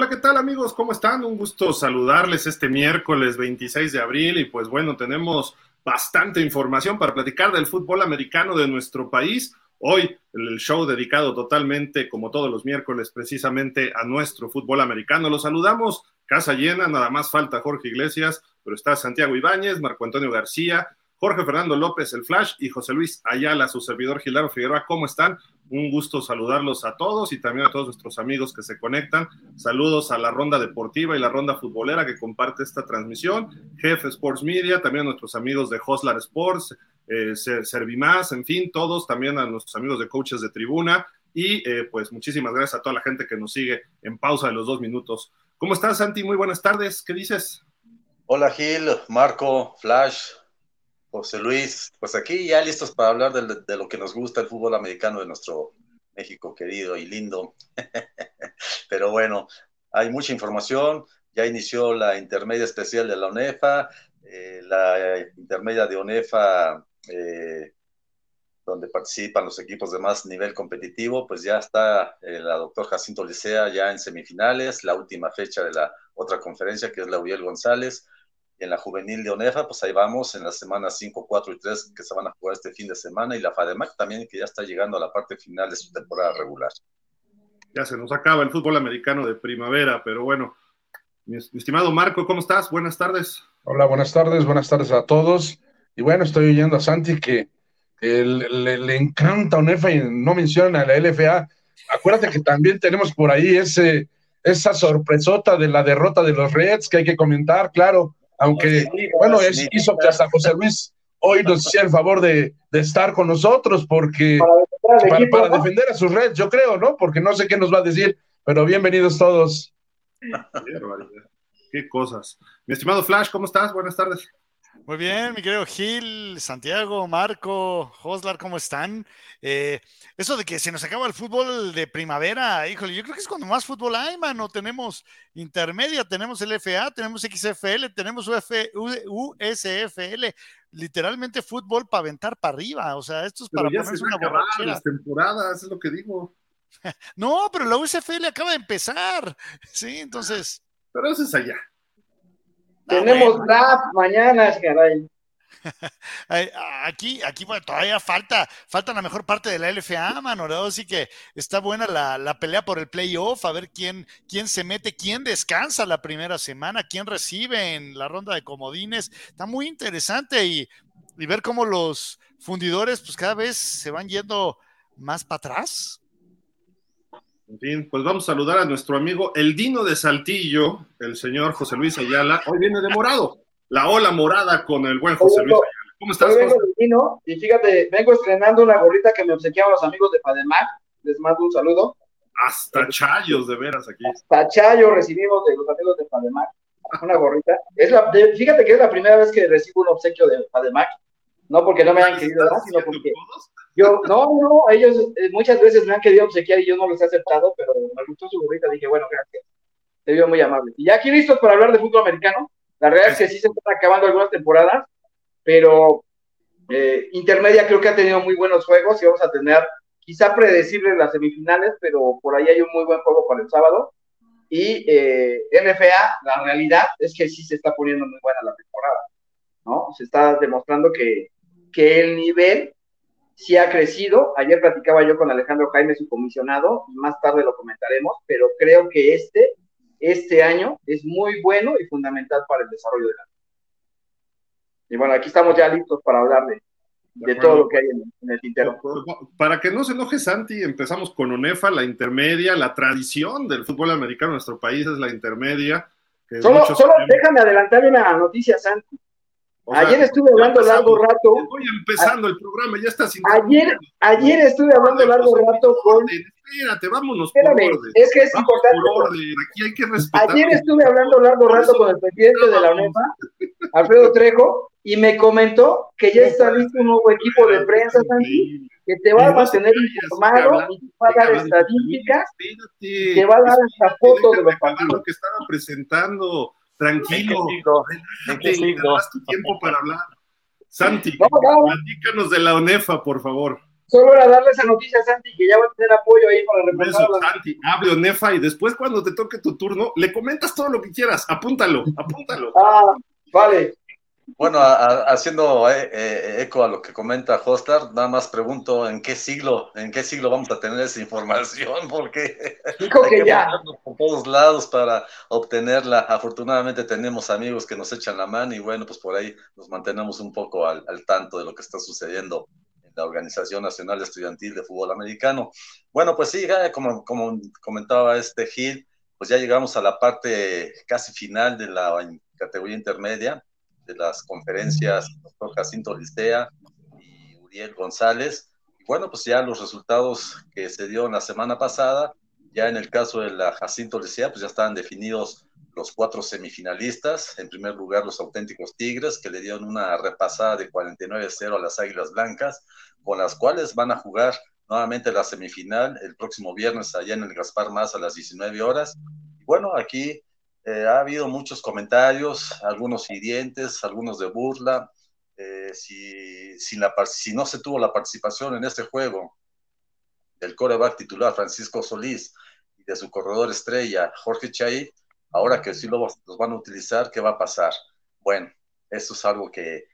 Hola, ¿qué tal amigos? ¿Cómo están? Un gusto saludarles este miércoles 26 de abril y pues bueno, tenemos bastante información para platicar del fútbol americano de nuestro país. Hoy el show dedicado totalmente, como todos los miércoles, precisamente a nuestro fútbol americano. Los saludamos, casa llena, nada más falta Jorge Iglesias, pero está Santiago Ibáñez, Marco Antonio García, Jorge Fernando López, el Flash, y José Luis Ayala, su servidor Gildardo Figueroa. ¿Cómo están? Un gusto saludarlos a todos y también a todos nuestros amigos que se conectan. Saludos a la ronda deportiva y la ronda futbolera que comparte esta transmisión. Jefe Sports Media, también a nuestros amigos de Hoslar Sports, eh, Servimás, en fin, todos, también a nuestros amigos de coaches de tribuna. Y eh, pues muchísimas gracias a toda la gente que nos sigue en pausa de los dos minutos. ¿Cómo estás, Santi? Muy buenas tardes. ¿Qué dices? Hola, Gil, Marco, Flash, José Luis, pues aquí ya listos para hablar de, lo que nos gusta el fútbol americano de nuestro México querido y lindo. Pero bueno, hay mucha información. Ya inició la intermedia especial de la ONEFA, eh, la intermedia de ONEFA, eh, donde participan los equipos de más nivel competitivo, pues ya está eh, la doctor Jacinto Licea ya en semifinales, la última fecha de la otra conferencia, que es la Uriel González en la juvenil de ONEFA, pues ahí vamos en las semanas 5, 4 y 3 que se van a jugar este fin de semana y la FADEMAC también que ya está llegando a la parte final de su temporada regular. Ya se nos acaba el fútbol americano de primavera, pero bueno, mi, estimado Marco, ¿cómo estás? Buenas tardes. Hola, buenas tardes, buenas tardes a todos. Y bueno, estoy oyendo a Santi que, le, le, encanta ONEFA y no menciona a la LFA. Acuérdate que también tenemos por ahí ese, esa sorpresota de la derrota de los Reds que hay que comentar, claro aunque, bueno, es, hizo que hasta José Luis hoy nos hiciera el favor de, estar con nosotros, porque para, defender a sus redes, yo creo, ¿no? Porque no sé qué nos va a decir, pero bienvenidos todos. Qué cosas. Mi estimado Flash, ¿cómo estás? Buenas tardes. Muy bien, mi querido Gil, Santiago, Marco, Joslar, ¿cómo están? Eh, eso de que se nos acaba el fútbol de primavera, híjole, yo creo que es cuando más fútbol hay, mano. Tenemos intermedia, tenemos el FA, tenemos XFL, tenemos UF, USFL, literalmente fútbol para aventar para arriba. O sea, esto es para ponerse una borrachera. las temporadas, es lo que digo. no, pero la USFL acaba de empezar, sí, entonces. Pero eso es allá. Tenemos draft mañana, caray. Aquí, aquí bueno, todavía falta, falta la mejor parte de la LFA, mano. Así que está buena la, pelea por el playoff, a ver quién, quién se mete, quién descansa la primera semana, quién recibe en la ronda de comodines. Está muy interesante y, y ver cómo los fundidores, pues cada vez se van yendo más para atrás. En fin, pues vamos a saludar a nuestro amigo el Dino de Saltillo, el señor José Luis Ayala. Hoy viene de morado, la ola morada con el buen José Luis Ayala. ¿Cómo estás, José? Dino, y fíjate, vengo estrenando una gorrita que me obsequiaron los amigos de Pademac. Les mando un saludo. Hasta chayos, de veras, aquí. Hasta chayos recibimos de los amigos de Pademac. Una gorrita. Es la, fíjate que es la primera vez que recibo un obsequio de Pademac. No porque no me hayan querido dar, sino porque no, no, ellos eh, muchas veces me han querido obsequiar y yo no los he aceptado, pero me gustó su burrita, dije, bueno, gracias. Te vio muy amable. Y ya aquí listos para hablar de fútbol americano. La realidad es que sí se están acabando algunas temporadas, pero eh, Intermedia creo que ha tenido muy buenos juegos y vamos a tener quizá predecibles las semifinales, pero por ahí hay un muy buen juego para el sábado. Y eh, NFA, la realidad es que sí se está poniendo muy buena la temporada, ¿no? Se está demostrando que, que el nivel sí ha crecido. Ayer platicaba yo con Alejandro Jaime, su comisionado, y más tarde lo comentaremos, pero creo que este, este año es muy bueno y fundamental para el desarrollo de la. Y bueno, aquí estamos ya listos para hablar de, todo lo que hay en, el tintero. Para que no se enoje Santi, empezamos con UNEFA, la intermedia, la tradición del fútbol americano en nuestro país es la intermedia. solo, solo déjame adelantar una noticia, Santi ayer estuve hablando largo rato. Estoy empezando el programa, ya está sin. Ayer, ayer estuve hablando largo rato con. Espérate, vámonos por orden. Es que es importante. Aquí hay que respetar. Ayer estuve hablando largo rato con el presidente de la UNEFA, Alfredo Trejo, y me comentó que ya está listo un nuevo equipo de prensa, Santi, que te va a mantener informado y te va a dar estadísticas, te va a dar hasta fotos de los partidos. que estaba presentando Tranquilo. ¿En tu tiempo para hablar. Santi, platícanos de la ONEFA, por favor. solo era darle esa noticia a Santi que ya va a tener apoyo ahí para reportarla. Santi, hable Nefa y después cuando te toque tu turno, le comentas todo lo que quieras, apúntalo, apúntalo. Ah, vale. Bueno, haciendo eh, eh, eco a lo que comenta Hostar, nada más pregunto en qué siglo, en qué siglo vamos a tener esa información, porque Dijo que, ya. por todos lados para obtenerla. Afortunadamente tenemos amigos que nos echan la mano y bueno, pues por ahí nos mantenemos un poco al, al tanto de lo que está sucediendo la Organización Nacional Estudiantil de Fútbol Americano. Bueno, pues sí, como, como comentaba este Gil, pues ya llegamos a la parte casi final de la categoría intermedia de las conferencias doctor Jacinto Listea y Uriel González. Y bueno, pues ya los resultados que se dio la semana pasada, ya en el caso de la Jacinto Listea, pues ya estaban definidos los cuatro semifinalistas. En primer lugar, los auténticos Tigres, que le dieron una repasada de 49-0 a las Águilas Blancas, con las cuales van a jugar nuevamente la semifinal el próximo viernes allá en el Gaspar Más a las 19 horas. bueno, aquí eh, ha habido muchos comentarios, algunos hirientes, algunos de burla. Eh, si, no se tuvo la participación en este juego del coreback titular Francisco Solís y de su corredor estrella Jorge Chay, Ahora que sí los van a utilizar, ¿qué va a pasar? Bueno, eso es algo que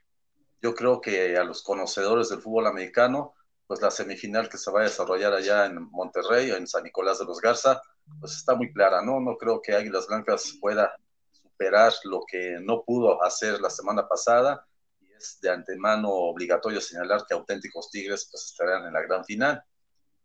yo creo que a los conocedores del fútbol americano, pues la semifinal que se va a desarrollar allá en Monterrey, en San Nicolás de los Garza, pues está muy clara, ¿no? No creo que Águilas Blancas pueda superar lo que no pudo hacer la semana pasada y es de antemano obligatorio señalar que auténticos Tigres pues estarán en la gran final.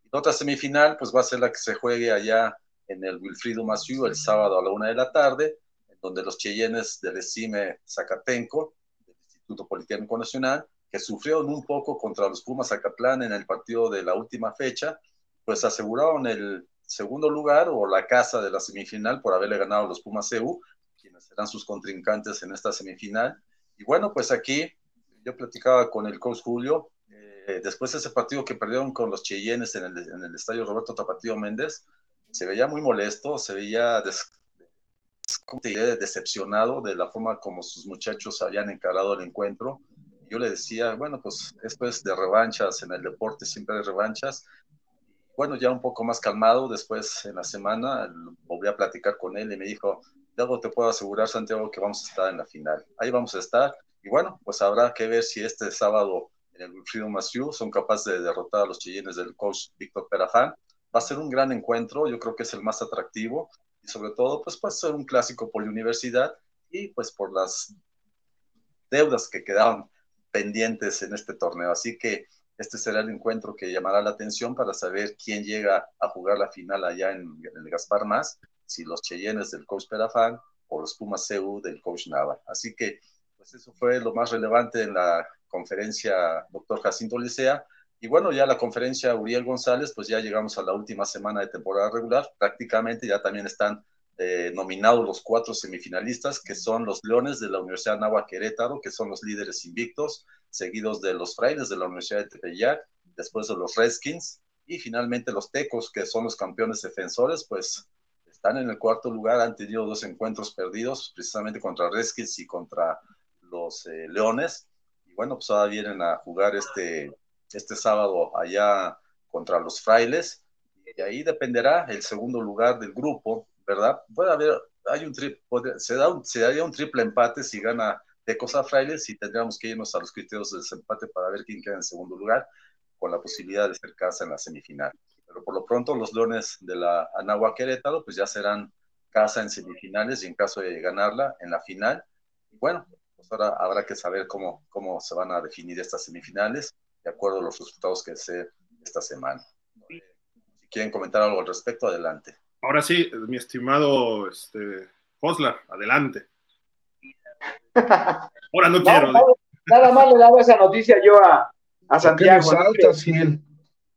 Y otra semifinal pues va a ser la que se juegue allá en el Wilfrido Maciú el sábado a la una de la tarde, donde los cheyennes del ESIME Zacatenco, del Instituto Politécnico Nacional, que sufrieron un poco contra los Pumas Zacatlán en el partido de la última fecha, pues aseguraron el segundo lugar o la casa de la semifinal por haberle ganado a los Pumas EU, quienes serán sus contrincantes en esta semifinal. Y bueno, pues aquí yo platicaba con el coach Julio, eh, después de ese partido que perdieron con los Cheyennes en el, en el estadio Roberto Tapatío Méndez, se veía muy molesto, se veía decepcionado de la forma como sus muchachos habían encarado el encuentro. Yo le decía, bueno, pues esto es de revanchas, en el deporte siempre hay revanchas. Bueno, ya un poco más calmado, después en la semana volví a platicar con él y me dijo, luego te puedo asegurar, Santiago, que vamos a estar en la final. Ahí vamos a estar. Y bueno, pues habrá que ver si este sábado en el Wilfrido Massieu son capaces de derrotar a los chillines del coach Víctor Perafán Va a ser un gran encuentro, yo creo que es el más atractivo y sobre todo pues va a ser un clásico por la universidad y pues por las deudas que quedaban pendientes en este torneo. Así que este será el encuentro que llamará la atención para saber quién llega a jugar la final allá en, el Gaspar Más, si los Cheyennes del coach Perafán o los Pumas CEU del coach Nava. Así que pues eso fue lo más relevante en la conferencia doctor Jacinto Licea. Y bueno, ya la conferencia Uriel González, pues ya llegamos a la última semana de temporada regular. Prácticamente ya también están eh, nominados los cuatro semifinalistas, que son los Leones de la Universidad Nahua Querétaro, que son los líderes invictos, seguidos de los Frailes de la Universidad de Tepeyac, después de los Redskins, y finalmente los Tecos, que son los campeones defensores, pues están en el cuarto lugar, han tenido dos encuentros perdidos, precisamente contra Redskins y contra los eh, Leones. Y bueno, pues ahora vienen a jugar este este sábado allá contra los frailes, y ahí dependerá el segundo lugar del grupo, ¿verdad? Puede haber, hay un se, da se daría un triple empate si gana Tecos a Frailes y tendríamos que irnos a los criterios del desempate para ver quién queda en segundo lugar, con la posibilidad de ser casa en la semifinal. Pero por lo pronto los Leones de la Anagua Querétaro pues ya serán casa en semifinales y en caso de ganarla en la final. Bueno, pues ahora habrá que saber cómo, cómo se van a definir estas semifinales de acuerdo a los resultados que se esta semana. Si quieren comentar algo al respecto, adelante. Ahora sí, mi estimado este, Hoslar, adelante. Ahora no quiero. Nada, más le daba esa noticia yo a, a Santiago. que,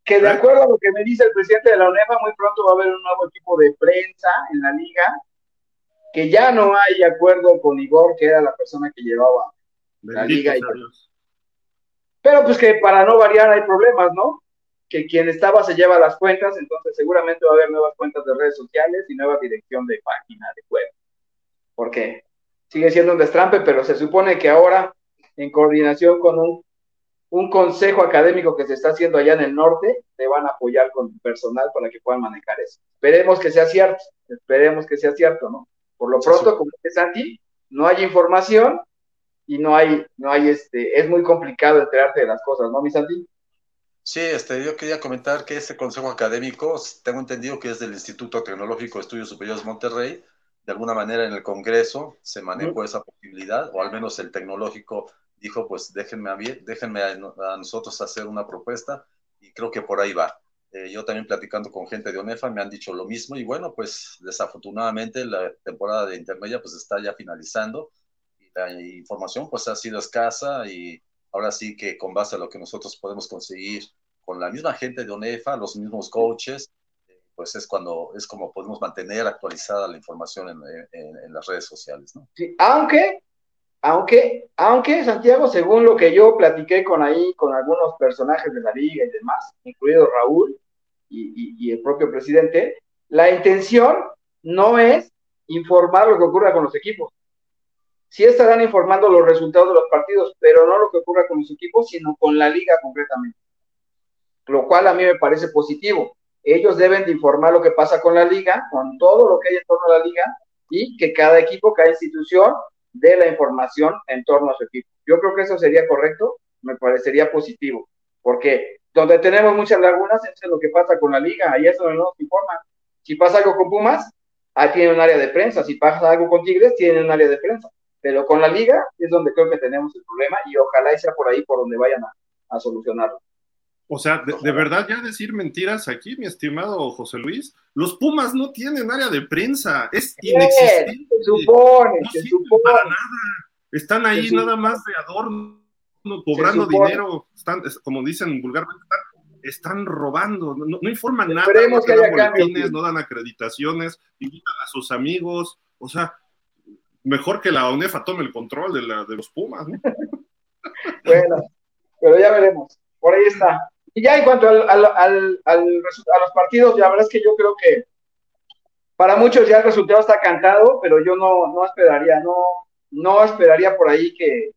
que de ¿Eh? acuerdo a lo que me dice el presidente de la UNEFA, muy pronto va a haber un nuevo equipo de prensa en la liga, que ya no hay acuerdo con Igor, que era la persona que llevaba la liga. Y, pero pues que para no variar hay problemas, ¿no? Que quien estaba se lleva las cuentas, entonces seguramente va a haber nuevas cuentas de redes sociales y nueva dirección de página de web. Porque sigue siendo un destrampe, pero se supone que ahora, en coordinación con un, un consejo académico que se está haciendo allá en el norte, te van a apoyar con personal para que puedan manejar eso. Esperemos que sea cierto, esperemos que sea cierto, ¿no? Por lo pronto, como dice Santi, no hay información y no hay, no hay este, es muy complicado enterarte de las cosas, ¿no, mi Santi? Sí, este, yo quería comentar que este consejo académico, tengo entendido que es del Instituto Tecnológico de Estudios Superiores Monterrey, de alguna manera en el Congreso se manejó esa posibilidad, o al menos el tecnológico dijo, pues déjenme a, déjenme a, nosotros hacer una propuesta, y creo que por ahí va. Eh, yo también platicando con gente de ONEFA me han dicho lo mismo, y bueno, pues desafortunadamente la temporada de intermedia pues está ya finalizando, y la información pues ha sido escasa, y ahora sí que con base a lo que nosotros podemos conseguir con la misma gente de ONEFA, los mismos coaches, pues es cuando es como podemos mantener actualizada la información en, las redes sociales. Sí, aunque, aunque, aunque Santiago, según lo que yo platiqué con ahí, con algunos personajes de la liga y demás, incluido Raúl y, y el propio presidente, la intención no es informar lo que ocurra con los equipos sí estarán informando los resultados de los partidos, pero no lo que ocurra con los equipos, sino con la liga concretamente. Lo cual a mí me parece positivo. Ellos deben de informar lo que pasa con la liga, con todo lo que hay en torno a la liga, y que cada equipo, cada institución dé la información en torno a su equipo. Yo creo que eso sería correcto, me parecería positivo, porque donde tenemos muchas lagunas es lo que pasa con la liga, ahí es donde no nos informan. Si pasa algo con Pumas, ahí tienen un área de prensa, si pasa algo con Tigres, tienen un área de prensa pero con la liga es donde creo que tenemos el problema y ojalá y sea por ahí por donde vayan a, solucionarlo. O sea, de, verdad ya decir mentiras aquí, mi estimado José Luis, los Pumas no tienen área de prensa, es inexistente. Se supone, se supone. Para nada. Están ahí nada más de adorno, cobrando dinero, están, como dicen vulgarmente, están, robando, no, informan nada, no, dan no dan acreditaciones, invitan a sus amigos, o sea, mejor que la UNEFA tome el control de, la, de los Pumas. ¿no? bueno, pero ya veremos. Por ahí está. Y ya en cuanto al, al, al, a los partidos, la verdad es que yo creo que para muchos ya el resultado está cantado, pero yo no, no esperaría, no, no esperaría por ahí que,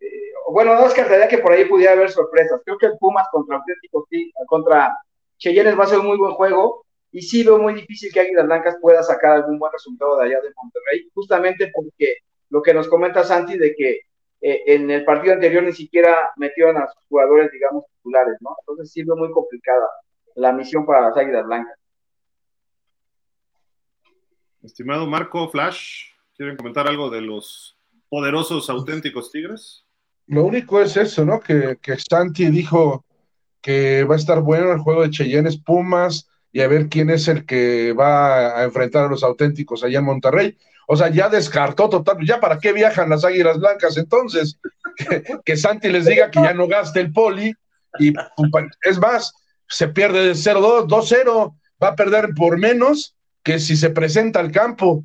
eh, bueno, no descartaría que por ahí pudiera haber sorpresas. Creo que el Pumas contra Atlético, contra Cheyennes va a ser un muy buen juego y sí veo muy difícil que Águilas Blancas pueda sacar algún buen resultado de allá de Monterrey, justamente porque lo que nos comenta Santi de que eh, en el partido anterior ni siquiera metieron a sus jugadores, digamos, titulares, ¿no? Entonces sí veo muy complicada la misión para las Águilas Blancas. Estimado Marco Flash, ¿quieren comentar algo de los poderosos auténticos Tigres? Lo único es eso, ¿no? Que, que Santi dijo que va a estar bueno el juego de Cheyennes Pumas, y a ver quién es el que va a enfrentar a los auténticos allá en Monterrey. O sea, ya descartó total, ya para qué viajan las Águilas Blancas entonces, que, Santi les diga que ya no gaste el poli y es más, se pierde de 0-2, 2-0, va a perder por menos que si se presenta al campo.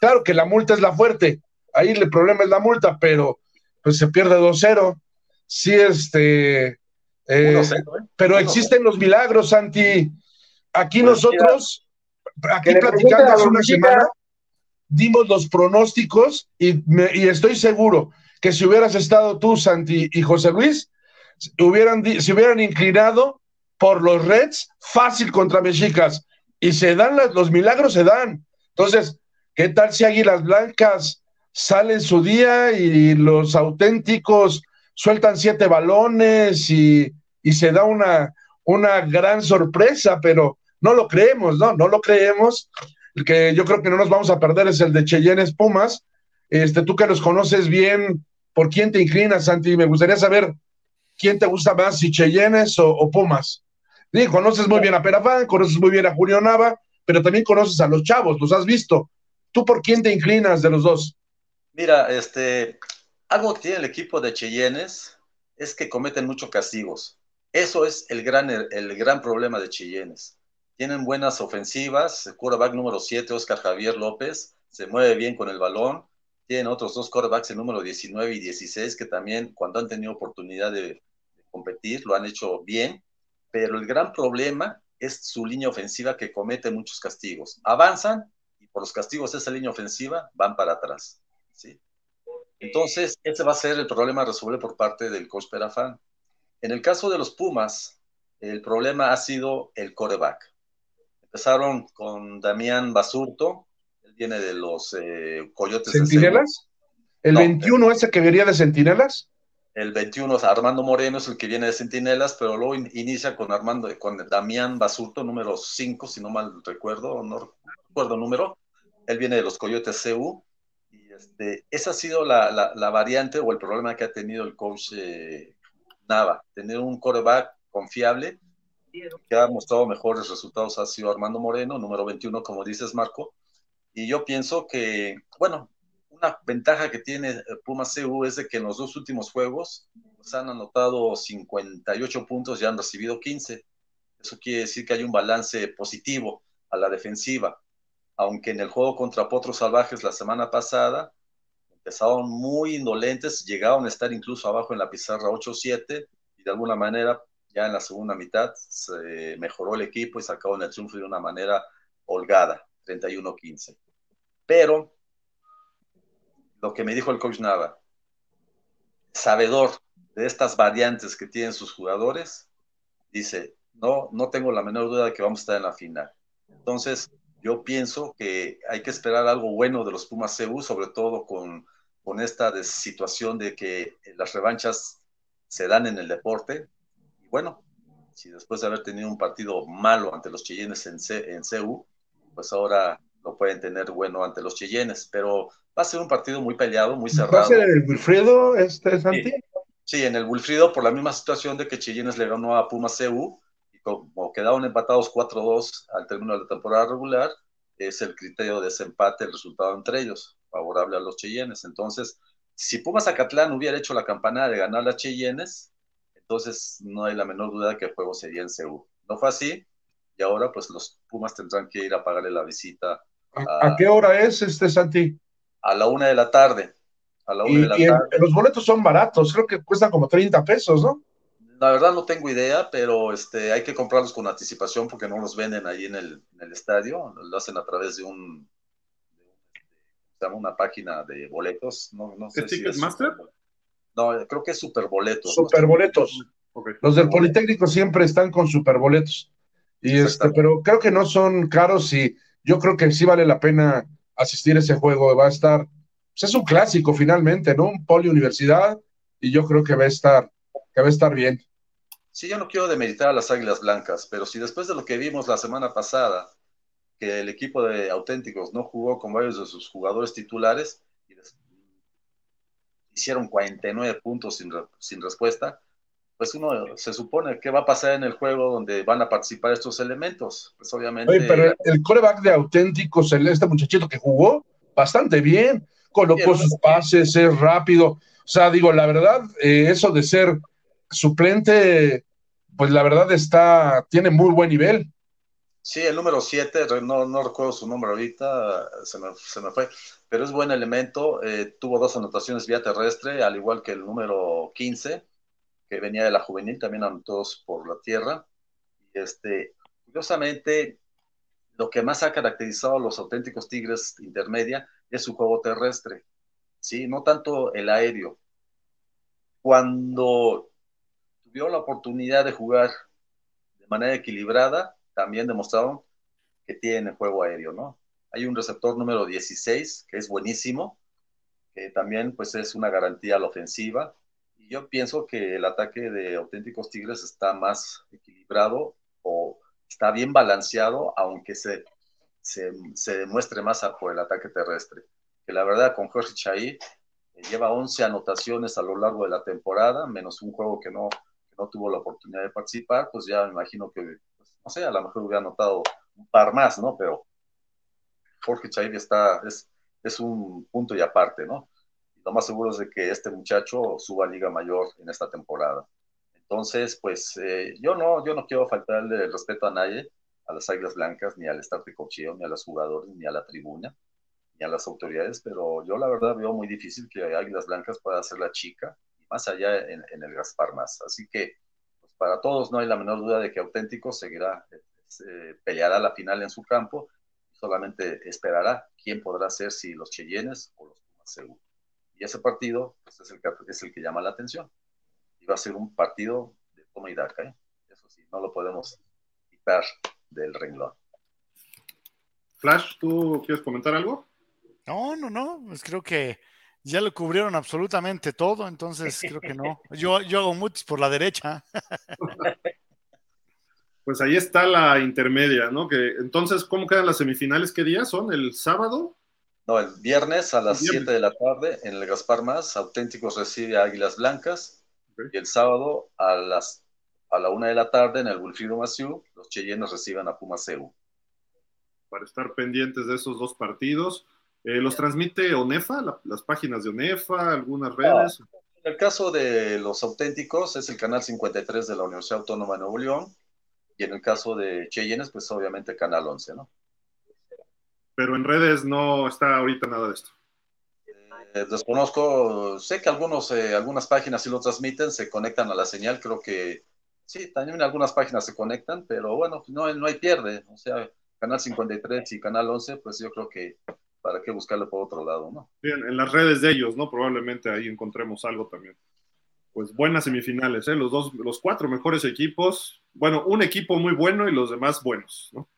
Claro que la multa es la fuerte, ahí el problema es la multa, pero pues se pierde 2-0. Sí, este... Eh, ¿eh? pero existen los milagros, Santi. Aquí pues nosotros, aquí platicando hace una semana, dimos los pronósticos y, estoy seguro que si hubieras estado tú, Santi y José Luis, hubieran, se hubieran inclinado por los Reds fácil contra Mexicas. Y se dan los milagros, se dan. Entonces, ¿qué tal si Águilas Blancas salen su día y los auténticos sueltan siete balones y, y se da una, una gran sorpresa? Pero no lo creemos, ¿no? No lo creemos. El que yo creo que no nos vamos a perder es el de Cheyennes Pumas. Este, tú que los conoces bien, ¿por quién te inclinas, Santi? Me gustaría saber quién te gusta más, si Cheyennes o, Pumas. Sí, conoces muy bien a Perafán, conoces muy bien a Julio Nava, pero también conoces a los chavos, los has visto. ¿Tú por quién te inclinas de los dos? Mira, este, algo que tiene el equipo de Cheyennes es que cometen muchos castigos. Eso es el gran, el gran problema de Cheyennes. Tienen buenas ofensivas. El quarterback número 7, Oscar Javier López, se mueve bien con el balón. Tienen otros dos quarterbacks, el número 19 y 16, que también cuando han tenido oportunidad de, competir lo han hecho bien. Pero el gran problema es su línea ofensiva que comete muchos castigos. Avanzan y por los castigos de esa línea ofensiva van para atrás. ¿sí? Entonces, ese va a ser el problema a resolver por parte del coach Perafán. En el caso de los Pumas, el problema ha sido el coreback. Empezaron con Damián Basurto, él viene de los eh, Coyotes. ¿Centinelas? ¿El 21 ese que venía de Centinelas? El 21, Armando Moreno es el que viene de Centinelas, pero luego inicia con Armando, con Damián Basurto, número 5, si no mal recuerdo, no recuerdo el número. Él viene de los Coyotes CU. Y este, esa ha sido la, la, variante o el problema que ha tenido el coach eh, Nava, tener un coreback confiable que ha mostrado mejores resultados ha sido Armando Moreno, número 21, como dices, Marco. Y yo pienso que, bueno, una ventaja que tiene eh, Pumas CU es de que en los dos últimos juegos se pues, han anotado 58 puntos y han recibido 15. Eso quiere decir que hay un balance positivo a la defensiva. Aunque en el juego contra Potros Salvajes la semana pasada empezaron muy indolentes, llegaron a estar incluso abajo en la pizarra 8-7 y de alguna manera ya en la segunda mitad se mejoró el equipo y sacaron el triunfo de una manera holgada, 31-15. Pero lo que me dijo el coach Nava, sabedor de estas variantes que tienen sus jugadores, dice, no, no tengo la menor duda de que vamos a estar en la final. Entonces, yo pienso que hay que esperar algo bueno de los Pumas CU, sobre todo con, con esta situación de que las revanchas se dan en el deporte bueno, si después de haber tenido un partido malo ante los Cheyennes en, C, en CU, pues ahora lo pueden tener bueno ante los Cheyennes, pero va a ser un partido muy peleado, muy cerrado. ¿Va a ser el Wilfrido, este, Santi? Sí, en el Wilfrido, por la misma situación de que Cheyennes le ganó a Pumas CU, y como quedaron empatados 4-2 al término de la temporada regular, es el criterio de ese empate el resultado entre ellos, favorable a los Cheyennes. Entonces, si Pumas Acatlán hubiera hecho la campanada de ganar a Cheyennes, entonces no hay la menor duda de que el juego sería en Seúl. No fue así, y ahora pues los Pumas tendrán que ir a pagarle la visita. ¿A, qué hora es este, Santi? A la una de la tarde. A la una de la tarde. los boletos son baratos, creo que cuestan como 30 pesos, ¿no? La verdad no tengo idea, pero este, hay que comprarlos con anticipación porque no los venden ahí en el, en el estadio, lo hacen a través de un, se llama una página de boletos. No, no sé si Ticketmaster? No, creo que es superboletos. Superboletos. Los del Politécnico siempre están con superboletos. Y este, pero creo que no son caros y yo creo que sí vale la pena asistir a ese juego. Va a estar, pues es un clásico finalmente, ¿no? Un poli universidad y yo creo que va a estar, que va a estar bien. Sí, yo no quiero demeritar a las Águilas Blancas, pero si después de lo que vimos la semana pasada, que el equipo de auténticos no jugó con varios de sus jugadores titulares, hicieron 49 puntos sin, sin respuesta, pues uno se supone que va a pasar en el juego donde van a participar estos elementos. Pues obviamente. Oye, pero el coreback de auténticos, este muchachito que jugó bastante bien, colocó sus pases, es rápido. O sea, digo, la verdad, eh, eso de ser suplente, pues la verdad está, tiene muy buen nivel. Sí, el número 7, no, no recuerdo su nombre ahorita, se me, se me fue, pero es buen elemento. Eh, tuvo dos anotaciones vía terrestre, al igual que el número 15, que venía de la juvenil, también anotó por la tierra. Y este, curiosamente, lo que más ha caracterizado a los auténticos Tigres intermedia es su juego terrestre, ¿sí? No tanto el aéreo. Cuando tuvo la oportunidad de jugar de manera equilibrada, también demostraron que tienen juego aéreo, ¿no? Hay un receptor número 16 que es buenísimo, que también pues es una garantía a la ofensiva. Y yo pienso que el ataque de auténticos Tigres está más equilibrado o está bien balanceado, aunque se, se, se demuestre más por el ataque terrestre. Que la verdad con Jorge Chay eh, lleva 11 anotaciones a lo largo de la temporada, menos un juego que no, que no tuvo la oportunidad de participar, pues ya me imagino que, no sé, a lo mejor hubiera anotado un par más, ¿no? Pero Jorge Chaibi está, es, es un punto y aparte, ¿no? lo más seguro es de que este muchacho suba a Liga Mayor en esta temporada. Entonces, pues eh, yo no, yo no quiero faltarle el respeto a nadie, a las Águilas Blancas, ni al staff de cocheo, ni a los jugadores, ni a la tribuna, ni a las autoridades, pero yo la verdad veo muy difícil que Águilas Blancas pueda ser la chica, y más allá en, el Gaspar más. Así que, para todos no hay la menor duda de que Auténtico seguirá, eh, peleará la final en su campo, solamente esperará quién podrá ser, si los Cheyennes o los Pumas Y ese partido pues, es, el que, es el que llama la atención. Y va a ser un partido toma y daca, ¿eh? Eso sí, no lo podemos quitar del renglón. Flash, ¿tú quieres comentar algo? No, no, no, pues creo que ya lo cubrieron absolutamente todo, entonces creo que no. Yo, yo hago mutis por la derecha. Pues ahí está la intermedia, ¿no? Que entonces, ¿cómo quedan las semifinales? ¿Qué días son? ¿El sábado? No, el viernes a las 7 de la tarde en el Gaspar Más, Auténticos recibe a Águilas Blancas. Y el sábado a las a la 1 de la tarde en el Wilfrido Maciú, los Cheyennes reciben a Pumas Para estar pendientes de esos dos partidos. Eh, ¿Los transmite ONEFA, las páginas de ONEFA, algunas redes? en el caso de los auténticos, es el canal 53 de la Universidad Autónoma de Nuevo León y en el caso de Cheyennes, pues obviamente Canal 11, ¿no? Pero en redes no está ahorita nada de esto. Eh, desconozco, sé que algunos, eh, algunas páginas sí lo transmiten, se conectan a la señal, creo que sí, también algunas páginas se conectan, pero bueno, no, no hay pierde, o sea, Canal 53 y Canal 11, pues yo creo que para qué buscarlo por otro lado, ¿no? Bien, en las redes de ellos, ¿no? Probablemente ahí encontremos algo también pues buenas semifinales, ¿eh? los dos, los cuatro mejores equipos, bueno, un equipo muy bueno y los demás buenos, ¿no?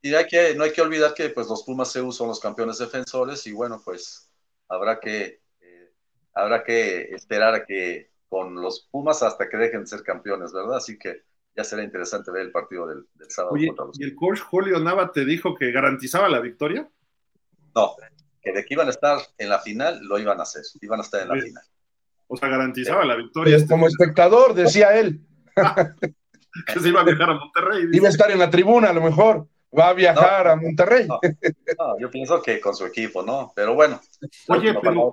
Y hay que, no hay que olvidar que pues los Pumas CEU son los campeones defensores y bueno, pues habrá que, eh, habrá que esperar a que con los Pumas hasta que dejen de ser campeones, ¿verdad? Así que ya será interesante ver el partido del, sábado contra los ¿Y el coach Julio Nava te dijo que garantizaba la victoria? No, que de que iban a estar en la final, lo iban a hacer, iban a estar en la final. O sea, garantizaba la victoria. Este como espectador, decía él. que se iba a viajar a Monterrey. Iba a estar en la tribuna, a lo mejor. Va a viajar a Monterrey. No, yo pienso que con su equipo, ¿no? Pero bueno. Oye, pero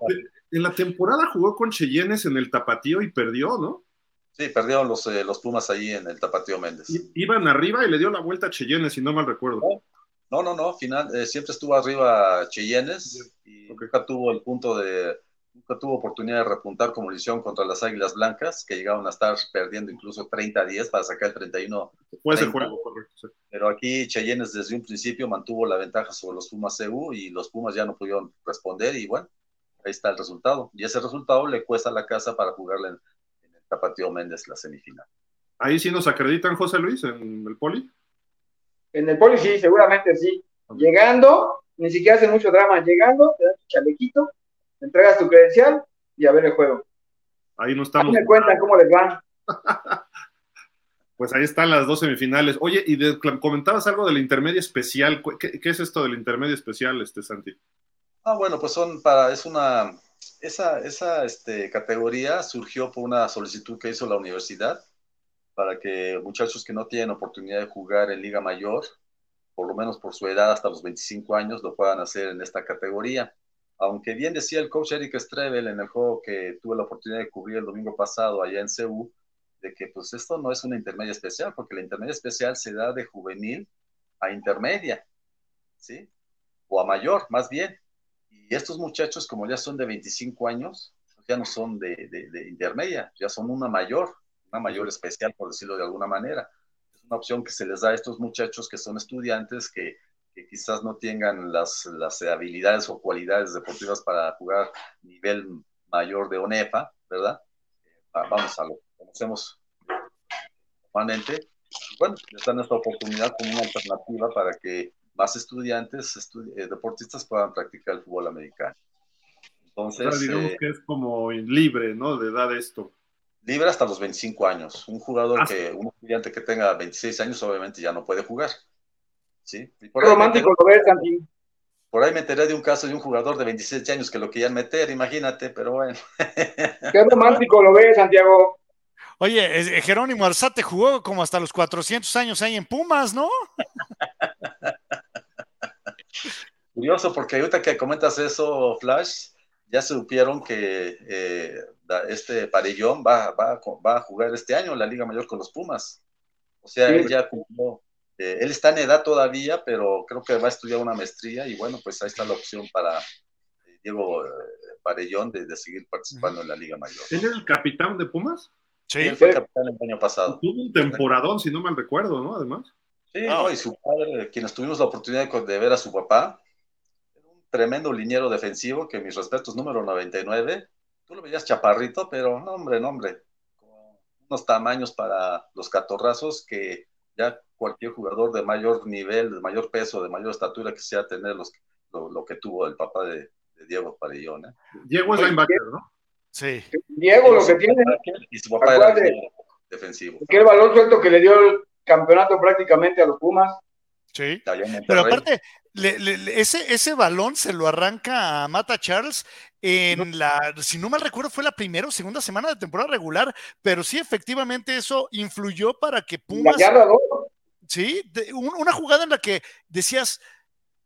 en la temporada jugó con Cheyennes en el Tapatío y perdió, ¿no? Sí, perdieron los, eh, los Pumas ahí en el Tapatío Méndez. iban arriba y le dio la vuelta a Cheyennes, si no mal recuerdo. No, no, no, final, eh, siempre estuvo arriba Cheyennes y nunca tuvo el punto de nunca tuvo oportunidad de repuntar como lo contra las Águilas Blancas, que llegaron a estar perdiendo incluso 30 a 10 para sacar el 31. Fue ese juego, correcto. Pero aquí Cheyennes desde un principio mantuvo la ventaja sobre los Pumas CU y los Pumas ya no pudieron responder y bueno, ahí está el resultado. Y ese resultado le cuesta la casa para jugarle en, el Tapatío Méndez la semifinal. Ahí sí nos acreditan, José Luis, en el poli. En el poli sí, seguramente sí. Llegando, ni siquiera hace mucho drama, llegando, te das tu chalequito, entregas tu credencial y a ver el juego. Ahí no estamos. me cuentan cómo les van. pues ahí están las dos semifinales. Oye, y comentabas algo del intermedio especial. ¿Qué, es esto del intermedio especial, este Santi? Ah, bueno, pues son para, es una, esa, esa este, categoría surgió por una solicitud que hizo la universidad para que muchachos que no tienen oportunidad de jugar en Liga Mayor, por lo menos por su edad hasta los 25 años, lo puedan hacer en esta categoría aunque bien decía el coach Eric Strebel en el juego que tuve la oportunidad de cubrir el domingo pasado allá en CU, de que pues esto no es una intermedia especial, porque la intermedia especial se da de juvenil a intermedia, ¿sí? O a mayor, más bien. Y estos muchachos, como ya son de 25 años, ya no son de intermedia, ya son una mayor, una mayor especial, por decirlo de alguna manera. Es una opción que se les da a estos muchachos que son estudiantes que que quizás no tengan las, las habilidades o cualidades deportivas para jugar nivel mayor de ONEFA, ¿verdad? vamos a lo que conocemos normalmente. Bueno, les dan esta oportunidad como una alternativa para que más estudiantes, eh, deportistas puedan practicar el fútbol americano. Entonces, digamos eh, que es como libre, ¿no? De edad esto. Libre hasta los 25 años. Un jugador ah, que, un estudiante que tenga 26 años, obviamente ya no puede jugar. ¿sí? Por romántico lo ves, Santi. Por ahí me enteré de un caso de un jugador de 27 años que lo querían meter, imagínate, pero bueno. Qué romántico lo ves, Santiago. Oye, Jerónimo Arzate jugó como hasta los 400 años ahí en Pumas, ¿no? Curioso, porque ahorita que comentas eso, Flash, ya supieron que eh, este Parellón va, va, va, a jugar este año en la Liga Mayor con los Pumas. O sea, él ya cumplió, eh, él está en edad todavía, pero creo que va a estudiar una maestría y bueno, pues ahí está la opción para eh, Diego eh, Parellón de, seguir participando en la Liga Mayor. ¿Él es el capitán de Pumas? Sí, él fue capitán el año pasado. Tuvo un temporadón, si no mal recuerdo, ¿no? Además. Sí, y su padre, quienes tuvimos la oportunidad de ver a su papá, tremendo liniero defensivo, que mis respetos, número 99. Tú lo veías chaparrito, pero no, hombre, no, hombre. unos tamaños para los catorrazos que ya cualquier jugador de mayor nivel, de mayor peso, de mayor estatura quisiera tener los, lo, que tuvo el papá de, Diego Parellón. ¿eh? Diego es linebacker, ¿no? Sí. Diego lo que tiene. Y su papá era defensivo. Que el balón suelto que le dio el campeonato prácticamente a los Pumas. Sí. Pero aparte, ese, ese balón se lo arranca a Mata Charles en la, si no mal recuerdo, fue la primera o segunda semana de temporada regular, pero sí, efectivamente, eso influyó para que Pumas. Sí, una jugada en la que decías,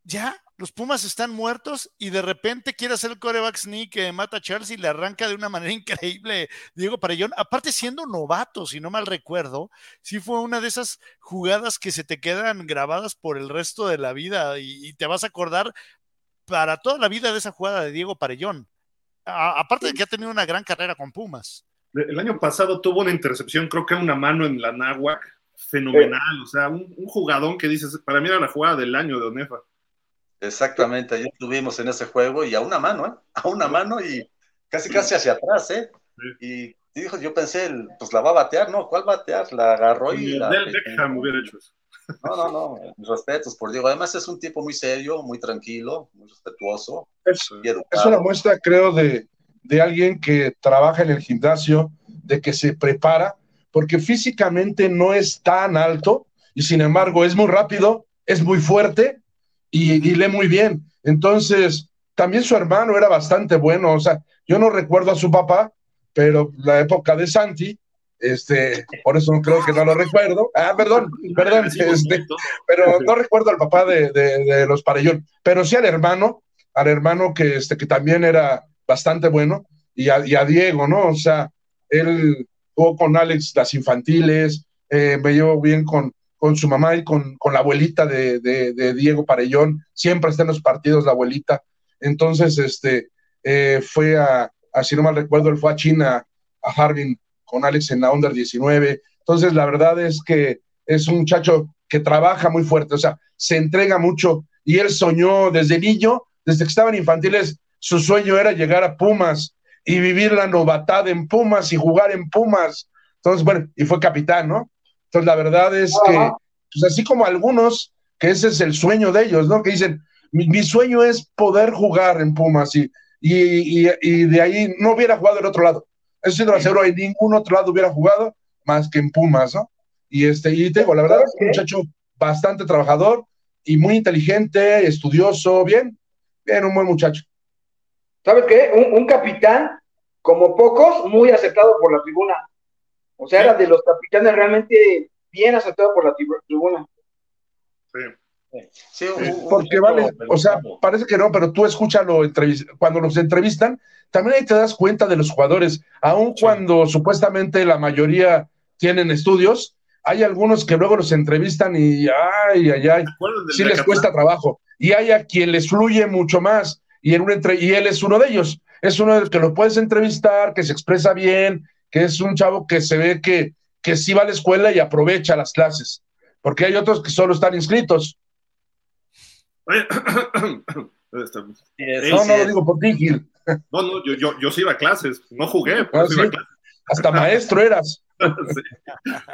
ya, los Pumas están muertos y de repente quiere hacer el coreback sneak que mata a Charles y le arranca de una manera increíble Diego Parellón. Aparte, siendo novato, si no mal recuerdo, sí fue una de esas jugadas que se te quedan grabadas por el resto de la vida y, te vas a acordar para toda la vida de esa jugada de Diego Parellón. aparte de que ha tenido una gran carrera con Pumas. El año pasado tuvo una intercepción, creo que una mano en la náhuac, fenomenal. O sea, un, un jugadón que dices, para mí era la jugada del año de Onefa. Exactamente, ahí estuvimos en ese juego y a una mano, ¿eh? A una mano y casi casi hacia atrás, ¿eh? Y dijo, yo pensé, pues la va a batear, ¿no? ¿Cuál batear? La agarró y... la, hubiera hecho eso. No, no, no, mis respetos por Diego. Además es un tipo muy serio, muy tranquilo, muy respetuoso. Es, es una muestra, creo, de, de alguien que trabaja en el gimnasio, de que se prepara, porque físicamente no es tan alto y sin embargo es muy rápido, es muy fuerte y, lee muy bien. Entonces, también su hermano era bastante bueno. O sea, yo no recuerdo a su papá, pero la época de Santi, este, por eso creo que no lo recuerdo. Ah, perdón, perdón, este, pero no recuerdo al papá de, los Parellón, pero sí al hermano, al hermano que, este, que también era bastante bueno, y a, Diego, ¿no? O sea, él jugó con Alex las infantiles, eh, me llevo bien con, con su mamá y con, la abuelita de, Diego Parellón, siempre está en los partidos la abuelita. Entonces, este, eh, fue a, si no mal recuerdo, él fue a China, a Harbin, con Alex en la Under 19. Entonces, la verdad es que es un muchacho que trabaja muy fuerte, o sea, se entrega mucho y él soñó desde niño, desde que estaban infantiles, su sueño era llegar a Pumas y vivir la novatada en Pumas y jugar en Pumas. Entonces, bueno, y fue capitán, ¿no? Entonces, la verdad es que, pues así como algunos, que ese es el sueño de ellos, ¿no? Que dicen, mi, sueño es poder jugar en Pumas y, y, y, de ahí no hubiera jugado en otro lado. Eso sí lo aseguro, en ningún otro lado hubiera jugado más que en Pumas, ¿no? Y, este, y tengo, la verdad es un muchacho bastante trabajador y muy inteligente, estudioso, bien, bien, un buen muchacho. ¿Sabes qué? Un, un capitán, como pocos, muy aceptado por la tribuna. O sea, era de los capitanes realmente bien aceptado por la tribuna. Sí. Porque vale, o sea, parece que no, pero tú escúchalo cuando los entrevistan, también ahí te das cuenta de los jugadores, aun cuando supuestamente la mayoría tienen estudios, hay algunos que luego los entrevistan y ay, ay, ay, sí les cuesta trabajo. Y hay a quien les fluye mucho más, y, en un entre y él es uno de ellos. Es uno de los que lo puedes entrevistar, que se expresa bien, que es un chavo que se ve que, que sí va a la escuela y aprovecha las clases, porque hay otros que solo están inscritos. no, no lo digo por ti, Gil. No, no, yo, yo, yo sí iba a clases, no jugué, ah, Hasta maestro eras.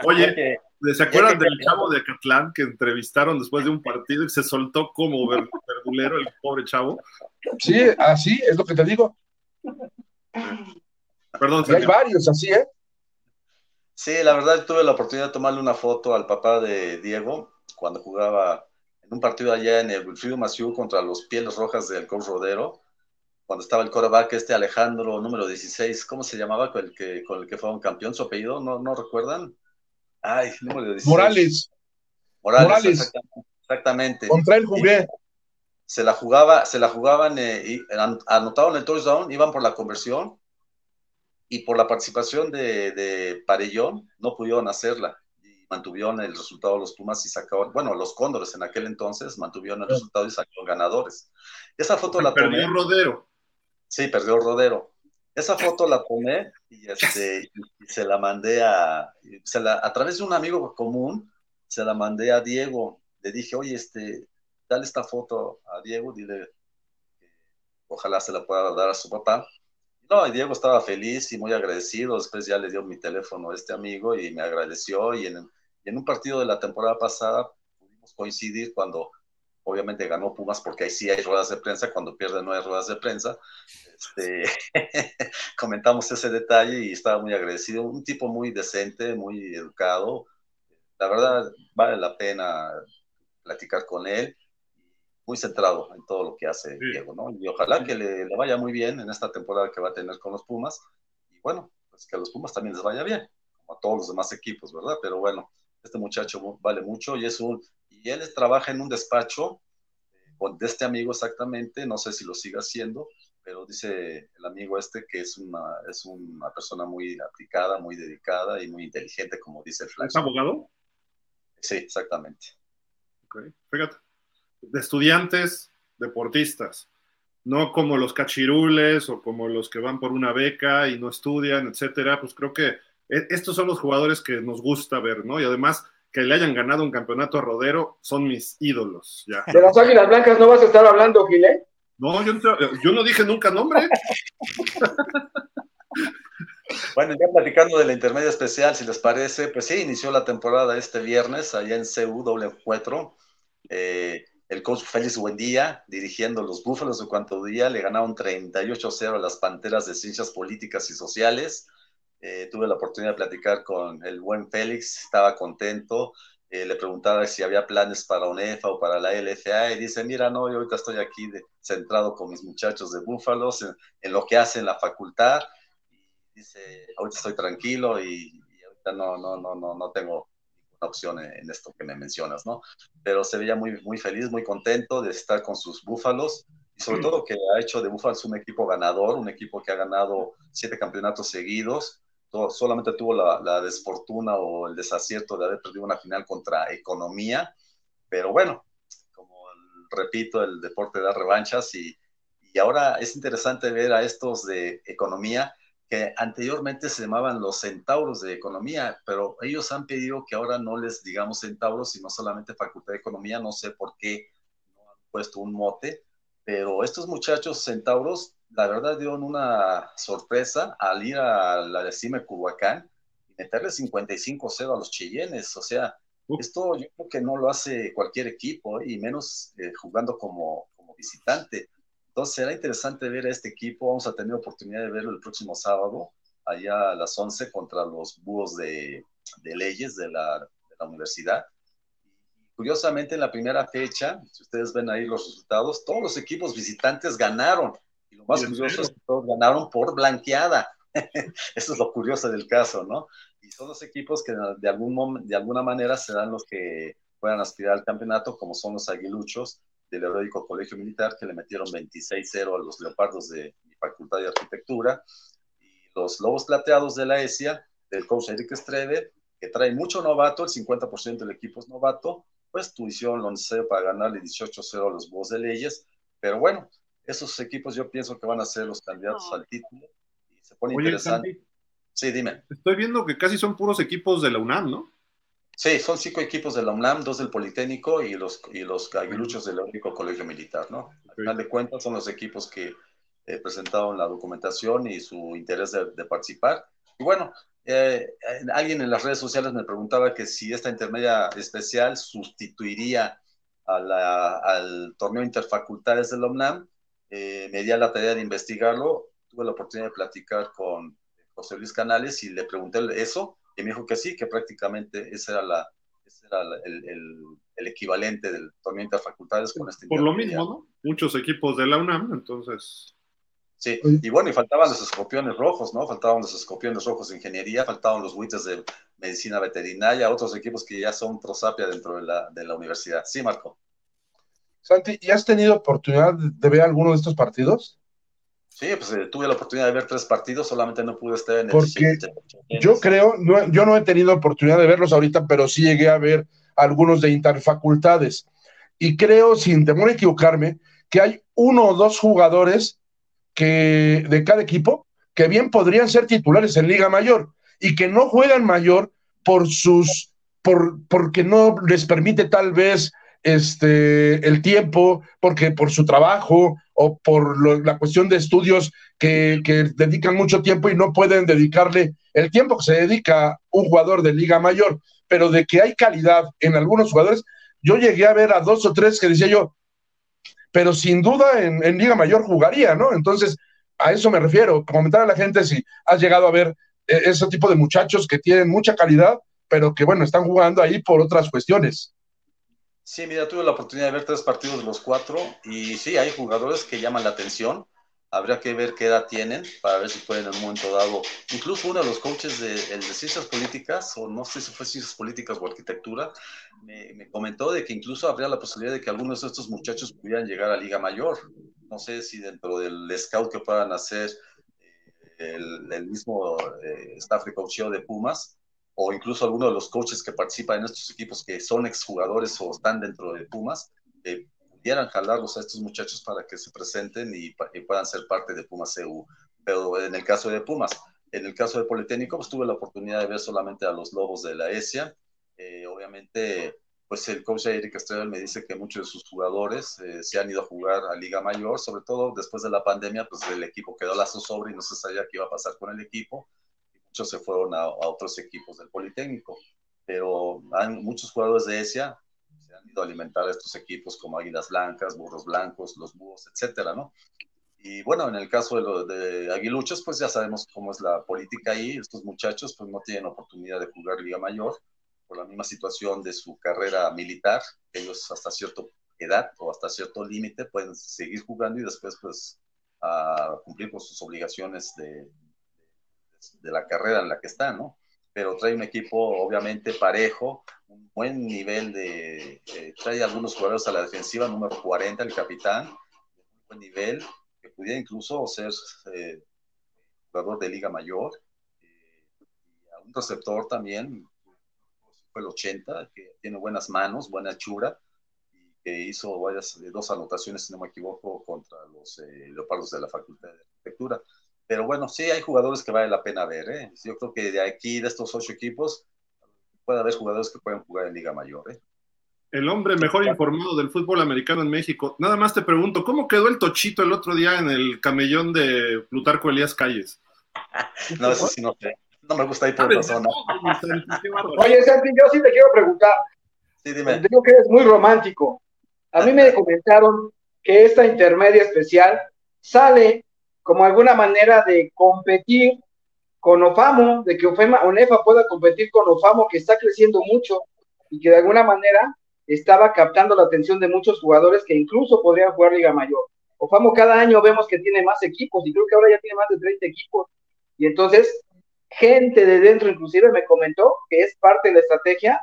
Oye, ¿se acuerdan del chavo de Catlán que entrevistaron después de un partido y se soltó como verdulero el pobre chavo? Sí, así es lo que te digo. Perdón, hay varios así, ¿eh? Sí, la verdad tuve la oportunidad de tomarle una foto al papá de Diego cuando jugaba en un partido allá en el Wilfrido Maciú contra los Pieles Rojas del Coach Rodero, cuando estaba el coreback este Alejandro, número 16, ¿cómo se llamaba con el que, con el que fue un campeón? ¿Su apellido? ¿No, no recuerdan? Ay, número 16. Morales. Morales, Exactamente, Contra él jugué. Se la jugaba, se la jugaban, eh, y, anotaban el touchdown, iban por la conversión y por la participación de, de, Parellón no pudieron hacerla y mantuvieron el resultado de los Pumas y sacaron, bueno, los Cóndores en aquel entonces mantuvieron el resultado y sacaron ganadores. Esa foto la tomé. Perdió Rodero. Sí, perdió Rodero. Esa foto la tomé y, este, se la mandé a, se la, a través de un amigo común, se la mandé a Diego. Le dije, oye, este, dale esta foto a Diego, dile, ojalá se la pueda dar a su papá No, Diego estaba feliz y muy agradecido. Después ya le dio mi teléfono a este amigo y me agradeció. Y en, en un partido de la temporada pasada pudimos coincidir cuando obviamente ganó Pumas porque ahí sí hay ruedas de prensa, cuando pierde no hay ruedas de prensa. Este, comentamos ese detalle y estaba muy agradecido. Un tipo muy decente, muy educado. La verdad, vale la pena platicar con él muy centrado en todo lo que hace Diego, ¿no? Y ojalá que le, vaya muy bien en esta temporada que va a tener con los Pumas. Y bueno, pues que a los Pumas también les vaya bien, como a todos los demás equipos, ¿verdad? Pero bueno, este muchacho vale mucho y es un, y él trabaja en un despacho eh, de este amigo exactamente, no sé si lo sigue haciendo, pero dice el amigo este que es una, es una persona muy aplicada, muy dedicada y muy inteligente, como dice el ¿Es abogado? Sí, exactamente. Ok, fíjate de estudiantes deportistas, no como los cachirules o como los que van por una beca y no estudian, etcétera. Pues creo que e, estos son los jugadores que nos gusta ver, ¿no? Y además que le hayan ganado un campeonato a Rodero son mis ídolos. Ya. De las Águilas Blancas no vas a estar hablando, Gile. No, yo no, yo no dije nunca nombre. Bueno, ya platicando de la intermedia especial, si les parece, pues sí, inició la temporada este viernes allá en CU4. Eh, el coach Félix Buendía, dirigiendo los Búfalos de Cuanto Día, le ganaron 38-0 a las Panteras de Ciencias Políticas y Sociales. Eh, tuve la oportunidad de platicar con el buen Félix, estaba contento. Eh, le preguntaba si había planes para UNEFA o para la LFA y dice, mira, no, yo ahorita estoy aquí centrado con mis muchachos de Búfalos en, lo que hacen la facultad. Y dice, ahorita estoy tranquilo y, y ahorita no, no, no, no, no tengo opción en, esto que me mencionas, ¿no? Pero se veía muy, muy feliz, muy contento de estar con sus búfalos y sobre todo que ha hecho de Búfalos un equipo ganador, un equipo que ha ganado siete campeonatos seguidos. solamente tuvo la, desfortuna o el desacierto de haber perdido una final contra Economía, pero bueno, como repito, el deporte da revanchas y, y ahora es interesante ver a estos de Economía que anteriormente se llamaban los centauros de economía, pero ellos han pedido que ahora no les digamos centauros, sino solamente facultad de economía, no sé por qué no han puesto un mote, pero estos muchachos centauros, la verdad dieron una sorpresa al ir a la de Cime Culhuacán y meterle 55-0 a los Cheyennes, o sea, esto yo creo que no lo hace cualquier equipo, y menos eh, jugando como, como visitante. Entonces será interesante ver a este equipo. Vamos a tener oportunidad de verlo el próximo sábado, allá a las 11 contra los búhos de, leyes de la, de la universidad. Curiosamente, en la primera fecha, si ustedes ven ahí los resultados, todos los equipos visitantes ganaron. Y lo más curioso es que todos ganaron por blanqueada. Eso es lo curioso del caso, ¿no? Y son los equipos que de, algún de alguna manera serán los que puedan aspirar al campeonato, como son los aguiluchos, del Heroico Colegio Militar, que le metieron 26-0 a los Leopardos de mi Facultad de Arquitectura, y los Lobos Plateados de la ESIA, del coach Eric Estreve, que trae mucho novato, el 50% del equipo es novato, pues tuvieron lo necesario para ganarle 18-0 a los Búhos de Leyes, pero bueno, esos equipos yo pienso que van a ser los candidatos al título, y se pone interesante. sí, dime. Estoy viendo que casi son puros equipos de la UNAM, ¿no? Sí, son cinco equipos de la UNAM, dos del Politécnico y los, y los aguiluchos del único colegio militar, ¿no? Al final de cuentas son los equipos que eh, presentaron la documentación y su interés de, participar. Y bueno, eh, alguien en las redes sociales me preguntaba que si esta intermedia especial sustituiría al torneo interfacultades de la UNAM. Eh, me di a la tarea de investigarlo. Tuve la oportunidad de platicar con José Luis Canales y le pregunté eso y me dijo que sí, que prácticamente ese era, la, era el, equivalente del torneo interfacultades con este. Por lo mismo, ¿no? Muchos equipos de la UNAM, entonces. Sí, y bueno, y faltaban los escorpiones rojos, ¿no? Faltaban los escorpiones rojos de ingeniería, faltaban los buitres de medicina veterinaria, otros equipos que ya son prosapia dentro de la, de la universidad. Sí, Marco. Santi, ¿y has tenido oportunidad de ver alguno de estos partidos? Sí, pues eh, tuve la oportunidad de ver tres partidos, solamente no pude estar en el Porque yo creo, yo no he tenido oportunidad de verlos ahorita, pero sí llegué a ver algunos de interfacultades. Y creo, sin temor a equivocarme, que hay uno o dos jugadores que, de cada equipo que bien podrían ser titulares en Liga Mayor y que no juegan mayor por sus, por, porque no les permite tal vez este, el tiempo, porque por su trabajo o por la cuestión de estudios que, dedican mucho tiempo y no pueden dedicarle el tiempo que se dedica un jugador de Liga Mayor, pero de que hay calidad en algunos jugadores, yo llegué a ver a dos o tres que decía yo, pero sin duda en, en Liga Mayor jugaría, ¿no? Entonces, a eso me refiero, comentar a la gente si has llegado a ver eh, ese tipo de muchachos que tienen mucha calidad, pero que bueno, están jugando ahí por otras cuestiones. Sí, mira, tuve la oportunidad de ver tres partidos de los cuatro y sí, hay jugadores que llaman la atención. Habría que ver qué edad tienen para ver si pueden en un momento dado. Incluso uno de los coaches de, de ciencias políticas, o no sé si fue ciencias políticas o arquitectura, me, comentó de que incluso habría la posibilidad de que algunos de estos muchachos pudieran llegar a Liga Mayor. No sé si dentro del scout que puedan hacer eh, el, mismo eh, staff de coaching de Pumas, o incluso algunos de los coaches que participan en estos equipos que son exjugadores o están dentro de Pumas, eh, pudieran jalarlos a estos muchachos para que se presenten y, puedan ser parte de Pumas EU. Pero en el caso de Pumas, en el caso de Politécnico, pues tuve la oportunidad de ver solamente a los Lobos de la ESIA. Eh, obviamente, pues el coach Eric Estrella me dice que muchos de sus jugadores eh, se han ido a jugar a Liga Mayor, sobre todo después de la pandemia, pues el equipo quedó lazo sobre y no se sabía qué iba a pasar con el equipo muchos se fueron a, otros equipos del Politécnico, pero hay muchos jugadores de ESIA se han ido a alimentar a estos equipos como Águilas Blancas, Burros Blancos, Los Búhos, etcétera, ¿no? Y bueno, en el caso de, de Aguiluchos, pues ya sabemos cómo es la política ahí. Estos muchachos pues no tienen oportunidad de jugar Liga Mayor por la misma situación de su carrera militar. Ellos hasta cierta edad o hasta cierto límite pueden seguir jugando y después pues a cumplir con sus obligaciones de, de la carrera en la que está, ¿no? Pero trae un equipo obviamente parejo, un buen nivel de... Eh, trae algunos jugadores a la defensiva, número 40, el capitán, un buen nivel, que pudiera incluso ser eh, jugador de Liga Mayor. Eh, y a un receptor también, fue el 80, que tiene buenas manos, buena hechura, y que hizo varias, dos anotaciones, si no me equivoco, contra los Leopardos de la Facultad de Arquitectura. Pero bueno, sí hay jugadores que vale la pena ver. ¿eh? Yo creo que de aquí, de estos ocho equipos, puede haber jugadores que pueden jugar en Liga Mayor. ¿eh? El hombre mejor informado del fútbol americano en México. Nada más te pregunto, ¿cómo quedó el tochito el otro día en el camellón de Plutarco Elías Calles? no, eso sí no sé. No me gusta ir por la zona. Oye, Santi, yo sí te quiero preguntar. Sí, dime. Digo que eres muy romántico. A mí me comentaron que esta intermedia especial sale como alguna manera de competir con OFAMO, de que ONEFA pueda competir con OFAMO, que está creciendo mucho y que de alguna manera estaba captando la atención de muchos jugadores que incluso podrían jugar Liga Mayor. OFAMO cada año vemos que tiene más equipos y creo que ahora ya tiene más de 30 equipos. Y entonces, gente de dentro inclusive me comentó que es parte de la estrategia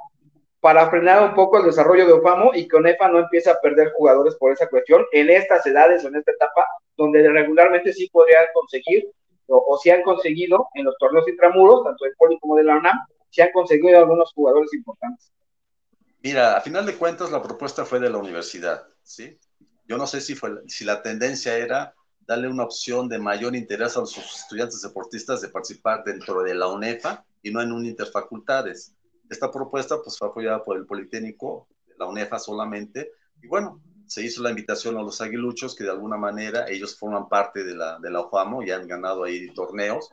para frenar un poco el desarrollo de OFAMO y que ONEFA no empiece a perder jugadores por esa cuestión en estas edades o en esta etapa donde regularmente sí podrían conseguir, o, si han conseguido en los torneos intramuros, tanto de Poli como de la UNAM, se han conseguido algunos jugadores importantes. Mira, a final de cuentas la propuesta fue de la universidad, ¿sí? Yo no sé si, fue, si la tendencia era darle una opción de mayor interés a los estudiantes deportistas de participar dentro de la UNEFA y no en un interfacultades. Esta propuesta pues fue apoyada por el Politécnico, la UNEFA solamente, y bueno, se hizo la invitación a los aguiluchos que de alguna manera ellos forman parte de la, de la OFAMO y han ganado ahí torneos.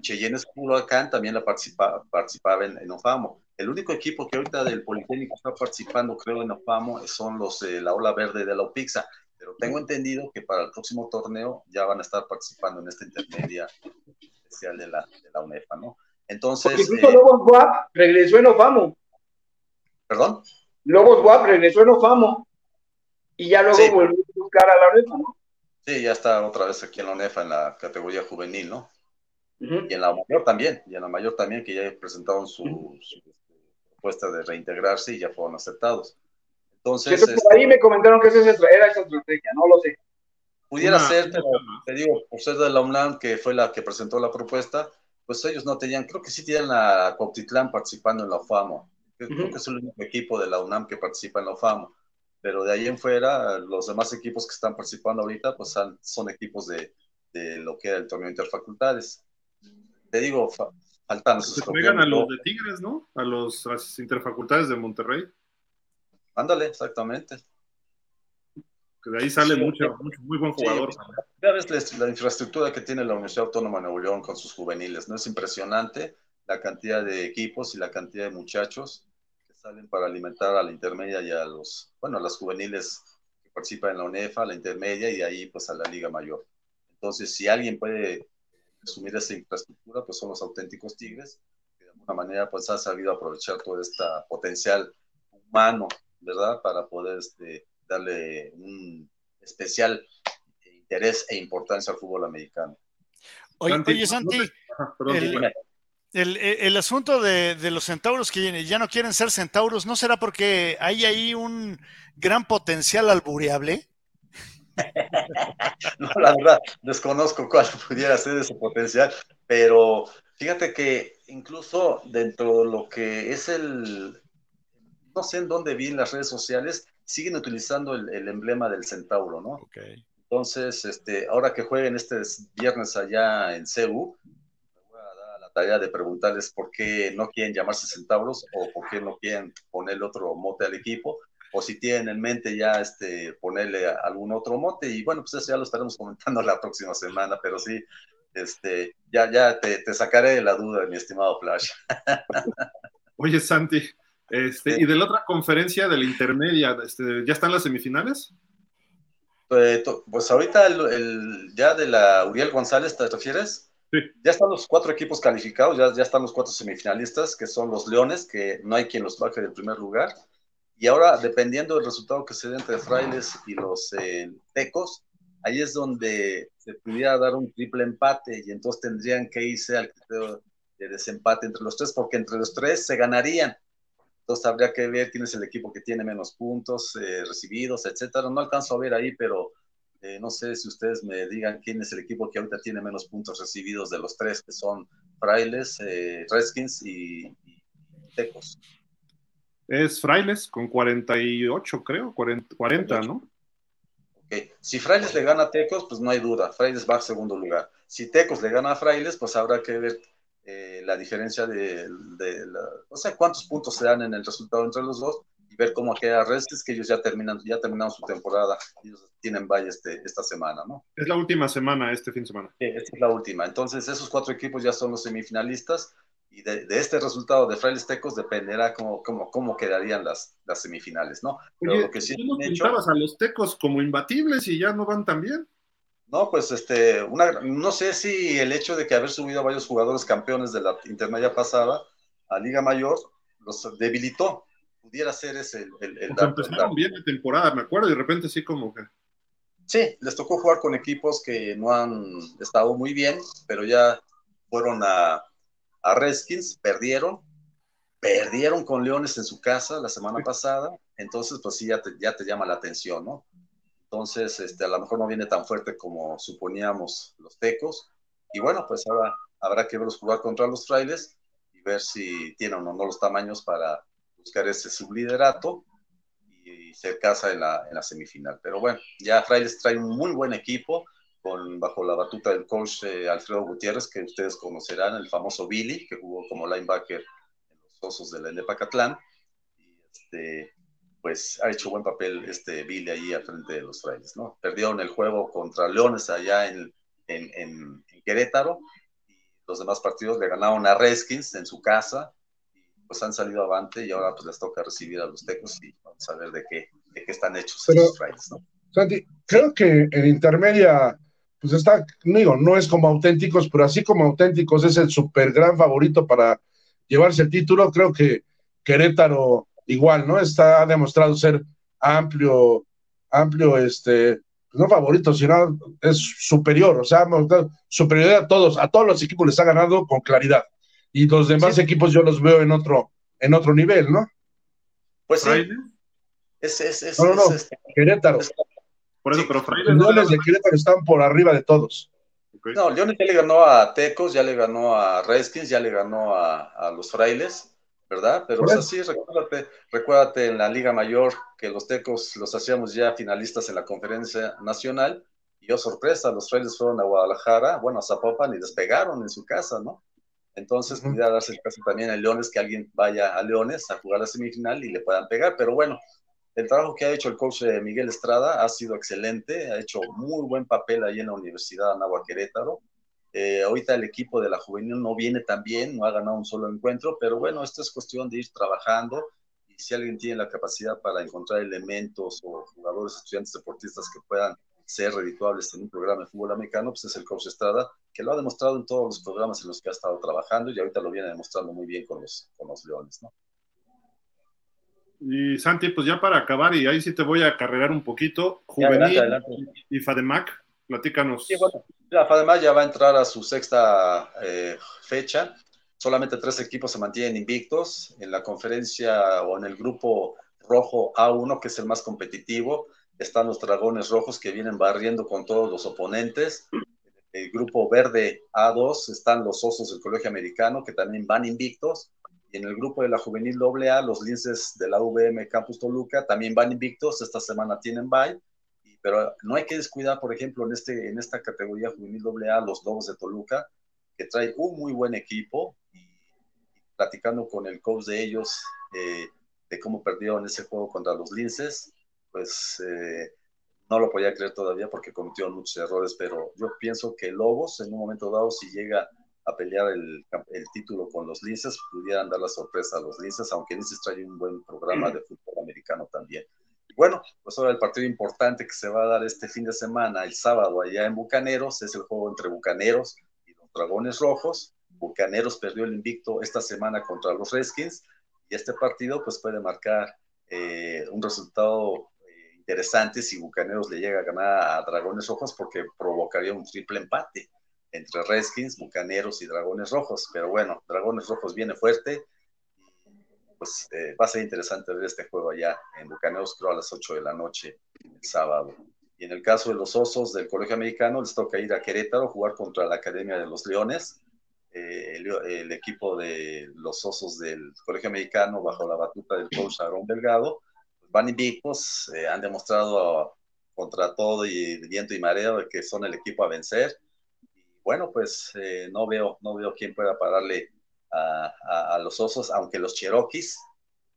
Cheyennes Culhuacán también la participa, participaba en, OFAMO. El único equipo que ahorita del Politécnico está participando, creo, en OFAMO son los de la Ola Verde de la OPIXA. Pero tengo entendido que para el próximo torneo ya van a estar participando en esta intermedia especial de la, de la UNEFA, ¿no? Entonces. Porque incluso eh, Lobos WAP regresó en OFAMO. ¿Perdón? Lobos WAP regresó en OFAMO. Y ya luego volvió a buscar a la UNEFA, ¿no? Sí, ya está otra vez aquí en la UNEFA en la categoría juvenil, ¿no? Y en la mayor también, y en la mayor también, que ya presentaron su, este, propuesta de reintegrarse y ya fueron aceptados. Entonces. por ahí este me comentaron que esa era esa estrategia, no lo sé. Pudiera ser, pero te digo, por ser de la UNAM, que fue la que presentó la propuesta, pues ellos no tenían, creo que sí tienen a Cuautitlán participando en la UFAMO. Creo que es el único equipo de la UNAM que participa en la UFAMO pero de ahí en fuera, los demás equipos que están participando ahorita, pues son, equipos de, de, lo que era el torneo interfacultades. Te digo, faltan... Se juegan a los de Tigres, ¿no? A los interfacultades de Monterrey. Ándale, exactamente. que de ahí sale mucho, muy buen jugador. ya ves la, infraestructura que tiene la Universidad Autónoma de Nuevo León con sus juveniles, ¿no? Es impresionante la cantidad de equipos y la cantidad de muchachos salen para alimentar a la intermedia y a los, bueno, a las juveniles que participan en la UNEFA, la intermedia y de ahí pues a la Liga Mayor. Entonces, si alguien puede asumir esa infraestructura, pues son los auténticos Tigres, que de alguna manera pues ha sabido aprovechar todo este potencial humano, ¿verdad? Para poder este, darle un especial interés e importancia al fútbol americano. Oye, Santi, el, asunto de, los centauros que ya no quieren ser centauros, ¿no será porque hay ahí un gran potencial albureable? no, la verdad, desconozco cuál pudiera ser ese potencial, pero fíjate que incluso dentro de lo que es el, no sé en dónde vi en las redes sociales, siguen utilizando el, emblema del centauro, ¿no? Entonces, este, ahora que jueguen este viernes allá en CEU, me voy a dar la tarea de preguntarles por qué no quieren llamarse centauros o por qué no quieren ponerle otro mote al equipo, o si tienen en mente ya este, ponerle algún otro mote. Y bueno, pues eso ya lo estaremos comentando la próxima semana, pero sí, este, ya, ya te, te sacaré de la duda, mi estimado Flash. Oye, Santi, este, y de la otra conferencia de la intermedia, este, ¿ya están las semifinales? Pues, pues ahorita el, ya de la Uriel González, ¿te refieres? Sí. Ya están los cuatro equipos calificados, ya, ya están los cuatro semifinalistas, que son los Leones, que no hay quien los baje del primer lugar. Y ahora, dependiendo del resultado que se dé entre Frailes y los eh, Tecos, ahí es donde se pudiera dar un triple empate y entonces tendrían que irse al criterio de desempate entre los tres, porque entre los tres se ganarían. Entonces habría que ver quién es el equipo que tiene menos puntos eh, recibidos, etcétera. No alcanzo a ver ahí, pero eh, no sé si ustedes me digan quién es el equipo que ahorita tiene menos puntos recibidos de los tres, que son Frailes, eh, Redskins y, Tecos. Es Frailes con 48, creo, 40, ¿no? Okay. Si Frailes le gana a Tecos, pues no hay duda, Frailes va a segundo lugar. Si Tecos le gana a Frailes, pues habrá que ver eh, la diferencia de, la, o sea, cuántos puntos se dan en el resultado entre los dos y ver cómo queda Restes, que ellos ya terminan, ya terminaron su temporada, ellos tienen valle este, esta semana, ¿no? Es la última semana, este fin de semana. Sí, esta es la última. Entonces, esos cuatro equipos ya son los semifinalistas y de, este resultado de Frailes Tecos dependerá cómo, cómo, cómo quedarían las, las semifinales, ¿no? Pero lo que sí ¿tú hecho, a los Tecos como imbatibles y ya no van tan bien? No, pues este, una, no sé si el hecho de que haber subido a varios jugadores campeones de la intermedia pasada a Liga Mayor los debilitó. Pudiera ser ese el. el, el empezaron bien la temporada, me acuerdo, y de repente sí, como que. Sí, les tocó jugar con equipos que no han estado muy bien, pero ya fueron a, a Redskins, perdieron, perdieron con Leones en su casa la semana pasada, entonces pues sí ya te, ya te llama la atención, ¿no? Entonces, este, a lo mejor no viene tan fuerte como suponíamos los tecos. Y bueno, pues ahora habrá que verlos jugar contra los frailes y ver si tienen o no los tamaños para buscar ese subliderato y, ser casa en la, en la, semifinal. Pero bueno, ya frailes trae un muy buen equipo con, bajo la batuta del coach eh, Alfredo Gutiérrez, que ustedes conocerán, el famoso Billy, que jugó como linebacker en los Osos de la Nepacatlán. Y este, pues ha hecho buen papel este Billy ahí al frente de los frailes, ¿no? Perdieron el juego contra Leones allá en, en, Querétaro y los demás partidos le ganaron a Redskins en su casa pues han salido avante y ahora pues les toca recibir a los Tecos y vamos a ver de qué, de qué están hechos esos frailes, ¿no? Santi, creo que en intermedia pues está, digo, no es como auténticos, pero así como auténticos es el super gran favorito para llevarse el título, creo que Querétaro igual, ¿no? Está ha demostrado ser amplio, amplio, este, no favorito, sino es superior, o sea, superior a todos, a todos los equipos les ha ganado con claridad. Y los demás equipos yo los veo en otro, en otro nivel, ¿no? Pues sí. Es, es, es, no, no, no. Este, Querétaro. Por eso, pero Los Leones de Querétaro están por arriba de todos. No, Leones ya le ganó a Tecos, ya le ganó a Redskins, ya le ganó a, a los Frailes. ¿verdad? Pero es así, recuérdate, recuérdate en la Liga Mayor que los tecos los hacíamos ya finalistas en la conferencia nacional y yo oh, sorpresa, los frailes fueron a Guadalajara, bueno, a Zapopan y despegaron en su casa, ¿no? Entonces uh darse el caso también a Leones que alguien vaya a Leones a jugar la semifinal y le puedan pegar, pero bueno, el trabajo que ha hecho el coach Miguel Estrada ha sido excelente, ha hecho muy buen papel ahí en la Universidad Anáhuac Querétaro. Eh, ahorita el equipo de la juvenil no viene tan bien, no ha ganado un solo encuentro, pero bueno, esto es cuestión de ir trabajando y si alguien tiene la capacidad para encontrar elementos o jugadores, estudiantes, deportistas que puedan ser redituables en un programa de fútbol americano, pues es el coach Estrada, que lo ha demostrado en todos los programas en los que ha estado trabajando y ahorita lo viene demostrando muy bien con los, con los Leones, ¿no? Y Santi, pues ya para acabar, y ahí sí te voy a cargar un poquito, Juvenil y Fademac, platícanos. Sí, bueno, la Fademac ya va a entrar a su sexta eh, fecha, solamente tres equipos se mantienen invictos en la conferencia o en el grupo rojo A1, que es el más competitivo, están los dragones rojos que vienen barriendo con todos los oponentes. El grupo verde A2 están los osos del colegio americano que también van invictos. En el grupo de la juvenil AA, los linces de la VM Campus Toluca también van invictos, esta semana tienen bye, pero no hay que descuidar, por ejemplo, en, este, en esta categoría juvenil AA, los Lobos de Toluca, que trae un muy buen equipo, y, platicando con el coach de ellos, eh, de cómo perdieron ese juego contra los linces, pues eh, no lo podía creer todavía porque cometió muchos errores, pero yo pienso que Lobos en un momento dado, si llega a pelear el, título con los Linces, pudieran dar la sorpresa a los Linces, aunque Linces trae un buen programa de fútbol americano también. Bueno, pues ahora el partido importante que se va a dar este fin de semana, el sábado, allá en Bucaneros, es el juego entre Bucaneros y los Dragones Rojos. Bucaneros perdió el invicto esta semana contra los Redskins y este partido pues puede marcar eh, un resultado interesante si Bucaneros le llega a ganar a Dragones Rojos porque provocaría un triple empate entre Redskins, Bucaneros y Dragones Rojos. Pero bueno, Dragones Rojos viene fuerte. Pues eh, va a ser interesante ver este juego allá en Bucaneros, creo a las 8 de la noche el sábado. Y en el caso de los Osos del Colegio Americano, les toca ir a Querétaro, jugar contra la Academia de los Leones. Eh, el, equipo de los Osos del Colegio Americano, bajo la batuta del coach Aaron Delgado, van invictos, eh, han demostrado contra todo y viento y mareo que son el equipo a vencer bueno, pues eh, no, veo, no veo quién pueda pararle a, los osos, aunque los Cherokees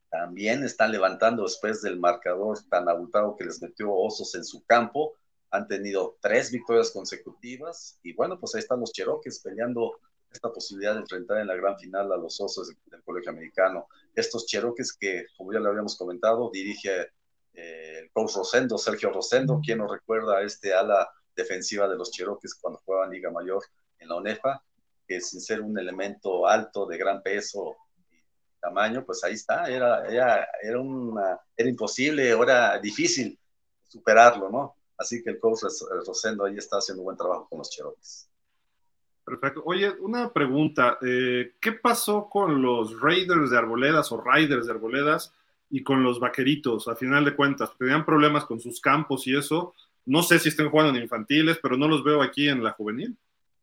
también están levantando después del marcador tan abultado que les metió osos en su campo. Han tenido tres victorias consecutivas y bueno, pues ahí están los Cherokees peleando esta posibilidad de enfrentar en la gran final a los osos del, Colegio Americano. Estos Cherokees que, como ya le habíamos comentado, dirige eh, el coach Rosendo, Sergio Rosendo, quien nos recuerda a este ala defensiva de los Cherokees cuando jugaban Liga Mayor en la UNEFA, que sin ser un elemento alto de gran peso y tamaño, pues ahí está, era, era, era, una, era imposible, era difícil superarlo, ¿no? Así que el coach Rosendo ahí está haciendo un buen trabajo con los Cherokees. Perfecto. Oye, una pregunta. Eh, ¿Qué pasó con los Raiders de Arboledas o Riders de Arboledas y con los Vaqueritos? A final de cuentas, tenían problemas con sus campos y eso. No sé si estén jugando en infantiles, pero no los veo aquí en la juvenil.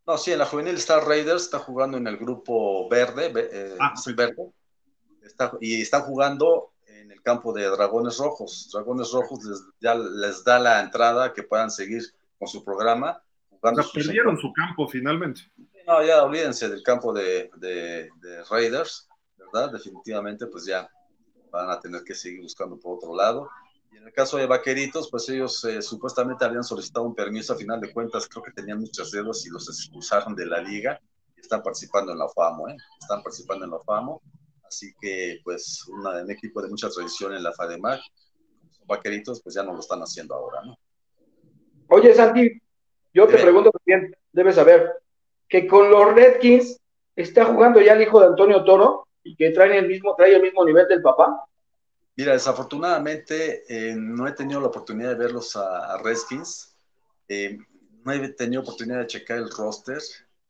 No, sí, en la juvenil está Raiders, está jugando en el grupo verde, eh, ah, verde y están jugando en el campo de Dragones Rojos. Dragones Rojos les, ya les da la entrada que puedan seguir con su programa. Jugando perdieron su campo finalmente. No, ya olvídense del campo de, de, de Raiders, ¿verdad? Definitivamente, pues ya van a tener que seguir buscando por otro lado en el caso de Vaqueritos, pues ellos eh, supuestamente habían solicitado un permiso, a final de cuentas creo que tenían muchas deudas y los expulsaron de la liga y están participando en la FAMO, ¿eh? Están participando en la FAMO, así que pues una, un equipo de mucha tradición en la FADEMAC, Vaqueritos, pues ya no lo están haciendo ahora, ¿no? Oye, Santi, yo te pregunto también, debes saber, que con los Redkins está jugando ya el hijo de Antonio Toro y que trae el mismo, trae el mismo nivel del papá. Mira, desafortunadamente eh, no he tenido la oportunidad de verlos a, Redskins. Eh, no he tenido oportunidad de checar el roster.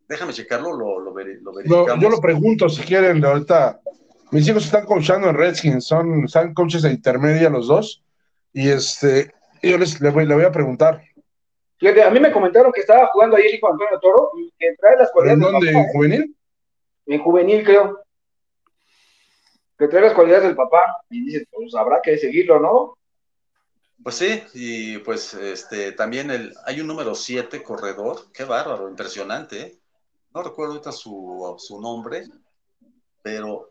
Déjame checarlo, lo, lo, verificamos. yo lo pregunto si quieren, ahorita. Mis hijos están coachando en Redskins, son, están coaches de intermedia los dos. Y este, yo les le voy, le voy a preguntar. Fíjate, a mí me comentaron que estaba jugando ahí el hijo Antonio Toro y que trae las cualidades. ¿En dónde? ¿En ¿eh? juvenil? En juvenil, creo que trae las cualidades del papá y dice, pues habrá que seguirlo, ¿no? Pues sí, y pues este también el, hay un número 7 corredor, qué bárbaro, impresionante. ¿eh? No recuerdo ahorita su, su nombre, pero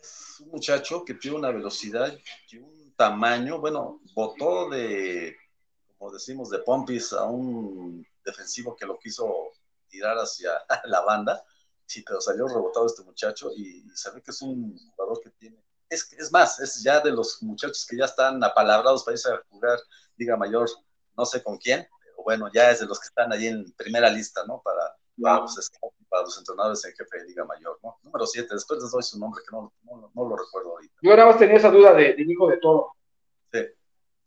es un muchacho que tiene una velocidad y un tamaño, bueno, botó de, como decimos, de pompis a un defensivo que lo quiso tirar hacia la banda, sí, pero salió rebotado este muchacho y, se ve que es un jugador que tiene, es, es más, es ya de los muchachos que ya están apalabrados para irse a jugar Liga Mayor, no sé con quién, pero bueno, ya es de los que están ahí en primera lista, ¿no? Para, para, los, para los entrenadores en jefe de Liga Mayor, ¿no? Número 7, después les doy su nombre, que no, no, no lo recuerdo ahorita. Yo nada más tenía esa duda de, de hijo de todo.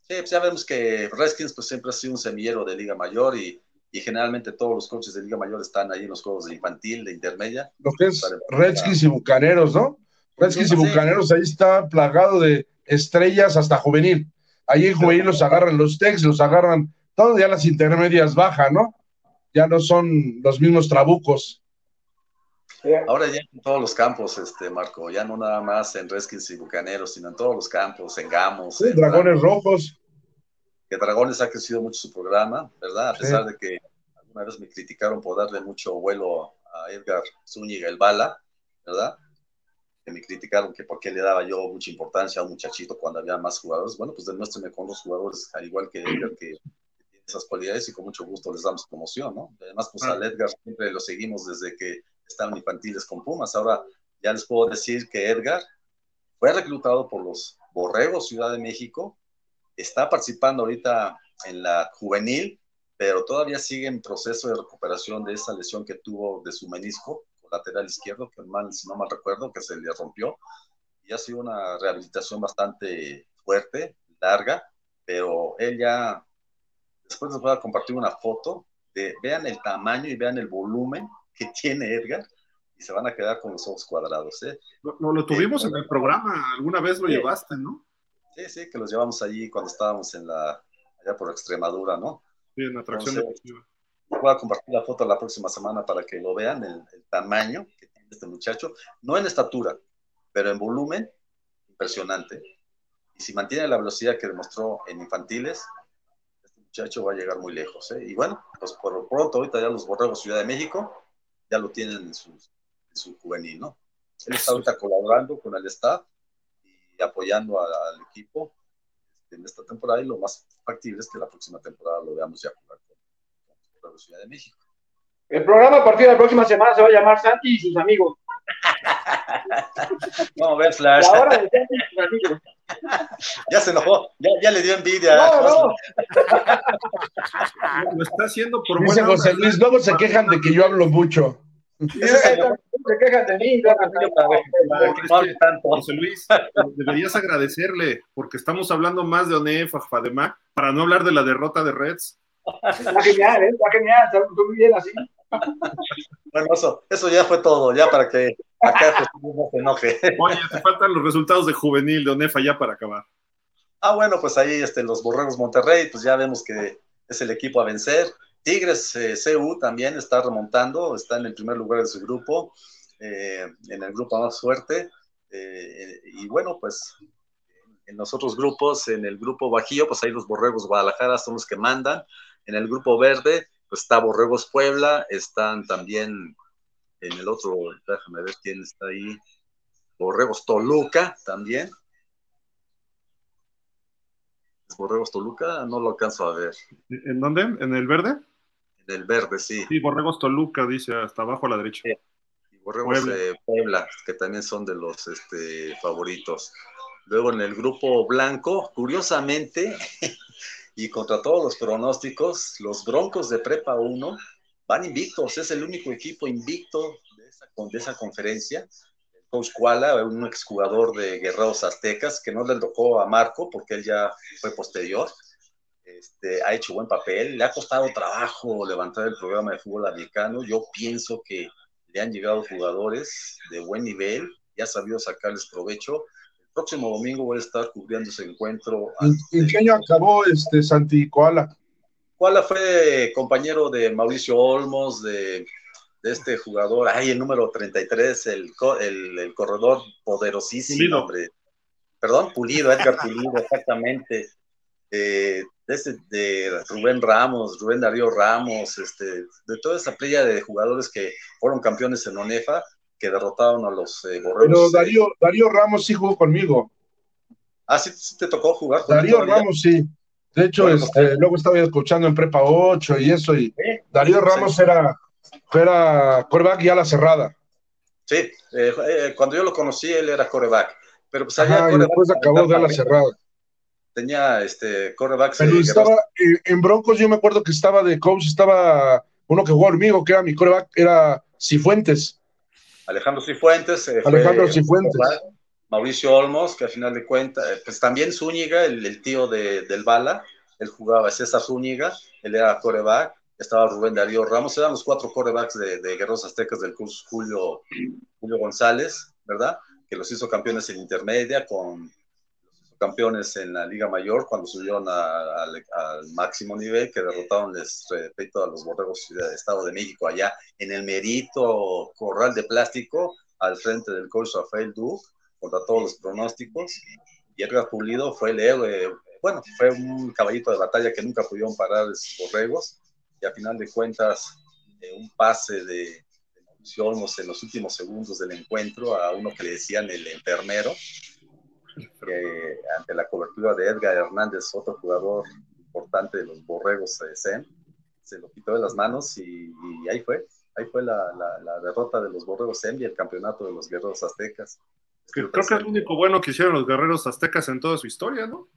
Sí. Pues ya vemos que Redskins pues siempre ha sido un semillero de Liga Mayor y, y generalmente todos los coaches de Liga Mayor están ahí en los juegos de infantil, de intermedia. Lo que es Redskins y Bucaneros, ¿no? Redskins y Bucaneros, ahí está plagado de estrellas hasta juvenil. Ahí en juvenil los agarran los Tex, los agarran, todo ya las intermedias bajan, ¿no? Ya no son los mismos trabucos. Ahora ya en todos los campos, este Marco, ya no nada más en Redskins y Bucaneros, sino en todos los campos, en Gamos. Sí, Dragones Rojos. Que Dragones ha crecido mucho su programa, ¿verdad? A pesar de que alguna vez me criticaron por darle mucho vuelo a Edgar Zúñiga, el bala, ¿verdad? Que me criticaron que por qué le daba yo mucha importancia a un muchachito cuando había más jugadores. Bueno, pues demuéstrenme con los jugadores, al igual que Edgar, que tiene esas cualidades y con mucho gusto les damos promoción, ¿no? Además, pues al Edgar siempre lo seguimos desde que estaban infantiles con Pumas. Ahora ya les puedo decir que Edgar fue reclutado por los Borregos Ciudad de México, está participando ahorita en la juvenil, pero todavía sigue en proceso de recuperación de esa lesión que tuvo de su menisco lateral izquierdo, que mal, si no mal recuerdo, que se le rompió. Y ha sido una rehabilitación bastante fuerte, larga, pero él ya, después les voy a compartir una foto de, vean el tamaño y vean el volumen que tiene Edgar y se van a quedar con los ojos cuadrados. ¿eh? Lo, lo tuvimos en el programa, alguna vez lo sí. llevaste, ¿no? Sí, sí, que los llevamos allí cuando estábamos en la, allá por Extremadura, ¿no? Sí, en atracción Entonces, deportiva. Voy a compartir la foto la próxima semana para que lo vean, el, el, tamaño que tiene este muchacho, no en estatura, pero en volumen, impresionante. Y si mantiene la velocidad que demostró en infantiles, este muchacho va a llegar muy lejos. ¿eh? Y bueno, pues por lo pronto, ahorita ya los Borregos Ciudad de México ya lo tienen en su, en su juvenil, ¿no? Él está ahorita colaborando con el staff y apoyando a, al equipo en esta temporada y lo más factible es que la próxima temporada lo veamos ya jugar con, con la Ciudad de México. El programa a partir de la próxima semana se va a llamar Santi y sus amigos. Vamos a ver, Flash. La hora de Santi y sus amigos. Ya se enojó, ya, ya le dio envidia. No, no. Lo está haciendo por Dice buena José. Luis, luego se quejan de que yo hablo mucho. Se quejan de mí. José Luis, deberías agradecerle, porque estamos hablando más de ONEF, Fademac, para no hablar de la derrota de Reds. Está genial, ¿eh? está genial. Está muy bien así. Bueno, eso, eso ya fue todo, ya para que acá no se enoje. Oye, te faltan los resultados de juvenil de ONEFA ya para acabar. Ah, bueno, pues ahí este, los Borregos Monterrey, pues ya vemos que es el equipo a vencer. Tigres eh, CU también está remontando, está en el primer lugar de su grupo, eh, en el grupo más fuerte. Eh, y bueno, pues en los otros grupos, en el grupo Bajío, pues ahí los Borregos Guadalajara son los que mandan. En el grupo verde, está Borregos Puebla, están también en el otro, déjame ver quién está ahí, Borregos Toluca también. Borregos Toluca, no lo alcanzo a ver. ¿En dónde? ¿En el verde? En el verde, sí. Sí, Borregos Toluca, dice hasta abajo a la derecha. Sí. Y Borregos Puebla. Puebla. Puebla, que también son de los este, favoritos. Luego en el grupo blanco, curiosamente, y contra todos los pronósticos, los Broncos de Prepa 1 van invictos. Es el único equipo invicto de esa, de esa conferencia. Coach Kuala, un exjugador de Guerreros Aztecas, que no le tocó a Marco porque él ya fue posterior. Este, ha hecho buen papel, le ha costado trabajo levantar el programa de fútbol americano. Yo pienso que le han llegado jugadores de buen nivel y ha sabido sacarles provecho. Próximo domingo voy a estar cubriendo ese encuentro. ¿En, en qué año acabó este Santi Koala? Koala fue compañero de Mauricio Olmos, de, de este jugador, ay, el número 33, el, el, el corredor poderosísimo, Pulido. hombre. Perdón, Pulido, Edgar Pulido, exactamente. Eh, de, este, de Rubén Ramos, Rubén Darío Ramos, este, de toda esa playa de jugadores que fueron campeones en ONEFA, que derrotaron a los eh, Pero borregos. Darío, Darío Ramos sí jugó conmigo. Ah, sí, te tocó jugar. Con Darío Ramos, sí. De hecho, este, luego estaba escuchando en Prepa 8 y eso, y Darío Ramos era, era coreback y a la cerrada. Sí, eh, eh, cuando yo lo conocí, él era coreback. Pero pues y después acabó de ala cerrada. Tenía este coreback. Pero estaba en Broncos, yo me acuerdo que estaba de coach, estaba uno que jugó conmigo, que era mi coreback, era Cifuentes. Alejandro Cifuentes. Eh, Alejandro Cifuentes. Mauricio Olmos, que al final de cuentas, eh, pues también Zúñiga, el, tío de, del Bala, él jugaba, César Zúñiga, él era coreback, estaba Rubén Darío Ramos, eran los cuatro corebacks de, de Guerreros Aztecas del curso Julio, Julio González, ¿verdad? Que los hizo campeones en intermedia, con los campeones en la Liga Mayor cuando subieron al máximo nivel, que derrotaron, les repito, a los borregos del Estado de México allá en el merito corral de plástico al frente del coach Rafael Duque contra todos los pronósticos. Y Edgar Pulido fue el héroe, bueno, fue un caballito de batalla que nunca pudieron parar sus borregos. Y a final de cuentas, eh, un pase de, Olmos en los últimos segundos del encuentro a uno que le decían el enfermero, que ante la cobertura de Edgar Hernández, otro jugador importante de los borregos de SEM, se lo quitó de las manos y, ahí fue. Ahí fue la, la, derrota de los borregos SEM y el campeonato de los guerreros aztecas. Creo que es el único bueno que hicieron los guerreros aztecas en toda su historia, ¿no?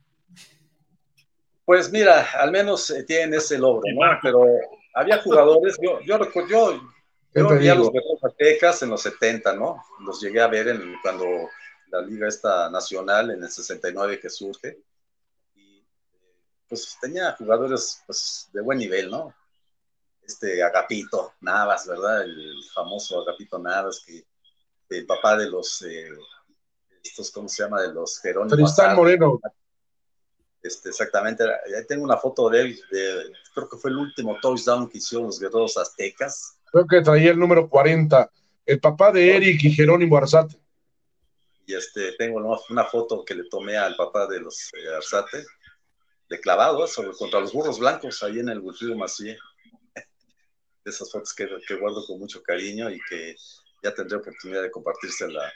Pues mira, al menos eh, tienen ese logro, ¿no? Pero había jugadores, yo, yo recuerdo, yo, vi a los guerreros aztecas en los 70, ¿no? Los llegué a ver en, cuando la liga esta nacional en el 69 que surge. Y pues tenía jugadores pues, de buen nivel, ¿no? Este Agapito Navas, ¿verdad? El famoso Agapito Navas, que el papá de los eh, estos, ¿cómo se llama? De los Jerónimos. Tristán Moreno. Este, exactamente, tengo una foto de él, creo que fue el último touchdown que hicieron los guerreros aztecas. Creo que traía el número 40, el papá de Eric y Jerónimo Arzate. Y este, tengo una foto que le tomé al papá de los eh, Arzate, de clavado, sobre, contra los burros blancos, ahí en el Wilfrido Macié. esas fotos que, que, guardo con mucho cariño y que ya tendré oportunidad de compartírsela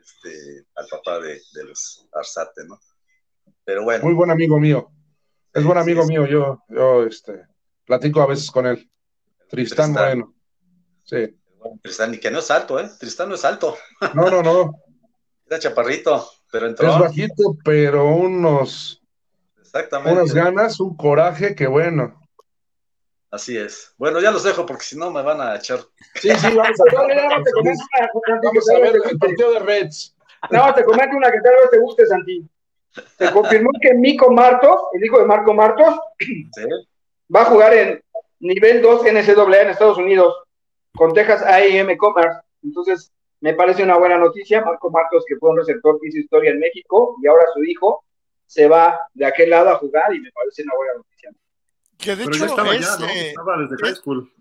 este, al papá de, los Arzate, ¿no? Pero bueno. Muy buen amigo mío. Es buen amigo mío. Yo, yo este, platico a veces con él. Tristán, Moreno. Sí. Tristán, y que no es alto, ¿eh? Tristán no es alto. No, no, no. Era chaparrito, pero entró. Es bajito, pero unos. Exactamente. Unas ganas, un coraje que bueno. Así es. Bueno, ya los dejo porque si no me van a echar. Sí, sí, vamos a, vamos a ver el partido de Reds. No, te comento una que tal vez te guste, Santi. Te confirmó que Mico Martos, el hijo de Marco Martos, va a jugar en nivel 2 NCAA en Estados Unidos con Texas A&M Commerce. Entonces, me parece una buena noticia. Marco Martos, que fue un receptor que hizo historia en México, y ahora su hijo se va de aquel lado a jugar y me parece una buena noticia. Que de hecho ya estaba, ya, ¿no? estaba desde high school.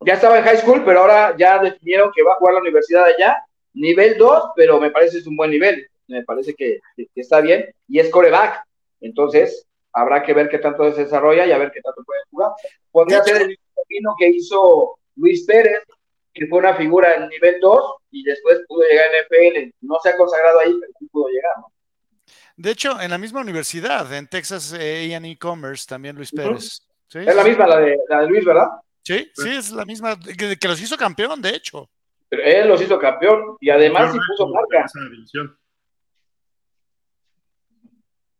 Ya estaba en high school, pero ahora ya definieron que va a jugar la universidad allá. Nivel 2, pero me parece que es un buen nivel. Me parece que, está bien. Y es coreback. Entonces, habrá que ver qué tanto se desarrolla y a ver qué tanto puede jugar. Podría ser el camino que hizo Luis Pérez, que fue una figura en nivel 2 y después pudo llegar a NFL. No se ha consagrado ahí, pero sí pudo llegar, ¿no? De hecho, en la misma universidad, en Texas A&E Commerce, también Luis Pérez. Es la misma, la de, la de Luis, ¿verdad? Sí, sí, es la misma, que, los hizo campeón, de hecho. Pero él los hizo campeón y además sí puso marca.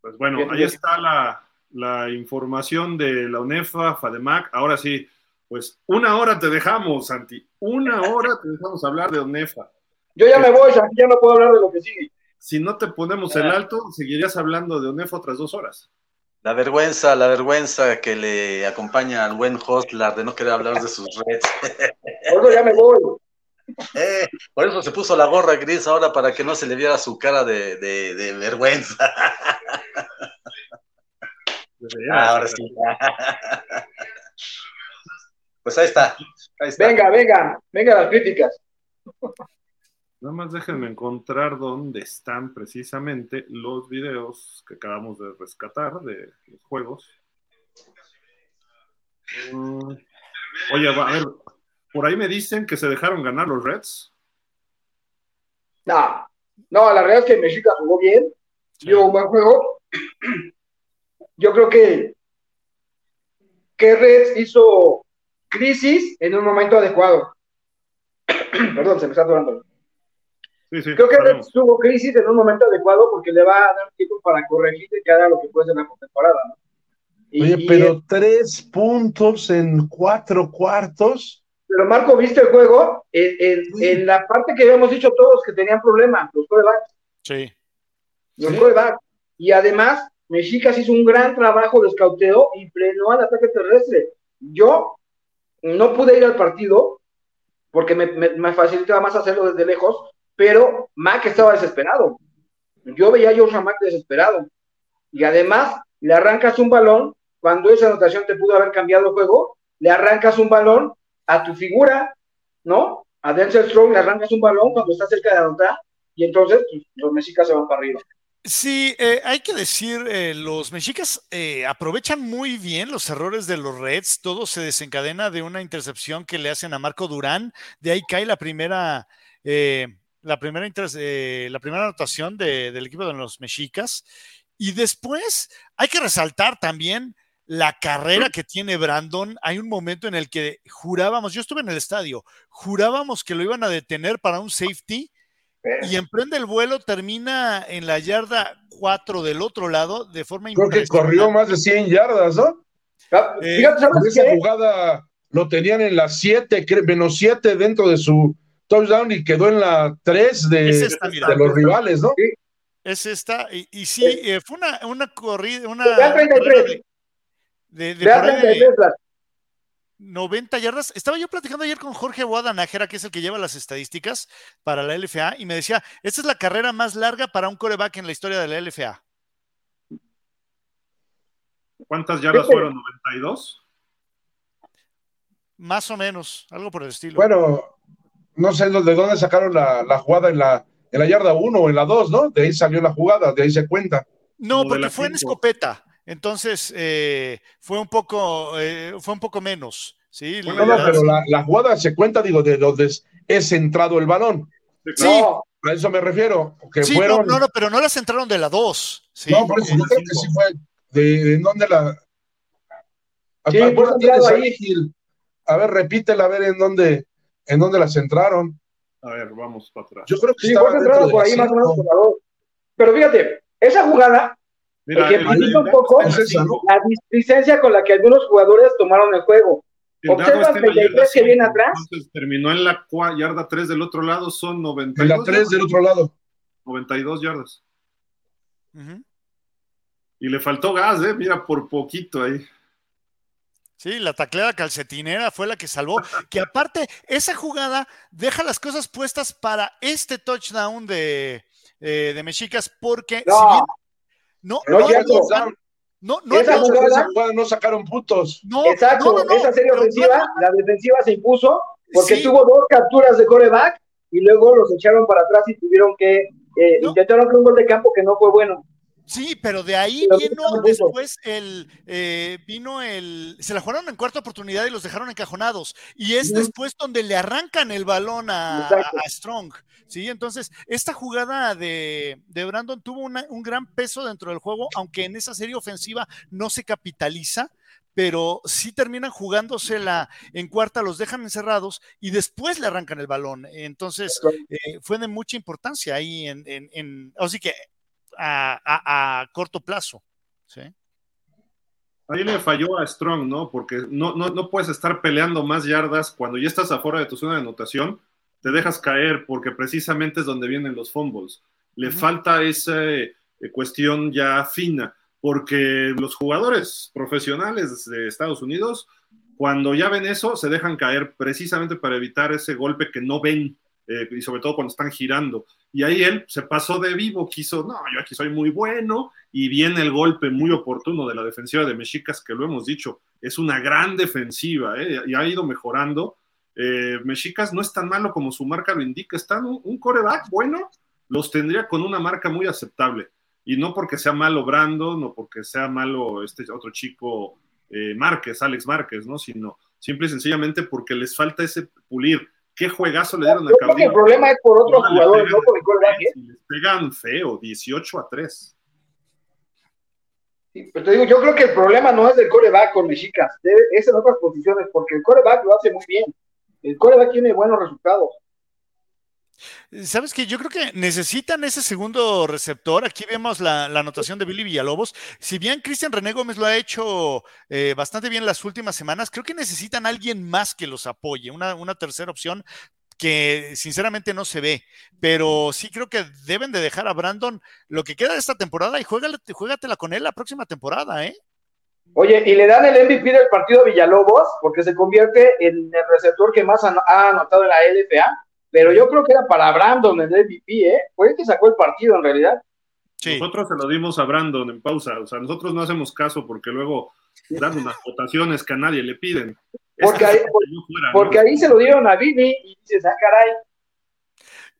Pues bueno, ahí está la, la, información de la UNEFA, FADEMAC. Ahora sí, pues una hora te dejamos, Santi. Una hora te dejamos hablar de UNEFA. Yo ya me voy, Santi, ya no puedo hablar de lo que sigue si no te ponemos el alto, seguirías hablando de ONEF otras dos horas. La vergüenza, la vergüenza que le acompaña al buen Hostlar de no querer hablar de sus redes. Por eso ya me voy. Eh, por eso se puso la gorra gris ahora para que no se le viera su cara de, vergüenza. ahora sí. Pues ahí está, ahí está. Venga, venga, venga las críticas. Nada más déjenme encontrar dónde están precisamente los videos que acabamos de rescatar de los juegos. Mm, oye, a ver, por ahí me dicen que se dejaron ganar los Reds. No, no, la realidad es que México jugó bien dio un buen juego. Yo creo que, que Reds hizo crisis en un momento adecuado. Perdón, se me está atorando. Creo que Reds tuvo crisis en un momento adecuado porque le va a dar tiempo para corregir y que haga lo que puede ser la temporada. ¿no? Oye, pero tres puntos en cuatro cuartos. Pero Marco, ¿viste el juego? En, la parte que habíamos dicho todos que tenían problemas, los corebacks. Sí. Los corebacks. Y además, Mexicas hizo un gran trabajo de escauteo y frenó al ataque terrestre. Yo no pude ir al partido porque me, facilitaba más hacerlo desde lejos, pero Mac estaba desesperado. Yo veía a Joshua Mac desesperado. Y además, le arrancas un balón, cuando esa anotación te pudo haber cambiado el juego, le arrancas un balón a tu figura, ¿no? A Denzel Strong le arrancas un balón cuando está cerca de anotar, y entonces pues, los mexicas se van para arriba. Sí, eh, hay que decir, eh, los mexicas eh, aprovechan muy bien los errores de los Reds, todo se desencadena de una intercepción que le hacen a Marco Durán, de ahí cae la primera, la primera, la primera anotación del equipo de los mexicas, y después hay que resaltar también la carrera que tiene Brandon. Hay un momento en el que jurábamos, yo estuve en el estadio, jurábamos que lo iban a detener para un safety y emprende el vuelo, termina en la yarda 4 del otro lado de forma Creo que corrió más de 100 yardas, ¿no? Ah, eh, fíjate, esa jugada lo tenían en la 7, menos 7 dentro de su touchdown y quedó en la 3 de, de los rivales, ¿no? Es esta, y, sí, eh, fue una, una corrida, una... De, de, de, 90 yardas. Estaba yo platicando ayer con Jorge Guadanájera, que es el que lleva las estadísticas para la LFA, y me decía, esta es la carrera más larga para un coreback en la historia de la LFA. ¿Cuántas yardas fueron? ¿92? Más o menos, algo por el estilo. Bueno, no sé de dónde sacaron la, jugada en la, en la yarda 1 o en la 2, ¿no? De ahí salió la jugada, de ahí se cuenta. No, porque fue en escopeta. Entonces, eh, fue, un poco, eh, fue un poco menos. ¿sí? no, pero la, jugada se cuenta, digo, de donde es centrado el balón. Sí. a eso me refiero. Que fueron... no, no, pero no la centraron de la 2. ¿sí? No, por eso yo creo que sí fue. ¿De, dónde la.? Sí, a ver, repítela, a ver en dónde, en dónde la centraron. A ver, vamos para atrás. Yo creo que sí, estaba centrado por ahí más o menos por la 2. Pero fíjate, esa jugada Mira, ejemplifica un poco la displicencia con la que algunos jugadores tomaron el juego. Observa el 33 que viene atrás. Entonces terminó en la yarda 3 del otro lado, son 92. En la 3 del otro lado. 92 yardas. Y le faltó gas, ¿eh? Mira, por poquito ahí. Sí, la tacleada calcetinera fue la que salvó. Que aparte, esa jugada deja las cosas puestas para este touchdown de, eh, de Mexicas, porque no. si bien no, no, no, no, esa, jugada, no sacaron puntos. Exacto, esa serie ofensiva, la defensiva se impuso porque tuvo dos capturas de coreback y luego los echaron para atrás y tuvieron que, eh, intentaron que un gol de campo que no fue bueno. Sí, pero de ahí vino después el, eh, vino el, se la jugaron en cuarta oportunidad y los dejaron encajonados. Y es después donde le arrancan el balón a, Strong. Sí, entonces esta jugada de, Brandon tuvo un gran peso dentro del juego, aunque en esa serie ofensiva no se capitaliza, pero sí terminan jugándosela en cuarta, los dejan encerrados y después le arrancan el balón. Entonces, eh, fue de mucha importancia ahí en, en, en así que a, corto plazo. ¿sí? Ahí le falló a Strong, ¿no? Porque no, no, puedes estar peleando más yardas cuando ya estás afuera de tu zona de anotación, te dejas caer porque precisamente es donde vienen los fumbles. Le falta esa eh, cuestión ya fina, porque los jugadores profesionales de Estados Unidos, cuando ya ven eso, se dejan caer precisamente para evitar ese golpe que no ven eh, y sobre todo cuando están girando. Y ahí él se pasó de vivo, quiso, no, yo aquí soy muy bueno, y viene el golpe muy oportuno de la defensiva de Mexicas, que lo hemos dicho, es una gran defensiva, ¿eh? y ha ido mejorando. Eh, Mexicas no es tan malo como su marca lo indica, está un, un, coreback bueno, los tendría con una marca muy aceptable. Y no porque sea malo Brando, no porque sea malo este otro chico Márquez, Alex Márquez, ¿no? Sino simple y sencillamente porque les falta ese pulir qué juegazo le dieron al Cardinals. el problema es por otros jugadores, no por el coreback. Les pegan feo, 18 a 3. Pero te digo, yo creo que el problema no es del coreback con Mexicas, es en otras posiciones, porque el coreback lo hace muy bien. El coreback tiene buenos resultados. Sabes que yo creo que necesitan ese segundo receptor. Aquí vemos la, anotación de Billy Villalobos. Si bien Cristian René Gómez lo ha hecho eh, bastante bien las últimas semanas, creo que necesitan alguien más que los apoye, una, una tercera opción que sinceramente no se ve, pero sí creo que deben de dejar a Brandon lo que queda de esta temporada y juégatela con él la próxima temporada, ¿eh? Oye, y le dan el MVP del partido a Villalobos porque se convierte en el receptor que más ha anotado en la LFA pero yo creo que era para Brandon el MVP, ¿eh? Fue el que sacó el partido en realidad. Nosotros se lo dimos a Brandon en pausa, o sea, nosotros no hacemos caso porque luego dan unas votaciones que a nadie le piden. Porque, ahí, porque ahí, se lo dieron a Billy y dices, ah, caray.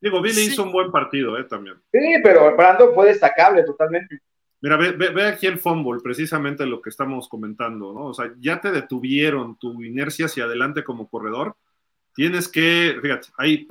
Digo, Billy hizo un buen partido, ¿eh? También. Sí, pero Brandon fue destacable totalmente. Mira, ve, ve, aquí el fumble, precisamente lo que estamos comentando, ¿no? O sea, ya te detuvieron tu inercia hacia adelante como corredor tienes que, fíjate, ahí,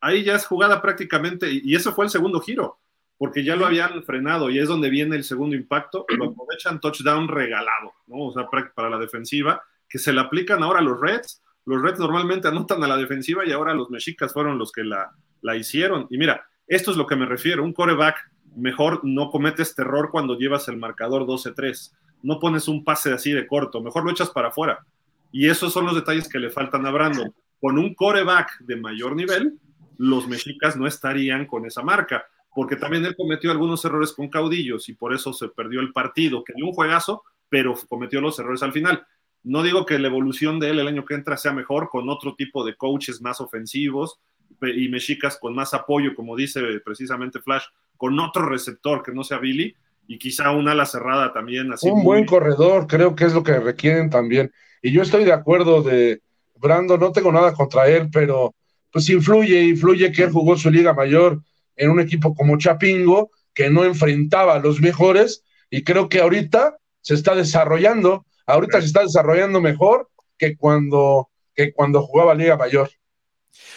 ahí ya es jugada prácticamente, y eso fue el segundo giro, porque ya lo habían frenado y es donde viene el segundo impacto, lo aprovechan touchdown regalado, ¿no? O sea, para la defensiva, que se le aplican ahora a los Reds, los Reds normalmente anotan a la defensiva y ahora los mexicas fueron los que la, la hicieron. Y mira, esto es lo que me refiero, un coreback mejor no cometes este error cuando llevas el marcador 12-3, no pones un pase así de corto, mejor lo echas para afuera. Y esos son los detalles que le faltan a Brandon con un coreback de mayor nivel, los mexicas no estarían con esa marca, porque también él cometió algunos errores con caudillos y por eso se perdió el partido, que dio un juegazo, pero cometió los errores al final. No digo que la evolución de él el año que entra sea mejor con otro tipo de coaches más ofensivos y mexicas con más apoyo, como dice precisamente Flash, con otro receptor que no sea Billy y quizá una ala cerrada también. Así un buen corredor, creo que es lo que requieren también. Y yo estoy de acuerdo de, Brando, no tengo nada contra él, pero pues influye, influye que él jugó su liga mayor en un equipo como Chapingo, que no enfrentaba a los mejores, y creo que ahorita se está desarrollando, ahorita se está desarrollando mejor que cuando, que cuando jugaba Liga Mayor.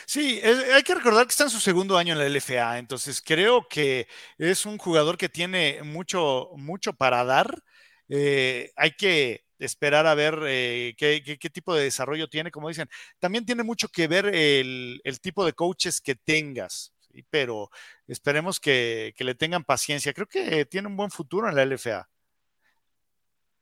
Sí, hay que recordar que está en su segundo año en la LFA, entonces creo que es un jugador que tiene mucho, mucho para dar. Eh, hay que esperar a ver eh, qué, tipo de desarrollo tiene, como dicen. También tiene mucho que ver el, tipo de coaches que tengas, pero esperemos que, le tengan paciencia. Creo que tiene un buen futuro en la LFA.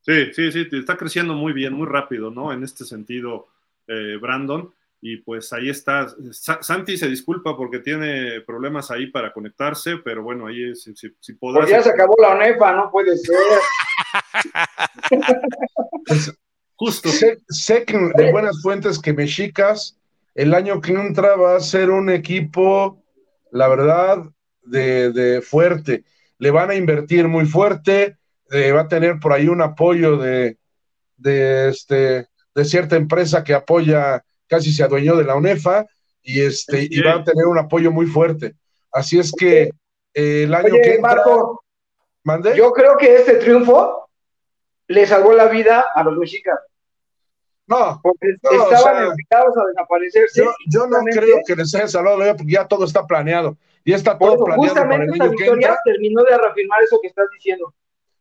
Sí, sí, sí, está creciendo muy bien, muy rápido, ¿no? En este sentido, eh, Brandon. Y pues ahí está. Santi se disculpa porque tiene problemas ahí para conectarse, pero bueno, ahí si, si, si podrás. Pues ya se acabó la ONEFA, no puede ser. Pues, justo. Sé, que de buenas fuentes que Mexicas el año que entra va a ser un equipo, la verdad, de, fuerte. Le van a invertir muy fuerte, va a tener por ahí un apoyo de, de, este, de cierta empresa que apoya, casi se adueñó de la UNEFA, y, este, y va a tener un apoyo muy fuerte. Así es que eh, el año que entra... Yo creo que este triunfo le salvó la vida a los mexicas. No, porque estaban invitados a desaparecerse. Yo, no creo que les haya salvado la vida porque ya todo está planeado. Y está todo planeado justamente para el año victoria que entra. terminó de reafirmar eso que estás diciendo.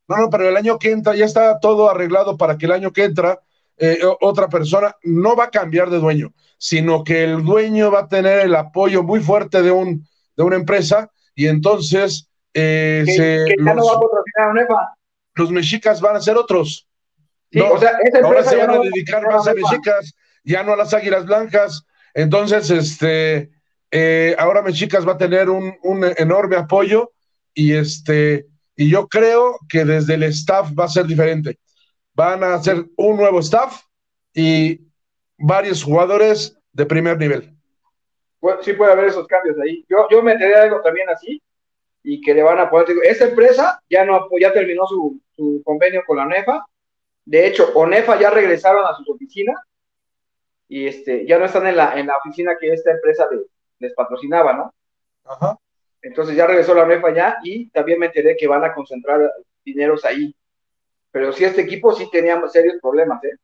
No, no, pero el año que entra ya está todo arreglado para que el año que entra eh, otra persona no va a cambiar de dueño, sino que el dueño va a tener el apoyo muy fuerte de, un, de una empresa y entonces eh, se, ya no va a patrocinar UNEFA los mexicas van a ser otros. ahora se van a dedicar más a mexicas, ya no a las águilas blancas. Entonces, este, eh, ahora Mexicas va a tener un, enorme apoyo y este, y yo creo que desde el staff va a ser diferente. Van a hacer un nuevo staff y varios jugadores de primer nivel. sí puede haber esos cambios ahí. Yo, yo me enteré algo también así, y que le van a poner. Esta empresa ya no ya terminó su, convenio con la ONEFA. De hecho, ONEFA ya regresaron a sus oficinas y este, ya no están en la, en la oficina que esta empresa les, patrocinaba, ¿no? Ajá. Entonces ya regresó la ONEFA ya y también me enteré que van a concentrar dineros ahí. Pero sí, este equipo sí tenía serios problemas, ¿eh?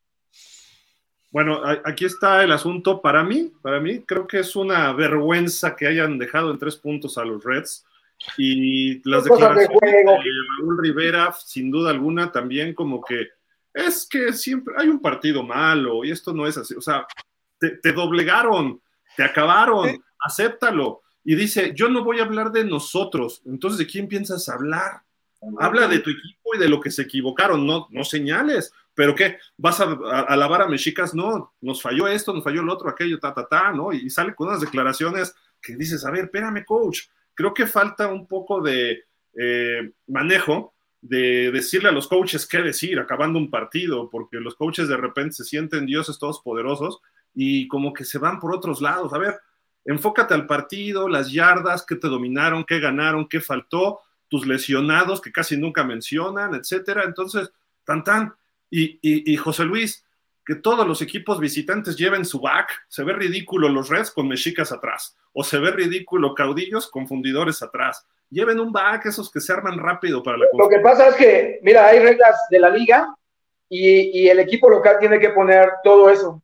Bueno, aquí está el asunto. Para mí, para mí, creo que es una vergüenza que hayan dejado en tres puntos a los Reds Y las declaraciones de, Raúl Rivera, sin duda alguna, también como que es que siempre hay un partido malo y esto no es así. O sea, te, doblegaron, te acabaron, acéptalo. Y dice, yo no voy a hablar de nosotros. Entonces, ¿de quién piensas hablar? Habla de tu equipo y de lo que se equivocaron, no, no señales. ¿Pero qué? ¿Vas a, alabar a Mexicas? No, nos falló esto, nos falló el otro, aquello, ta, ta, ta, ¿no? Y, sale con unas declaraciones que dices, a ver, espérame, coach, creo que falta un poco de eh, manejo de decirle a los coaches qué decir acabando un partido, porque los coaches de repente se sienten dioses todos poderosos y como que se van por otros lados. A ver, enfócate al partido, las yardas, qué te dominaron, qué ganaron, qué faltó, tus lesionados que casi nunca mencionan, etcétera. Entonces, tan tan. Y, José Luis, que todos los equipos visitantes lleven su back, se ve ridículo los Reds con mexicas atrás, o se ve ridículo caudillos con fundidores atrás. Lleven un back, esos que se arman rápido para la Lo que pasa es que, mira, hay reglas de la liga y, el equipo local tiene que poner todo eso.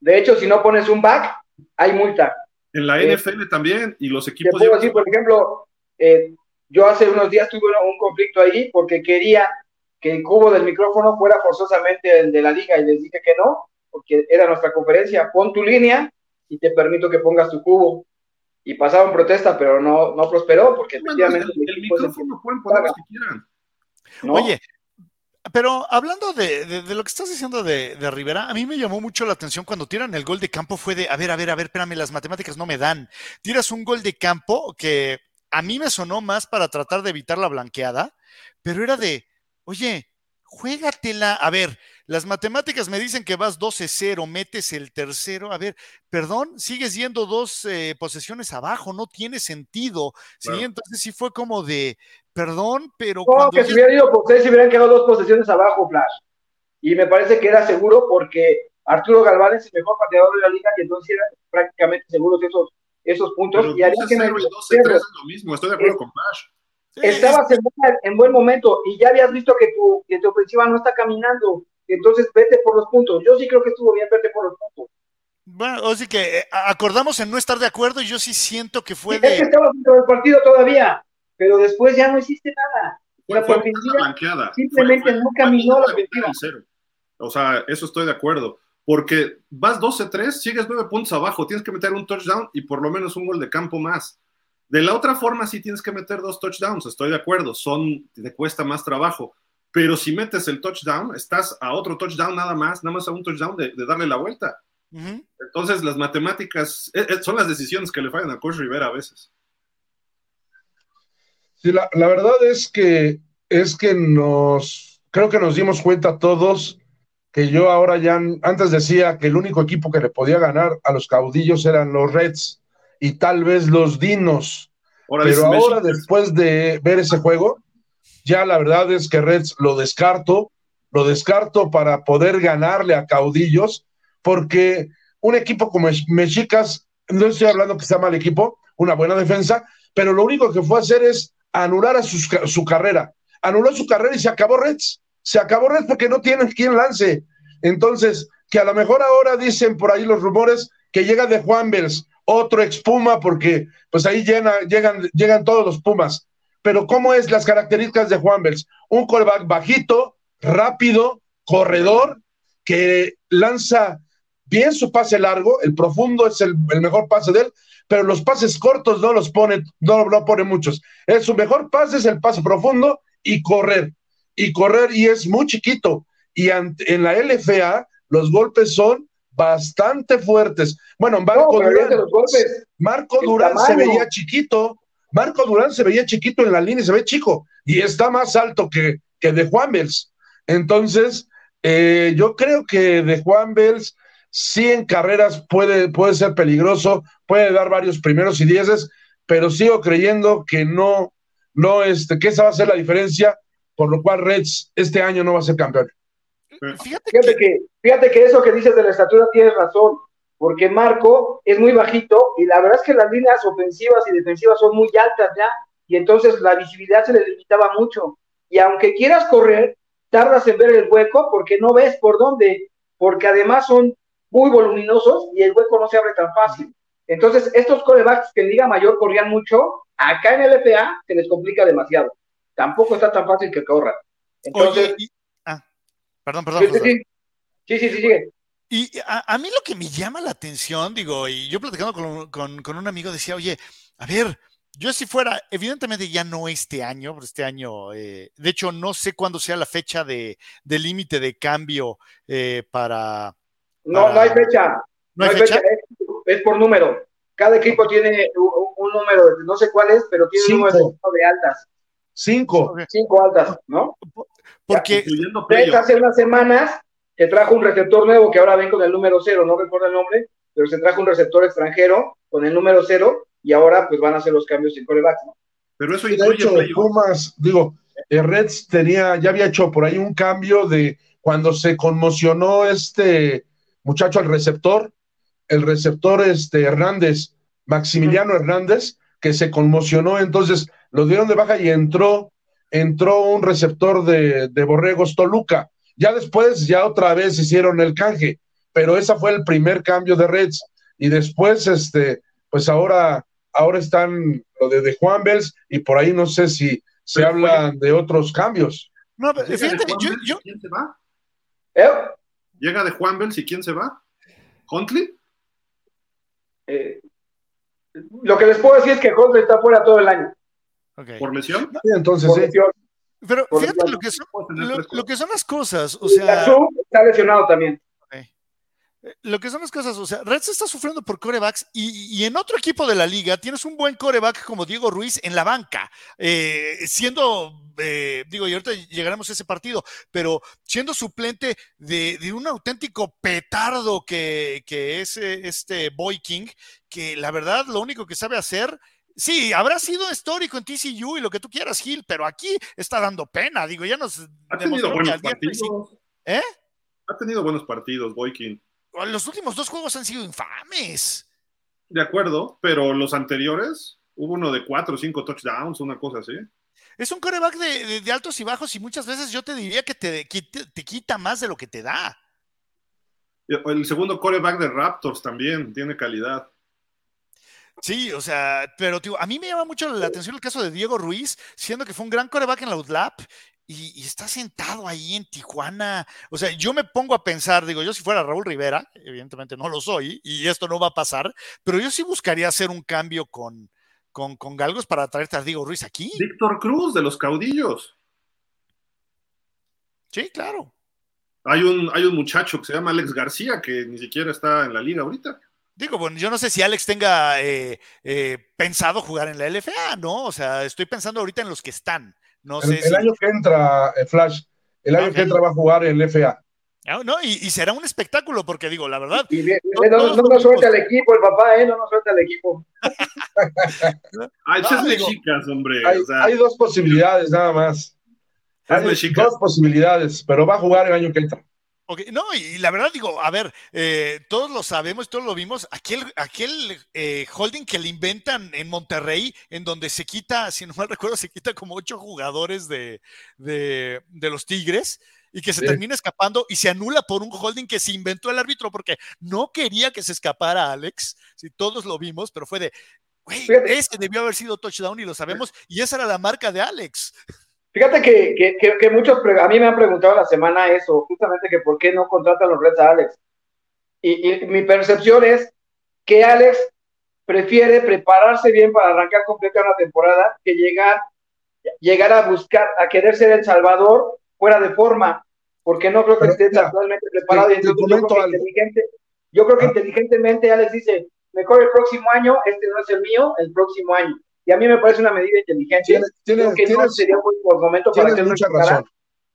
De hecho, si no pones un back, hay multa. En la eh, NFL también, y los equipos. Te puedo decir, por ejemplo, eh, yo hace unos días tuve un conflicto ahí porque quería que el cubo del micrófono fuera forzosamente el de la liga y les dije que no, porque era nuestra conferencia. Pon tu línea y te permito que pongas tu cubo. Y pasaron protesta, pero no, no prosperó porque efectivamente. El, micrófono pueden poner lo que quieran. Oye, pero hablando de, lo que estás diciendo de, de, Rivera, a mí me llamó mucho la atención cuando tiran el gol de campo fue de, a ver, a ver, a ver, espérame, las matemáticas no me dan. Tiras un gol de campo que a mí me sonó más para tratar de evitar la blanqueada, pero era de, oye, juégatela. A ver, las matemáticas me dicen que vas 12-0, metes el tercero. A ver, perdón, sigues yendo dos eh, posesiones abajo, no tiene sentido. Sí, entonces sí fue como de, perdón, pero. No, que si hubiera ido por seis, hubieran quedado dos posesiones abajo, Flash. Y me parece que era seguro porque Arturo Galván es el mejor pateador de la liga y entonces eran prácticamente seguros esos esos puntos. y haría que me... 12, 3 es lo mismo, estoy de acuerdo con Flash. Estabas en, en, buen momento y ya habías visto que tu, que tu ofensiva no está caminando, entonces vete por los puntos. Yo sí creo que estuvo bien vete por los puntos. Bueno, o sí que eh, acordamos en no estar de acuerdo y yo sí siento que fue de... Es que estabas dentro del partido todavía, pero después ya no hiciste nada. Fue, fue blanqueada. Simplemente no caminó la ofensiva. O sea, eso estoy de acuerdo porque vas 12-3, sigues 9 puntos abajo, tienes que meter un touchdown y por lo menos un gol de campo más. De la otra forma, sí tienes que meter dos touchdowns, estoy de acuerdo, son, te cuesta más trabajo, pero si metes el touchdown, estás a otro touchdown nada más, nada más a un touchdown de, darle la vuelta. Entonces, las matemáticas eh, eh, son las decisiones que le fallan a Coach Rivera a veces. Sí, la, la verdad es que es que nos creo que nos dimos cuenta todos que yo ahora ya antes decía que el único equipo que le podía ganar a los caudillos eran los Reds y tal vez los Dinos. Pero ahora, después de ver ese juego, ya la verdad es que Reds lo descarto, lo descarto para poder ganarle a caudillos, porque un equipo como Mexicas, no estoy hablando que sea mal equipo, una buena defensa, pero lo único que fue hacer es anular a su carrera. Anuló su carrera y se acabó Reds se acabó Red porque no tienen quien lance. Entonces, que a lo mejor ahora dicen por ahí los rumores que llega de Juan Bels, otro expuma, porque pues ahí llegan, llegan todos los Pumas. Pero ¿cómo es las características de Juan Bels? Un callback bajito, rápido, corredor, que lanza bien su pase largo, el profundo es el, mejor pase de él, pero los pases cortos no los pone, no, no pone muchos. Su mejor pase es el pase profundo y correr y correr y es muy chiquito. Y en la LFA los golpes son bastante fuertes. Bueno, Marco Durán, Marco Durán se veía chiquito, Marco Durán se veía chiquito en la línea, se ve chico y está más alto que, que de Juan Bels. Entonces, eh, yo creo que de Juan Bels sí en carreras puede, puede ser peligroso, puede dar varios primeros y dieces, pero sigo creyendo que no, no, este, que esa va a ser la diferencia por lo cual Reds este año no va a ser campeón. Fíjate, que... fíjate que eso que dices de la estatura tienes razón, porque Marco es muy bajito y la verdad es que las líneas ofensivas y defensivas son muy altas ya, y entonces la visibilidad se le limitaba mucho. Y aunque quieras correr, tardas en ver el hueco porque no ves por dónde, porque además son muy voluminosos y el hueco no se abre tan fácil. Entonces, estos corebacks que en Liga Mayor corrían mucho, acá en LFA se les complica demasiado. Tampoco está tan fácil que corran. Entonces, perdón, perdón. Sí, sí, sí, sí, Y a, mí lo que me llama la atención, digo, y yo platicando con, con, un amigo decía, oye, a ver, yo si fuera, evidentemente ya no este año, este año, eh, de hecho no sé cuándo sea la fecha de, límite de cambio eh, para, No, no hay fecha. No, hay fecha. Es, por número. Cada equipo tiene un, número, no sé cuál es, pero tiene un número de altas. Cinco. Cinco altas, ¿no? Porque hace unas semanas se trajo un receptor nuevo que ahora ven con el número cero, no recuerdo el nombre, pero se trajo un receptor extranjero con el número cero y ahora pues van a hacer los cambios en corebacks, ¿no? Pero eso de hecho, Pumas, digo, Reds tenía, ya había hecho por ahí un cambio de cuando se conmocionó este muchacho al receptor, el receptor este Hernández, Maximiliano Hernández, que se conmocionó, entonces lo dieron de baja y entró, entró un receptor de, de Borregos Toluca. Ya después, ya otra vez hicieron el canje, pero ese fue el primer cambio de Reds. Y después, este, pues ahora, ahora están lo de, de Juan Bels y por ahí no sé si se hablan de otros cambios. No, pero fíjate, yo, ¿Quién se va? ¿Eh? Llega de Juan Bels y ¿quién se va? ¿Huntley? Eh, lo que les puedo decir es que Huntley está fuera todo el año. ¿Por lesión? Sí, entonces sí. Pero fíjate lo que, son, lo, que son las cosas, o sea... Está lesionado también. Eh, lo que son las cosas, o sea, Reds está sufriendo por corebacks y, en otro equipo de la liga tienes un buen coreback como Diego Ruiz en la banca, eh, siendo, eh, digo, y ahorita llegaremos a ese partido, pero siendo suplente de, un auténtico petardo que, es este Boy King, que la verdad lo único que sabe hacer Sí, habrá sido histórico en TCU y lo que tú quieras, Gil, pero aquí está dando pena. Digo, ya nos. Ha tenido buenos partidos. ¿Eh? Ha tenido buenos partidos, Boykin los últimos dos juegos han sido infames. De acuerdo, pero los anteriores, hubo uno de cuatro o cinco touchdowns, una cosa así. Es un coreback de, altos y bajos y muchas veces yo te diría que te, te, quita más de lo que te da. El segundo coreback de Raptors también tiene calidad. Sí, o sea, pero a mí me llama mucho la atención el caso de Diego Ruiz, siendo que fue un gran coreback en la UTLAP y, está sentado ahí en Tijuana. O sea, yo me pongo a pensar, digo, yo si fuera Raúl Rivera, evidentemente no lo soy y esto no va a pasar, pero yo sí buscaría hacer un cambio con, con, con Galgos para traerte a Diego Ruiz aquí. Víctor Cruz de los caudillos. Sí, claro. Hay un, hay un muchacho que se llama Alex García que ni siquiera está en la liga ahorita. Digo, bueno, yo no sé si Alex tenga eh, eh, pensado jugar en la LFA, ¿no? O sea, estoy pensando ahorita en los que están el, año que entra, eh, Flash, el año que entra va a jugar en el FA. Ah, no, y, será un espectáculo, porque digo, la verdad. no, nos suelta el equipo, el papá, ¿eh? No nos suelta el equipo. Ay, es de chicas, hombre. Hay, dos posibilidades, nada más. Hay dos posibilidades, pero va a jugar el año que entra. Okay. No, y la verdad digo, a ver, eh, todos lo sabemos, todos lo vimos, aquel, aquel eh, holding que le inventan en Monterrey, en donde se quita, si no mal recuerdo, se quita como ocho jugadores de, de, los Tigres y que se termina escapando y se anula por un holding que se inventó el árbitro porque no quería que se escapara Alex, si todos lo vimos, pero fue de, güey, ese debió haber sido touchdown y lo sabemos, y esa era la marca de Alex. Fíjate que, que, muchos, a mí me han preguntado la semana eso, justamente que por qué no contratan los Reds a Alex. Y, mi percepción es que Alex prefiere prepararse bien para arrancar completa una temporada que llegar, llegar a buscar, a querer ser el Salvador fuera de forma, porque no creo que esté actualmente preparado. y yo, creo que yo creo que inteligentemente Alex dice, mejor el próximo año, este no es el mío, el próximo año y a mí me parece una medida inteligente. Tienes, que no sería un buen momento para hacer mucha razón.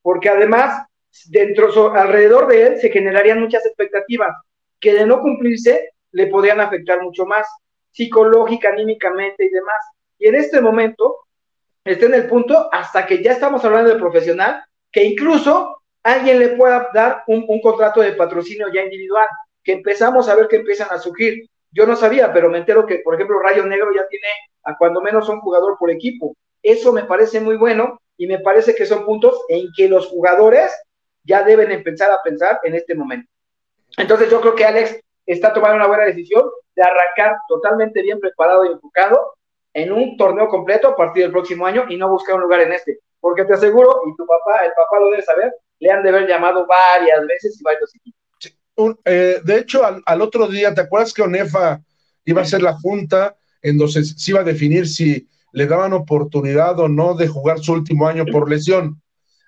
Porque además, dentro, alrededor de él se generarían muchas expectativas que de no cumplirse le podrían afectar mucho más, psicológica, anímicamente y demás. Y en este momento está en el punto hasta que ya estamos hablando de profesional, que incluso alguien le pueda dar un, un contrato de patrocinio ya individual, que empezamos a ver que empiezan a surgir. Yo no sabía, pero me entero que, por ejemplo, Rayo Negro ya tiene a cuando menos un jugador por equipo. Eso me parece muy bueno y me parece que son puntos en que los jugadores ya deben empezar a pensar en este momento. Entonces yo creo que Alex está tomando una buena decisión de arrancar totalmente bien preparado y enfocado en un torneo completo a partir del próximo año y no buscar un lugar en este. Porque te aseguro, y tu papá, el papá lo debe saber, le han de haber llamado varias veces y varios equipos. Eh, de hecho, al, otro día, ¿te acuerdas que Onefa iba a hacer la junta en donde se iba a definir si le daban oportunidad o no de jugar su último año por lesión?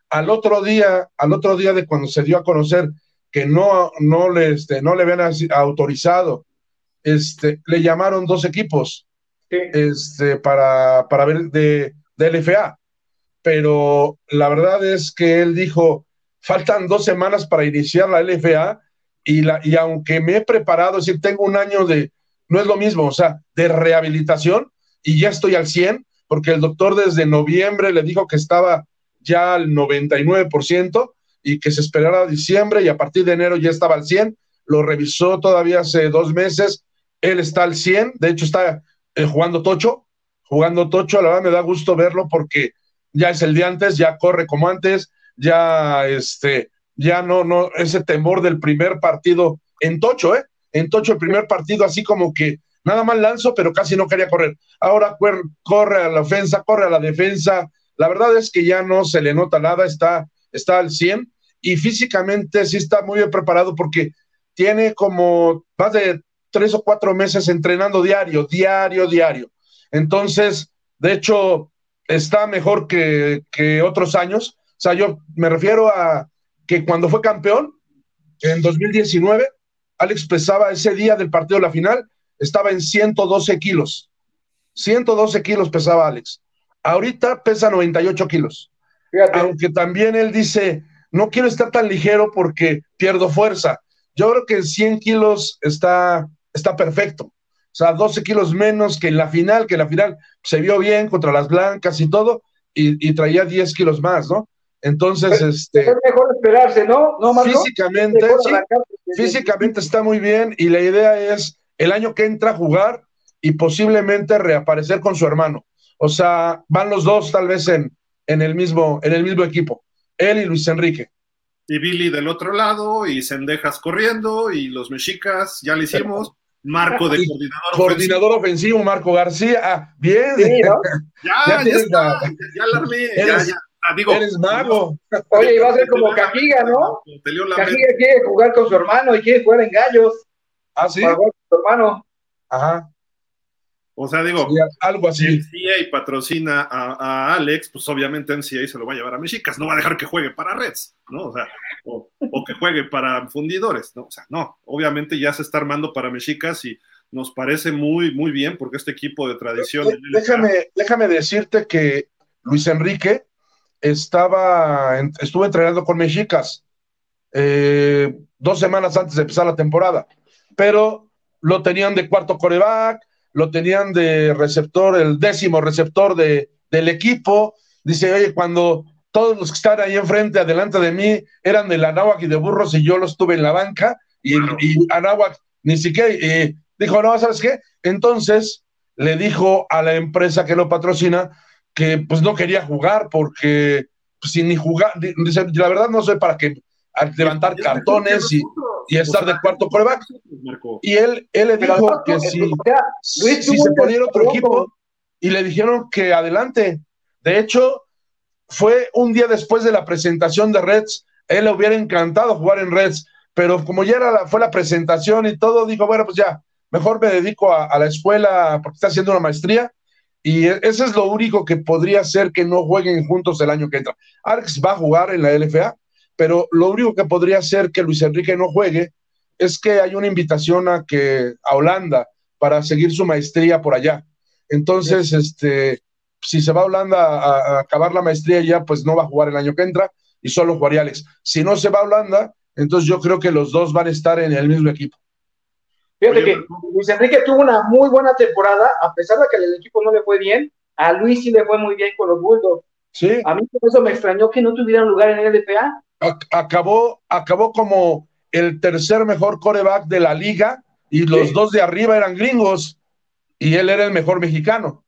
Al otro día, al otro día de cuando se dio a conocer que no, no, le, este, no le habían autorizado, este, le llamaron dos equipos este, para, para ver de, de LFA. Pero la verdad es que él dijo, faltan dos semanas para iniciar la LFA y, la, y aunque me he preparado, es decir, tengo un año de, no es lo mismo, o sea, de rehabilitación y ya estoy al 100, porque el doctor desde noviembre le dijo que estaba ya al 99% y que se esperara a diciembre y a partir de enero ya estaba al 100, lo revisó todavía hace dos meses, él está al 100, de hecho está eh, jugando tocho, jugando tocho, la verdad me da gusto verlo porque ya es el de antes, ya corre como antes, ya este, ya no, no, ese temor del primer partido en Tocho, ¿eh? En Tocho el primer partido así como que nada más lanzo, pero casi no quería correr. Ahora corre a la ofensa, corre a la defensa. La verdad es que ya no se le nota nada, está, está al 100 y físicamente sí está muy bien preparado porque tiene como más de tres o cuatro meses entrenando diario, diario, diario. Entonces, de hecho, está mejor que, que otros años. O sea, yo me refiero a, que cuando fue campeón en 2019, Alex pesaba ese día del partido de la final, estaba en 112 kilos. 112 kilos pesaba Alex. Ahorita pesa 98 kilos. Aunque también él dice, no quiero estar tan ligero porque pierdo fuerza. Yo creo que en 100 kilos está, está perfecto. O sea, 12 kilos menos que en la final, que en la final se vio bien contra las blancas y todo, y, y traía 10 kilos más, ¿no? Entonces, este. Es mejor esperarse, ¿no? ¿No físicamente, físicamente está muy bien y la idea es el año que entra a jugar y posiblemente reaparecer con su hermano. O sea, van los dos tal vez en, en, el, mismo, en el mismo equipo, él y Luis Enrique. Y Billy del otro lado, y Sendejas corriendo, y los mexicas, ya le hicimos. Marco de coordinador, coordinador ofensivo. Marco García. Ah, bien. ya, ya, está, ya, la armé, ya, ya. Ah, digo, Eres mago. Oye, iba a ser como Cajiga, ¿no? Cajiga quiere jugar con su hermano y quiere jugar en gallos. Ah, sí. Para jugar con su hermano. Ajá. O sea, digo, algo así. Si NCA patrocina a, Alex, pues obviamente NCA se lo va a llevar a Mexicas, no va a dejar que juegue para Reds, ¿no? O sea, o, que juegue para fundidores, ¿no? O sea, no, obviamente ya se está armando para Mexicas y nos parece muy, muy bien porque este equipo de tradición. Déjame, déjame decirte que Luis Enrique estaba, estuve entrenando con Mexicas eh, dos semanas antes de empezar la temporada, pero lo tenían de cuarto coreback, lo tenían de receptor, el décimo receptor de, del equipo. Dice, oye, cuando todos los que están ahí enfrente, adelante de mí, eran de Anáhuac y de Burros y yo los tuve en la banca y, y Anáhuac ni siquiera dijo, no, ¿sabes qué? Entonces le dijo a la empresa que lo patrocina, que pues no quería jugar porque pues, sin ni jugar, la verdad no sé para qué levantar cartones y, y estar de cuarto coreback. Y él, él le dijo que si, si se ponía otro equipo y le dijeron que adelante. De hecho, fue un día después de la presentación de Reds, él le hubiera encantado jugar en Reds, pero como ya era la, fue la presentación y todo, dijo, bueno, pues ya, mejor me dedico a, a la escuela porque está haciendo una maestría y e, eso es lo único que podría ser que no jueguen juntos el año que entra. Alex va a jugar en la LFA, pero lo único que podría ser que Luis Enrique no juegue es que hay una invitación a que a Holanda para seguir su maestría por allá. Entonces, este, si se va a Holanda a, acabar la maestría ya, pues no va a jugar el año que entra y solo jugaría Alex. Si no se va a Holanda, entonces yo creo que los dos van a estar en el mismo equipo. Fíjate que Luis Enrique tuvo una muy buena temporada, a pesar de que el equipo no le fue bien, a Luis sí le fue muy bien con los Bulldogs. Sí. A mí por eso me extrañó que no tuviera lugar en el LFA. Acabó, acabó como el tercer mejor coreback de la liga y los dos de arriba eran gringos y él era el mejor mexicano.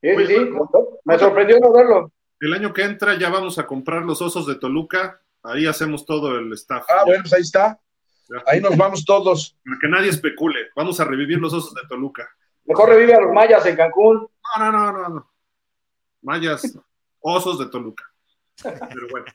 Sí, sí, me sorprendió no verlo. El año que entra ya vamos a comprar los osos de Toluca, ahí hacemos todo el staff. Ah, bueno, pues ahí está. Ahí nos vamos todos. Para que nadie especule. Vamos a revivir los osos de Toluca. Mejor revive a los mayas en Cancún. No, no, no, no, no. Mayas, osos de Toluca. Pero bueno,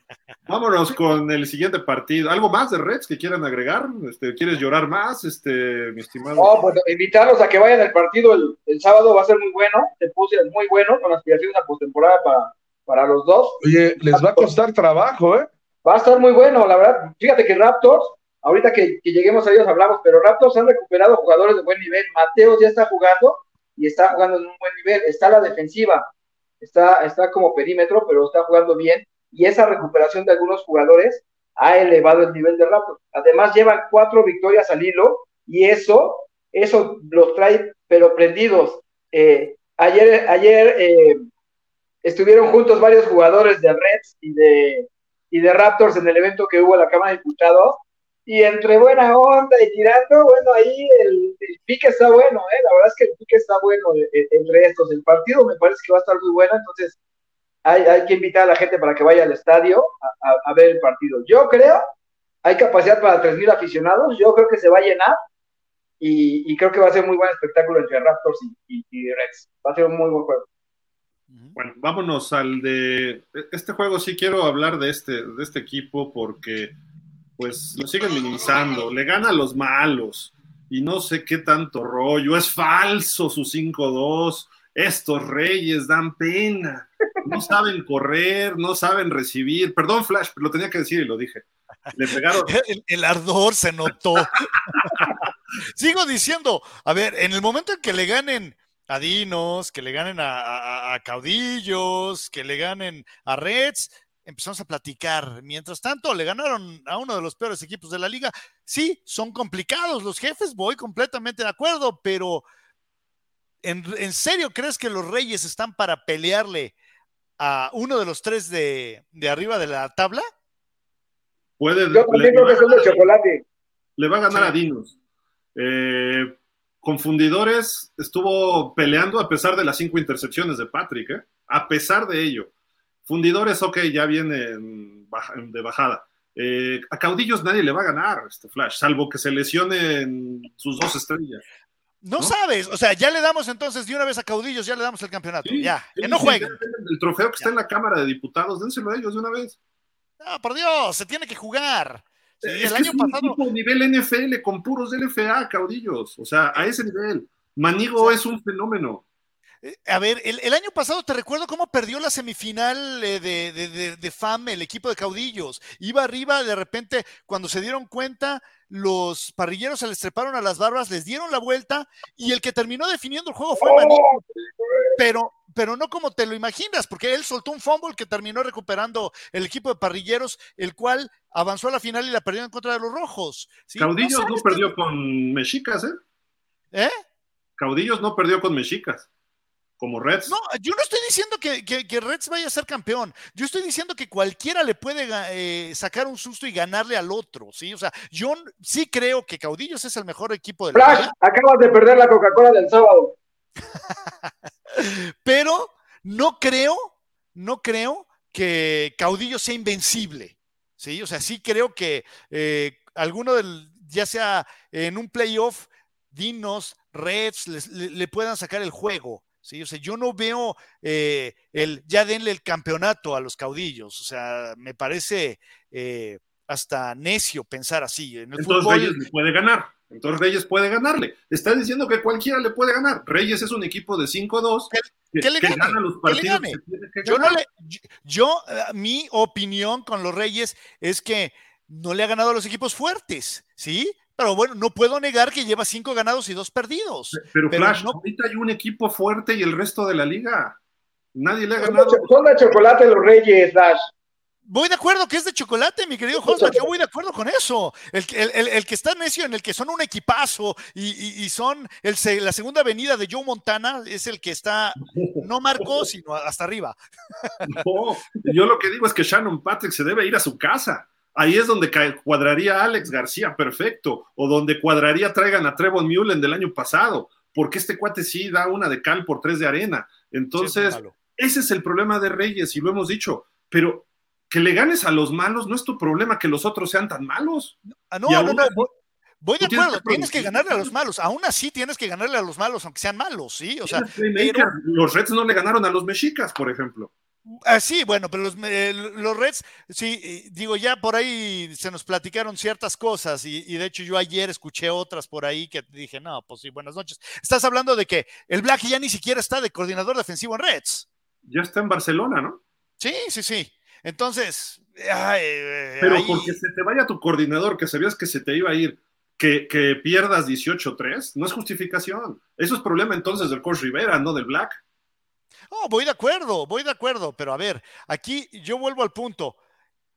vámonos con el siguiente partido. ¿Algo más de Reds que quieran agregar? Este, ¿Quieres llorar más, este, mi estimado? No, pues invitarlos a que vayan al partido el, el sábado, va a ser muy bueno. Se puse muy bueno, con aspiraciones a postemporada para, para los dos. Oye, les va a costar trabajo, ¿eh? Va a estar muy bueno, la verdad. Fíjate que Raptors, ahorita que, lleguemos a ellos hablamos, pero Raptors han recuperado jugadores de buen nivel. Mateos ya está jugando y está jugando en un buen nivel. Está la defensiva, está, está como perímetro, pero está jugando bien. Y esa recuperación de algunos jugadores ha elevado el nivel de Raptors. Además, llevan cuatro victorias al hilo y eso, eso los trae, pero prendidos. Eh, ayer, ayer eh, estuvieron juntos varios jugadores de Reds y de, y de Raptors en el evento que hubo en la Cámara de Diputados. Y entre buena onda y tirando, bueno, ahí el, el pique está bueno, ¿eh? la verdad es que el pique está bueno eh, entre estos. El partido me parece que va a estar muy bueno, entonces hay, hay que invitar a la gente para que vaya al estadio a, a, a ver el partido. Yo creo, hay capacidad para 3.000 aficionados, yo creo que se va a llenar y, y, creo que va a ser muy buen espectáculo entre Raptors y, y, y Reds. Va a ser un muy buen juego. Bueno, vámonos al de este juego. Sí quiero hablar de este, de este equipo porque pues lo siguen minimizando. Le gana a los malos y no sé qué tanto rollo. Es falso su 5-2. Estos reyes dan pena. No saben correr, no saben recibir. Perdón, Flash, pero lo tenía que decir y lo dije. Le pegaron. El, ardor se notó. Sigo diciendo, a ver, en el momento en que le ganen a Dinos, que le ganen a, a, a, Caudillos, que le ganen a Reds, empezamos a platicar. Mientras tanto, le ganaron a uno de los peores equipos de la liga. Sí, son complicados los jefes, voy completamente de acuerdo, pero ¿en, en serio crees que los Reyes están para pelearle a uno de los tres de, de arriba de la tabla? Puede, Yo también creo que son de chocolate. Le va a ganar sí. a Dinos. Eh, Confundidores estuvo peleando a pesar de las cinco intercepciones de Patrick, ¿eh? a pesar de ello. Fundidores, ok, ya viene de bajada. Eh, a Caudillos nadie le va a ganar este Flash, salvo que se lesionen sus dos estrellas. No, ¿no? sabes, o sea, ya le damos entonces de una vez a Caudillos, ya le damos el campeonato, sí, ya, que no jueguen. El trofeo que ya. está en la Cámara de Diputados, dénselo a ellos de una vez. No, por Dios, se tiene que jugar. Sí, es el año es un pasado. Tipo nivel NFL con puros LFA, caudillos. O sea, a ese nivel. Manigo es un fenómeno. A ver, el, el, año pasado te recuerdo cómo perdió la semifinal eh, de, de, de, de, FAM, el equipo de caudillos. Iba arriba, de repente, cuando se dieron cuenta, los parrilleros se les treparon a las barbas, les dieron la vuelta y el que terminó definiendo el juego fue Manigo. Pero, pero no como te lo imaginas, porque él soltó un fumble que terminó recuperando el equipo de parrilleros, el cual avanzó a la final y la perdió en contra de los rojos. ¿sí? Caudillos no, no perdió con Mexicas, ¿eh? ¿Eh? Caudillos no perdió con Mexicas. Como Reds. No, yo no estoy diciendo que, que, que, Reds vaya a ser campeón. Yo estoy diciendo que cualquiera le puede eh, sacar un susto y ganarle al otro, ¿sí? O sea, yo sí creo que Caudillos es el mejor equipo del Flash, mundo. acabas de perder la Coca-Cola del sábado. Pero no creo, no creo que Caudillo sea invencible. Sí, o sea, sí creo que eh, alguno del, ya sea en un playoff, Dinos, Reds, les, le, le, puedan sacar el juego. Sí, o sea, yo no veo eh, el ya denle el campeonato a los caudillos. O sea, me parece eh, hasta necio pensar así. En el Entonces fútbol... Reyes le puede ganar. Entonces Reyes puede ganarle. Está diciendo que cualquiera le puede ganar. Reyes es un equipo de 5-2 que, que, le gane, gana los partidos. Que que yo, no le, yo, yo, mi opinión con los Reyes es que no le ha ganado a los equipos fuertes, ¿sí? Pero bueno, no puedo negar que lleva cinco ganados y dos perdidos. Pero, pero Flash, no... ahorita hay un equipo fuerte y el resto de la liga. Nadie le ha ganado. Son de chocolate los Reyes, Flash. Voy de acuerdo que es de chocolate, mi querido José, yo voy de acuerdo con eso. El, el, el, el, que está necio en el que son un equipazo y, y, y son la segunda avenida de Joe Montana es el que está, no marcó, sino hasta arriba. No, yo lo que digo es que Shannon Patrick se debe ir a su casa. Ahí es donde cuadraría Alex García perfecto, o donde cuadraría traigan a Trevon Mullen del año pasado, porque este cuate sí da una de cal por tres de arena. Entonces, sí, es ese es el problema de Reyes, y lo hemos dicho, pero que le ganes a los malos no es tu problema que los otros sean tan malos. Ah, no, no, no, Voy de acuerdo, tienes que ganarle a los malos. Aún así tienes que ganarle a los malos, aunque sean malos, ¿sí? O sea, los Reds no le ganaron a los mexicas, por ejemplo. Ah, sí, bueno, pero los, los, Reds, sí, digo, ya por ahí se nos platicaron ciertas cosas y, de hecho yo ayer escuché otras por ahí que dije, no, pues sí, buenas noches. Estás hablando de que el Black ya ni siquiera está de coordinador defensivo en Reds. Ya está en Barcelona, ¿no? Sí, sí, sí. Entonces, ay, pero porque se te vaya tu coordinador, que sabías que se te iba a ir, que, que pierdas 18-3, no es justificación. Eso es problema entonces del coach Rivera, no del Black. Oh, voy de acuerdo, voy de acuerdo, pero a ver, aquí yo vuelvo al punto.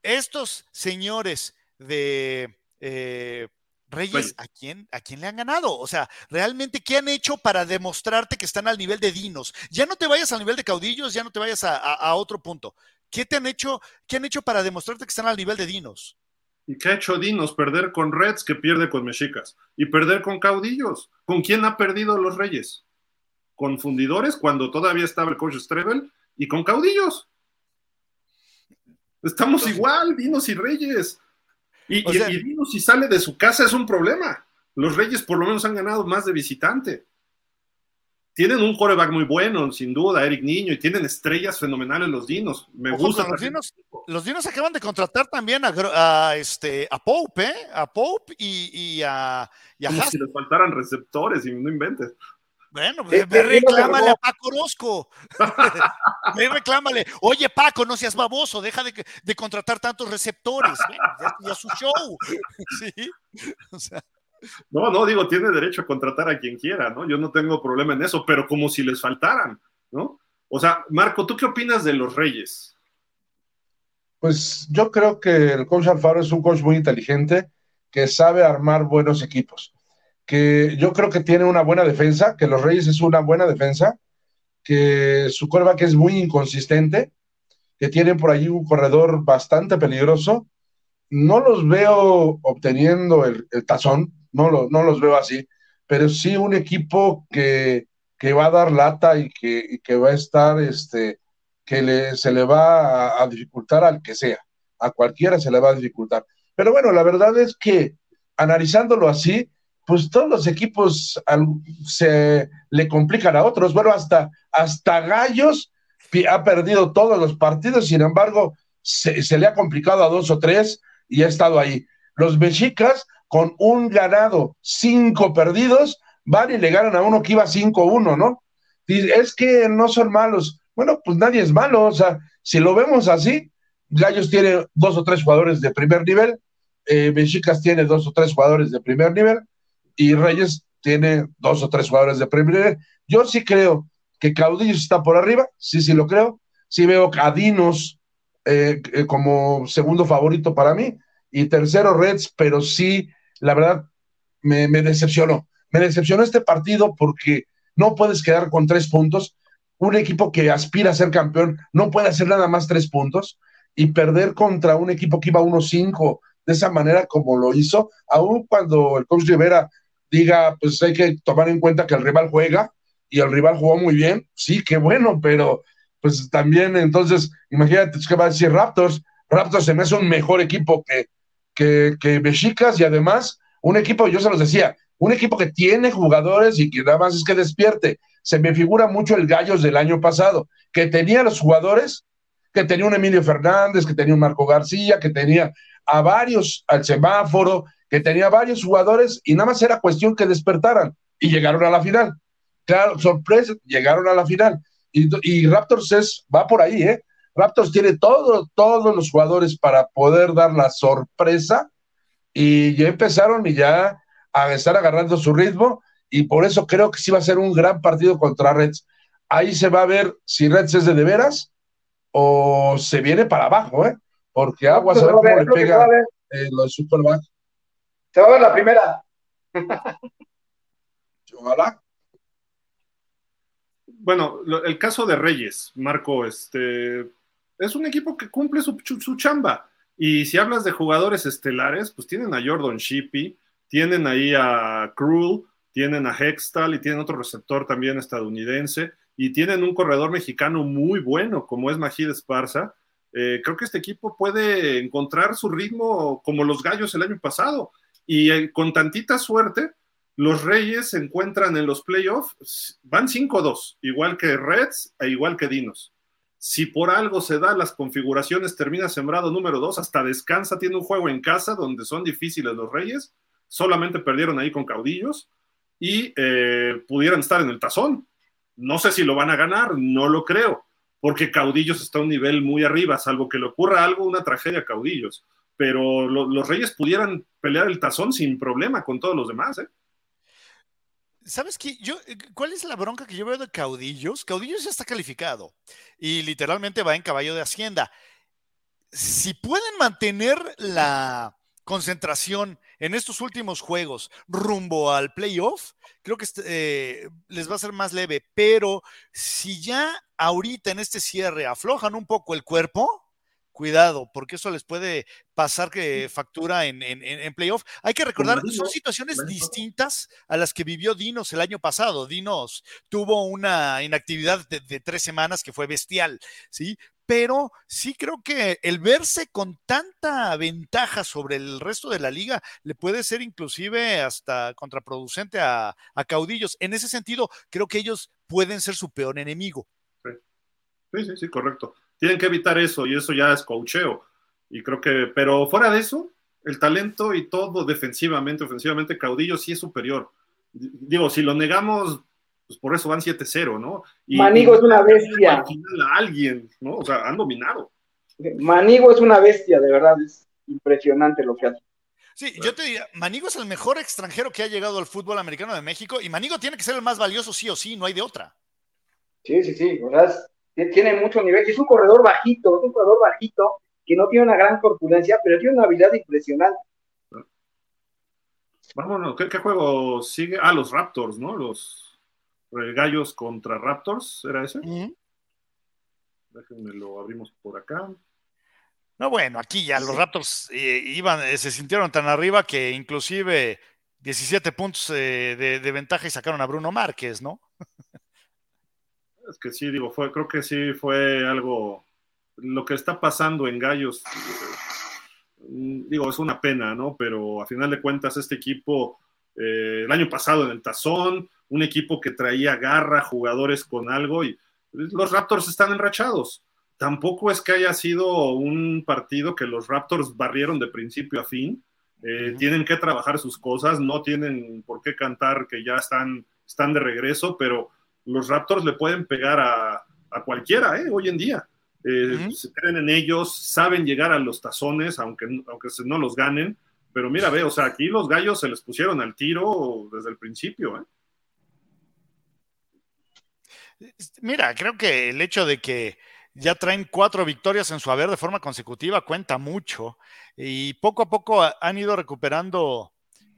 Estos señores de eh, Reyes, ¿a quién, ¿a quién le han ganado? O sea, realmente, ¿qué han hecho para demostrarte que están al nivel de dinos? Ya no te vayas al nivel de caudillos, ya no te vayas a, otro punto. ¿Qué te han hecho, qué han hecho para demostrarte que están al nivel de dinos? ¿Y qué ha hecho Dinos? Perder con Reds que pierde con Mexicas. Y perder con caudillos. ¿Con quién ha perdido los Reyes? Con fundidores cuando todavía estaba el coach Strebel y con caudillos. Estamos igual, Dinos y Reyes. Y, Dinos si sale de su casa es un problema. Los Reyes por lo menos han ganado más de visitante. Tienen un coreback muy bueno, sin duda, Eric Niño, y tienen estrellas fenomenales los Dinos. Me gusta. Los dinos, los dinos, acaban de contratar también a, este, a Pope, ¿eh? A Pope y, a, y Como si les faltaran receptores y no inventes. Bueno, pues, ve, reclámale a Paco Orozco. ve reclámale. Oye, Paco, no seas baboso, deja de, contratar tantos receptores. ya, su show. ¿Sí? No, no, digo, tiene derecho a contratar a quien quiera, ¿no? Yo no tengo problema en eso, pero como si les faltaran, ¿no? O sea, Marco, ¿tú qué opinas de los Reyes? Pues yo creo que el coach Alfaro es un coach muy inteligente que sabe armar buenos equipos que yo creo que tiene una buena defensa, que los Reyes es una buena defensa, que su que es muy inconsistente, que tienen por allí un corredor bastante peligroso. No los veo obteniendo el, tazón, no, lo, no los veo así, pero sí un equipo que, va a dar lata y que, que va a estar, este, que le, se le va a, a dificultar al que sea, a cualquiera se le va a dificultar. Pero bueno, la verdad es que analizándolo así, pues todos los equipos se le complican a otros. Bueno, hasta, hasta Gallos ha perdido todos los partidos, sin embargo, se, le ha complicado a dos o tres y ha estado ahí. Los Mexicas, con un ganado, cinco perdidos, van y le ganan a uno que iba 5-1, ¿no? es que no son malos. Bueno, pues nadie es malo, o sea, si lo vemos así, Gallos tiene dos o tres jugadores de primer nivel, eh, Mexicas tiene dos o tres jugadores de primer nivel, y Reyes tiene dos o tres jugadores de Premier Yo sí creo que Caudillos está por arriba, sí, sí lo creo. Sí veo a Dinos eh, eh, como segundo favorito para mí y tercero Reds, pero sí, la verdad, me, me decepcionó. Me decepcionó este partido porque no puedes quedar con tres puntos. Un equipo que aspira a ser campeón no puede hacer nada más tres puntos y perder contra un equipo que iba 1-5 de esa manera como lo hizo, aun cuando el coach Rivera diga, pues hay que tomar en cuenta que el rival juega y el rival jugó muy bien, sí, qué bueno, pero pues también entonces, imagínate qué va a decir Raptors, Raptors se me hace un mejor equipo que, que, que Mexicas y además un equipo, yo se los decía, un equipo que tiene jugadores y que nada más es que despierte. Se me figura mucho el Gallos del año pasado, que tenía los jugadores, que tenía un Emilio Fernández, que tenía un Marco García, que tenía a varios al semáforo, que tenía varios jugadores y nada más era cuestión que despertaran y llegaron a la final. Claro, sorpresa, llegaron a la final. Y, Raptors es, va por ahí, ¿eh? Raptors tiene todo, todos los jugadores para poder dar la sorpresa y ya empezaron y ya a estar agarrando su ritmo y por eso creo que sí va a ser un gran partido contra Reds. Ahí se va a ver si Reds es de de veras o se viene para abajo, ¿eh? Porque Aguas a ver cómo le pega eh, los. Se va a ver la primera. Ojalá. Bueno, el caso de Reyes, Marco, este es un equipo que cumple su, chamba. Y si hablas de jugadores estelares, pues tienen a Jordan Shippey, tienen ahí a Cruel, tienen a Hextal y tienen otro receptor también estadounidense y tienen un corredor mexicano muy bueno como es Majid Esparza. Eh, creo que este equipo puede encontrar su ritmo como los gallos el año pasado Y eh, con tantita suerte, los Reyes se encuentran en los playoffs, van 5-2, igual que Reds e igual que Dinos. Si por algo se da las configuraciones, termina sembrado número 2, hasta descansa, tiene un juego en casa donde son difíciles los Reyes, solamente perdieron ahí con caudillos y eh, pudieran estar en el tazón. No sé si lo van a ganar, no lo creo, porque caudillos está a un nivel muy arriba, salvo que le ocurra algo, una tragedia a caudillos. Pero los Reyes pudieran pelear el tazón sin problema con todos los demás, ¿eh? ¿Sabes qué? Yo, eh, ¿Cuál es la bronca que yo veo de Caudillos? Caudillos ya está calificado y literalmente va en caballo de Hacienda. Si pueden mantener la concentración en estos últimos juegos rumbo al playoff, creo que eh, les va a ser más leve. Pero si ya ahorita en este cierre aflojan un poco el cuerpo, cuidado, porque eso les puede pasar que factura en, en, playoff. Hay que recordar, son situaciones distintas a las que vivió Dinos el año pasado. Dinos tuvo una inactividad de, tres semanas que fue bestial, ¿sí? Pero sí creo que el verse con tanta ventaja sobre el resto de la liga le puede ser inclusive hasta contraproducente a, a caudillos. En ese sentido, creo que ellos pueden ser su peor enemigo. Sí, sí, sí, correcto tienen que evitar eso y eso ya es cocheo. Y creo que, pero fuera de eso, el talento y todo defensivamente, ofensivamente, Caudillo sí es superior. Digo, si lo negamos, pues por eso van 7-0, ¿no? Y, Manigo es una bestia. Al final a alguien, ¿no? O sea, han dominado. Manigo es una bestia, de verdad, es impresionante lo que hace. Sí, yo te diría, Manigo es el mejor extranjero que ha llegado al fútbol americano de México y Manigo tiene que ser el más valioso sí o sí, no hay de otra. Sí, sí, sí, o sea, tiene mucho nivel, es un corredor bajito, es un corredor bajito que no tiene una gran corpulencia, pero tiene una habilidad impresionante. Vámonos, ¿qué, juego sigue? Ah, los Raptors, ¿no? Los Gallos contra Raptors, ¿era ese? Déjenme lo abrimos por acá. No, bueno, aquí ya los Raptors eh, iban, eh, se sintieron tan arriba que inclusive 17 puntos eh, de, de, ventaja y sacaron a Bruno Márquez, ¿no? Es que sí, digo, fue, creo que sí fue algo, lo que está pasando en Gallos, mm, digo, es una pena, ¿no? Pero a final de cuentas este equipo, eh, el año pasado en el Tazón, un equipo que traía garra, jugadores con algo, y los Raptors están enrachados. Tampoco es que haya sido un partido que los Raptors barrieron de principio a fin. Eh, tienen que trabajar sus cosas, no tienen por qué cantar que ya están, están de regreso, pero los Raptors le pueden pegar a, cualquiera ¿eh? hoy en día. Eh, se creen en ellos, saben llegar a los tazones, aunque, aunque no los ganen. Pero mira, ve, o sea, aquí los gallos se les pusieron al tiro desde el principio. ¿eh? Mira, creo que el hecho de que ya traen cuatro victorias en su haber de forma consecutiva cuenta mucho y poco a poco han ido recuperando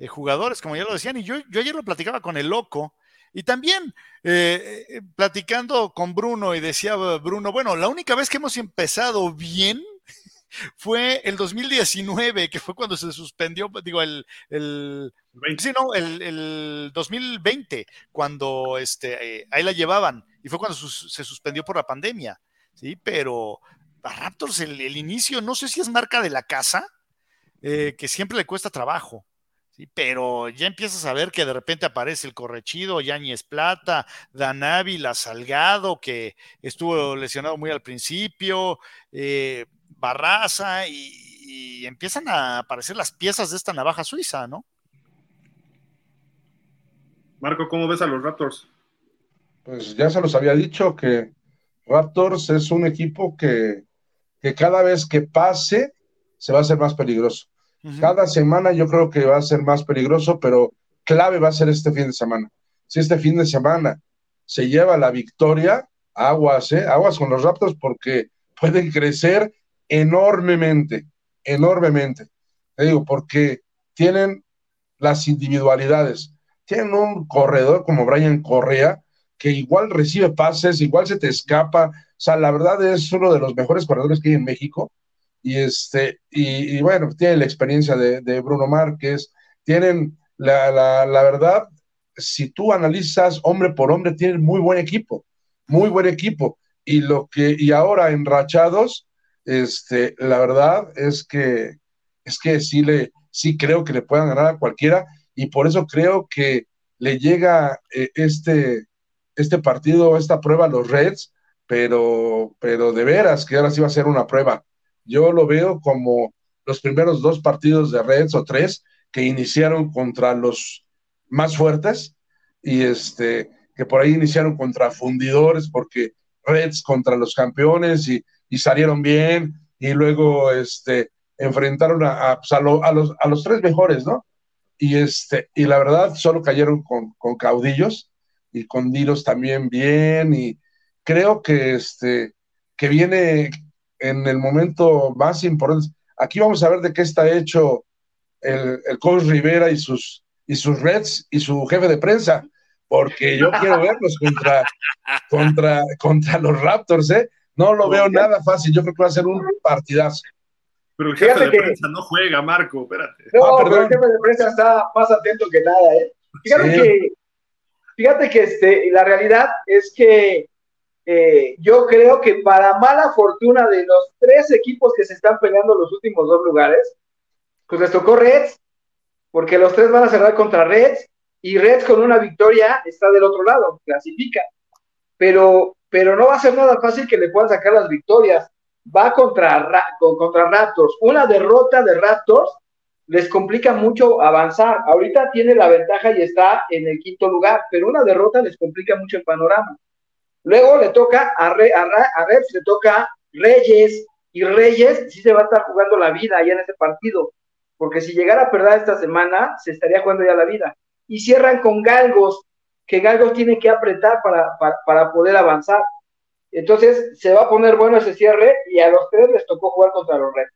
jugadores, como ya lo decían, y yo, yo ayer lo platicaba con el loco, y también eh, eh, platicando con Bruno y decía Bruno, bueno, la única vez que hemos empezado bien fue el 2019, que fue cuando se suspendió, digo, el, el sí, no, el, 2020, cuando este, eh, ahí la llevaban, y fue cuando se suspendió por la pandemia, ¿sí? Pero a Raptors el, inicio, no sé si es marca de la casa, que siempre le cuesta trabajo. Sí, pero ya empiezas a ver que de repente aparece el Correchido, Yañez Plata, Dan Ávila, Salgado, que estuvo lesionado muy al principio, eh, Barraza, y, empiezan a aparecer las piezas de esta navaja suiza, ¿no? Marco, ¿cómo ves a los Raptors? Pues ya se los había dicho que Raptors es un equipo que, que cada vez que pase se va a hacer más peligroso cada semana yo creo que va a ser más peligroso, pero clave va a ser este fin de semana. Si este fin de semana se lleva la victoria, aguas, ¿eh? aguas con los Raptors porque pueden crecer enormemente, enormemente. Te digo, porque tienen las individualidades. Tienen un corredor como Brian Correa, que igual recibe pases, igual se te escapa. O sea, la verdad es uno de los mejores corredores que hay en México y, este, y, bueno, tienen la experiencia de, Bruno Márquez, tienen la, la, verdad, si tú analizas hombre por hombre, tienen muy buen equipo, muy buen equipo. Y lo que, y ahora enrachados, este, la verdad es que, es que sí le, sí creo que le puedan ganar a cualquiera y por eso creo que le llega eh, este, este partido, esta prueba a los Reds, pero, pero de veras que ahora sí va a ser una prueba. Yo lo veo como los primeros dos partidos de Reds o tres que iniciaron contra los más fuertes y este que por ahí iniciaron contra fundidores porque Reds contra los campeones y, y salieron bien y luego este enfrentaron a, pues, a, los, a los tres mejores, ¿no? Y, este, y la verdad, solo cayeron con, con caudillos y con Diros también bien. Y creo que, este, que viene en el momento más importante. Aquí vamos a ver de qué está hecho el, el coach Rivera y sus, y sus Reds y su jefe de prensa, porque yo quiero verlos contra, contra, contra los Raptors, ¿eh? No lo veo nada fácil, yo creo que va a ser un partidazo. Pero el jefe de prensa no juega, Marco, espérate. No, ah, pero el jefe de prensa está más atento que nada, ¿eh? Fíjate que, fíjate que este, la realidad es que eh, yo creo que para mala fortuna de los tres equipos que se están peleando los últimos dos lugares, pues les tocó Reds, porque los tres van a cerrar contra Reds, y Reds con una victoria está del otro lado, clasifica. Pero, pero no va a ser nada fácil que le puedan sacar las victorias va contra, contra Raptors. Una derrota de Raptors les complica mucho avanzar. Ahorita tiene la ventaja y está en el quinto lugar, pero una derrota les complica mucho el panorama. Luego le toca a, Re, a, le toca Reyes, y Reyes sí se va a estar jugando la vida allá en ese partido, porque si llegara a perder esta semana, se estaría jugando ya la vida. Y cierran con Galgos, que Galgos tiene que apretar para, para poder avanzar. Entonces se va a poner bueno ese cierre y a los tres les tocó jugar contra los Reds.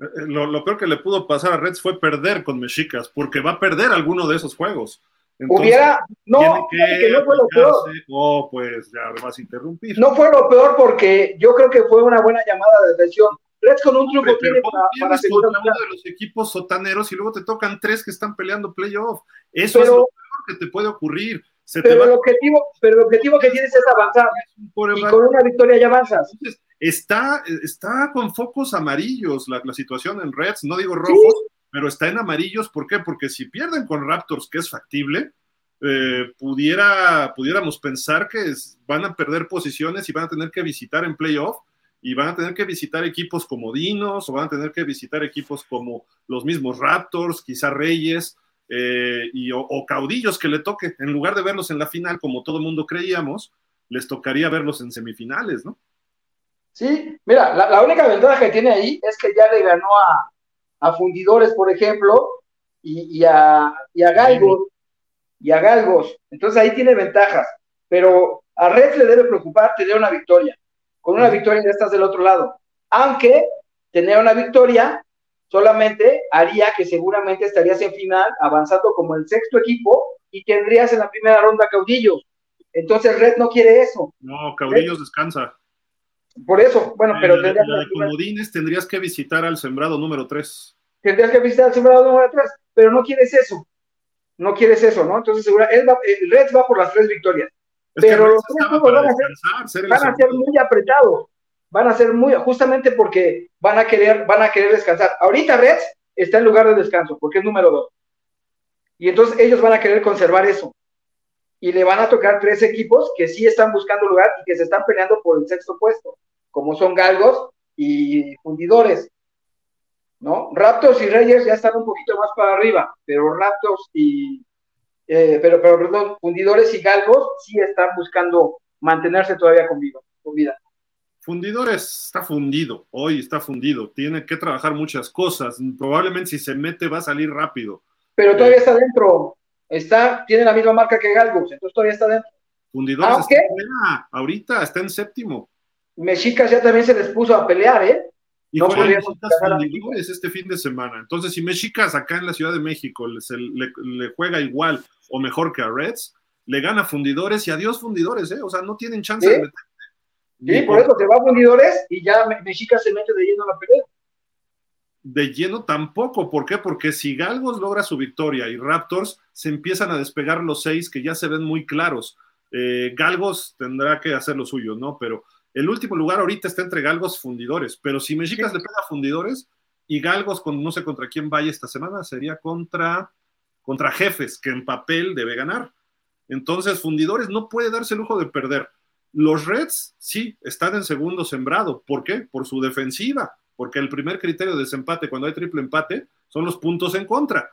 Eh, lo, peor que le pudo pasar a Reds fue perder con Mexicas, porque va a perder alguno de esos juegos. Hubiera, no, que, no fue lo peor. Oh, pues ya vas a interrumpir. No fue lo peor porque yo creo que fue una buena llamada de atención. Reds con un truco tiene para, para asegurar uno de los equipos sotaneros y luego te tocan tres que están peleando playoff. Eso es lo peor que te puede ocurrir pero, el objetivo, pero el objetivo que tienes es avanzar. Y con una victoria ya avanzas. está, está con focos amarillos la, la situación en Reds, no digo rojos, pero está en amarillos. ¿Por qué? Porque si pierden con Raptors, que es factible, eh, pudiera, pudiéramos pensar que van a perder posiciones y van a tener que visitar en playoff y van a tener que visitar equipos como Dinos o van a tener que visitar equipos como los mismos Raptors, quizá Reyes. Eh, y, o, caudillos que le toque, en lugar de verlos en la final como todo mundo creíamos, les tocaría verlos en semifinales, ¿no? Sí, mira, la, única ventaja que tiene ahí es que ya le ganó a, Fundidores, por ejemplo, y, a, y a Galgos, y a Galgos, entonces ahí tiene ventajas, pero a Red le debe preocupar tener una victoria, con una victoria ya estás del otro lado, aunque tener una victoria solamente haría que seguramente estarías en final avanzando como el sexto equipo y tendrías en la primera ronda caudillos. Entonces Red no quiere eso. No, caudillos descansa. Por eso, bueno, pero de comodines tendrías que visitar al sembrado número 3. Tendrías que visitar al sembrado número 3, pero no quieres eso. No quieres eso, ¿no? Entonces, segura, él va, Red va por las tres victorias. pero los tres van, a ser, van a ser muy apretados van a ser muy, justamente porque van a querer, van a querer descansar. Ahorita Reds está en lugar de descanso, porque es número dos. Y entonces ellos van a querer conservar eso. Y le van a tocar tres equipos que sí están buscando lugar y que se están peleando por el sexto puesto, como son Galgos y Fundidores. ¿No? Raptors y Reyes ya están un poquito más para arriba, pero Raptors y eh, pero, pero perdón, Fundidores y Galgos sí están buscando mantenerse todavía con, con vida. Fundidores está fundido, hoy está fundido, tiene que trabajar muchas cosas, probablemente si se mete va a salir rápido. Pero todavía está dentro, está, tiene la misma marca que Galgos, entonces todavía está dentro. Fundidores está ahorita está en séptimo. Mexicas ya también se les puso a pelear, ¿eh? Y no fundidores este fin de semana. Entonces, si Mexicas acá en la Ciudad de México le, le, juega igual o mejor que a Reds, le gana fundidores y adiós fundidores, ¿eh? O sea, no tienen chance de meter Sí, por eso se va a fundidores y ya Mexica se mete de lleno a la pelea. De lleno tampoco, ¿por qué? Porque si Galgos logra su victoria y Raptors se empiezan a despegar los seis que ya se ven muy claros. Eh, Galgos tendrá que hacer lo suyo, ¿no? Pero el último lugar ahorita está entre Galgos Fundidores, pero si Mexicas le pega a Fundidores, y Galgos, con, no sé contra quién vaya esta semana, sería contra, contra Jefes, que en papel debe ganar. Entonces, Fundidores no puede darse el lujo de perder. Los Reds sí están en segundo sembrado. ¿Por qué? Por su defensiva, porque el primer criterio de desempate cuando hay triple empate son los puntos en contra.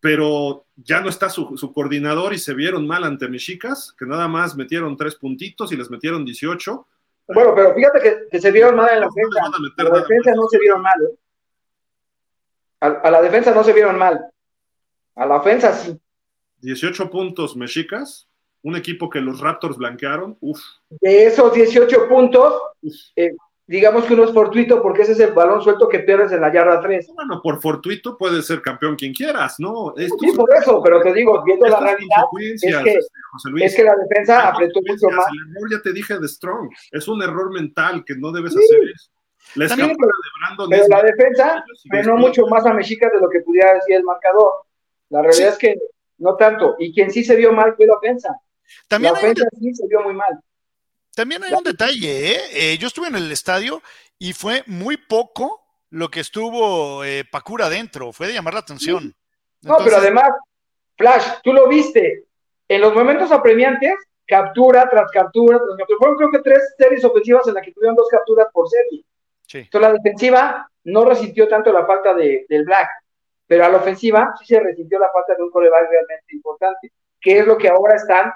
Pero ya no está su, coordinador y se vieron mal ante Mexicas, que nada más metieron tres puntitos y les metieron 18. Bueno, pero fíjate que, se vieron mal en la defensa. la defensa no se vieron mal. ¿eh? A, la defensa no se vieron mal. A la ofensa sí. 18 puntos mexicas, un equipo que los Raptors blanquearon. Uf. De esos 18 puntos, eh, digamos que uno es fortuito porque ese es el balón suelto que pierdes en la yarda 3. Bueno, por fortuito puedes ser campeón quien quieras, ¿no? sí, por eso, pero te digo, viendo la realidad, es que, este, es que la defensa apretó mucho más. El error, ya te dije, de Strong, es un error mental que no debes hacer eso. La pero, de Brandon pero la defensa frenó mucho más a Mexicas de lo que pudiera decir el marcador. La realidad es que no tanto. Y quien sí se vio mal fue la ofensa. También la ofensa sí se vio muy mal. También hay un detalle, ¿eh? ¿eh? Yo estuve en el estadio y fue muy poco lo que estuvo eh, Pacura adentro. Fue de llamar la atención. No, pero además, Flash, tú lo viste. En los momentos apremiantes, captura tras captura tras captura. Fueron creo que tres series ofensivas en las que tuvieron dos capturas por serie. Entonces la defensiva no resintió tanto la falta de, del Black, pero a la ofensiva sí se resintió la falta de un coreback realmente importante, que es lo que ahora están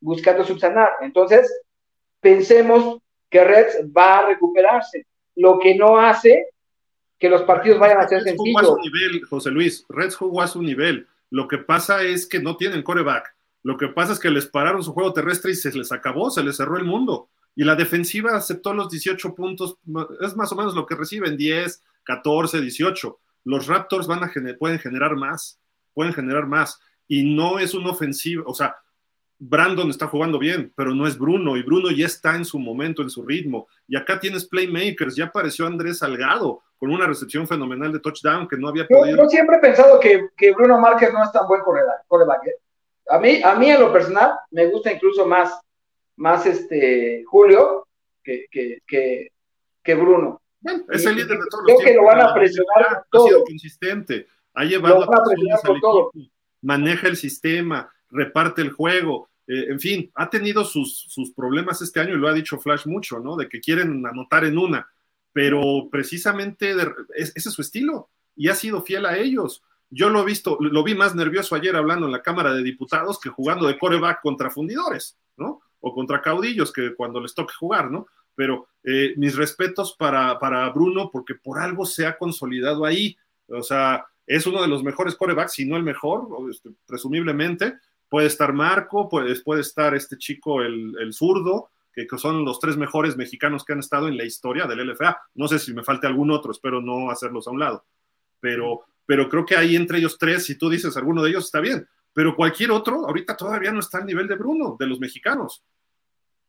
buscando subsanar. Entonces, pensemos que Reds va a recuperarse, lo que no hace que los partidos vayan a ser Reds sencillos. Jugó a su nivel, José Luis, Reds jugó a su nivel. Lo que pasa es que no tienen coreback. Lo que pasa es que les pararon su juego terrestre y se les acabó, se les cerró el mundo y la defensiva aceptó los 18 puntos, es más o menos lo que reciben, 10, 14, 18. Los Raptors van a pueden generar más, pueden generar más, y no es una ofensiva, o sea, Brandon está jugando bien, pero no es Bruno, y Bruno ya está en su momento, en su ritmo, y acá tienes playmakers, ya apareció Andrés Salgado, con una recepción fenomenal de touchdown que no había podido. Yo, siempre he pensado que, Bruno Márquez no es tan buen corredor. ¿eh? A mí, a mí en lo personal me gusta incluso más más este Julio que, que, que, Bruno. Bueno, es el líder de todos los Creo que lo van a presionar todo. Ha sido consistente, ha llevado a, presionar todo. equipo, maneja el sistema, reparte el juego, eh, en fin, ha tenido sus, sus problemas este año y lo ha dicho Flash mucho, ¿no? De que quieren anotar en una, pero precisamente ese es su estilo y ha sido fiel a ellos. Yo lo he visto, lo vi más nervioso ayer hablando en la Cámara de Diputados que jugando de coreback contra fundidores, ¿no? o contra caudillos, que cuando les toque jugar, ¿no? Pero eh, mis respetos para, para, Bruno, porque por algo se ha consolidado ahí. O sea, es uno de los mejores corebacks, si no el mejor, este, presumiblemente. Puede estar Marco, puede, puede estar este chico, el, el zurdo, que, son los tres mejores mexicanos que han estado en la historia del LFA. No sé si me falte algún otro, espero no hacerlos a un lado. Pero, pero creo que ahí entre ellos tres, si tú dices alguno de ellos, está bien. Pero cualquier otro, ahorita todavía no está al nivel de Bruno, de los mexicanos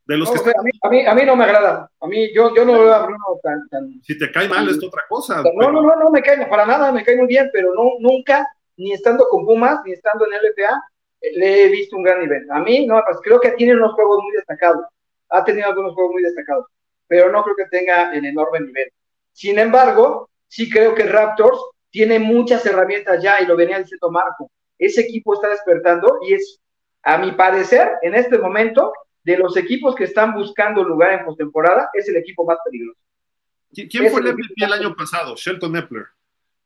los a, mí, a, mí, no me agrada. A mí, yo, yo no veo a Bruno tan, Si te cae mal, es otra cosa. No, no, no, no me cae, para nada, me cae muy bien, pero no, nunca, ni estando con Pumas, ni estando en LPA, le he visto un gran nivel. A mí, no, pues creo que tiene unos juegos muy destacados. Ha tenido algunos juegos muy destacados, pero no creo que tenga el enorme nivel. Sin embargo, sí creo que Raptors tiene muchas herramientas ya, y lo venía diciendo Marco. Ese equipo está despertando y es, a mi parecer, en este momento, de los equipos que están buscando lugar en postemporada, es el equipo más peligroso. ¿Quién fue el MVP el año pasado? Shelton Nepler.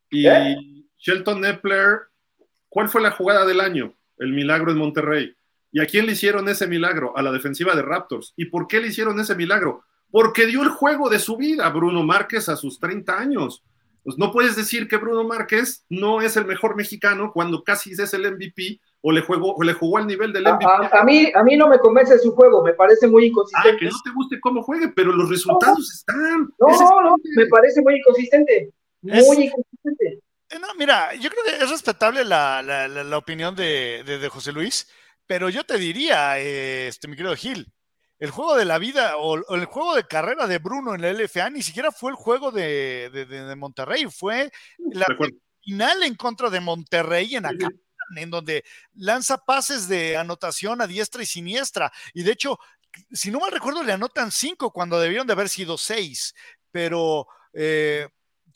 Y ¿Eh? Shelton Nepler, ¿cuál fue la jugada del año? El milagro en Monterrey. ¿Y a quién le hicieron ese milagro? A la defensiva de Raptors. ¿Y por qué le hicieron ese milagro? Porque dio el juego de su vida a Bruno Márquez a sus 30 años. Pues no puedes decir que Bruno Márquez no es el mejor mexicano cuando casi es el MVP o le, juego, o le jugó al nivel del MVP. A, mí, a mí no me convence su juego, me parece muy inconsistente. Ah, que no te guste cómo juegue, pero los resultados están. No, no, no, me parece muy inconsistente. Muy inconsistente. Eh, no, mira, yo creo que es respetable la, la, la, opinión de, de, José Luis, pero yo te diría, este, mi querido Gil, el juego de la vida o, el juego de carrera de Bruno en la LFA ni siquiera fue el juego de, de Monterrey, fue la final en contra de Monterrey en acá en donde lanza pases de anotación a diestra y siniestra. Y de hecho, si no mal recuerdo, le anotan cinco cuando debieron de haber sido seis. Pero eh,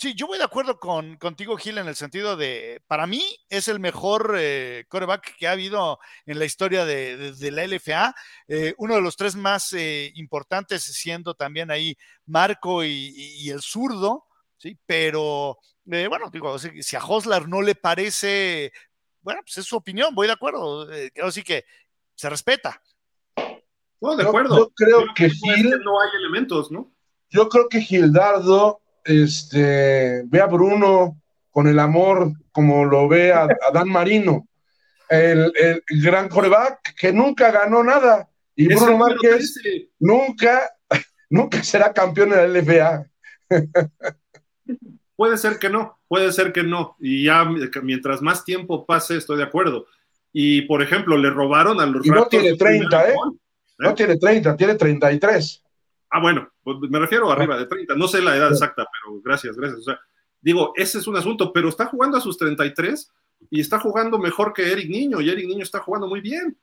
Sí, yo voy de acuerdo con, contigo, Gil, en el sentido de, para mí es el mejor eh, coreback que ha habido en la historia de, la LFA, eh, uno de los tres más eh, importantes siendo también ahí Marco y, el zurdo, ¿sí? Pero, bueno, digo, si a Hoslar no le parece, bueno, pues es su opinión, voy de acuerdo, así que se respeta. No, de acuerdo. Yo, creo que Gil... No hay elementos, ¿no? Yo creo que Gildardo este, ve a Bruno con el amor como lo ve a, Dan Marino, el, gran coreback que nunca ganó nada. Y Bruno Márquez nunca, nunca será campeón en la LFA. Puede ser que no, puede ser que no. Y ya mientras más tiempo pase, estoy de acuerdo. Y por ejemplo, le robaron a los. Y no tiene 30, ¿eh? No ¿eh? tiene 30, tiene 33. Ah, bueno, pues me refiero arriba de 30. No sé la edad exacta, pero gracias, gracias. O sea, digo, ese es un asunto, pero está jugando a sus 33 y está jugando mejor que Eric Niño, y Eric Niño está jugando muy bien.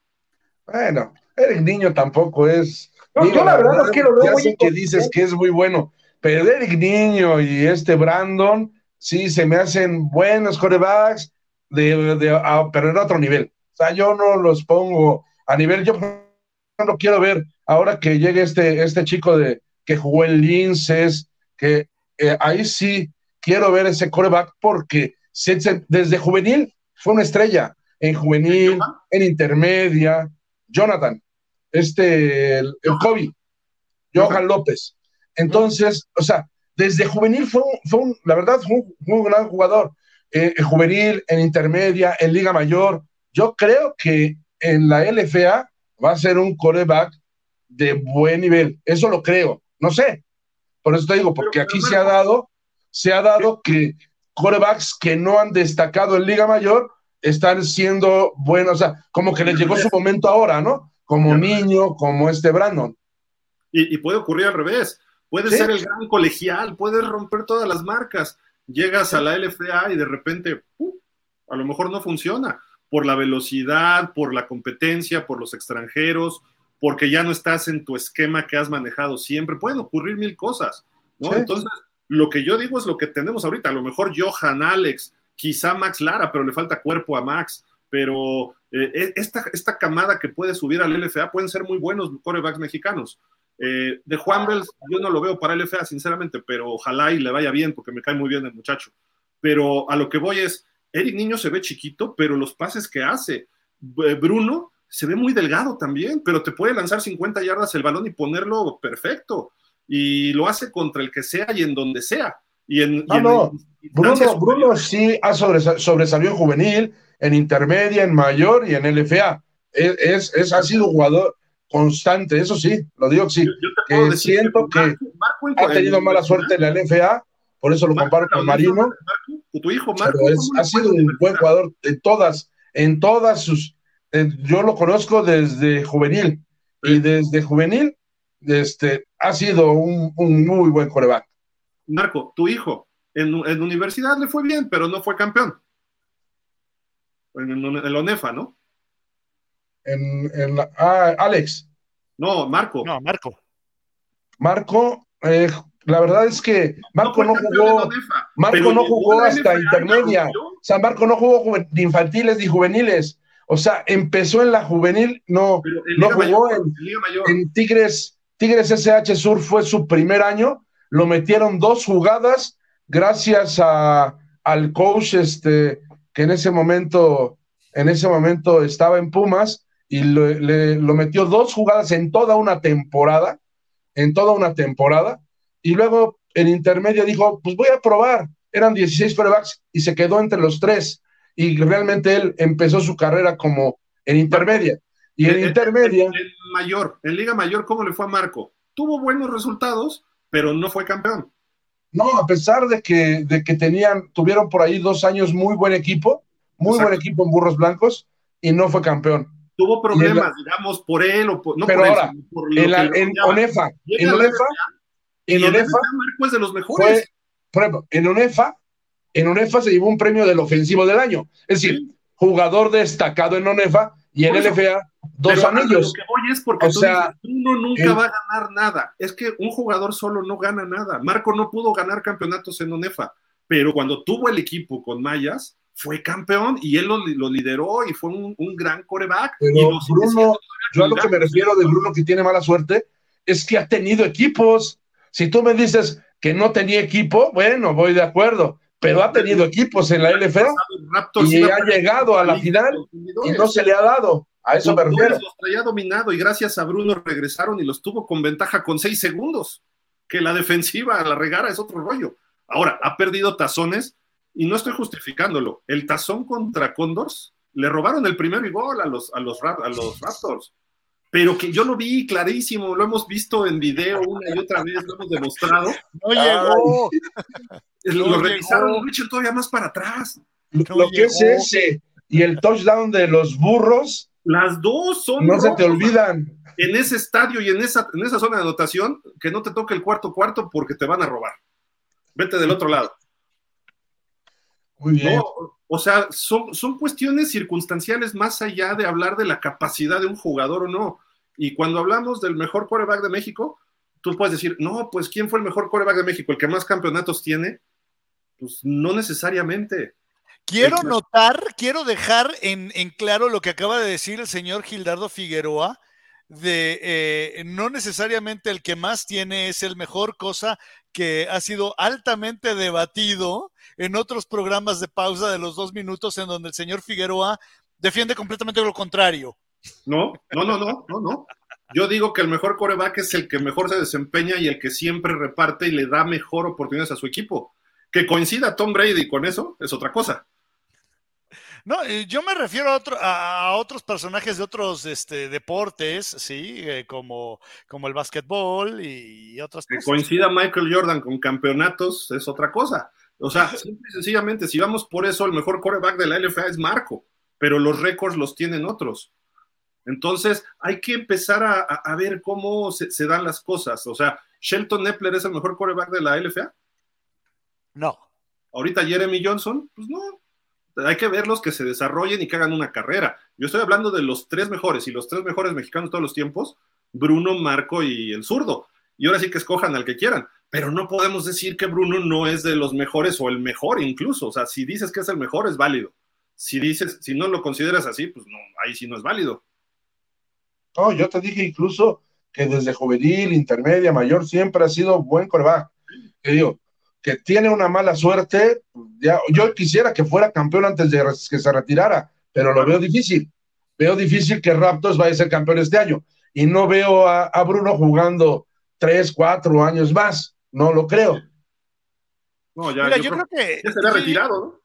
Bueno, Eric Niño tampoco es. yo la verdad es que lo veo ya sé que dices que es muy bueno, pero Eric Niño y este Brandon, sí, se me hacen buenos corebacks, de, de, pero en otro nivel. O sea, yo no los pongo a nivel, yo no quiero ver ahora que llegue este, este chico de, que jugó en Linces, que eh, ahí sí quiero ver ese coreback porque desde juvenil fue una estrella, en juvenil, en intermedia, Jonathan, este, el, Kobe, Johan López. Entonces, o sea, desde juvenil fue, fue la verdad, fue un, gran jugador. Eh, en juvenil, en intermedia, en Liga Mayor. Yo creo que en la LFA va a ser un coreback de buen nivel. Eso lo creo. No sé. Por eso te digo, porque aquí se ha dado, se ha dado que corebacks que no han destacado en Liga Mayor están siendo buenos. O sea, como que les llegó su momento ahora, ¿no? Como niño, como este Brandon. Y, puede ocurrir al revés. Puede ser el gran colegial, puedes romper todas las marcas. Llegas a la LFA y de repente, a lo mejor no funciona por la velocidad, por la competencia, por los extranjeros, porque ya no estás en tu esquema que has manejado siempre. Pueden ocurrir mil cosas, ¿no? Entonces, lo que yo digo es lo que tenemos ahorita. A lo mejor Johan, Alex, quizá Max Lara, pero le falta cuerpo a Max. Pero eh, e, esta, esta camada que puede subir al LFA pueden ser muy buenos corebacks mexicanos. Eh, de Juan Bells, yo no lo veo para LFA, sinceramente, pero ojalá y le vaya bien, porque me cae muy bien el muchacho. Pero a lo que voy es, Eric Niño se ve chiquito, pero los pases que hace, Bruno se ve muy delgado también, pero te puede lanzar 50 yardas el balón y ponerlo perfecto. Y lo hace contra el que sea y en donde sea. Y en, ah, no. Bruno, Bruno, sí ha sobresalido en juvenil, en intermedia, en mayor y en LFA. Es, es, ha sido un jugador constante, eso sí, lo digo sí. que siento que, ha tenido mala suerte en la LFA, por eso lo comparo con Marino. tu hijo Marco, ha sido un buen jugador en todas, en todas sus yo lo conozco desde juvenil y desde juvenil este, ha sido un, muy buen coreback. Marco, tu hijo en, en, universidad le fue bien, pero no fue campeón. En, en, la ONEFA, ¿no? En, la, ah, Alex. No, Marco. No, Marco. Marco, eh, la verdad es que Marco no, jugó, Marco no jugó hasta intermedia. O sea, Marco no jugó de infantiles ni juveniles. O sea, empezó en la juvenil, no, no jugó en, Tigres. Tigres SH Sur fue su primer año, lo metieron dos jugadas gracias a, al coach este, que en ese momento, en ese momento estaba en Pumas y lo metió dos jugadas en toda una temporada, en toda una temporada, y luego en intermedio dijo, pues voy a probar, eran 16 corebacks y se quedó entre los tres y realmente él empezó su carrera como en intermedia. Y en, intermedia. En, mayor, en Liga Mayor, ¿cómo le fue a Marco? Tuvo buenos resultados, pero no fue campeón. No, a pesar de que, de que tenían, tuvieron por ahí dos años muy buen equipo, muy buen equipo en Burros Blancos, y no fue campeón. Tuvo problemas, digamos, por él o por, no pero por ahora, en, la, en ONEFA, en ONEFA, en ONEFA, Marco es de los mejores. por ejemplo, en ONEFA en UNEFA se llevó un premio del ofensivo del año. Es decir, jugador destacado en UNEFA y en LFA dos anillos. Lo que voy es porque tú dices, uno nunca va a ganar nada. Es que un jugador solo no gana nada. Marco no pudo ganar campeonatos en ONEFA, pero cuando tuvo el equipo con Mayas, fue campeón y él lo, lideró y fue un, gran coreback. Pero Bruno, yo a lo que me refiero de Bruno que tiene mala suerte es que ha tenido equipos. Si tú me dices que no tenía equipo, bueno, voy de acuerdo, pero ha tenido equipos en la LFA y ha llegado a la final y no se le ha dado. A eso me refiero. Los traía dominado y gracias a Bruno regresaron y los tuvo con ventaja con seis segundos. Que la defensiva la regara es otro rollo. Ahora, ha perdido tazones y no estoy justificándolo. El tazón contra Condors le robaron el primer gol a los, a los, a los Raptors. Pero que yo lo vi clarísimo, lo hemos visto en video una y otra vez, lo hemos demostrado. No llegó. lo revisaron, lo todavía más para atrás. lo que es ese y el touchdown de los burros. Las dos son. No se te olvidan. En ese estadio y en esa, en esa zona de anotación, que no te toque el cuarto cuarto porque te van a robar. Vete del otro lado. Muy bien. O sea, son, son cuestiones circunstanciales más allá de hablar de la capacidad de un jugador o no. Y cuando hablamos del mejor quarterback de México, tú puedes decir, no, pues ¿quién fue el mejor quarterback de México? ¿El que más campeonatos tiene? Pues no necesariamente. Quiero notar, quiero dejar en, en, claro lo que acaba de decir el señor Gildardo Figueroa, de eh, no necesariamente el que más tiene es el mejor, cosa que ha sido altamente debatido en otros programas de pausa de los dos minutos en donde el señor Figueroa defiende completamente lo contrario. No, no, no, no, no, no. Yo digo que el mejor coreback es el que mejor se desempeña y el que siempre reparte y le da mejor oportunidades a su equipo. Que coincida Tom Brady con eso es otra cosa. No, eh, yo me refiero a, otro, a, otros personajes de otros este, deportes, sí, eh, como, como el básquetbol y, otras cosas. Que coincida Michael Jordan con campeonatos es otra cosa. O sea, simple sencillamente, si vamos por eso, el mejor coreback de la LFA es Marco, pero los récords los tienen otros. Entonces, hay que empezar a, ver cómo se, se, dan las cosas. O sea, ¿Shelton Nepler es el mejor coreback de la LFA? No. ¿Ahorita Jeremy Johnson? Pues no hay que verlos que se desarrollen y que hagan una carrera. Yo estoy hablando de los tres mejores y los tres mejores mexicanos de todos los tiempos, Bruno, Marco y el zurdo. Y ahora sí que escojan al que quieran, pero no podemos decir que Bruno no es de los mejores o el mejor incluso. O sea, si dices que es el mejor, es válido. Si dices, si no lo consideras así, pues no, ahí sí no es válido. No, yo te dije incluso que desde juvenil, intermedia, mayor, siempre ha sido buen coreback. Te digo, que tiene una mala suerte, ya, yo quisiera que fuera campeón antes de que se retirara, pero lo veo difícil. Veo difícil que Raptors vaya a ser campeón este año. Y no veo a, Bruno jugando tres, cuatro años más. No lo creo. No, ya, yo, creo, que. Ya será retirado,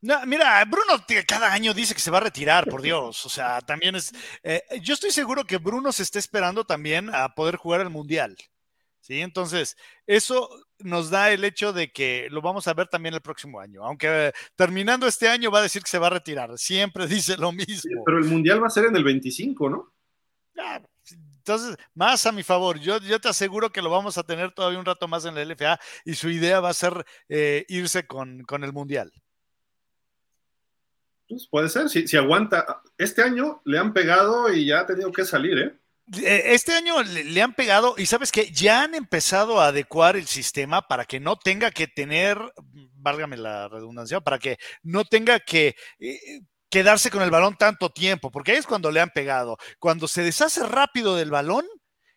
¿no? mira, Bruno cada año dice que se va a retirar, por Dios. O sea, también es. Eh, yo estoy seguro que Bruno se está esperando también a poder jugar el Mundial. ¿sí? Entonces, eso nos da el hecho de que lo vamos a ver también el próximo año, aunque terminando este año va a decir que se va a retirar, siempre dice lo mismo. pero el Mundial va a ser en el 25, ¿no? Entonces, más a mi favor, yo, yo te aseguro que lo vamos a tener todavía un rato más en la LFA y su idea va a ser eh, irse con, con, el Mundial. Pues puede ser, si, si aguanta. Este año le han pegado y ya ha tenido que salir, ¿eh? Eh, este año le, han pegado y sabes que ya han empezado a adecuar el sistema para que no tenga que tener, válgame la redundancia, para que no tenga que eh, quedarse con el balón tanto tiempo, porque ahí es cuando le han pegado. Cuando se deshace rápido del balón,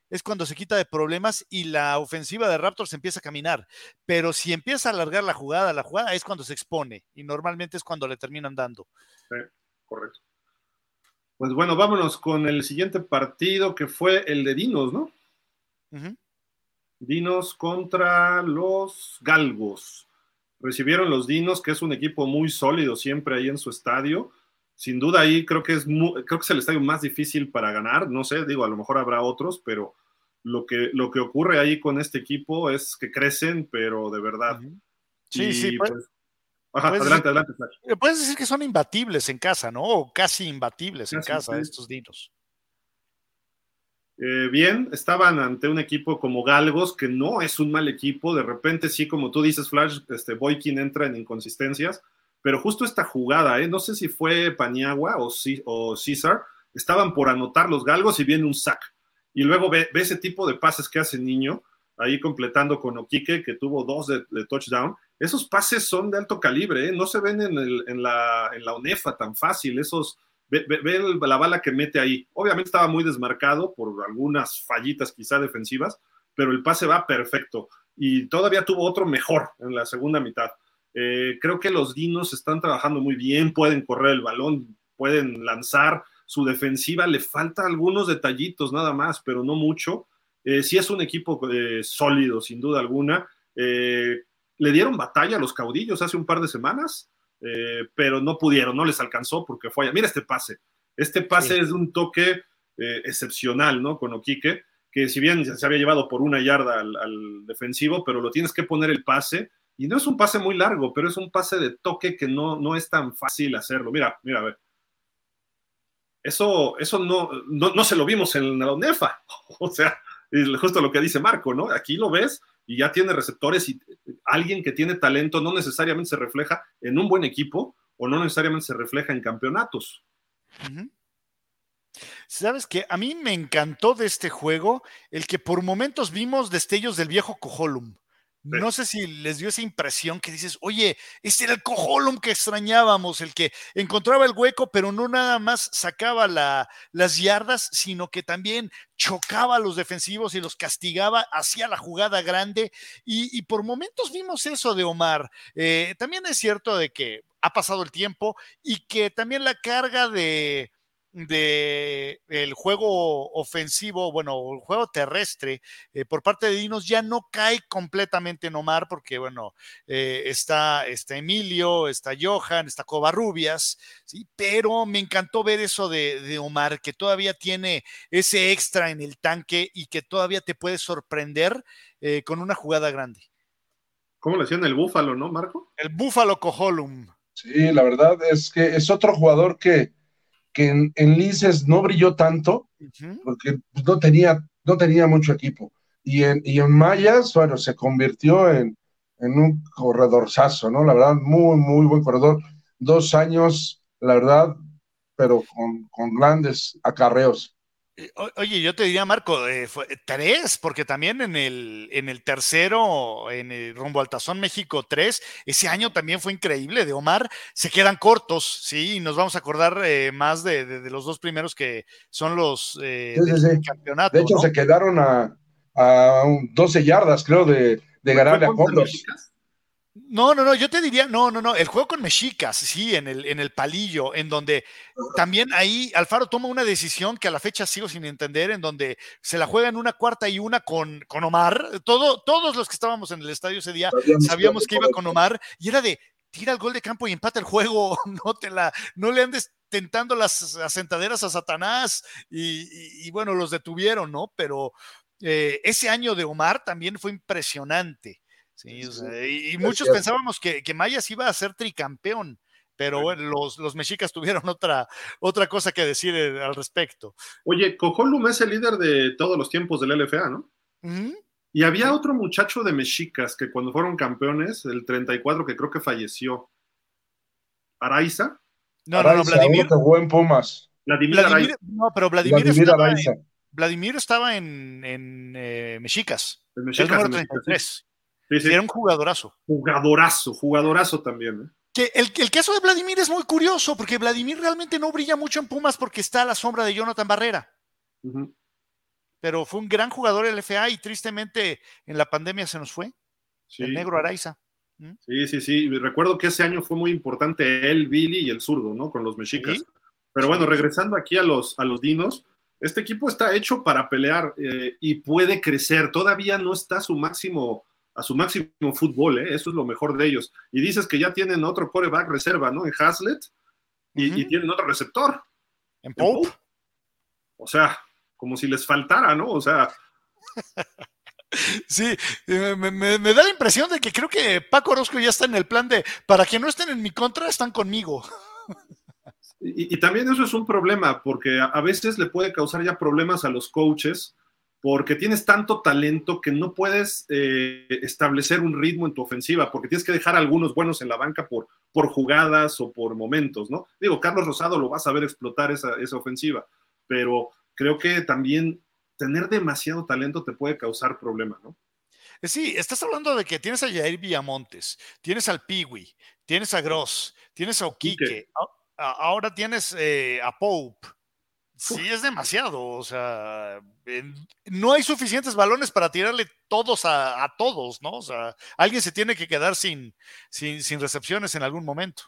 es cuando se quita de problemas y la ofensiva de Raptors empieza a caminar. Pero si empieza a alargar la jugada, la jugada es cuando se expone y normalmente es cuando le terminan dando. Sí, correcto. Pues bueno, vámonos con el siguiente partido que fue el de Dinos, ¿no? Dinos contra los Galgos. Recibieron los Dinos, que es un equipo muy sólido siempre ahí en su estadio. Sin duda ahí creo que es creo que es el estadio más difícil para ganar. No sé, digo, a lo mejor habrá otros, pero lo que, lo que ocurre ahí con este equipo es que crecen, pero de verdad. Sí, sí, pues, pues adelante, adelante, eh, Puedes decir que son imbatibles en casa, ¿no? O casi imbatibles en casa estos dinos. Eh, bien, estaban ante un equipo como Galgos, que no es un mal equipo. De repente, sí, como tú dices, Flash, este Boykin entra en inconsistencias, pero justo esta jugada, ¿eh? no sé si fue Paniagua o, o César, estaban por anotar los galgos y viene un sack. Y luego ve, ese tipo de pases que hace Niño, ahí completando con Oquique, que tuvo dos de, touchdown. Esos pases son de alto calibre, ¿eh? no se ven en, la, en la ONEFA tan fácil, esos Ve, la bala que mete ahí. Obviamente estaba muy desmarcado por algunas fallitas quizá defensivas, pero el pase va perfecto. Y todavía tuvo otro mejor en la segunda mitad. Eh, creo que los Dinos están trabajando muy bien, pueden correr el balón, pueden lanzar. Su defensiva le falta algunos detallitos nada más, pero no mucho. Eh, sí es un equipo eh, sólido, sin duda alguna. le dieron batalla a los caudillos hace un par de semanas eh, pero no pudieron, no les alcanzó porque fue allá. Mira este pase. Este pase es de un toque eh, excepcional, ¿no? Con Oquique, que si bien se había llevado por una yarda al, defensivo, pero lo tienes que poner el pase. Y no es un pase muy largo, pero es un pase de toque que no, no es tan fácil hacerlo. Mira, mira, a ver. Eso, eso no, no, se lo vimos en la UNEFA. O sea, justo lo que dice Marco, ¿no? Aquí lo ves y ya tiene receptores y alguien que tiene talento no necesariamente se refleja en un buen equipo o no necesariamente se refleja en campeonatos. Sabes que a mí me encantó de este juego el que por momentos vimos destellos del viejo Cojolum. No sé si les dio esa impresión que dices, oye, este era el cojolum que extrañábamos, el que encontraba el hueco, pero no nada más sacaba las yardas, sino que también chocaba a los defensivos y los castigaba, hacía la jugada grande. Y, por momentos vimos eso de Omar. Eh, también es cierto de que ha pasado el tiempo y que también la carga de de el juego ofensivo, bueno, el juego terrestre eh, por parte de Dinos ya no cae completamente en Omar, porque bueno, eh, está, está, Emilio, está Johan, está Covarrubias, ¿sí? pero me encantó ver eso de, Omar, que todavía tiene ese extra en el tanque y que todavía te puede sorprender eh, con una jugada grande. ¿Cómo le decían el búfalo, no, Marco? El búfalo Cojolum. Sí, la verdad es que es otro jugador que que en, en no brilló tanto, porque no tenía, no tenía mucho equipo. Y en, y en Mayas, bueno, se convirtió en, en un corredorzazo, ¿no? La verdad, muy, muy buen corredor. Dos años, la verdad, pero con, con grandes acarreos. Oye, yo te diría, Marco, eh, tres, porque también en el, en el tercero, en el rumbo al Tazón México 3, ese año también fue increíble de Omar. Se quedan cortos, sí, y nos vamos a acordar eh, más de, los dos primeros que son los eh, campeonato. De hecho, se quedaron a, a 12 yardas, creo, de, de ganarle a Cortos. No, no, no, yo te diría, no, no, no, el juego con Mexicas, sí, en el, en el palillo, en donde también ahí Alfaro toma una decisión que a la fecha sigo sin entender, en donde se la juega en una cuarta y una con, con Omar. Todo, todos los que estábamos en el estadio ese día sabíamos, que iba con Omar y era de tira el gol de campo y empata el juego, no te la, no le andes tentando las asentaderas a Satanás y, bueno, los detuvieron, ¿no? Pero eh, ese año de Omar también fue impresionante. Sí, y, muchos pensábamos que, que, Mayas iba a ser tricampeón, pero bueno, los, los mexicas tuvieron otra, otra cosa que decir eh, al respecto. Oye, Cojolum es el líder de todos los tiempos del LFA, ¿no? Y había otro muchacho de mexicas que cuando fueron campeones, el 34, que creo que falleció. ¿Araiza? No, no, no, Vladimir. jugó en Pumas. Vladimir, Vladimir no, pero Vladimir, Vladimir estaba, en, Vladimir estaba en, en eh, Mexicas. El Mexicas, el número 33. Era un jugadorazo. Jugadorazo, jugadorazo también. ¿eh? Que el, el, caso de Vladimir es muy curioso, porque Vladimir realmente no brilla mucho en Pumas porque está a la sombra de Jonathan Barrera. Pero fue un gran jugador el FA y tristemente en la pandemia se nos fue. El negro Araiza. ¿Mm? Sí, sí, sí. Recuerdo que ese año fue muy importante él, Billy y el zurdo, ¿no? Con los mexicas. Pero bueno, regresando aquí a los, a los dinos, este equipo está hecho para pelear eh, y puede crecer. Todavía no está a su máximo a su máximo fútbol, ¿eh? eso es lo mejor de ellos. Y dices que ya tienen otro coreback reserva, ¿no? En Hazlet, y, tienen otro receptor. En Pope. O sea, como si les faltara, ¿no? O sea. Sí, me, da la impresión de que creo que Paco Orozco ya está en el plan de, para que no estén en mi contra, están conmigo. Y, también eso es un problema, porque a, veces le puede causar ya problemas a los coaches porque tienes tanto talento que no puedes eh, establecer un ritmo en tu ofensiva, porque tienes que dejar a algunos buenos en la banca por, por jugadas o por momentos, ¿no? Digo, Carlos Rosado lo vas a ver explotar esa, esa ofensiva, pero creo que también tener demasiado talento te puede causar problemas, ¿no? Eh, sí, estás hablando de que tienes a Jair Villamontes, tienes al Piwi, tienes a Gross, tienes a Oquique, ahora tienes eh, a Pope. Sí, es demasiado. O sea, no hay suficientes balones para tirarle todos a, todos, ¿no? O sea, alguien se tiene que quedar sin, sin, recepciones en algún momento.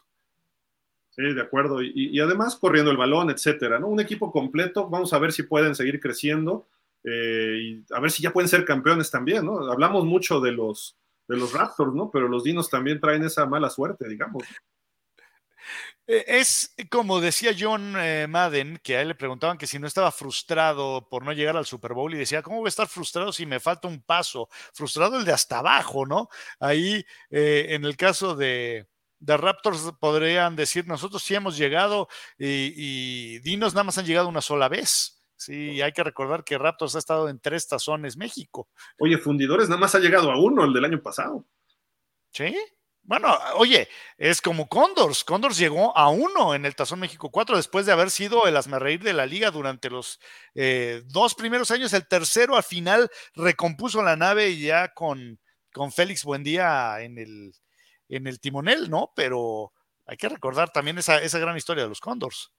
Sí, de acuerdo. Y, además corriendo el balón, etcétera, ¿no? Un equipo completo. Vamos a ver si pueden seguir creciendo eh, y a ver si ya pueden ser campeones también, ¿no? Hablamos mucho de los, de los Raptors, ¿no? Pero los Dinos también traen esa mala suerte, digamos. Eh, es como decía John eh, Madden, que a él le preguntaban que si no estaba frustrado por no llegar al Super Bowl y decía, ¿cómo voy a estar frustrado si me falta un paso? Frustrado el de hasta abajo, ¿no? Ahí, eh, en el caso de, de, Raptors, podrían decir, nosotros sí hemos llegado y, y, Dinos nada más han llegado una sola vez. Sí, hay que recordar que Raptors ha estado en tres tazones México. Oye, Fundidores nada más ha llegado a uno, el del año pasado. ¿Sí? Bueno, oye, es como Condors. Condors llegó a uno en el Tazón México 4 después de haber sido el asmerreír de la liga durante los eh, dos primeros años. El tercero al final recompuso la nave y ya con, con Félix Buendía en el, en el timonel, ¿no? Pero hay que recordar también esa, esa gran historia de los Condors.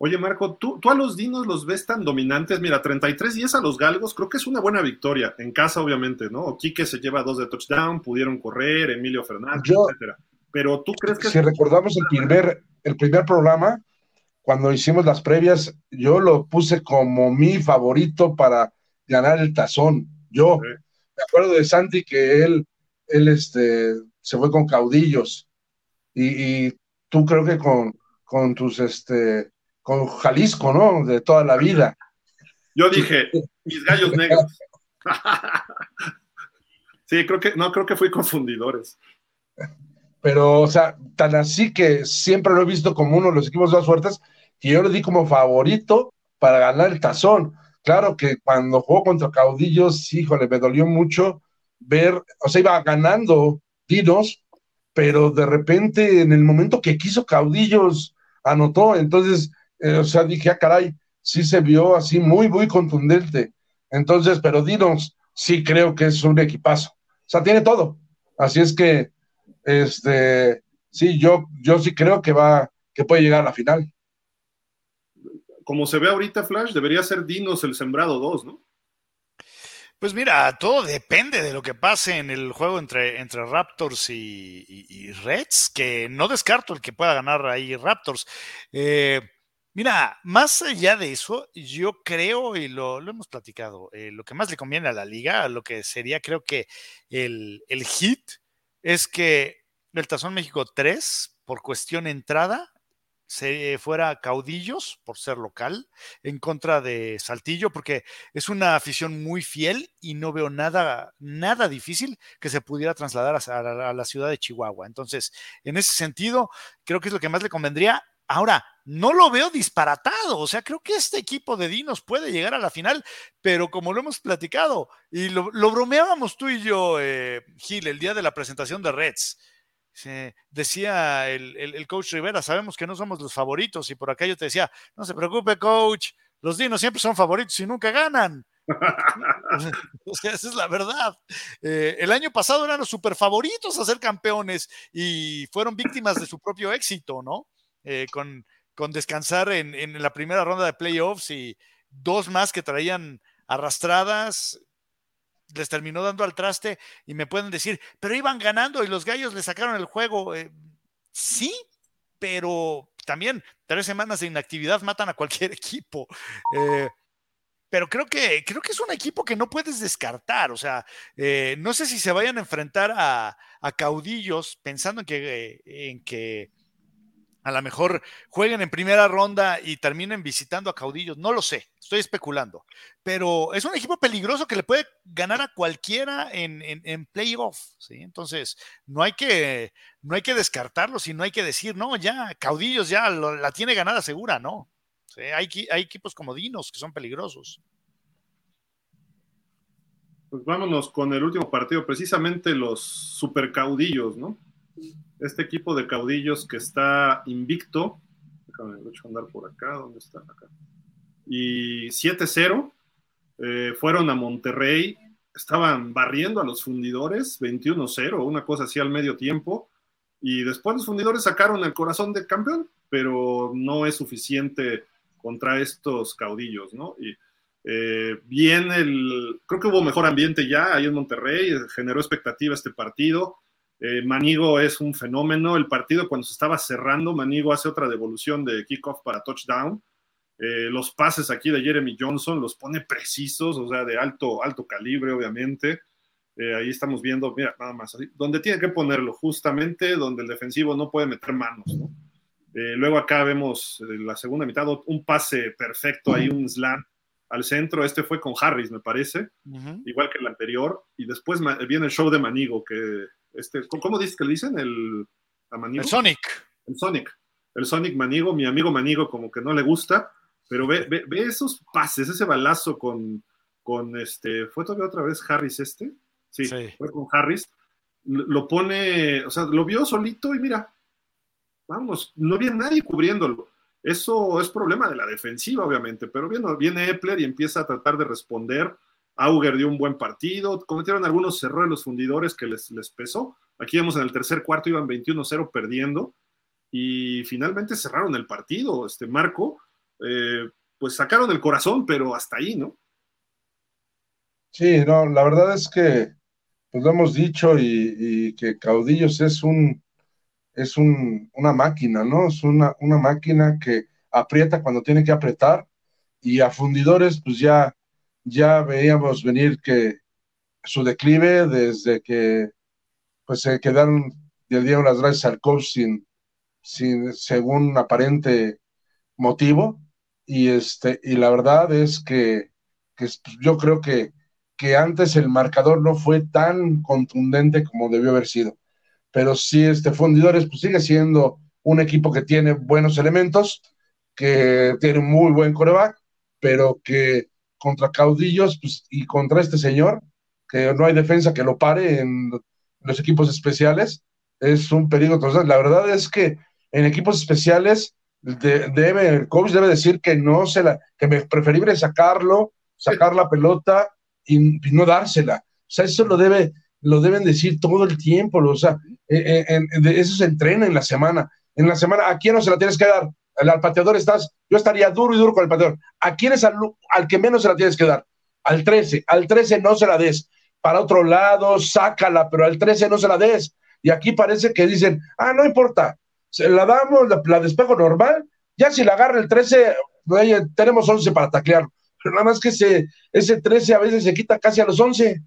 Oye, Marco, ¿tú, a los dinos los ves tan dominantes. Mira, 33-10 a los galgos, creo que es una buena victoria. En casa, obviamente, ¿no? Quique se lleva dos de touchdown, pudieron correr, Emilio Fernández, etcétera. Pero tú crees que. Si recordamos el primer, el primer programa, cuando hicimos las previas, yo lo puse como mi favorito para ganar el tazón. Yo, me acuerdo de Santi que él, él este, se fue con caudillos. Y, tú creo que con, con tus este con Jalisco, ¿no? De toda la vida. Yo dije, mis gallos negros. sí, creo que, no, creo que fui confundidores. Pero, o sea, tan así que siempre lo he visto como uno de los equipos más fuertes, que yo le di como favorito para ganar el tazón. Claro que cuando jugó contra Caudillos, híjole, me dolió mucho ver, o sea, iba ganando Dinos, pero de repente en el momento que quiso Caudillos anotó, entonces eh, o sea, dije, ah, caray, sí se vio así muy, muy contundente. Entonces, pero Dinos sí creo que es un equipazo. O sea, tiene todo. Así es que, este, sí, yo, yo sí creo que va, que puede llegar a la final. Como se ve ahorita, Flash, debería ser Dinos el sembrado 2, ¿no? Pues mira, todo depende de lo que pase en el juego entre, entre Raptors y, Reds, que no descarto el que pueda ganar ahí Raptors. Eh, Mira, más allá de eso, yo creo, y lo, hemos platicado, eh, lo que más le conviene a la liga, lo que sería creo que el, hit, es que el Tazón México 3, por cuestión entrada, se fuera caudillos por ser local en contra de Saltillo, porque es una afición muy fiel y no veo nada, nada difícil que se pudiera trasladar a la ciudad de Chihuahua. Entonces, en ese sentido, creo que es lo que más le convendría. Ahora, no lo veo disparatado. O sea, creo que este equipo de Dinos puede llegar a la final, pero como lo hemos platicado y lo, bromeábamos tú y yo, eh, Gil, el día de la presentación de Reds. decía el, coach Rivera, sabemos que no somos los favoritos y por acá yo te decía, no se preocupe coach, los Dinos siempre son favoritos y nunca ganan. o sea, esa es la verdad. Eh, el año pasado eran los super favoritos a ser campeones y fueron víctimas de su propio éxito, ¿no? Eh, con, con, descansar en, en, la primera ronda de playoffs y dos más que traían arrastradas, les terminó dando al traste y me pueden decir, pero iban ganando y los gallos le sacaron el juego. Eh, sí, pero también tres semanas de inactividad matan a cualquier equipo. Eh, pero creo que, creo que es un equipo que no puedes descartar. O sea, no sé si se vayan a enfrentar a, a caudillos pensando en que, en que a lo mejor jueguen en primera ronda y terminen visitando a caudillos, no lo sé, estoy especulando, pero es un equipo peligroso que le puede ganar a cualquiera en, en, playoff, ¿sí? Entonces, no hay que, no hay que descartarlo, no hay que decir, no, ya, caudillos ya la tiene ganada segura, no. Hay, hay equipos como Dinos que son peligrosos. Pues vámonos con el último partido, precisamente los super caudillos, ¿no? Este equipo de caudillos que está invicto. Déjame andar por acá. ¿Dónde está? Acá. y 7-0. Eh, fueron a Monterrey, estaban barriendo a los fundidores, 21-0, una cosa así al medio tiempo. Y después los fundidores sacaron el corazón de campeón, pero no es suficiente contra estos caudillos, ¿no? Y eh, bien, el, creo que hubo mejor ambiente ya ahí en Monterrey, generó expectativa este partido. Eh, Manigo es un fenómeno. El partido cuando se estaba cerrando, Manigo hace otra devolución de kickoff para touchdown. Eh, los pases aquí de Jeremy Johnson los pone precisos, o sea, de alto, alto calibre, obviamente. ahí estamos viendo, mira, nada más, donde tiene que ponerlo, justamente donde el defensivo no puede meter manos, ¿no? luego acá vemos la segunda mitad, un pase perfecto, ahí un slam al centro. Este fue con Harris, me parece, igual que el anterior. Y después viene el show de Manigo, que este, ¿cómo dices que le dicen? El, el Sonic. El Sonic. El Sonic Manigo, mi amigo Manigo como que no le gusta, pero ve, ve, esos pases, ese balazo con, con este, ¿fue todavía otra vez Harris este? Sí, fue con Harris. Lo pone, o sea, lo vio solito y mira, vamos, no había nadie cubriéndolo. Eso es problema de la defensiva, obviamente, pero viene, viene Epler y empieza a tratar de responder. Auger dio un buen partido, cometieron algunos errores los fundidores que les, les pesó. Aquí vemos en el tercer cuarto iban 21-0 perdiendo y finalmente cerraron el partido. Este Marco, eh, pues sacaron el corazón, pero hasta ahí, ¿no? Sí, no, la verdad es que pues lo hemos dicho y que Caudillos es un, es una máquina, ¿no? Es una, una máquina que aprieta cuando tiene que apretar y a fundidores pues ya, ya veíamos venir que su declive desde que pues se quedaron, le dieron las gracias al coach sin, sin, según aparente motivo. Y este y la verdad es que, que yo creo que, que antes el marcador no fue tan contundente como debió haber sido. Pero sí, este Fundidores pues sigue siendo un equipo que tiene buenos elementos, que tiene muy buen coreback, pero que contra caudillos pues, y contra este señor, que no hay defensa que lo pare en los equipos especiales, es un peligro. Entonces, la verdad es que en equipos especiales debe, el coach debe decir que no se la, que es preferible sacarlo, sacar la pelota y, y no dársela. O sea, eso lo debe, lo deben decir todo el tiempo, o sea, eh, eh, eso se entrena en la semana. En la semana, ¿a quién no se la tienes que dar? Al, pateador estás, yo estaría duro y duro con el pateador. ¿A quién es al, que menos se la tienes que dar? Al 13, al 13 no se la des. Para otro lado, sácala, pero al 13 no se la des. Y aquí parece que dicen, ah, no importa, se la damos, la, despejo normal, ya si la agarra el 13, tenemos 11 para taclear. Pero nada más que ese, ese 13 a veces se quita casi a los 11.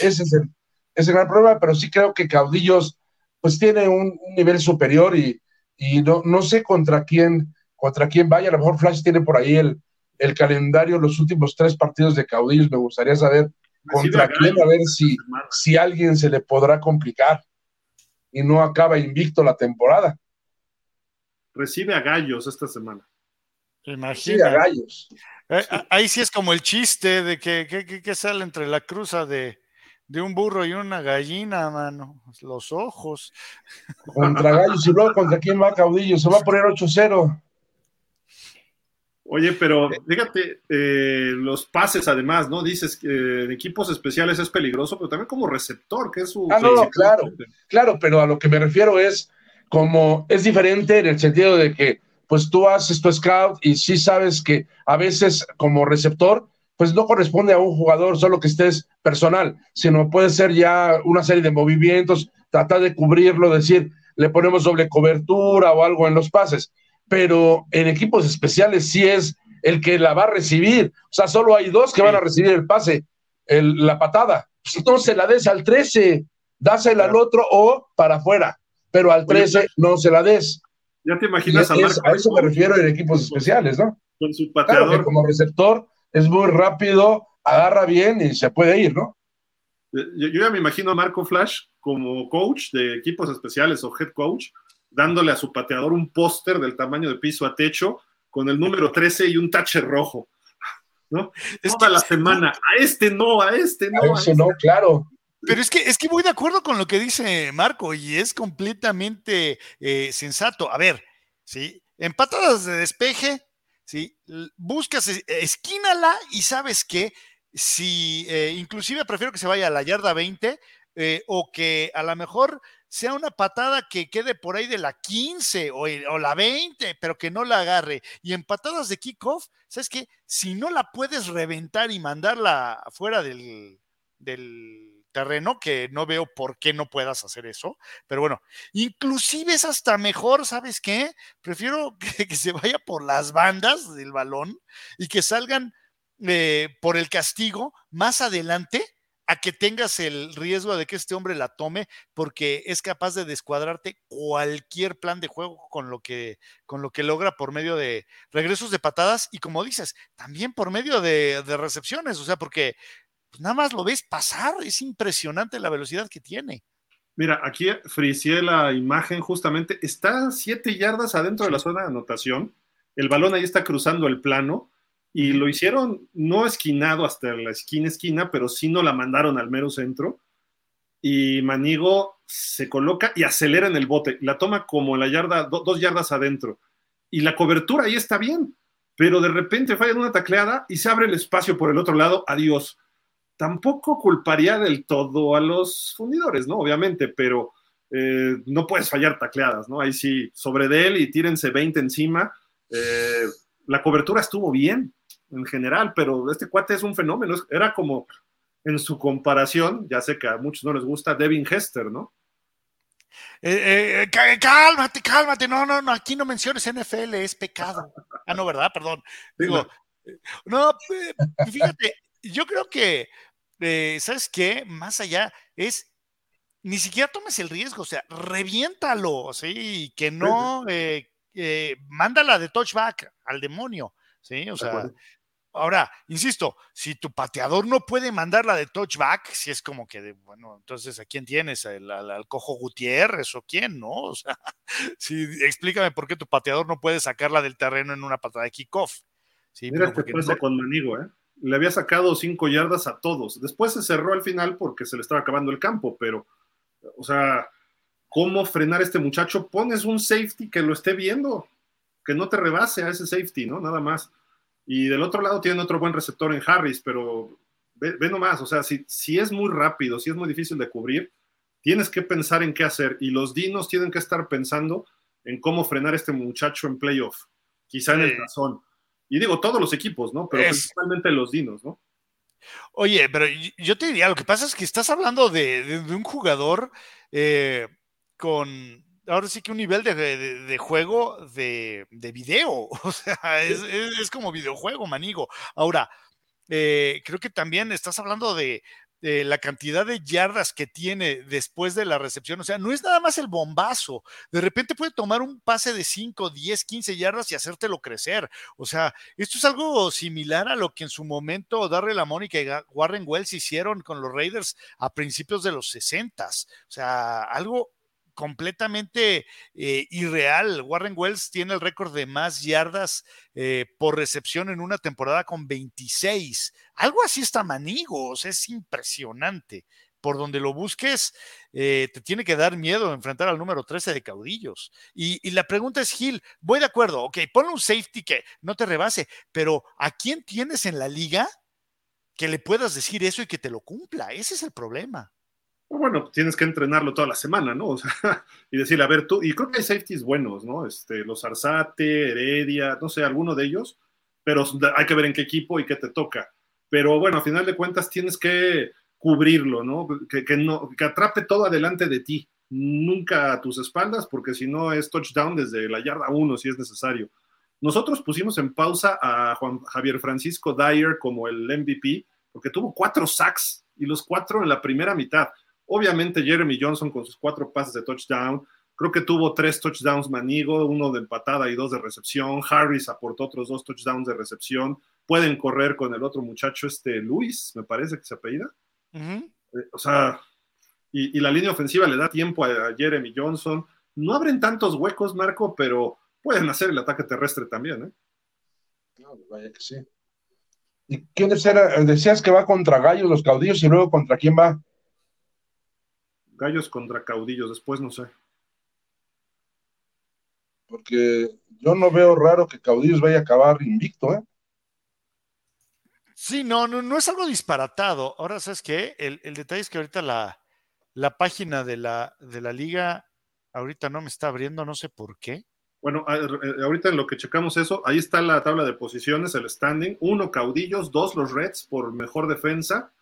Ese es el, gran problema, pero sí creo que Caudillos pues tiene un, nivel superior y, no, no, sé contra quién, contra quién vaya. A lo mejor Flash tiene por ahí el, el calendario, los últimos tres partidos de Caudillos. Me gustaría saber contra quién, a ver si, si alguien se le podrá complicar y no acaba invicto la temporada. Recibe a Gallos esta semana. Imagina. a Gallos. Eh, ahí sí es como el chiste de que, que sale entre la cruza de, de un burro y una gallina, mano. Los ojos. Contra Gallos y luego contra quién va Caudillo. Se va a poner 8-0. Oye, pero fíjate, eh, los pases además, ¿no? Dices que en equipos especiales es peligroso, pero también como receptor, que es su... Ah, no, claro, claro, pero a lo que me refiero es como es diferente en el sentido de que pues tú haces tu scout y sí sabes que a veces como receptor pues no corresponde a un jugador solo que estés personal, sino puede ser ya una serie de movimientos, tratar de cubrirlo, decir, le ponemos doble cobertura o algo en los pases, pero en equipos especiales sí es el que la va a recibir, o sea, solo hay dos que van a recibir el pase, la patada, pues entonces la des al 13, dásela al otro o para afuera, pero al 13 no se la des. Ya te imaginas a, a eso me refiero en equipos especiales, ¿no? Con su pateador. como receptor es muy rápido, agarra bien y se puede ir, ¿no? Yo, ya me imagino a Marco Flash como coach de equipos especiales o head coach, dándole a su pateador un póster del tamaño de piso a techo con el número 13 y un tache rojo. ¿no? Toda la semana, a este no, a este no. A ese no, este claro. Pero es que, es que voy de acuerdo con lo que dice Marco y es completamente eh, sensato. A ver, ¿sí? En patadas de despeje, ¿sí? Buscas, esquínala y sabes que si, eh, inclusive prefiero que se vaya a la yarda 20 eh, o que a lo mejor sea una patada que quede por ahí de la 15 o, o, la 20, pero que no la agarre. Y en patadas de kickoff, ¿sabes qué? Si no la puedes reventar y mandarla fuera del terreno, que no veo por qué no puedas hacer eso, pero bueno, inclusive es hasta mejor, ¿sabes qué? Prefiero que, se vaya por las bandas del balón y que salgan eh, por el castigo más adelante a que tengas el riesgo de que este hombre la tome porque es capaz de descuadrarte cualquier plan de juego con lo que con lo que logra por medio de regresos de patadas y como dices, también por medio de, de recepciones, o sea, porque pues, nada más lo ves pasar, es impresionante la velocidad que tiene. Mira, aquí fricié la imagen justamente, está siete yardas adentro de la zona de anotación, el balón ahí está cruzando el plano y lo hicieron no esquinado hasta la esquina esquina, pero sí no la mandaron al mero centro y Manigo se coloca y acelera en el bote, la toma como la yarda, dos yardas adentro y la cobertura ahí está bien, pero de repente falla en una tacleada y se abre el espacio por el otro lado, adiós tampoco culparía del todo a los fundidores, ¿no? Obviamente, pero eh, no puedes fallar tacleadas, ¿no? Ahí sí, sobre de él y tírense 20 encima. Eh, la cobertura estuvo bien en general, pero este cuate es un fenómeno. Era como en su comparación, ya sé que a muchos no les gusta, Devin Hester, ¿no? Eh, cálmate, cálmate. No, no, no, aquí no menciones NFL, es pecado. Ah, no, ¿verdad? Perdón. Digo, no, fíjate, yo creo que eh, ¿sabes qué? Más allá es ni siquiera tomes el riesgo, o sea, reviéntalo, ¿sí? Que no, eh, eh, mándala de touchback al demonio, ¿sí? O sea, ahora, insisto, si tu pateador no puede mandarla de touchback, si es como que, bueno, entonces, ¿a quién tienes? ¿Al, cojo Gutiérrez o quién, no? O sea, sí, explícame por qué tu pateador no puede sacarla del terreno en una patada de kickoff. ¿sí? Mira qué pasa con Manigo, ¿eh? Le había sacado cinco yardas a todos. Después se cerró al final porque se le estaba acabando el campo, pero, o sea, ¿cómo frenar a este muchacho? Pones un safety que lo esté viendo, que no te rebase a ese safety, ¿no? Nada más. Y del otro lado tiene otro buen receptor en Harris, pero ve, nomás, o sea, si, si es muy rápido, si es muy difícil de cubrir, tienes que pensar en qué hacer. Y los dinos tienen que estar pensando en cómo frenar a este muchacho en playoff, quizá en el tazón y digo, todos los equipos, ¿no? Pero principalmente los dinos, ¿no? Oye, pero yo te diría, lo que pasa es que estás hablando de, un jugador eh, con, ahora sí que un nivel de, juego de, video, o sea, es, como videojuego, manigo. Ahora, eh, creo que también estás hablando de, la cantidad de yardas que tiene después de la recepción. O sea, no es nada más el bombazo. De repente puede tomar un pase de 5, 10, 15 yardas y hacértelo crecer. O sea, esto es algo similar a lo que en su momento Darrell la Mónica y Warren Wells hicieron con los Raiders a principios de los 60. O sea, algo completamente eh, irreal. Warren Wells tiene el récord de más yardas eh, por recepción en una temporada con 26. Algo así está Manigo, es impresionante. Por donde lo busques, eh, te tiene que dar miedo enfrentar al número 13 de caudillos. Y, la pregunta es, Gil, voy de acuerdo, ok, ponle un safety que no te rebase, pero ¿a quién tienes en la liga que le puedas decir eso y que te lo cumpla? Ese es el problema. Pues bueno, tienes que entrenarlo toda la semana, ¿no? O sea, y decirle, a ver, tú, y creo que hay safeties buenos, ¿no? Este, los Arzate, Heredia, no sé, alguno de ellos, pero hay que ver en qué equipo y qué te toca. Pero bueno, a final de cuentas tienes que cubrirlo, ¿no? Que, no, que atrape todo adelante de ti, nunca a tus espaldas, porque si no es touchdown desde la yarda uno, si es necesario. Nosotros pusimos en pausa a Juan Javier Francisco Dyer como el MVP, porque tuvo cuatro sacks y los cuatro en la primera mitad. Obviamente Jeremy Johnson con sus cuatro pases de touchdown, creo que tuvo tres touchdowns Manigo, uno de empatada y dos de recepción. Harris aportó otros dos touchdowns de recepción. Pueden correr con el otro muchacho, este Luis, me parece que se apellida. Eh, o sea, y, la línea ofensiva le da tiempo a, Jeremy Johnson. No abren tantos huecos, Marco, pero pueden hacer el ataque terrestre también, ¿eh? No, vaya que sí. ¿Y eran? Decías que va contra Gallos, los caudillos, y luego contra quién va? Gallos contra caudillos, después no sé. porque yo no veo raro que Caudillos vaya a acabar invicto, ¿eh? Sí, no, no, no es algo disparatado. Ahora, ¿sabes qué? El, el detalle es que ahorita la, la página de la, de la liga ahorita no me está abriendo, no sé por qué. Bueno, eh, ahorita en lo que checamos eso, ahí está la tabla de posiciones, el standing. Uno, Caudillos, dos, los Reds por mejor defensa,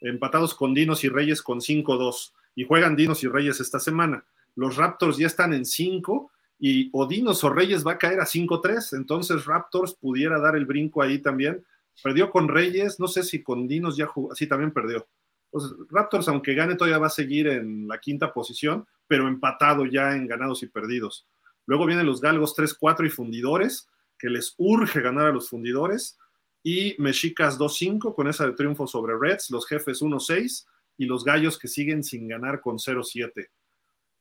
empatados con Dinos y Reyes con 5-2. Y juegan Dinos y Reyes esta semana. Los Raptors ya están en 5 y o Dinos o Reyes va a caer a 5-3. Entonces Raptors pudiera dar el brinco ahí también. Perdió con Reyes, no sé si con Dinos ya jugó, sí, también perdió. Entonces, Raptors, aunque gane, todavía va a seguir en la quinta posición, pero empatado ya en ganados y perdidos. Luego vienen los Galgos 3-4 y Fundidores, que les urge ganar a los Fundidores. Y Mexicas 2-5 con esa de triunfo sobre Reds, los Jefes 1-6 y los Gallos que siguen sin ganar con 0-7.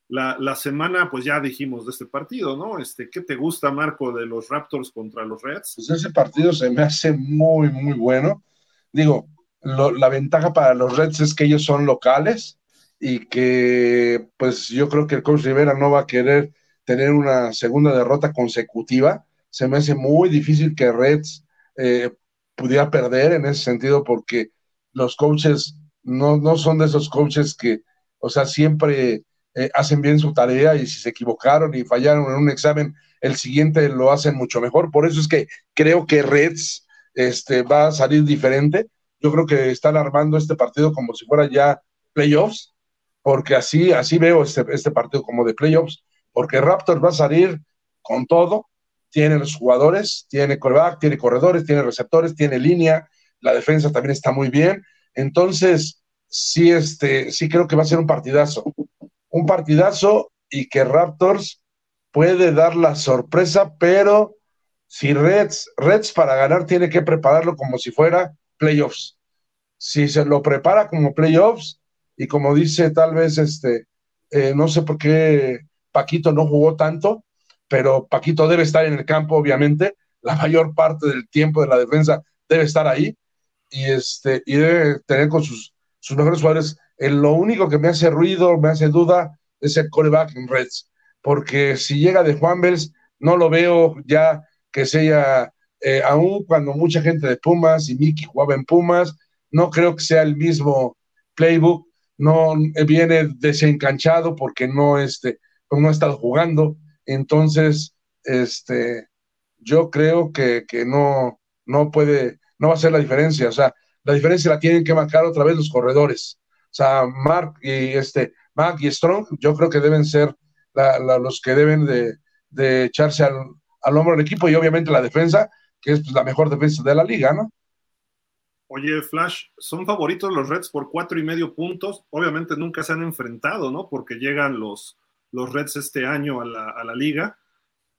La, la, semana, pues ya dijimos de este partido, ¿no? Este, ¿Qué te gusta, Marco, de los Raptors contra los Reds? Pues ese partido se me hace muy, muy bueno. Digo, lo, la ventaja para los Reds es que ellos son locales y que, pues yo creo que el coach Rivera no va a querer tener una segunda derrota consecutiva. Se me hace muy difícil que Reds eh, pudiera perder en ese sentido porque los coaches no, no son de esos coaches que, o sea, siempre eh, hacen bien su tarea y si se equivocaron y fallaron en un examen, el siguiente lo hacen mucho mejor. Por eso es que creo que Reds este, va a salir diferente. Yo creo que están armando este partido como si fuera ya playoffs, porque así, así veo este, este partido como de playoffs, porque Raptors va a salir con todo, tiene los jugadores, tiene coreback, tiene corredores, tiene receptores, tiene línea, la defensa también está muy bien. Entonces, sí, este, sí creo que va a ser un partidazo. Un partidazo y que Raptors puede dar la sorpresa, pero si Reds, Reds para ganar tiene que prepararlo como si fuera playoffs. Si se lo prepara como playoffs y como dice tal vez este, eh, no sé por qué Paquito no jugó tanto, pero Paquito debe estar en el campo, obviamente, la mayor parte del tiempo de la defensa debe estar ahí y, este, y debe tener con sus, sus mejores jugadores. Lo único que me hace ruido, me hace duda, es el coreback en Reds, porque si llega de Juan Bels, no lo veo ya que sea, eh, aún cuando mucha gente de Pumas y Mickey jugaba en Pumas, no creo que sea el mismo playbook, no eh, viene desencanchado porque no, este, no ha estado jugando, entonces, este, yo creo que, que no, no puede, no va a ser la diferencia, o sea, la diferencia la tienen que marcar otra vez los corredores. O sea, Mark y este, Mark y Strong, yo creo que deben ser los que deben de, echarse al, hombro del equipo y obviamente la defensa, que es pues, la mejor defensa de la liga, ¿no? Oye, Flash, son favoritos los Reds por cuatro y medio puntos. Obviamente nunca se han enfrentado, ¿no? Porque llegan los, los Reds este año a la, a la liga.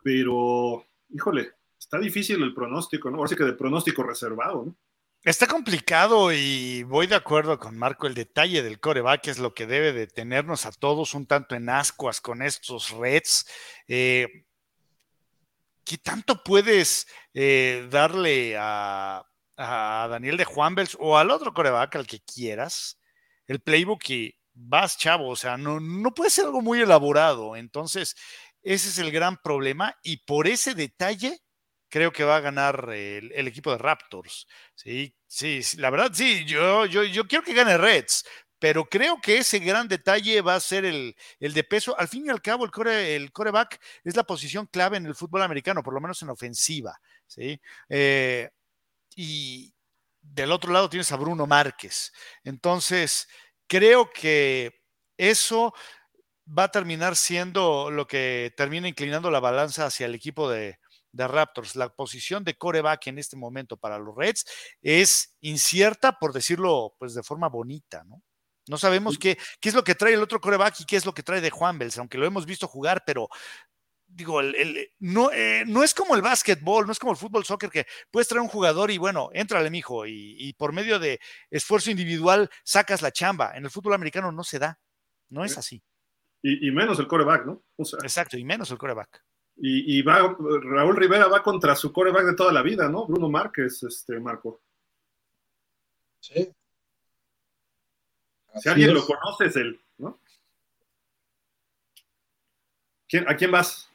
Pero, híjole, está difícil el pronóstico, ¿no? Así que de pronóstico reservado, ¿no? Está complicado y voy de acuerdo con Marco. El detalle del coreback es lo que debe de tenernos a todos un tanto en ascuas con estos Reds. Eh, ¿Qué tanto puedes eh, darle a, Daniel de Juanvels o al otro coreback, al que quieras, el playbook y vas chavo? O sea, no, no puede ser algo muy elaborado. Entonces, ese es el gran problema y por ese detalle creo que va a ganar el, equipo de Raptors. Sí, sí, la verdad, sí, yo, yo, yo quiero que gane Reds, pero creo que ese gran detalle va a ser el, de peso. Al fin y al cabo, el, core, el coreback es la posición clave en el fútbol americano, por lo menos en ofensiva. ¿sí? Eh, y del otro lado tienes a Bruno Márquez. Entonces, creo que eso va a terminar siendo lo que termina inclinando la balanza hacia el equipo de, de Raptors. La posición de coreback en este momento para los Reds es incierta, por decirlo pues de forma bonita, ¿no? No sabemos qué, qué es lo que trae el otro coreback y qué es lo que trae de Juan Bels, aunque lo hemos visto jugar, pero digo, el, no, eh, no es como el básquetbol, no es como el fútbol soccer que puedes traer un jugador y bueno, entrale, mijo, y, y por medio de esfuerzo individual sacas la chamba. En el fútbol americano no se da, no es así. Y, menos el coreback, ¿no? Exacto, y menos el coreback. Y, va, Raúl Rivera va contra su coreback de toda la vida, ¿no? Bruno Márquez, este, Marco. Sí. si alguien lo conoce es él, ¿no? ¿A quién vas?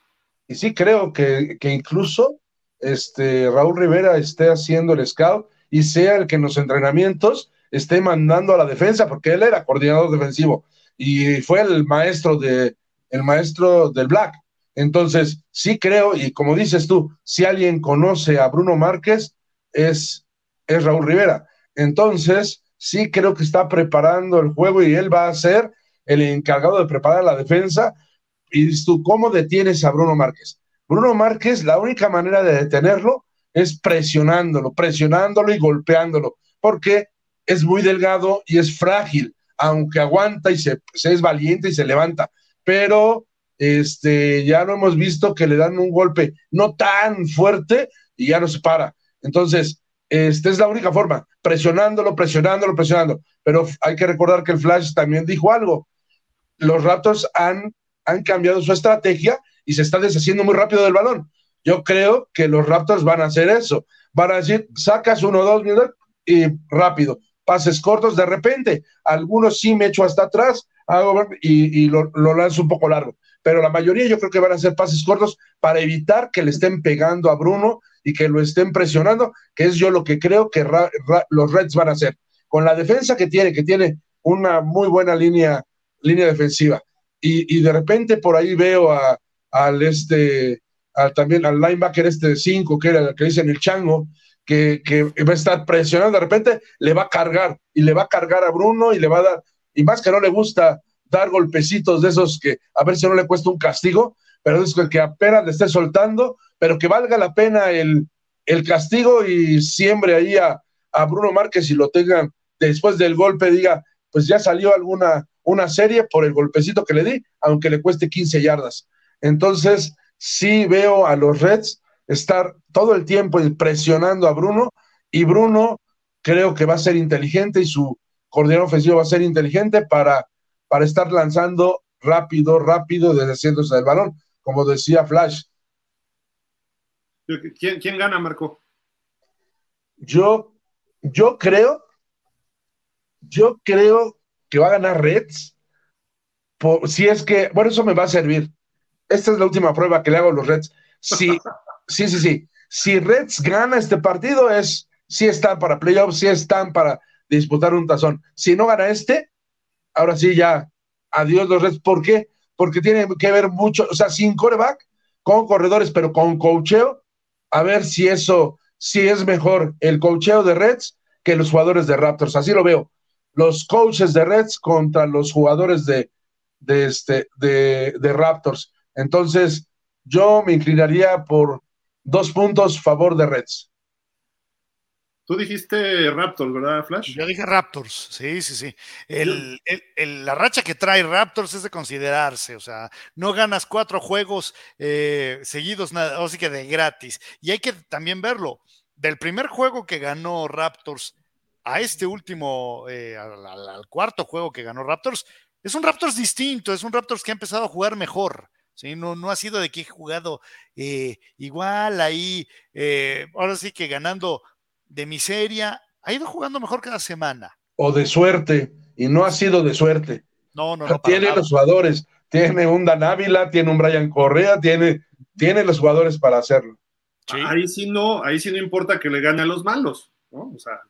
y sí creo que, que incluso este, Raúl Rivera esté haciendo el scout y sea el que en los entrenamientos esté mandando a la defensa, porque él era coordinador defensivo y fue el maestro de el maestro del Black. Entonces, sí creo, y como dices tú, si alguien conoce a Bruno Márquez, es, es Raúl Rivera. Entonces, sí creo que está preparando el juego y él va a ser el encargado de preparar la defensa. Y tú, ¿cómo detienes a Bruno Márquez? Bruno Márquez, la única manera de detenerlo es presionándolo, presionándolo y golpeándolo, porque es muy delgado y es frágil, aunque aguanta y se, es valiente y se levanta, pero este, ya no hemos visto que le dan un golpe no tan fuerte y ya no se para. Entonces, esta es la única forma, presionándolo, presionándolo, presionando. Pero hay que recordar que el Flash también dijo algo. Los Raptors han, han cambiado su estrategia y se está deshaciendo muy rápido del balón. Yo creo que los Raptors van a hacer eso. Van a decir, sacas uno, dos y rápido. Pases cortos de repente. Algunos sí me echo hasta atrás hago, y, lo, lanzo un poco largo. Pero la mayoría yo creo que van a hacer pases cortos para evitar que le estén pegando a Bruno y que lo estén presionando, que es yo lo que creo que los Reds van a hacer. Con la defensa que tiene, que tiene una muy buena línea, línea defensiva. Y, de repente por ahí veo a, al este, también al linebacker este de 5, que era el que dicen el chango, que, que, va a estar presionando, de repente le va a cargar y le va a cargar a Bruno y le va a dar, y más que no le gusta dar golpecitos de esos que a ver si no le cuesta un castigo, pero es que apenas le esté soltando, pero que valga la pena el, el castigo y siembre ahí a, a, Bruno Márquez y lo tengan después del golpe, diga, pues ya salió alguna una serie por el golpecito que le di, aunque le cueste 15 yardas. Entonces, sí veo a los Reds estar todo el tiempo presionando a Bruno y Bruno creo que va a ser inteligente y su coordinador ofensivo va a ser inteligente para, para estar lanzando rápido, rápido, deshaciéndose del balón, como decía Flash. ¿Quién, quién gana, Marco? Yo, yo creo, yo creo que va a ganar Reds. Por, si es que, bueno, eso me va a servir. Esta es la última prueba que le hago a los Reds. Si, sí, sí, sí. Si Reds gana este partido, es si están para playoffs, si están para disputar un tazón. Si no gana este, ahora sí ya, adiós los Reds. ¿Por qué? Porque tiene que ver mucho, o sea, sin coreback, con corredores, pero con cocheo, a ver si eso, si es mejor el cocheo de Reds que los jugadores de Raptors. Así lo veo. Los coaches de Reds contra los jugadores de, de, este, de, de Raptors. Entonces, yo me inclinaría por dos puntos favor de Reds. Tú dijiste Raptors, ¿verdad, Flash? Yo dije Raptors, sí, sí, sí. la racha que trae Raptors es de considerarse, o sea, no ganas cuatro juegos eh, seguidos, nada, así que de gratis. Y hay que también verlo. Del primer juego que ganó Raptors a este último, eh, al, cuarto juego que ganó Raptors, es un Raptors distinto, es un Raptors que ha empezado a jugar mejor. ¿sí? No, no ha sido de que he jugado eh, igual ahí, ahora sí que ganando de miseria, ha ido jugando mejor cada semana. O de suerte, y no ha sido de suerte. No, no, no. Tiene los jugadores, tiene un Dan Ávila, tiene un Brian Correa, tiene, tiene los jugadores para hacerlo. Ahí sí no, ahí sí no importa que le gane a los malos, ¿no? O sea,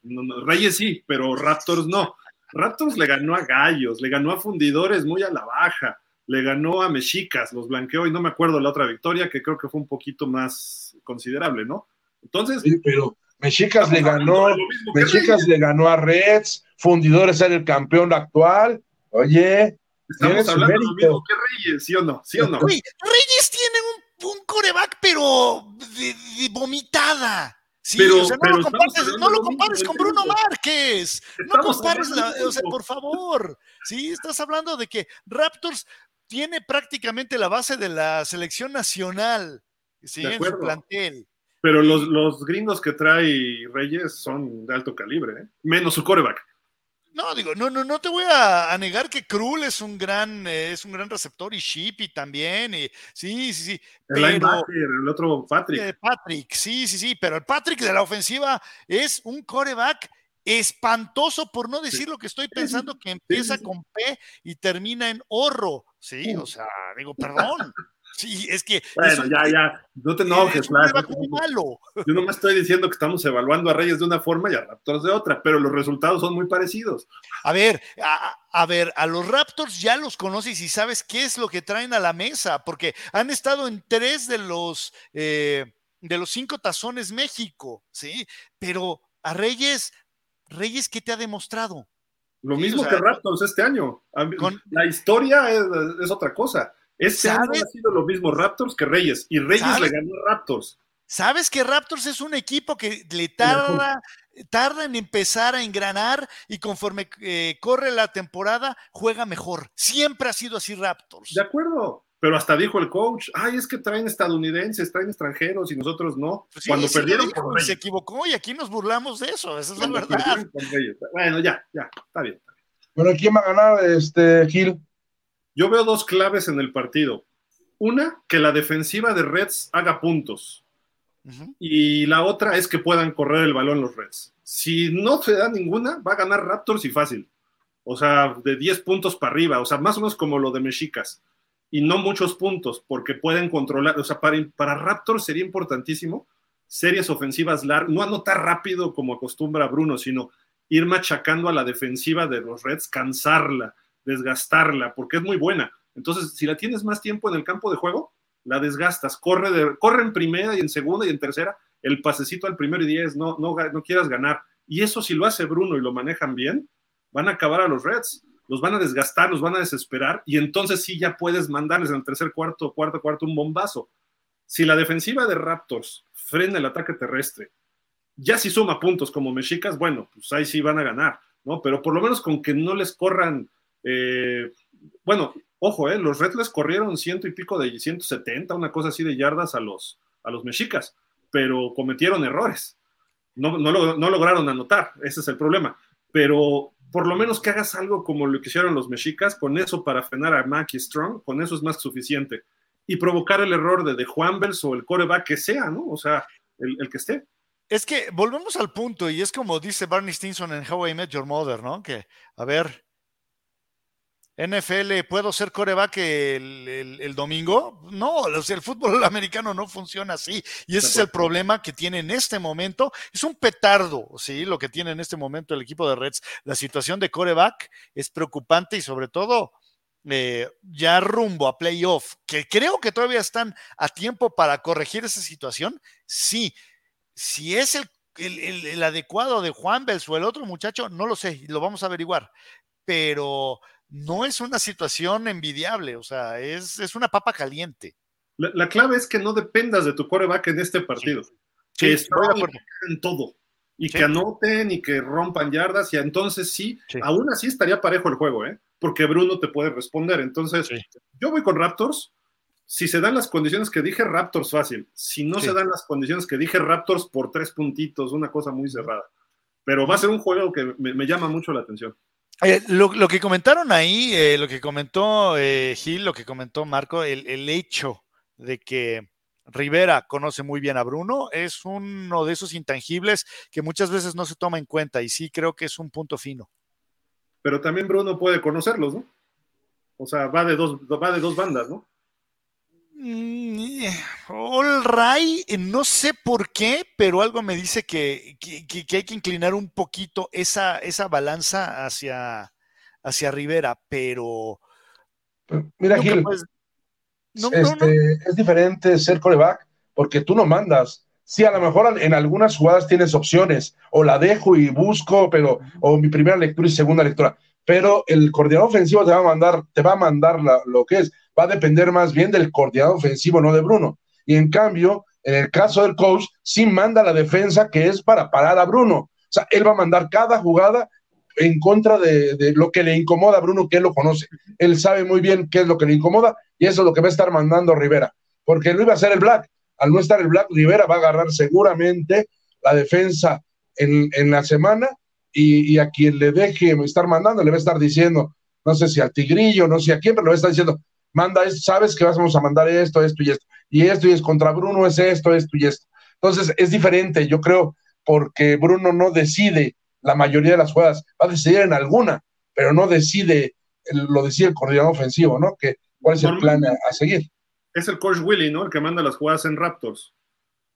Reyes sí, pero Raptors no. Raptors le ganó a Gallos, le ganó a Fundidores muy a la baja, le ganó a Mexicas, los blanqueó y no me acuerdo la otra victoria que creo que fue un poquito más considerable, ¿no? Entonces. Sí, pero Mexicas le ganó, Mexicas le ganó a Reds, Fundidores era el campeón actual. Oye, estamos hablando lo mismo que Reyes, ¿sí o no? ¿Sí o no? Reyes tiene un, un coreback, pero de, de vomitada. Sí, pero, o sea, no, lo compares, no lo compares con Bruno Márquez. No compares, la, o sea, por favor. Sí, estás hablando de que Raptors tiene prácticamente la base de la selección nacional ¿sí? en su plantel. Pero los, los, gringos que trae Reyes son de alto calibre, ¿eh? menos su coreback. No, digo, no, no, no te voy a, negar que Krul es un gran, eh, es un gran receptor y Shippy también. Y, sí, sí, sí. El pero, el otro Patrick. Eh, Patrick, sí, sí, sí. Pero el Patrick de la ofensiva es un coreback espantoso, por no decir lo que estoy pensando, que empieza con P y termina en horro. Sí, o sea, digo, perdón. Sí, es que. Bueno, ya, ya. No te enojes, Flash. malo. Yo no me estoy diciendo que estamos evaluando a Reyes de una forma y a Raptors de otra, pero los resultados son muy parecidos. A ver, a, ver, a los Raptors ya los conoces y sabes qué es lo que traen a la mesa, porque han estado en tres de los. Eh, de los cinco tazones México, ¿sí? Pero a Reyes, Reyes, ¿qué te ha demostrado? Lo mismo que Raptors este año. La historia es, otra cosa. Este año ha sido lo mismo Raptors que Reyes, y Reyes le ganó a Raptors. ¿Sabes que Raptors es un equipo que le tarda, tarda en empezar a engranar y conforme eh, corre la temporada juega mejor? Siempre ha sido así Raptors. De acuerdo, pero hasta dijo el coach, ay, es que traen estadounidenses, traen extranjeros y nosotros no. Pues Cuando perdieron Se equivocó y aquí nos burlamos de eso, esa es la verdad. Bueno, ya, ya, está bien. Bueno, ¿quién va a ganar, este, Gil? Yo veo dos claves en el partido. Una, que la defensiva de Reds haga puntos. Y la otra es que puedan correr el balón los Reds. Si no se da ninguna, va a ganar Raptors y fácil. O sea, de 10 puntos para arriba. O sea, más o menos como lo de Mexicas y no muchos puntos, porque pueden controlar, o sea, para, para Raptors sería importantísimo series ofensivas largas, no anotar rápido como acostumbra Bruno, sino ir machacando a la defensiva de los Reds, cansarla, desgastarla, porque es muy buena. Entonces, si la tienes más tiempo en el campo de juego, la desgastas, corre, corre en primera y en segunda y en tercera, el pasecito al primero y diez, no, no, no quieras ganar. Y eso si lo hace Bruno y lo manejan bien, van a acabar a los Reds los van a desgastar, los van a desesperar y entonces sí ya puedes mandarles en el tercer cuarto, cuarto, cuarto un bombazo. Si la defensiva de Raptors frena el ataque terrestre, ya si suma puntos como Mexicas, bueno, pues ahí sí van a ganar, ¿no? Pero por lo menos con que no les corran, eh, bueno, ojo, eh, los Reds les corrieron ciento y pico de 170, una cosa así de yardas a los, a los Mexicas, pero cometieron errores. No, no, lograron anotar, ese es el problema. Pero por lo menos que hagas algo como lo que hicieron los mexicas, con eso para frenar a Mackie Strong, con eso es más que suficiente. Y provocar el error de, de Juanvers o el coreback que sea, ¿no? O sea, el, que esté. Es que volvemos al punto, y es como dice Barney Stinson en How I Met Your Mother, ¿no? Que, a ver, NFL, ¿puedo ser coreback el, domingo? No, el fútbol americano no funciona así. Y ese es el problema que tiene en este momento. Es un petardo, ¿sí? Lo que tiene en este momento el equipo de Reds. La situación de coreback es preocupante y sobre todo eh, ya rumbo a playoff, que creo que todavía están a tiempo para corregir esa situación. Sí, si es el, el adecuado de Juan Bels o el otro muchacho, no lo sé, lo vamos a averiguar. Pero no es una situación envidiable, o sea, es, una papa caliente. La, clave es que no dependas de tu coreback en este partido. Que en todo. Y que anoten y que rompan yardas, y entonces sí, aún así estaría parejo el juego, ¿eh? Porque Bruno te puede responder. Entonces, yo voy con Raptors. Si se dan las condiciones que dije, Raptors fácil. Si no se dan las condiciones que dije, Raptors por tres puntitos, una cosa muy cerrada. Pero va a ser un juego que me llama mucho la atención. Eh, lo, que comentaron ahí, eh, lo que comentó eh, Gil, lo que comentó Marco, el, hecho de que Rivera conoce muy bien a Bruno es uno de esos intangibles que muchas veces no se toma en cuenta y sí creo que es un punto fino. Pero también Bruno puede conocerlos, ¿no? O sea, va de dos, va de dos bandas, ¿no? Mm, All right, no sé por qué, pero algo me dice que, hay que inclinar un poquito esa, esa balanza hacia, hacia Rivera, pero. Mira, Gil, este, es diferente ser coreback porque tú no mandas. Sí, a lo mejor en algunas jugadas tienes opciones, o la dejo y busco, pero, o mi primera lectura y segunda lectura, pero el coordinador ofensivo te va a mandar, te va a mandar lo que es va a depender más bien del coordinador ofensivo, no de Bruno. Y en cambio, en el caso del coach, sí manda la defensa que es para parar a Bruno. O sea, él va a mandar cada jugada en contra de, lo que le incomoda a Bruno, que él lo conoce. Él sabe muy bien qué es lo que le incomoda y eso es lo que va a estar mandando Rivera. Porque no iba a ser el Black. Al no estar el Black, Rivera va a agarrar seguramente la defensa en, la semana y, y, a quien le deje estar mandando le va a estar diciendo, no sé si al Tigrillo, no sé a quién, pero le va a estar diciendo, manda esto, sabes que vamos a mandar esto, esto y esto, y esto y es contra Bruno es esto, esto y esto. Entonces es diferente, yo creo, porque Bruno no decide la mayoría de las jugadas, va a decidir en alguna, pero no decide, lo decide el coordinador ofensivo, ¿no? Que, ¿Cuál es el plan a, seguir? Es el coach Willy, ¿no? El que manda las jugadas en Raptors.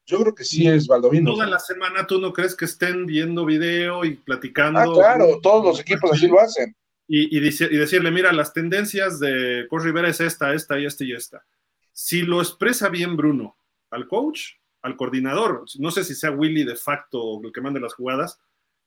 Yo creo que sí es Baldovino. Toda la semana tú no crees que estén viendo video y platicando. Ah, claro, todos los equipos así lo hacen. Y, decirle, mira, las tendencias de Coach Rivera es esta, esta y esta y esta. Si lo expresa bien Bruno al coach, al coordinador, no sé si sea Willy de facto el que mande las jugadas,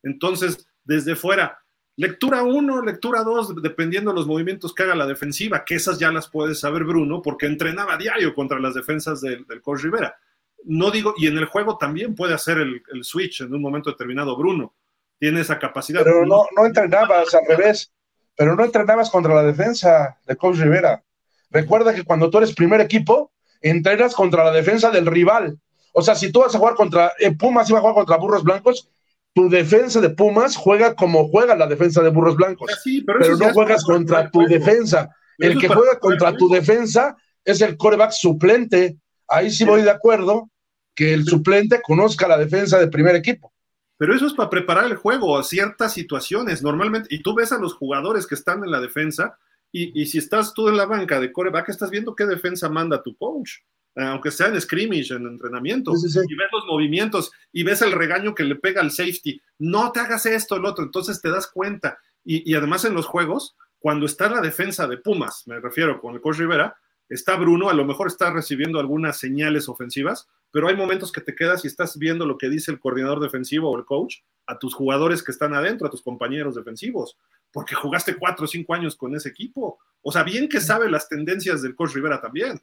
entonces desde fuera, lectura 1, lectura 2, dependiendo de los movimientos que haga la defensiva, que esas ya las puede saber Bruno porque entrenaba a diario contra las defensas del, del coach Rivera. No digo, y en el juego también puede hacer el, el switch en un momento determinado Bruno. Tiene esa capacidad. Pero no, no entrenabas al revés pero no entrenabas contra la defensa de Coach Rivera. Recuerda que cuando tú eres primer equipo, entrenas contra la defensa del rival. O sea, si tú vas a jugar contra eh, Pumas, iba a jugar contra Burros Blancos, tu defensa de Pumas juega como juega la defensa de Burros Blancos. pero, no juegas contra tu defensa. el que juega contra tu defensa es el coreback suplente. Ahí sí voy de acuerdo que el suplente conozca la defensa de primer equipo. Pero eso es para preparar el juego a ciertas situaciones. Normalmente, y tú ves a los jugadores que están en la defensa, y, si estás tú en la banca de coreback, estás viendo qué defensa manda tu coach, eh, aunque sea en scrimmage, en entrenamiento, y ves los movimientos, y ves el regaño que le pega al safety. No te hagas esto, el otro. Entonces te das cuenta. Y, y además en los juegos, cuando está la defensa de Pumas, me refiero con el coach Rivera, está Bruno, a lo mejor está recibiendo algunas señales ofensivas, pero hay momentos que te quedas y estás viendo lo que dice el coordinador defensivo o el coach a tus jugadores que están adentro, a tus compañeros defensivos, porque jugaste cuatro o cinco años con ese equipo. O sea, bien que sabe las tendencias del coach Rivera también.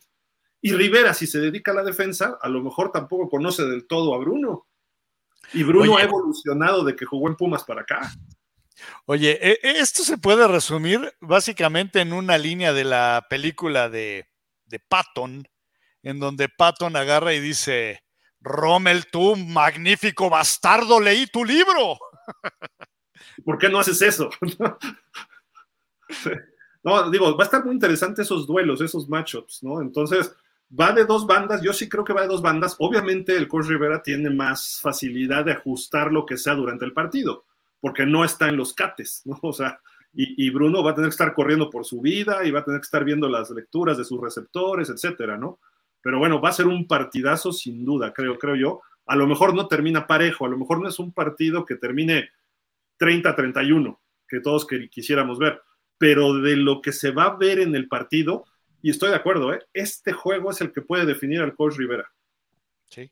Y Rivera, si se dedica a la defensa, a lo mejor tampoco conoce del todo a Bruno. Y Bruno ha evolucionado de que jugó en Pumas para acá. Oye, e, e, esto se puede resumir básicamente en una línea de la película de, de Patton, en donde Patton agarra y dice, Rommel, tú, magnífico bastardo, leí tu libro. ¿Por qué no haces eso? no, digo, va a estar muy interesante esos duelos, esos matchups, ¿no? Entonces, va de dos bandas, yo sí creo que va de dos bandas. Obviamente el coach Rivera tiene más facilidad de ajustar lo que sea durante el partido, porque no está en los cates, ¿no? O sea, y, y, Bruno va a tener que estar corriendo por su vida y va a tener que estar viendo las lecturas de sus receptores, etcétera, ¿no? pero bueno, va a ser un partidazo sin duda, creo, creo yo. A lo mejor no termina parejo, a lo mejor no es un partido que termine 30-31, que todos quisiéramos ver, pero de lo que se va a ver en el partido, y estoy de acuerdo, ¿eh? este juego es el que puede definir al coach Rivera. Sí.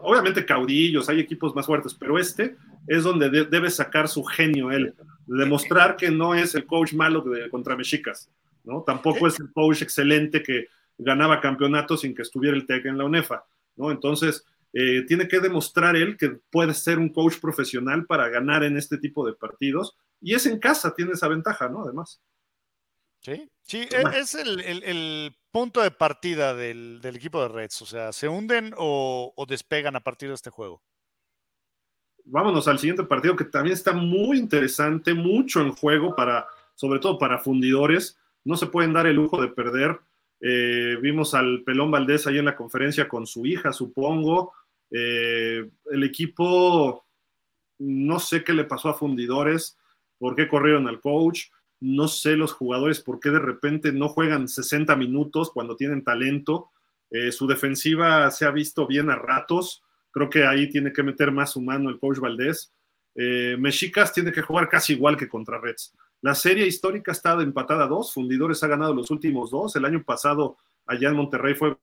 obviamente caudillos, hay equipos más fuertes, pero este es donde debe sacar su genio él, demostrar que no es el coach malo de, contra Mexicas ¿no? Tampoco es el coach excelente que ganaba campeonatos sin que estuviera el TEC en la UNEFA, ¿no? Entonces, eh, tiene que demostrar él que puede ser un coach profesional para ganar en este tipo de partidos, y es en casa, tiene esa ventaja, ¿no? Además. Sí, sí, e, es el, punto de partida del, equipo de Reds, o sea, ¿se hunden o, o despegan a partir de este juego? Vámonos al siguiente partido que también está muy interesante, mucho en juego para, sobre todo para fundidores no se pueden dar el lujo de perder. Eh, vimos al Pelón Valdés ahí en la conferencia con su hija, supongo. Eh, el equipo, no sé qué le pasó a Fundidores, por qué corrieron al coach, no sé los jugadores por qué de repente no juegan 60 minutos cuando tienen talento. Eh, su defensiva se ha visto bien a ratos, creo que ahí tiene que meter más su mano el coach Valdés. Mexicas tiene que jugar casi igual que contra Reds. La serie histórica ha estado empatada a dos, Fundidores ha ganado los últimos dos. El año pasado allá en Monterrey fue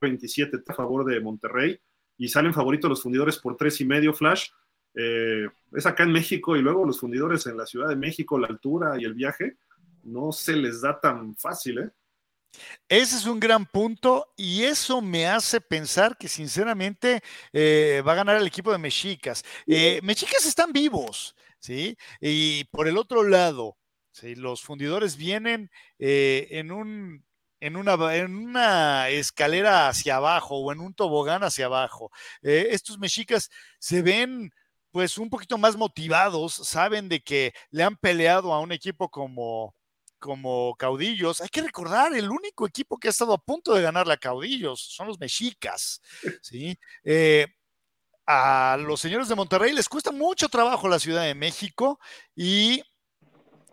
27 a favor de Monterrey y salen favoritos los fundidores por tres y medio flash. Eh, es acá en México y luego los fundidores en la Ciudad de México, la altura y el viaje, no se les da tan fácil, ¿eh? Ese es un gran punto y eso me hace pensar que sinceramente eh, va a ganar el equipo de Mexicas. Eh, Mexicas están vivos, ¿sí? Y por el otro lado, los fundidores vienen eh, en, un, en, una, en una escalera hacia abajo o en un tobogán hacia abajo. Eh, estos mexicas se ven pues un poquito más motivados, saben de que le han peleado a un equipo como, como Caudillos. Hay que recordar, el único equipo que ha estado a punto de ganarle a Caudillos son los mexicas, ¿sí? Eh, a los señores de Monterrey les cuesta mucho trabajo la Ciudad de México y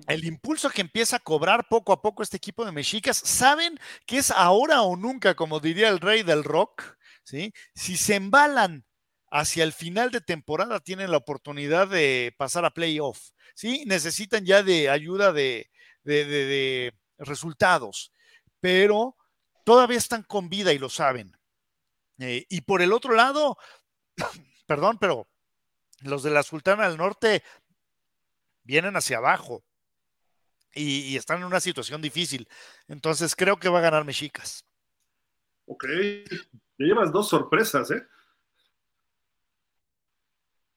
el impulso que empieza a cobrar poco a poco este equipo de Mexicas, saben que es ahora o nunca, como diría el rey del rock, ¿sí? Si se embalan hacia el final de temporada, tienen la oportunidad de pasar a playoff, ¿sí? Necesitan ya de ayuda de, de resultados, pero todavía están con vida y lo saben. Eh, y por el otro lado, perdón, pero los de la Sultana del Norte vienen hacia abajo y, están en una situación difícil. Entonces creo que va a ganar Mexicas. Ok, me llevas dos sorpresas, ¿eh?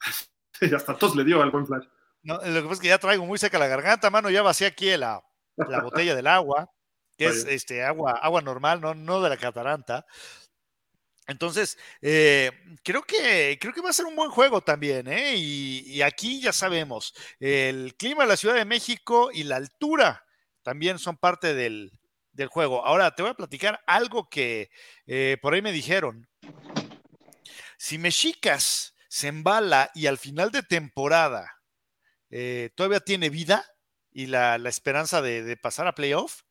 Y hasta todos le dio al buen flash. No, lo que pasa es que ya traigo muy seca la garganta, mano, ya vacié aquí la, la botella del agua, que es este agua, agua normal, no, no de la cataranta. Entonces, eh, creo, que, creo que va a ser un buen juego también, ¿eh? Y, aquí ya sabemos, el clima de la Ciudad de México y la altura también son parte del, juego. Ahora, te voy a platicar algo que eh, por ahí me dijeron. Si Mexicas se embala y al final de temporada eh, todavía tiene vida y la, esperanza de pasar a playoff,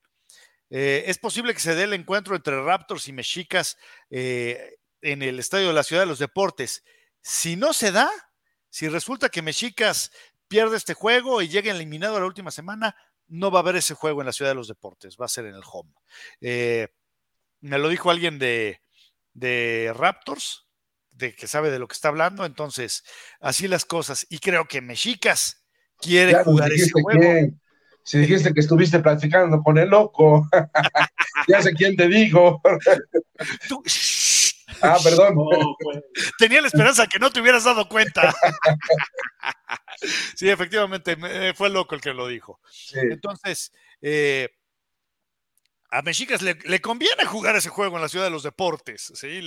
eh, es posible que se dé el encuentro entre Raptors y Mexicas eh, en el Estadio de la Ciudad de los Deportes. Si no se da, si resulta que Mexicas pierde este juego y llega eliminado a la última semana, no va a haber ese juego en la Ciudad de los Deportes, va a ser en el home. Me lo dijo alguien de, Raptors, de que sabe de lo que está hablando, entonces así las cosas. Y creo que Mexicas quiere jugar ese juego. Si dijiste que estuviste practicando con el loco, ya sé quién te dijo. ah, perdón. Pues. Tenía la esperanza que no te hubieras dado cuenta. sí, efectivamente, fue loco el que lo dijo. Entonces, eh, a Mexicas le, conviene jugar ese juego en la ciudad de los deportes, ¿sí?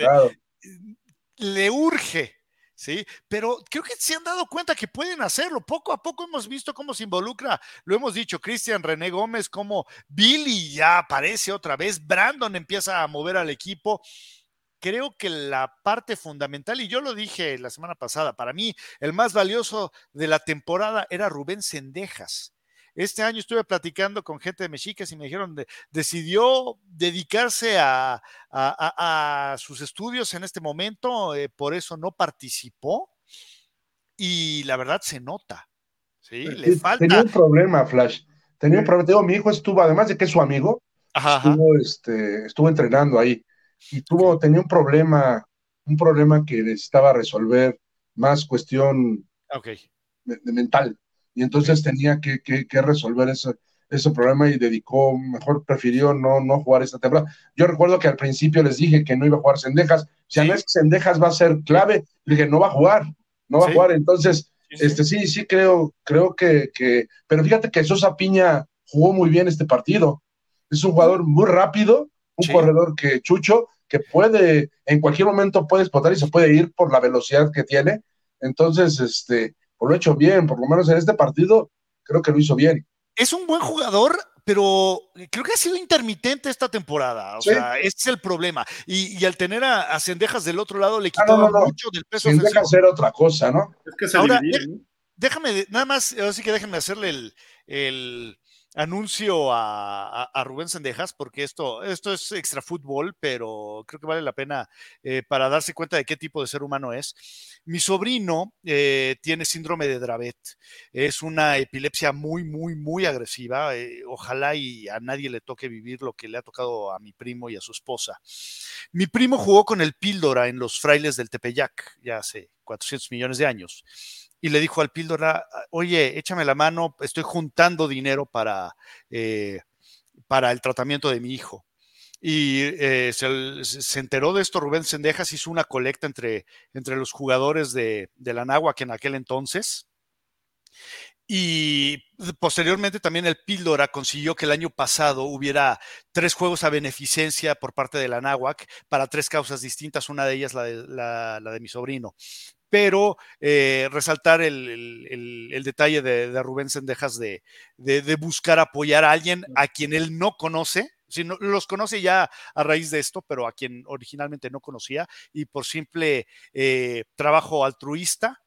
le urge ¿sí? Pero creo que se han dado cuenta que pueden hacerlo. Poco a poco hemos visto cómo se involucra, lo hemos dicho, Cristian René Gómez, como Billy ya aparece otra vez, Brandon empieza a mover al equipo. Creo que la parte fundamental, y yo lo dije la semana pasada, para mí el más valioso de la temporada era Rubén Sendejas. Este año estuve platicando con gente de Mexicas y me dijeron, de, decidió dedicarse a, sus estudios en este momento, eh, por eso no participó. Y la verdad se nota. ¿sí? Le falta. Tenía un problema, Flash. Tenía un problema. mi hijo estuvo, además de que es su amigo, estuvo, Este, estuvo entrenando ahí. Y tuvo, tenía un problema, un problema que necesitaba resolver, más cuestión mental y entonces tenía que, resolver ese, ese, problema y dedicó, mejor prefirió no, no jugar esta temporada. Yo recuerdo que al principio les dije que no iba a jugar Sendejas, si es que Sendejas va a ser clave, dije, no va a jugar, no va a jugar, entonces, sí, este sí, sí creo, creo que, que, pero fíjate que Sosa Piña jugó muy bien este partido, es un jugador muy rápido, un corredor que Chucho, que puede, en cualquier momento puede explotar y se puede ir por la velocidad que tiene, entonces, este, por lo hecho bien, por lo menos en este partido, creo que lo hizo bien. Es un buen jugador, pero creo que ha sido intermitente esta temporada. O sea, ese es el problema. Y, al tener a, Cendejas del otro lado le ah, quitaba mucho del peso. Cendejas hacer otra cosa, ¿no? Es que se Ahora, déjame, nada más, así que déjenme hacerle el, el anuncio a, Rubén Sendejas, porque esto, esto es extra fútbol, pero creo que vale la pena eh, para darse cuenta de qué tipo de ser humano es. Mi sobrino eh, tiene síndrome de Dravet. Es una epilepsia muy, muy, muy agresiva. Eh, ojalá y a nadie le toque vivir lo que le ha tocado a mi primo y a su esposa. Mi primo jugó con el píldora en los frailes del Tepeyac, ya hace 400 millones de años y le dijo al píldora, oye, échame la mano, estoy juntando dinero para, eh, para el tratamiento de mi hijo. Y eh, se, enteró de esto Rubén Sendejas, hizo una colecta entre, entre los jugadores de, de la que en aquel entonces. Y posteriormente también el Píldora consiguió que el año pasado hubiera tres juegos a beneficencia por parte de la Náhuac para tres causas distintas, una de ellas la de, la de mi sobrino. Pero eh, resaltar el, detalle de, Rubén Sendejas de, buscar apoyar a alguien a quien él no conoce, si no, los conoce ya a raíz de esto, pero a quien originalmente no conocía, y por simple eh, trabajo altruista,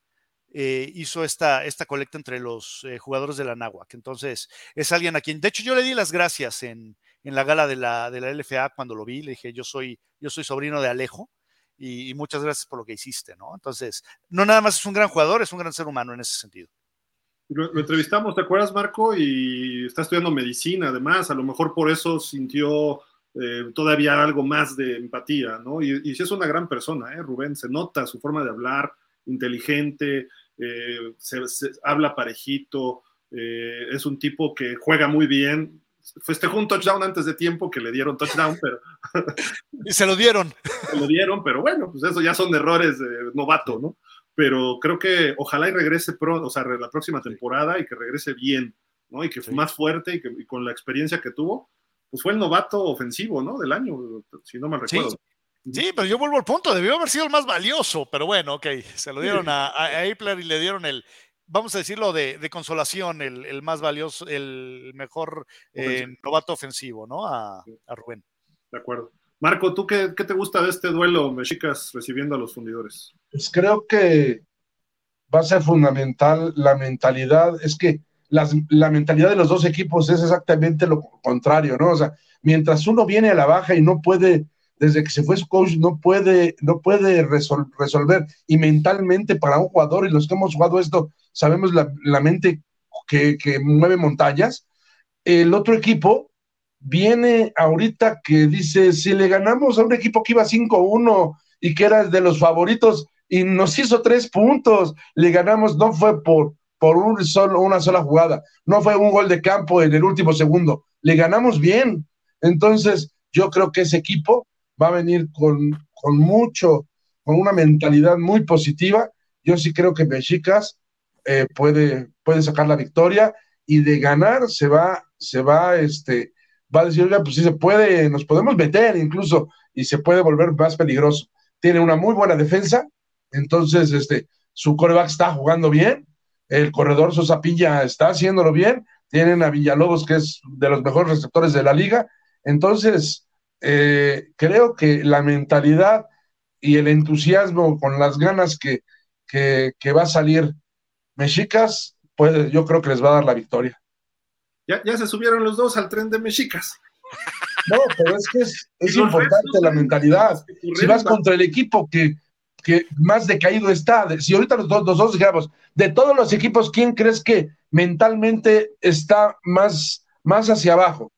eh, hizo esta, esta colecta entre los eh, jugadores de la que Entonces, es alguien a quien, de hecho, yo le di las gracias en, en la gala de la, de la LFA cuando lo vi. Le dije, yo soy, yo soy sobrino de Alejo y, muchas gracias por lo que hiciste, ¿no? Entonces, no nada más es un gran jugador, es un gran ser humano en ese sentido. Lo, entrevistamos, ¿te acuerdas, Marco? Y está estudiando medicina, además, a lo mejor por eso sintió eh, todavía algo más de empatía, ¿no? Y, y es una gran persona. Rubén, se nota su forma de hablar, inteligente, eh, se, habla parejito, eh, es un tipo que juega muy bien. Festejó un touchdown antes de tiempo que le dieron touchdown, pero. y se lo dieron. Se lo dieron, pero bueno, pues eso ya son errores de novato, ¿no? Pero creo que ojalá y regrese pronto, o sea, la próxima temporada y que regrese bien, ¿no? Y que fue más fuerte y, que, y con la experiencia que tuvo, pues fue el novato ofensivo, ¿no? Del año, si no me recuerdo. Sí, pero yo vuelvo al punto, debió haber sido el más valioso, pero bueno, ok, se lo dieron a, a y le dieron el, vamos a decirlo, de, consolación, el, más valioso, el mejor eh, novato ofensivo, ¿no? A, Rubén. De acuerdo. Marco, ¿tú qué, te gusta de este duelo, Mexicas, recibiendo a los fundidores? Pues creo que va a ser fundamental la mentalidad, es que la mentalidad de los dos equipos es exactamente lo contrario, ¿no? O sea, mientras uno viene a la baja y no puede desde que se fue su coach, no puede, no puede resolver. Y mentalmente para un jugador, y los que hemos jugado esto, sabemos la, mente que, mueve montañas. El otro equipo viene ahorita que dice, si le ganamos a un equipo que iba 5-1 y que era de los favoritos y nos hizo tres puntos, le ganamos, no fue por, por un solo, una sola jugada, no fue un gol de campo en el último segundo, le ganamos bien. Entonces, yo creo que ese equipo va a venir con, mucho, con una mentalidad muy positiva. Yo sí creo que Mexicas eh, puede, puede sacar la victoria y de ganar se va, se va, este, va a decir, oiga, pues sí se puede, nos podemos meter incluso y se puede volver más peligroso. Tiene una muy buena defensa, entonces este, su coreback está jugando bien, el corredor Sosapilla está haciéndolo bien, tienen a Villalobos, que es de los mejores receptores de la liga, entonces eh, creo que la mentalidad y el entusiasmo con las ganas que, que, va a salir Mexicas, pues yo creo que les va a dar la victoria. Ya, ya se subieron los dos al tren de Mexicas. No, pero es que es, importante la mentalidad. Si vas contra el equipo que, que más decaído está, si ahorita los dos, los dos digamos, de todos los equipos, ¿quién crees que mentalmente está más, más hacia abajo?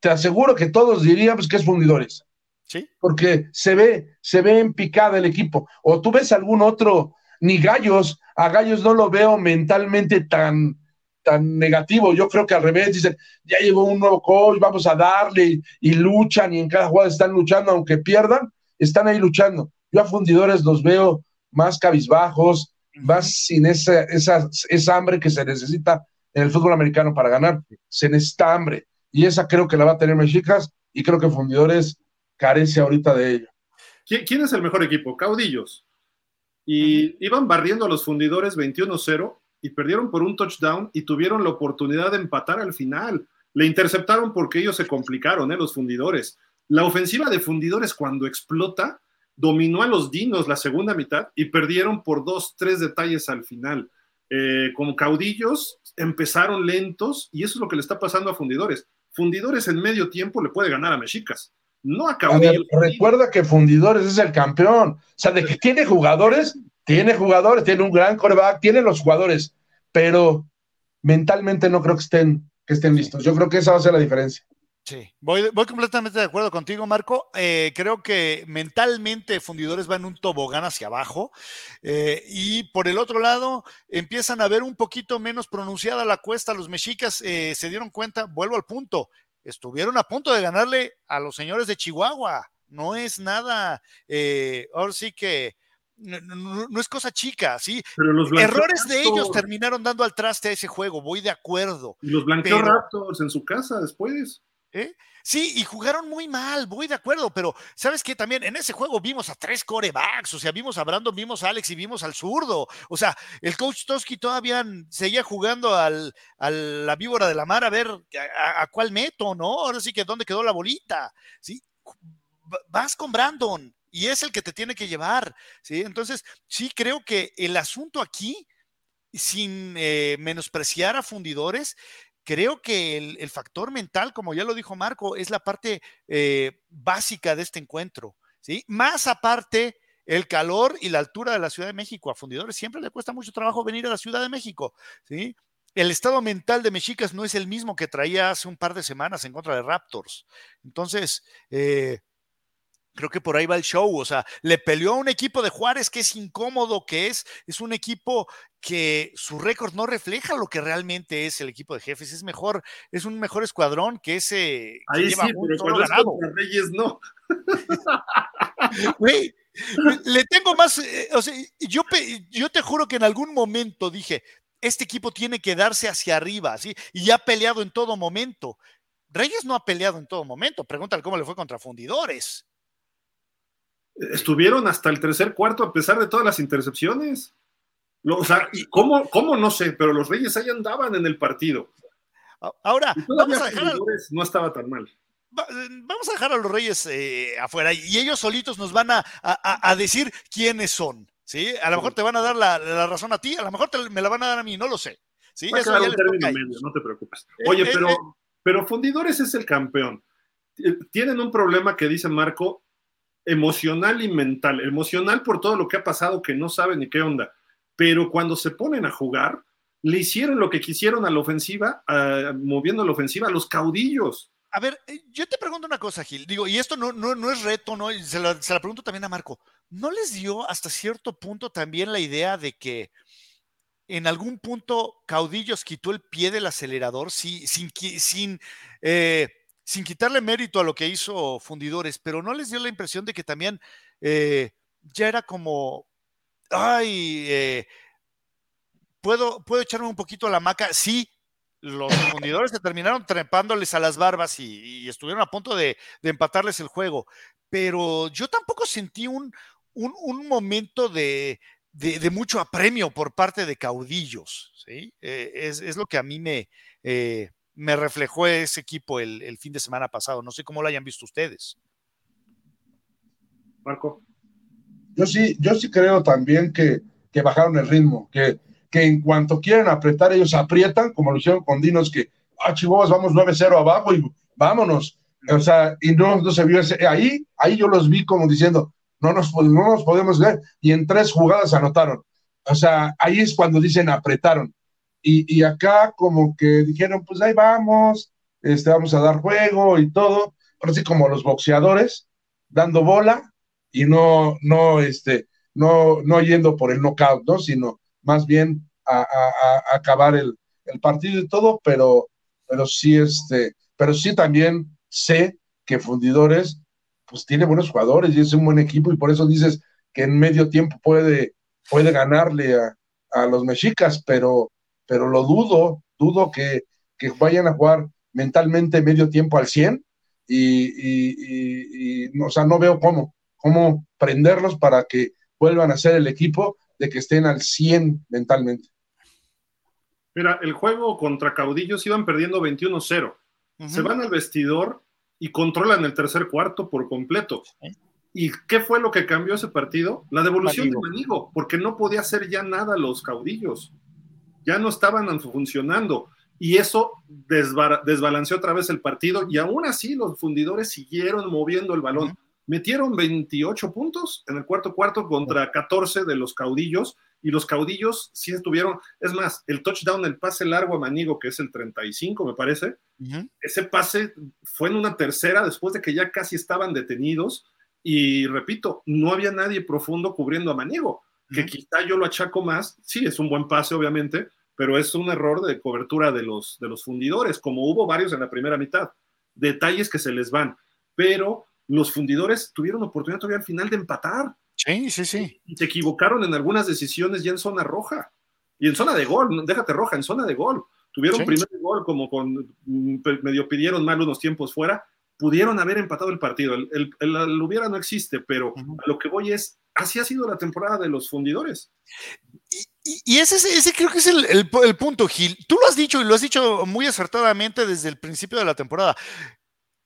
Te aseguro que todos diríamos que es fundidores. Sí. Porque se ve, se ve en picada el equipo. O tú ves algún otro, ni Gallos, a Gallos no lo veo mentalmente tan, tan negativo. Yo creo que al revés, dicen, ya llegó un nuevo coach, vamos a darle, y, luchan, y en cada jugada están luchando, aunque pierdan, están ahí luchando. Yo a fundidores los veo más cabizbajos, más sin esa, esa, esa hambre que se necesita en el fútbol americano para ganar. Se necesita hambre y esa creo que la va a tener Mexicas y creo que Fundidores carece ahorita de ella. ¿Quién, es el mejor equipo? Caudillos. Y iban barriendo a los Fundidores 21-0 y perdieron por un touchdown y tuvieron la oportunidad de empatar al final. Le interceptaron porque ellos se complicaron, ¿eh? los Fundidores. La ofensiva de Fundidores cuando explota dominó a los Dinos la segunda mitad y perdieron por dos, tres detalles al final. Eh, como caudillos empezaron lentos y eso es lo que le está pasando a Fundidores. Fundidores en medio tiempo le puede ganar a Mexicas. No a recuerda que Fundidores es el campeón. O sea, de que tiene jugadores, tiene jugadores, tiene un gran coreback, tiene los jugadores, pero mentalmente no creo que estén, que estén listos. Yo creo que esa va a ser la diferencia. Sí, voy, voy completamente de acuerdo contigo, Marco. Eh, creo que mentalmente Fundidores van un tobogán hacia abajo eh, y por el otro lado empiezan a ver un poquito menos pronunciada la cuesta. Los mexicas eh, se dieron cuenta, vuelvo al punto, estuvieron a punto de ganarle a los señores de Chihuahua. No es nada, ahora sí que no, es cosa chica, ¿sí? Pero los Errores de ellos terminaron dando al traste a ese juego, voy de acuerdo. Y los blanqueó Raptors en su casa después. ¿Eh? Sí, y jugaron muy mal, voy de acuerdo, pero ¿sabes qué? También en ese juego vimos a tres corebacks, o sea, vimos a Brandon, vimos a Alex y vimos al zurdo. O sea, el coach Toski todavía seguía jugando al, a la víbora de la mar a ver a, cuál meto, ¿no? Ahora sí que dónde quedó la bolita, ¿sí? Vas con Brandon y es el que te tiene que llevar, ¿sí? Entonces, sí creo que el asunto aquí sin eh, menospreciar a fundidores, creo que el, factor mental, como ya lo dijo Marco, es la parte eh, básica de este encuentro. ¿sí? Más aparte, el calor y la altura de la Ciudad de México. A fundidores siempre le cuesta mucho trabajo venir a la Ciudad de México. ¿sí? El estado mental de Mexicas no es el mismo que traía hace un par de semanas en contra de Raptors. Entonces, eh, creo que por ahí va el show. O sea, le peleó a un equipo de Juárez que es incómodo, que es, es un equipo que su récord no refleja lo que realmente es el equipo de jefes. Es mejor, es un mejor escuadrón que ese. Ahí sí, pero cuando es Reyes no. le tengo más, eh, o sea, yo, yo te juro que en algún momento dije, este equipo tiene que darse hacia arriba, ¿sí? Y ha peleado en todo momento. Reyes no ha peleado en todo momento. Pregúntale cómo le fue contra Fundidores estuvieron hasta el tercer cuarto a pesar de todas las intercepciones. o sea, ¿cómo, ¿cómo, no sé? Pero los Reyes ahí andaban en el partido. Ahora, vamos a dejar no estaba tan mal. Vamos a dejar a los Reyes eh, afuera y ellos solitos nos van a, a, decir quiénes son. ¿sí? A lo mejor te van a dar la, razón a ti, a lo mejor me la van a dar a mí, no lo sé. ¿sí? Eso ya medio, no te preocupes. Eh, Oye, eh, pero, pero Fundidores es el campeón. Tienen un problema que dice Marco, emocional y mental. Emocional por todo lo que ha pasado, que no saben ni qué onda. Pero cuando se ponen a jugar, le hicieron lo que quisieron a la ofensiva, moviendo la ofensiva a los caudillos. A ver, eh, yo te pregunto una cosa, Gil. Digo, y esto no, no, no es reto, ¿no? Se la, pregunto también a Marco. ¿No les dio hasta cierto punto también la idea de que en algún punto Caudillos quitó el pie del acelerador sin, sin eh, sin quitarle mérito a lo que hizo Fundidores, pero no les dio la impresión de que también eh, ya era como, ay, eh, ¿puedo, puedo echarme un poquito a la maca. Sí, los fundidores se terminaron trepándoles a las barbas y, estuvieron a punto de, empatarles el juego, pero yo tampoco sentí un, un, momento de, de, mucho apremio por parte de caudillos, ¿sí? Eh, es, es, lo que a mí me, me reflejó ese equipo el, fin de semana pasado. No sé cómo lo hayan visto ustedes. Marco. Yo sí, yo sí creo también que, bajaron el ritmo, que, que en cuanto quieren apretar, ellos aprietan, como lo hicieron con Dinos, que, ah, vamos 9-0 abajo y vámonos. O sea, y no, no se vio ese, ahí, ahí yo los vi como diciendo, no nos, no nos podemos ver, y en tres jugadas anotaron. O sea, ahí es cuando dicen apretaron. Y, acá como que dijeron, pues ahí vamos, este, vamos a dar juego y todo, pero así como los boxeadores, dando bola y no, no, este, no, no yendo por el knockout, ¿no? Sino más bien a, acabar el, partido y todo, pero, pero sí, este, pero sí también sé que Fundidores, pues tiene buenos jugadores y es un buen equipo y por eso dices que en medio tiempo puede, puede ganarle a, a los mexicas, pero pero lo dudo, dudo que, vayan a jugar mentalmente medio tiempo al 100 y, o sea, no veo cómo, cómo prenderlos para que vuelvan a ser el equipo de que estén al 100 mentalmente. Mira, el juego contra Caudillos iban perdiendo 21-0. Se van al vestidor y controlan el tercer cuarto por completo. ¿Y qué fue lo que cambió ese partido? La devolución de Manigo, porque no podía hacer ya nada los caudillos ya no estaban funcionando. Y eso desbalanceó otra vez el partido y aún así los fundidores siguieron moviendo el balón. Metieron 28 puntos en el cuarto cuarto contra 14 de los caudillos y los caudillos sí estuvieron, es más, el touchdown, el pase largo a Manigo, que es el 35 me parece, ese pase fue en una tercera después de que ya casi estaban detenidos y repito, no había nadie profundo cubriendo a Manigo, que quizá yo lo achaco más, sí, es un buen pase obviamente, pero es un error de cobertura de los, de los fundidores, como hubo varios en la primera mitad. Detalles que se les van, pero los fundidores tuvieron oportunidad todavía al final de empatar. Sí, sí, sí. Y se equivocaron en algunas decisiones ya en zona roja. Y en zona de gol, déjate roja, en zona de gol. Tuvieron primer gol como con, mm, medio pidieron mal unos tiempos fuera, pudieron haber empatado el partido. El, el, hubiera no existe, pero lo que voy es, así ha sido la temporada de los fundidores. Y, ese, ese, creo que es el, punto, Gil. Tú lo has dicho y lo has dicho muy acertadamente desde el principio de la temporada.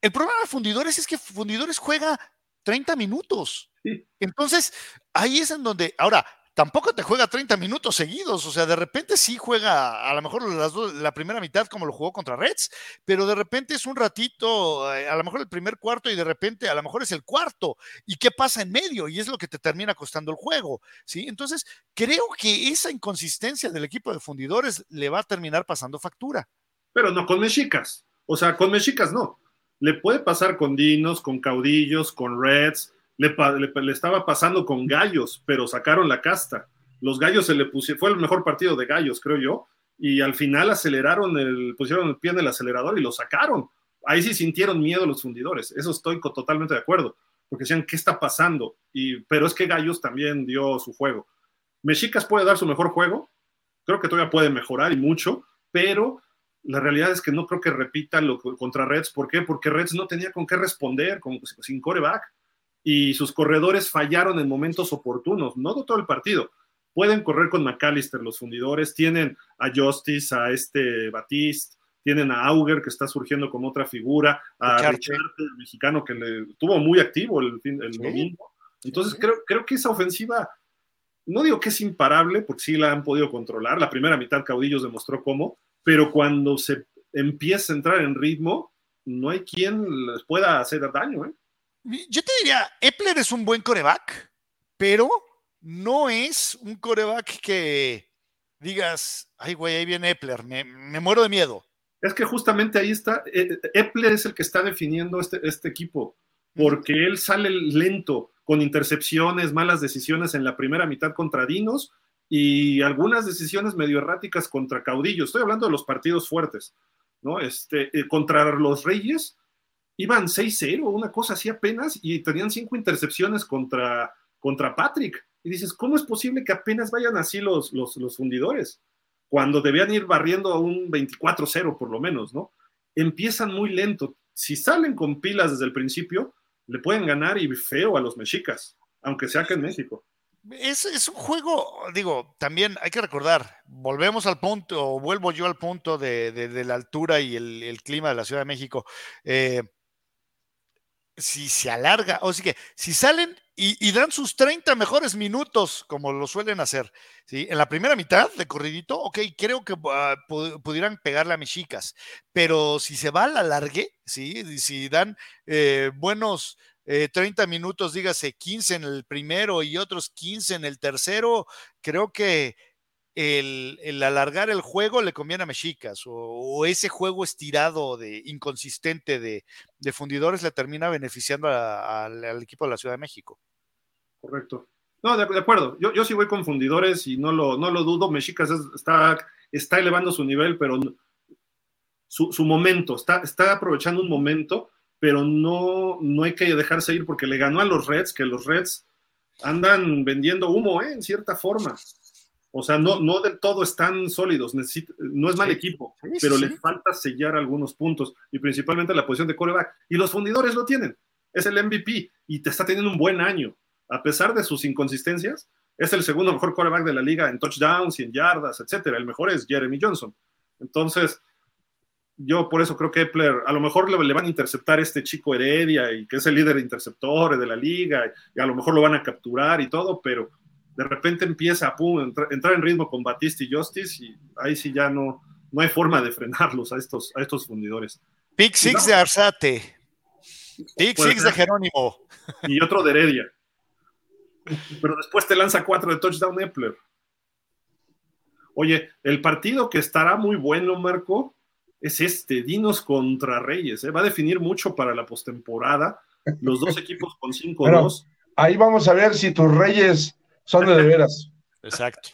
El problema de Fundidores es que Fundidores juega 30 minutos. Entonces, ahí es en donde, ahora, tampoco te juega 30 minutos seguidos, o sea, de repente sí juega a lo mejor la primera mitad como lo jugó contra Reds, pero de repente es un ratito, eh, a lo mejor el primer cuarto y de repente a lo mejor es el cuarto. ¿Y qué pasa en medio? Y es lo que te termina costando el juego, ¿sí? Entonces, creo que esa inconsistencia del equipo de fundidores le va a terminar pasando factura. Pero no con mexicas, o sea, con mexicas no. Le puede pasar con dinos, con caudillos, con reds, le, estaba pasando con Gallos, pero sacaron la casta. Los Gallos se le pusieron, fue el mejor partido de Gallos, creo yo, y al final aceleraron, el, pusieron el pie en el acelerador y lo sacaron. Ahí sí sintieron miedo los fundidores, eso estoy totalmente de acuerdo, porque decían, ¿qué está pasando? Y, pero es que Gallos también dio su juego. Mexicas puede dar su mejor juego, creo que todavía puede mejorar y mucho, pero la realidad es que no creo que repita lo contra Reds. ¿Por qué? Porque Reds no tenía con qué responder, sin coreback y sus corredores fallaron en momentos oportunos, no de todo el partido. Pueden correr con McAllister los fundidores, tienen a Justice, a este Batiste, tienen a Auger que está surgiendo como otra figura, a Richard, el mexicano que le tuvo muy activo el, el domingo. Entonces Creo, creo que esa ofensiva, no digo que es imparable, porque sí la han podido controlar, la primera mitad Caudillos demostró cómo, pero cuando se empieza a entrar en ritmo, no hay quien les pueda hacer daño. ¿eh? Yo te diría, Epler es un buen coreback, pero no es un coreback que digas, ay, güey, ahí viene Epler, me, muero de miedo. Es que justamente ahí está, eh, eh, Epler es el que está definiendo este, este equipo, porque él sale lento, con intercepciones, malas decisiones en la primera mitad contra Dinos y algunas decisiones medio erráticas contra Caudillo. Estoy hablando de los partidos fuertes, ¿no? Este, eh, contra los Reyes, iban 6-0, una cosa así apenas, y tenían cinco intercepciones contra, contra Patrick. Y dices, ¿cómo es posible que apenas vayan así los, los, los fundidores? Cuando debían ir barriendo a un 24-0 por lo menos, ¿no? Empiezan muy lento. Si salen con pilas desde el principio, le pueden ganar y feo a los mexicas, aunque sea que en México. Es, es, un juego, digo, también hay que recordar, volvemos al punto, o vuelvo yo al punto de, de, la altura y el, el, clima de la Ciudad de México. Eh, si se alarga, o sea que si salen y, dan sus 30 mejores minutos, como lo suelen hacer, ¿sí? en la primera mitad de corridito, ok, creo que ah, pudieran pegarle a Mexicas, pero si se va a la largue, ¿sí? si dan eh, buenos 30 eh, minutos, dígase 15 en el primero y otros 15 en el tercero, creo que el, alargar el juego le conviene a Mexicas o, ese juego estirado de inconsistente de, fundidores le termina beneficiando al equipo de la Ciudad de México. Correcto. No, de, acuerdo. Yo, yo, sí voy con fundidores y no lo, no lo dudo. Mexicas está, está elevando su nivel, pero su, su, momento, está, está aprovechando un momento, pero no, no hay que dejarse ir porque le ganó a los Reds, que los Reds andan vendiendo humo, ¿eh? en cierta forma. O sea, no, no del todo están sólidos, no es mal equipo, pero le falta sellar algunos puntos y principalmente la posición de coreback. Y los fundidores lo tienen, es el MVP y te está teniendo un buen año. A pesar de sus inconsistencias, es el segundo mejor coreback de la liga en touchdowns y en yardas, etcétera. El mejor es Jeremy Johnson. Entonces, yo por eso creo que Epler, a lo mejor le, van a interceptar este chico Heredia y que es el líder de interceptores de la liga y a lo mejor lo van a capturar y todo, pero de repente empieza a entrar en ritmo con Batista y Justice y ahí sí ya no, no hay forma de frenarlos a estos, a estos fundidores. Pick six de Arzate. Pick six de Jerónimo. Y otro de Heredia. Pero después te lanza cuatro de touchdown Epler. Oye, el partido que estará muy bueno, Marco, es este, Dinos contra Reyes. ¿eh? Va a definir mucho para la postemporada. Los dos equipos con 5-2. Ahí vamos a ver si tus Reyes son de, veras. Exacto.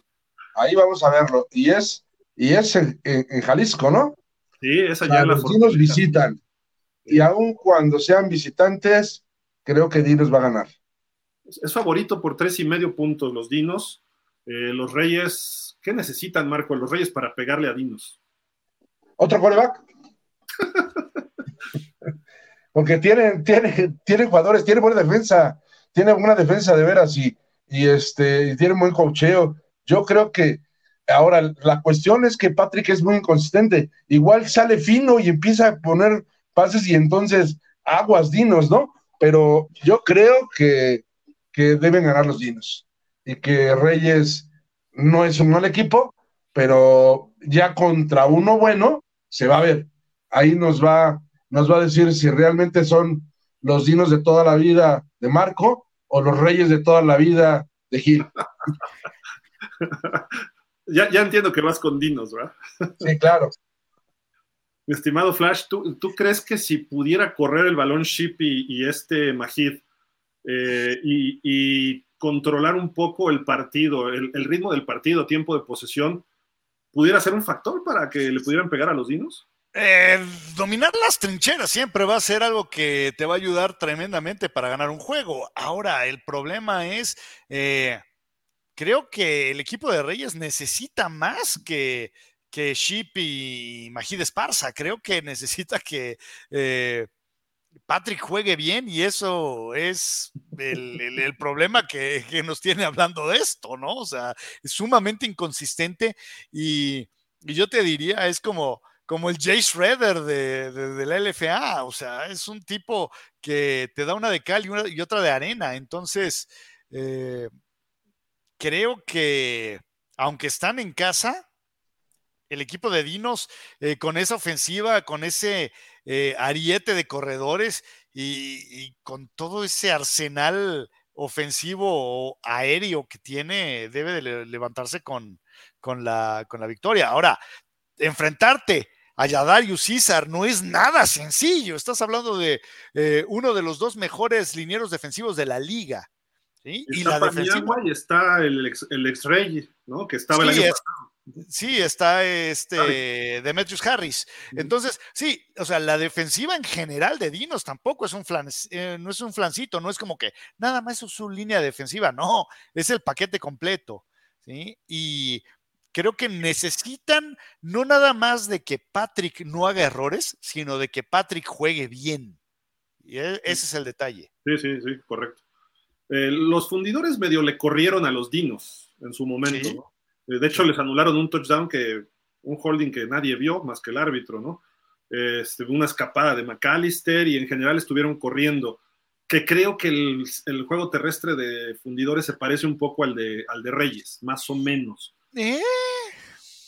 Ahí vamos a verlo. Y es, y es en, Jalisco, ¿no? Sí, esa ya la Los dinos visitan. Y aun cuando sean visitantes, creo que Dinos va a ganar. Es favorito por tres y medio puntos los Dinos. Eh, los Reyes, ¿qué necesitan, Marco, los Reyes para pegarle a Dinos? ¿Otro coreback? Porque tienen, tienen, tienen jugadores, tienen buena defensa, tienen buena defensa de veras y y este, tiene buen cocheo. Yo creo que ahora la cuestión es que Patrick es muy inconsistente. Igual sale fino y empieza a poner pases y entonces aguas dinos, ¿no? Pero yo creo que, que deben ganar los dinos. y que Reyes no es un mal equipo, pero ya contra uno bueno se va a ver. Ahí nos va, nos va a decir si realmente son los dinos de toda la vida de Marco o los reyes de toda la vida de Gil. ya, ya entiendo que vas con dinos, ¿verdad? sí, claro. Mi estimado Flash, ¿tú, ¿tú, crees que si pudiera correr el balón Ship y, este Majid eh, y, y, controlar un poco el partido, el, el, ritmo del partido, tiempo de posesión, pudiera ser un factor para que le pudieran pegar a los dinos? Eh, dominar las trincheras siempre va a ser algo que te va a ayudar tremendamente para ganar un juego. Ahora, el problema es, eh, creo que el equipo de Reyes necesita más que, que Ship y Majid Esparza. Creo que necesita que eh, Patrick juegue bien y eso es el, problema que, que, nos tiene hablando de esto, ¿no? O sea, es sumamente inconsistente y, y yo te diría, es como como el Jay Schroeder de, la LFA, o sea, es un tipo que te da una de cal y, otra de arena, entonces eh, creo que aunque están en casa, el equipo de Dinos eh, con esa ofensiva, con ese eh, ariete de corredores y, con todo ese arsenal ofensivo aéreo que tiene, debe de levantarse con la victoria. Ahora, enfrentarte a Yadarius César no es nada sencillo. Estás hablando de eh, uno de los dos mejores linieros defensivos de la liga. ¿sí? Está y la defensiva... y está el ex, el ex rey, ¿no? Que estaba sí, el año es, pasado. Sí, está este Demetrius Harris. Entonces, sí, o sea, la defensiva en general de Dinos tampoco es un flan, eh, no es un flancito, no es como que nada más es su línea defensiva, no, es el paquete completo. ¿sí? Y creo que necesitan no nada más de que Patrick no haga errores, sino de que Patrick juegue bien. Y ese es el detalle. Sí, sí, sí, correcto. Eh, los fundidores medio le corrieron a los dinos en su momento, ¿Sí? ¿no? eh, de hecho, les anularon un touchdown que, un holding que nadie vio más que el árbitro, ¿no? Este, una escapada de McAllister y en general estuvieron corriendo. Que creo que el, el juego terrestre de fundidores se parece un poco al de, al de Reyes, más o menos. ¿Eh?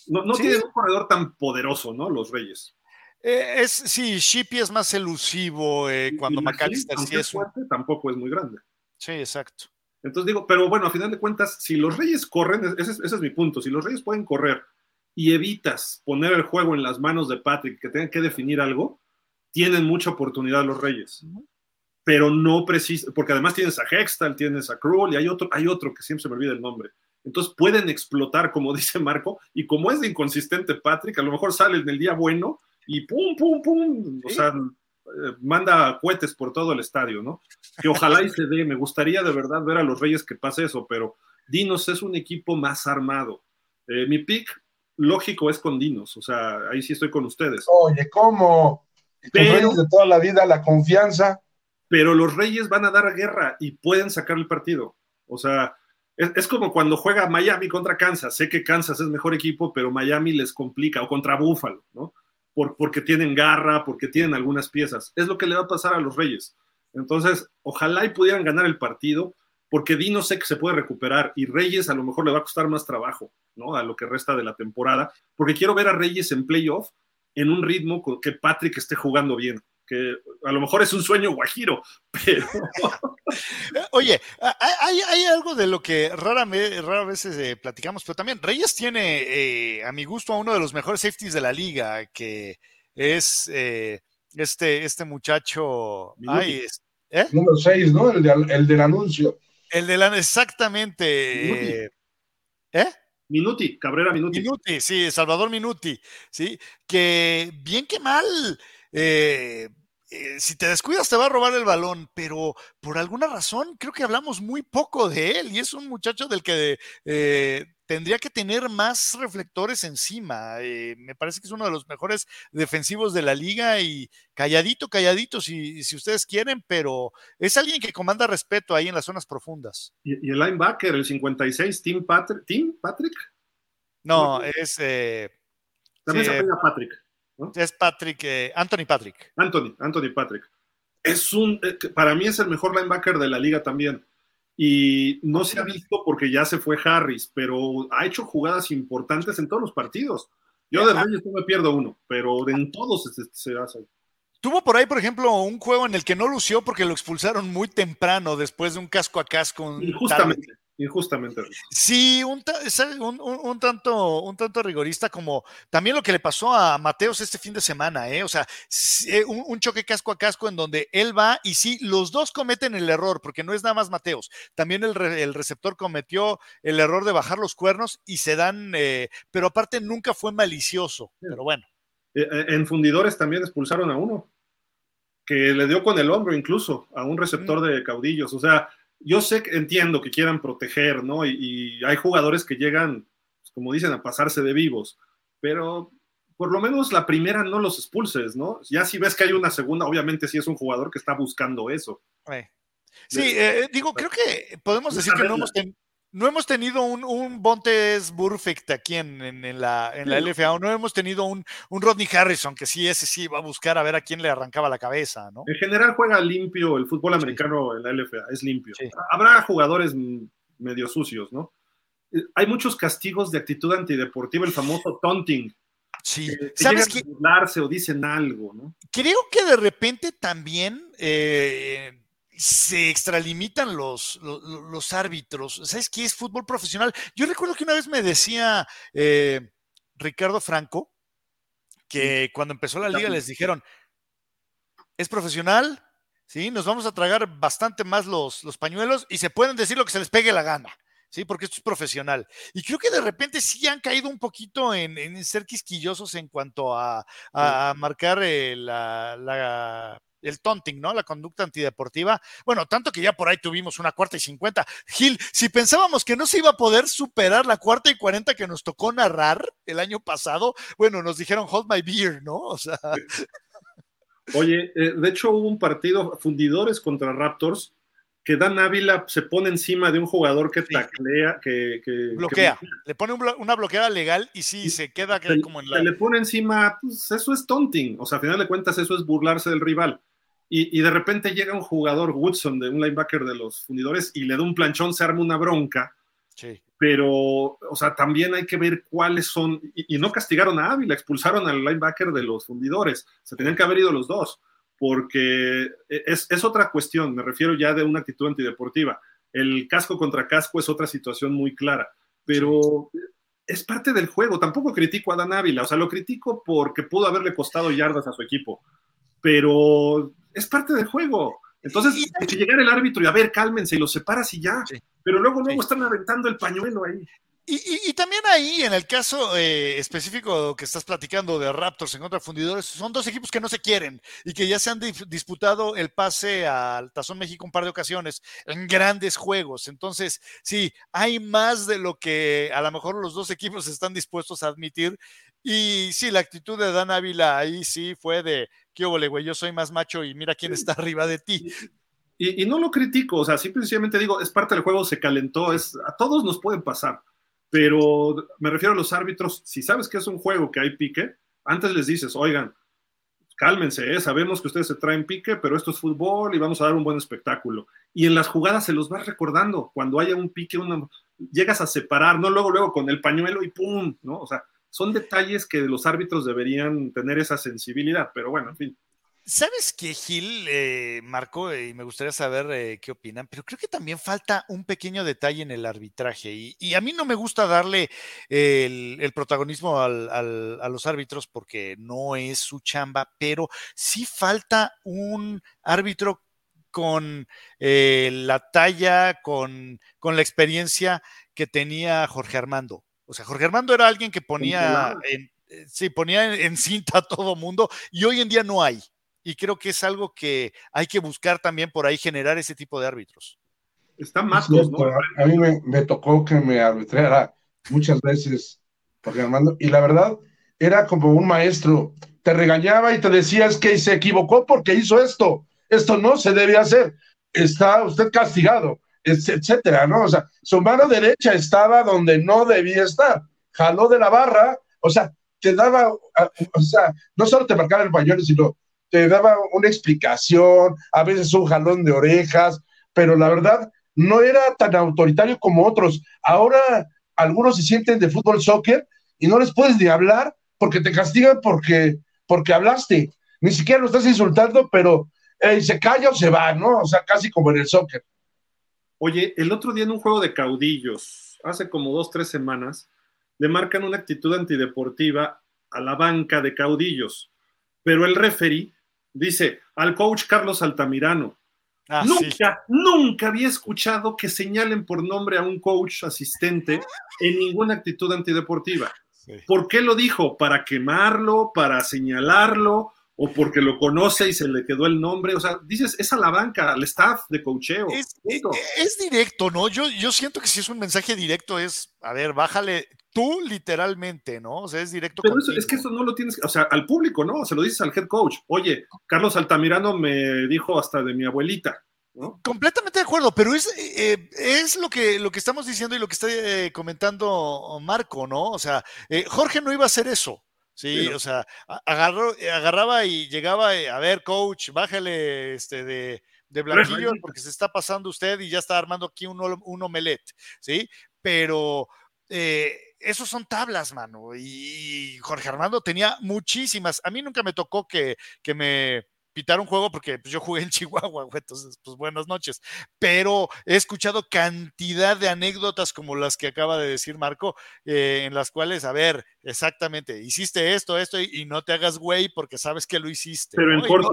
No, no ¿Sí? tienen un corredor tan poderoso, ¿no? Los Reyes. Eh, es, sí, Shippy es más elusivo eh, cuando McAllister sí es. Fuerte, tampoco es muy grande. Sí, exacto. Entonces digo, pero bueno, a final de cuentas, si los Reyes corren, ese, ese es mi punto, si los Reyes pueden correr y evitas poner el juego en las manos de Patrick, que tengan que definir algo, tienen mucha oportunidad los Reyes. Uh -huh. Pero no preciso, porque además tienes a Hextal, tienes a Cruel y hay otro, hay otro que siempre se me olvida el nombre. Entonces pueden explotar, como dice Marco, y como es de inconsistente Patrick, a lo mejor sale en el día bueno y pum, pum, pum, o sea, eh, manda cohetes por todo el estadio, ¿no? Que ojalá y se dé, me gustaría de verdad ver a los Reyes que pase eso, pero Dinos es un equipo más armado. Eh, mi pick lógico es con Dinos, o sea, ahí sí estoy con ustedes. Oye, ¿cómo? Pero, de toda la vida, la confianza. Pero los Reyes van a dar guerra y pueden sacar el partido. O sea, es, como cuando juega Miami contra Kansas. Sé que Kansas es mejor equipo, pero Miami les complica, o contra Buffalo, ¿no? Por, porque tienen garra, porque tienen algunas piezas. Es lo que le va a pasar a los Reyes. Entonces, ojalá y pudieran ganar el partido, porque Dino sé que se puede recuperar y Reyes a lo mejor le va a costar más trabajo, ¿no? A lo que resta de la temporada, porque quiero ver a Reyes en playoff en un ritmo que Patrick esté jugando bien que a lo mejor es un sueño guajiro, pero... Oye, hay, hay, algo de lo que rara, rara veces eh, platicamos, pero también Reyes tiene, eh, a mi gusto, a uno de los mejores safeties de la liga, que es eh, este, este muchacho... Ay, es, ¿eh? Número 6, ¿no? El, de, el, del anuncio. El del exactamente... ¿Eh? Minuti, Cabrera Minuti. Minuti, sí, Salvador Minuti, sí, que bien que mal... Eh, eh, si te descuidas te va a robar el balón, pero por alguna razón creo que hablamos muy poco de él y es un muchacho del que eh, tendría que tener más reflectores encima. Eh, me parece que es uno de los mejores defensivos de la liga y calladito, calladito si, si ustedes quieren, pero es alguien que comanda respeto ahí en las zonas profundas. ¿Y, y el linebacker, el 56, Tim Patrick? ¿Tim Patrick? No, es... También se Patrick. ¿No? Es Patrick, eh, Anthony Patrick. Anthony, Anthony Patrick. Es un, eh, para mí es el mejor linebacker de la liga también. y no se ha visto porque ya se fue Harris, pero ha hecho jugadas importantes en todos los partidos. Yo de Reyes no me pierdo uno, pero en todos se, se hace. Tuvo por ahí, por ejemplo, un juego en el que no lució porque lo expulsaron muy temprano después de un casco a casco. Injustamente, injustamente. Sí, un, tanto, un tanto rigorista como también lo que le pasó a Mateos este fin de semana, ¿eh? O sea, eh, un, choque casco a casco en donde él va y sí, los dos cometen el error, porque no es nada más Mateos. También el, receptor cometió el error de bajar los cuernos y se dan, eh, pero aparte nunca fue malicioso, pero bueno. Eh, en fundidores también expulsaron a uno, que le dio con el hombro incluso a un receptor mm. de caudillos. O sea, yo sé que entiendo que quieran proteger, ¿no? Y, hay jugadores que llegan, pues, como dicen, a pasarse de vivos, pero por lo menos la primera no los expulses, ¿no? Ya si ves que hay una segunda, obviamente sí es un jugador que está buscando eso. Sí, eh, digo, creo que podemos decir que no hemos, no hemos tenido un, un Bontes Burfict aquí en, la, en la LFA, o no hemos tenido un, un, Rodney Harrison, que sí, ese sí va a buscar a ver a quién le arrancaba la cabeza, ¿no? En general juega limpio el fútbol americano en la LFA, es limpio. Habrá jugadores medio sucios, ¿no? Eh, hay muchos castigos de actitud antideportiva, el famoso taunting. Sí, ¿sabes que burlarse o dicen algo, ¿no? Creo que de repente también eh, se extralimitan los, los, árbitros. ¿Sabes qué es fútbol profesional? Yo recuerdo que una vez me decía eh, Ricardo Franco que cuando empezó la liga les dijeron, es profesional, ¿sí? Nos vamos a tragar bastante más los, los pañuelos y se pueden decir lo que se les pegue la gana. ¿sí? Porque esto es profesional. Y creo que de repente sí han caído un poquito en, ser quisquillosos en cuanto a, marcar eh, la, el taunting, ¿no? La conducta antideportiva. Bueno, tanto que ya por ahí tuvimos una cuarta y cincuenta. Gil, si pensábamos que no se iba a poder superar la cuarta y cuarenta que nos tocó narrar el año pasado, bueno, nos dijeron hold my beer, ¿no? O sea. Oye, eh, de hecho hubo un partido fundidores contra Raptors que Dan Ávila se pone encima de un jugador que taclea, que, bloquea, le pone una bloqueada legal y sí, se queda como en la... Se le pone encima, pues eso es taunting, o sea, a final de cuentas eso es burlarse del rival y, de repente llega un jugador, Woodson, de un linebacker de los fundidores, y le da un planchón, se arma una bronca. Sí. Pero, o sea, también hay que ver cuáles son, y, no castigaron a Ávila, expulsaron al linebacker de los fundidores, se tenían que haber ido los dos, porque es, es otra cuestión, me refiero ya de una actitud antideportiva. El casco contra casco es otra situación muy clara, pero es parte del juego. Tampoco critico a Dan Ávila, o sea, lo critico porque pudo haberle costado yardas a su equipo, pero es parte del juego. Entonces, si llegara el árbitro y a ver, cálmense y los separas y ya. Pero luego, luego están aventando el pañuelo ahí. Y, también ahí, en el caso eh, específico que estás platicando de Raptors en contra Fundidores, son dos equipos que no se quieren y que ya se han disputado el pase al Tazón México un par de ocasiones en grandes juegos. Entonces, sí, hay más de lo que a lo mejor los dos equipos están dispuestos a admitir. Y sí, la actitud de Dan Ávila ahí sí fue de, qué ole, güey, yo soy más macho y mira quién está arriba de ti. Y, no lo critico, o sea, simplemente digo, es parte del juego, se calentó, es, a todos nos pueden pasar pero me refiero a los árbitros, si sabes que es un juego que hay pique, antes les dices, oigan, cálmense, ¿eh? sabemos que ustedes se traen pique, pero esto es fútbol y vamos a dar un buen espectáculo. Y en las jugadas se los vas recordando, cuando haya un pique, llegas a separar, no luego, luego con el pañuelo y ¡pum! ¿no? O sea, son detalles que los árbitros deberían tener esa sensibilidad, pero bueno, en fin. ¿Sabes qué, Gil, eh, Marco? Y me gustaría saber eh, qué opinan, pero creo que también falta un pequeño detalle en el arbitraje. Y, a mí no me gusta darle el, protagonismo a los árbitros porque no es su chamba, pero sí falta un árbitro con eh, la talla, con, con, la experiencia que tenía Jorge Armando. O sea, Jorge Armando era alguien que ponía en, sí, ponía en, cinta a todo mundo y hoy en día no hay y creo que es algo que hay que buscar también por ahí generar ese tipo de árbitros. Está más ¿no? A mí me, tocó que me arbitrara muchas veces porque Armando, y la verdad era como un maestro, te regañaba y te decía es que se equivocó porque hizo esto, esto no se debe hacer, está usted castigado, etcétera, ¿no? O sea, su mano derecha estaba donde no debía estar, jaló de la barra, o sea, te daba, o sea, no solo te marcaba el pañuelo, sino te daba una explicación, a veces un jalón de orejas, pero la verdad, no era tan autoritario como otros. Ahora algunos se sienten de fútbol soccer y no les puedes ni hablar porque te castigan porque, porque hablaste. Ni siquiera lo estás insultando, pero se calla o se va, ¿no? O sea, casi como en el soccer. Oye, el otro día en un juego de caudillos, hace como dos, tres semanas, le marcan una actitud antideportiva a la banca de caudillos, pero el referee dice al coach Carlos Altamirano, ah, nunca, nunca había escuchado que señalen por nombre a un coach asistente en ninguna actitud antideportiva. ¿Por qué lo dijo? ¿Para quemarlo? ¿Para señalarlo? O porque lo conoce y se le quedó el nombre. O sea, dices, es a la banca, al staff de cocheo. Es, directo, ¿no? Yo, yo siento que si es un mensaje directo es, a ver, bájale tú literalmente, ¿no? O sea, es directo. Pero es que eso no lo tienes, o sea, al público, ¿no? Se lo dices al head coach. Oye, Carlos Altamirano me dijo hasta de mi abuelita. ¿No? Completamente de acuerdo, pero es, eh, es lo, que, lo que estamos diciendo y lo que está eh, comentando Marco, ¿no? O sea, eh, Jorge no iba a hacer eso. Sí, o sea, agarró, eh, agarraba y llegaba, eh, a ver, coach, bájale este de, de blanquillo porque se está pasando usted y ya está armando aquí un, un omelette, ¿sí? Pero eh, esos son tablas, mano. Y Jorge Armando tenía muchísimas. A mí nunca me tocó que, que me pitar un juego porque pues, yo jugué en Chihuahua, entonces pues buenas noches. Pero he escuchado cantidad de anécdotas como las que acaba de decir Marco, eh, en las cuales, a ver, exactamente, hiciste esto, esto y, no te hagas güey porque sabes que lo hiciste. Pero en corto.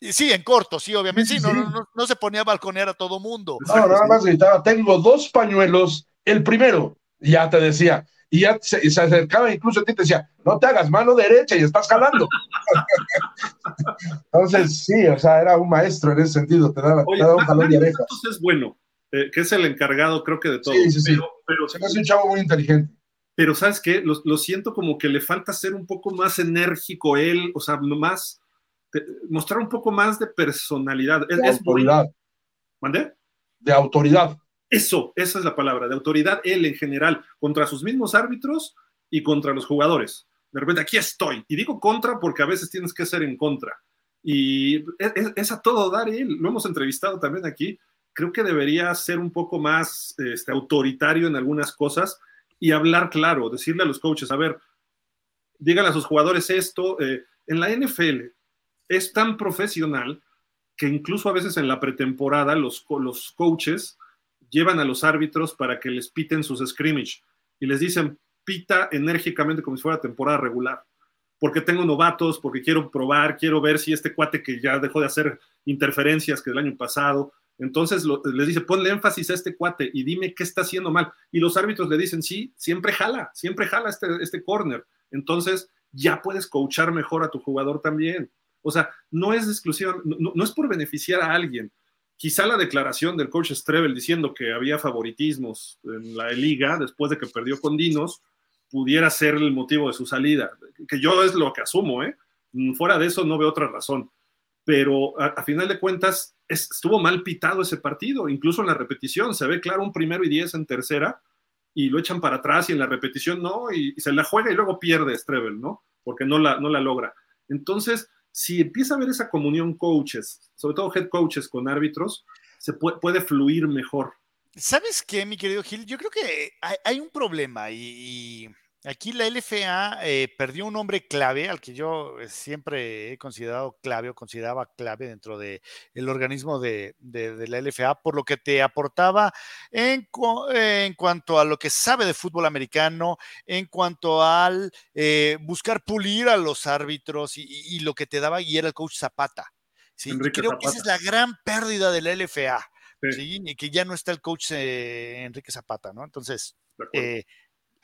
sí, en corto, sí, obviamente, sí, No, no, se ponía a balconear a todo mundo. No, nada más gritaba, tengo dos pañuelos, el primero, ya te decía, y ya se, acercaba incluso a ti y te decía, no te hagas mano derecha y estás jalando. Entonces, sí, o sea, era un maestro en ese sentido, te daba, un jalón de orejas. es bueno, eh, que es el encargado, creo que de todo. Sí, sí, sí. Pero, se me hace un chavo muy inteligente. Pero, ¿sabes qué? Lo, lo, siento como que le falta ser un poco más enérgico él, o sea, más, mostrar un poco más de personalidad. De es, autoridad. ¿Mandé? De autoridad. Eso, esa es la palabra, de autoridad él en general, contra sus mismos árbitros y contra los jugadores. De repente, aquí estoy. Y digo contra porque a veces tienes que ser en contra. Y es, a todo dar. Lo hemos entrevistado también aquí. Creo que debería ser un poco más este, autoritario en algunas cosas y hablar claro, decirle a los coaches, a ver, díganle a sus jugadores esto. Eh, en la NFL es tan profesional que incluso a veces en la pretemporada los, los coaches llevan a los árbitros para que les piten sus scrimmage y les dicen, pita enérgicamente como si fuera temporada regular, porque tengo novatos, porque quiero probar, quiero ver si este cuate que ya dejó de hacer interferencias que el año pasado, entonces les dice, ponle énfasis a este cuate y dime qué está haciendo mal. Y los árbitros le dicen, sí, siempre jala, siempre jala este, este corner. Entonces ya puedes coachar mejor a tu jugador también. O sea, no es exclusiva, no es por beneficiar a alguien, Quizá la declaración del coach Strebel diciendo que había favoritismos en la liga después de que perdió con Dinos pudiera ser el motivo de su salida, que yo es lo que asumo, ¿eh? Fuera de eso no veo otra razón. Pero a, final de cuentas estuvo mal pitado ese partido, incluso en la repetición se ve claro un primero y diez en tercera y lo echan para atrás y en la repetición no, y, se la juega y luego pierde Strebel, ¿no? Porque no la, no la logra. Entonces, si empieza a haber esa comunión coaches, sobre todo head coaches con árbitros, se puede, fluir mejor. ¿Sabes qué, mi querido Gil? Yo creo que hay, un problema y Aquí la LFA eh, perdió un hombre clave al que yo eh, siempre he considerado clave o consideraba clave dentro del el organismo de, la LFA, por lo que te aportaba en, en, cuanto a lo que sabe de fútbol americano, en cuanto al eh, buscar pulir a los árbitros y, lo que te daba y era el coach Zapata. ¿sí? Creo que esa es la gran pérdida de la LFA. Sí. Y que ya no está el coach Enrique Zapata, ¿no? Entonces,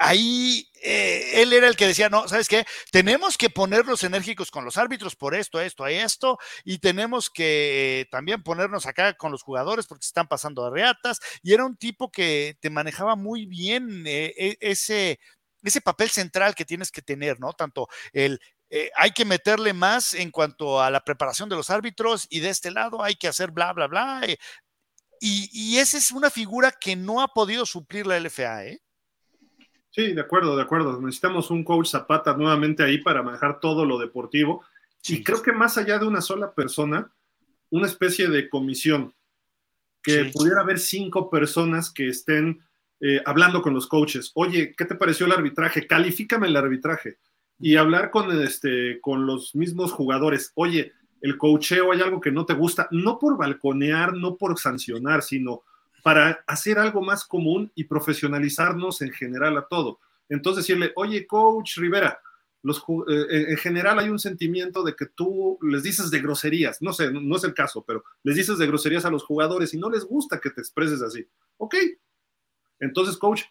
ahí eh, él era el que decía, no, ¿sabes qué? Tenemos que ponernos enérgicos con los árbitros por esto, esto, esto, y tenemos que también ponernos acá con los jugadores porque se están pasando a reatas, y era un tipo que te manejaba muy bien eh, e, ese, ese papel central que tienes que tener, ¿no? Tanto el, eh, hay que meterle más en cuanto a la preparación de los árbitros y de este lado hay que hacer bla, bla, bla. y, y esa es una figura que no ha podido suplir la LFA, ¿eh? Sí, de acuerdo, de acuerdo. Necesitamos un coach Zapata nuevamente ahí para manejar todo lo deportivo. Y creo que más allá de una sola persona, una especie de comisión. que pudiera haber cinco personas que estén eh, hablando con los coaches. Oye, ¿qué te pareció el arbitraje? Califícame el arbitraje. Y hablar con, este, con los mismos jugadores. Oye, el coacheo hay algo que no te gusta, no por balconear, no por sancionar, sino para hacer algo más común y profesionalizarnos en general a todo. Entonces decirle, oye, coach Rivera, los, eh, en general hay un sentimiento de que tú les dices de groserías, no sé, no es el caso, pero les dices de groserías a los jugadores y no les gusta que te expreses así. Ok, entonces, coach,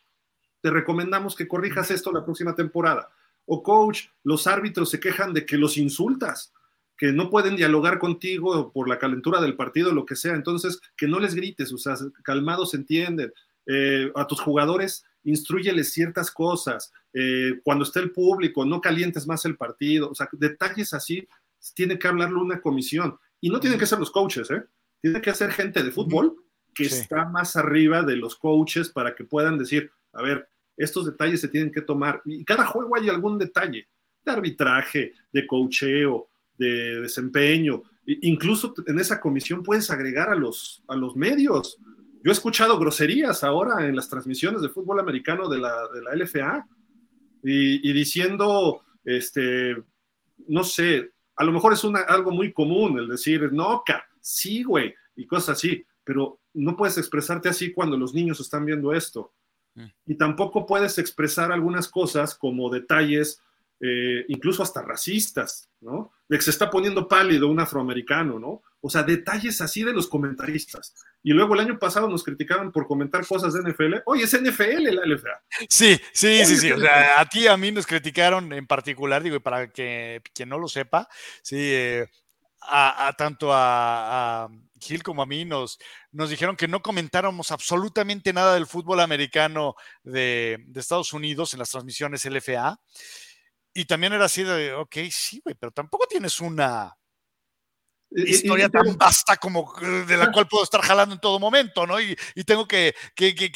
te recomendamos que corrijas esto la próxima temporada. O coach, los árbitros se quejan de que los insultas, que no pueden dialogar contigo por la calentura del partido, lo que sea. Entonces, que no les grites, o sea, calmados entienden. Eh, a tus jugadores, instruyeles ciertas cosas. Eh, cuando esté el público, no calientes más el partido. O sea, detalles así, tiene que hablarlo una comisión. Y no tienen que ser los coaches, ¿eh? Tiene que ser gente de fútbol que está más arriba de los coaches para que puedan decir, a ver, estos detalles se tienen que tomar. Y cada juego hay algún detalle de arbitraje, de coacheo, de desempeño. Incluso en esa comisión puedes agregar a los, a los medios. Yo he escuchado groserías ahora en las transmisiones de fútbol americano de la, de la LFA y, diciendo, este, no sé, a lo mejor es una, algo muy común el decir, no, sí, güey, y cosas así, pero no puedes expresarte así cuando los niños están viendo esto. Mm. Y tampoco puedes expresar algunas cosas como detalles, eh, incluso hasta racistas, ¿no? De que se está poniendo pálido un afroamericano, ¿no? O sea, detalles así de los comentaristas. Y luego el año pasado nos criticaban por comentar cosas de NFL. Oye, es NFL la LFA. Sí, sí, sí, sí. O sea, a ti a mí nos criticaron en particular, digo, y para que quien no lo sepa, sí, eh, a, tanto a, Gil como a mí nos, nos dijeron que no comentáramos absolutamente nada del fútbol americano de, de Estados Unidos en las transmisiones LFA. Y también era así de, ok, sí, güey, pero tampoco tienes una historia tan vasta como de la cual puedo estar jalando en todo momento, ¿no? Y, tengo que,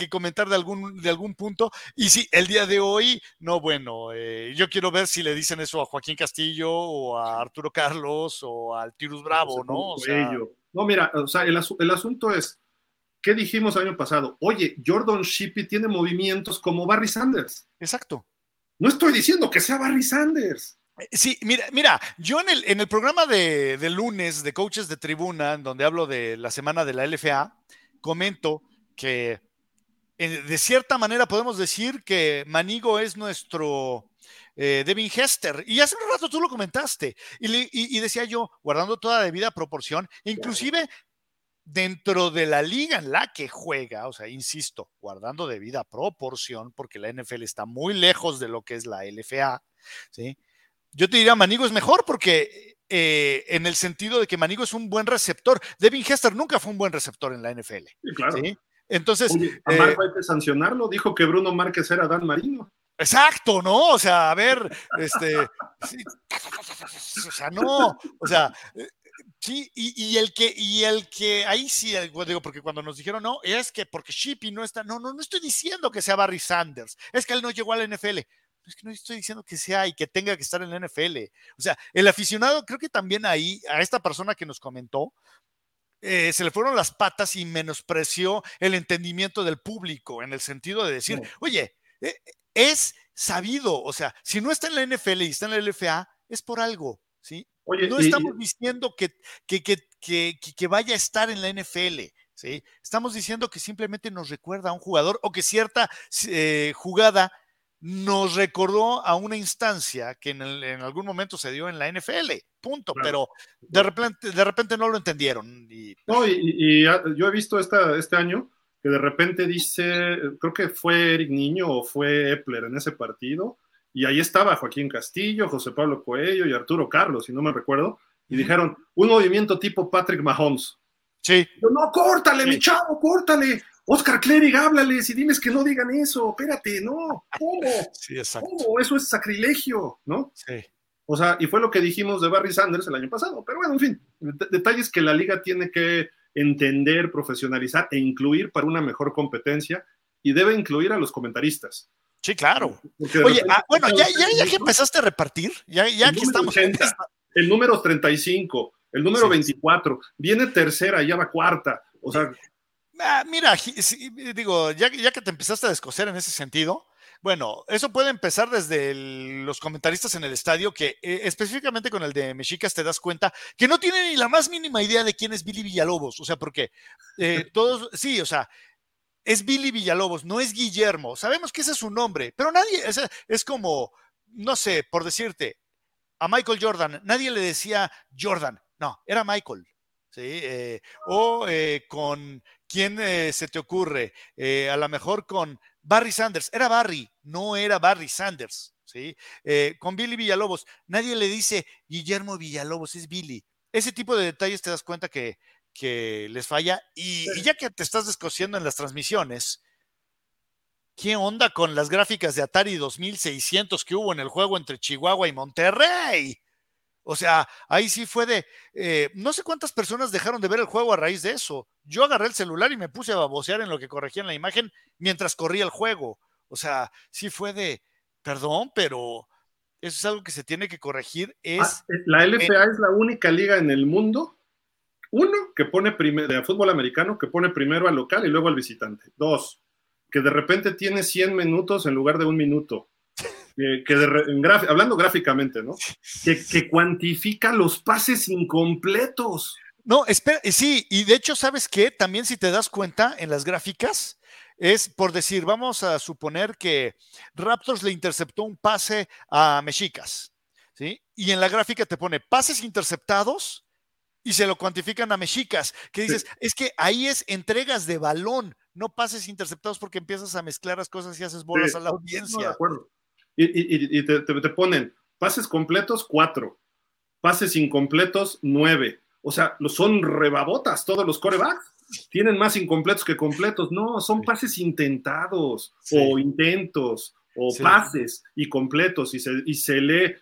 comentar de algún, de algún punto. Y sí, el día de hoy, no, bueno, eh, yo quiero ver si le dicen eso a Joaquín Castillo o a Arturo Carlos o al Tirus Bravo, ¿no? no, mira, o sea, el, el asunto es, ¿qué dijimos el año pasado? Oye, Jordan Shippey tiene movimientos como Barry Sanders. Exacto. No estoy diciendo que sea Barry Sanders. Eh, sí, mira, mira, yo en el, en el programa de, lunes de Coaches de Tribuna, en donde hablo de la semana de la LFA, comento que eh, de cierta manera podemos decir que Manigo es nuestro eh, Devin Hester. Y hace un rato tú lo comentaste. Y, y, decía yo, guardando toda debida proporción, inclusive dentro de la liga en la que juega, o sea, insisto, guardando debida proporción, porque la NFL está muy lejos de lo que es la LFA, ¿sí? Yo te diría, Manigo es mejor porque eh, en el sentido de que Manigo es un buen receptor. Devin Hester nunca fue un buen receptor en la NFL. Sí, claro. Entonces. a eh, Marco hay que sancionarlo. Dijo que Bruno Márquez era Dan Marino. Exacto, ¿no? O sea, a ver, este. o sea, no. O sea. Sí, y, el que, y el que, ahí sí, digo, porque cuando nos dijeron, no, es que porque Shippy no está, no, no, no estoy diciendo que sea Barry Sanders, es que él no llegó a la NFL es que no estoy diciendo que sea y que tenga que estar en la NFL. O sea, el aficionado, creo que también ahí, a esta persona que nos comentó, eh, se le fueron las patas y menospreció el entendimiento del público en el sentido de decir, oye, eh, es sabido, o sea, si no está en la NFL y está en la LFA, es por algo, ¿sí? No estamos diciendo que, que, que, que, vaya a estar en la NFL. ¿sí? Estamos diciendo que simplemente nos recuerda a un jugador o que cierta eh, jugada nos recordó a una instancia que en, algún momento se dio en la NFL, punto, pero de repente, de repente no lo entendieron. Y... No, y, yo he visto esta, este año que de repente dice, creo que fue Eric Niño o fue Epler en ese partido, y ahí estaba Joaquín Castillo, José Pablo Coello y Arturo Carlos, si no me recuerdo, y dijeron, un movimiento tipo Patrick Mahomes. Sí. no, córtale, mi chavo, córtale. Oscar Clerig, háblales y diles que no digan eso, espérate, no, ¿cómo? Sí, exacto. ¿Cómo? Eso es sacrilegio, ¿no? Sí. O sea, y fue lo que dijimos de Barry Sanders el año pasado, pero bueno, en fin, detalles que la liga tiene que entender, profesionalizar e incluir para una mejor competencia y debe incluir a los comentaristas. Sí, claro. Oye, ah, bueno, ya, ya, ya, que empezaste a repartir, ya, ya que estamos. el número 35, el número 24, viene tercera, ya va cuarta. O sea, Ah, mira, digo, ya, ya que te empezaste a descoser en ese sentido, bueno, eso puede empezar desde los comentaristas en el estadio, que eh, específicamente con el de Mexicas te das cuenta que no tienen ni la más mínima idea de quién es Billy Villalobos. O sea, porque eh, todos, sí, o sea, es Billy Villalobos, no es Guillermo. Sabemos que ese es su nombre, pero nadie, es, como, no sé, por decirte, a Michael Jordan, nadie le decía Jordan, no, era Michael. ¿sí? Eh, o con quién se te ocurre, a lo mejor con Barry Sanders, era Barry, no era Barry Sanders, ¿sí? Eh, con Billy Villalobos, nadie le dice Guillermo Villalobos, es Billy. Ese tipo de detalles te das cuenta que, que les falla. Y, ya que te estás descosiendo en las transmisiones, ¿qué onda con las gráficas de Atari 2600 que hubo en el juego entre Chihuahua y Monterrey? O sea, ahí sí fue de, eh, no sé cuántas personas dejaron de ver el juego a raíz de eso. Yo agarré el celular y me puse a babosear en lo que corregía en la imagen mientras corría el juego. O sea, sí fue de, perdón, pero eso es algo que se tiene que corregir. Es ah, eh, la LFA es la única liga en el mundo, uno, que pone primero, de fútbol americano, que pone primero al local y luego al visitante. Dos, que de repente tiene 100 minutos en lugar de un minuto que, hablando gráficamente, ¿no? Que, cuantifica los pases incompletos. No, espera, eh, sí, y de hecho, ¿sabes qué? También si te das cuenta en las gráficas, es por decir, vamos a suponer que Raptors le interceptó un pase a Mexicas, ¿sí? Y en la gráfica te pone pases interceptados y se lo cuantifican a Mexicas, que dices, es que ahí es entregas de balón, no pases interceptados porque empiezas a mezclar las cosas y haces bolas a la audiencia. de acuerdo y, te, ponen pases completos, cuatro, pases incompletos, nueve. O sea, son rebabotas todos los corebacks. Tienen más incompletos que completos. No, son pases intentados o intentos o pases y completos y se, y se lee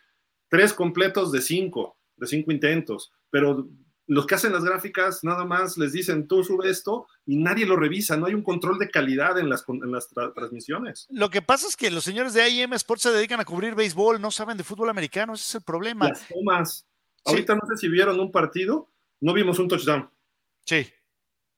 tres completos de cinco, de cinco intentos. Pero los que hacen las gráficas nada más les dicen tú sube esto y nadie lo revisa, no hay un control de calidad en las, en las transmisiones. Lo que pasa es que los señores de AIM Sports se dedican a cubrir béisbol, no saben de fútbol americano, ese es el problema. Las tomas. Ahorita no sé si vieron un partido, no vimos un touchdown. Sí,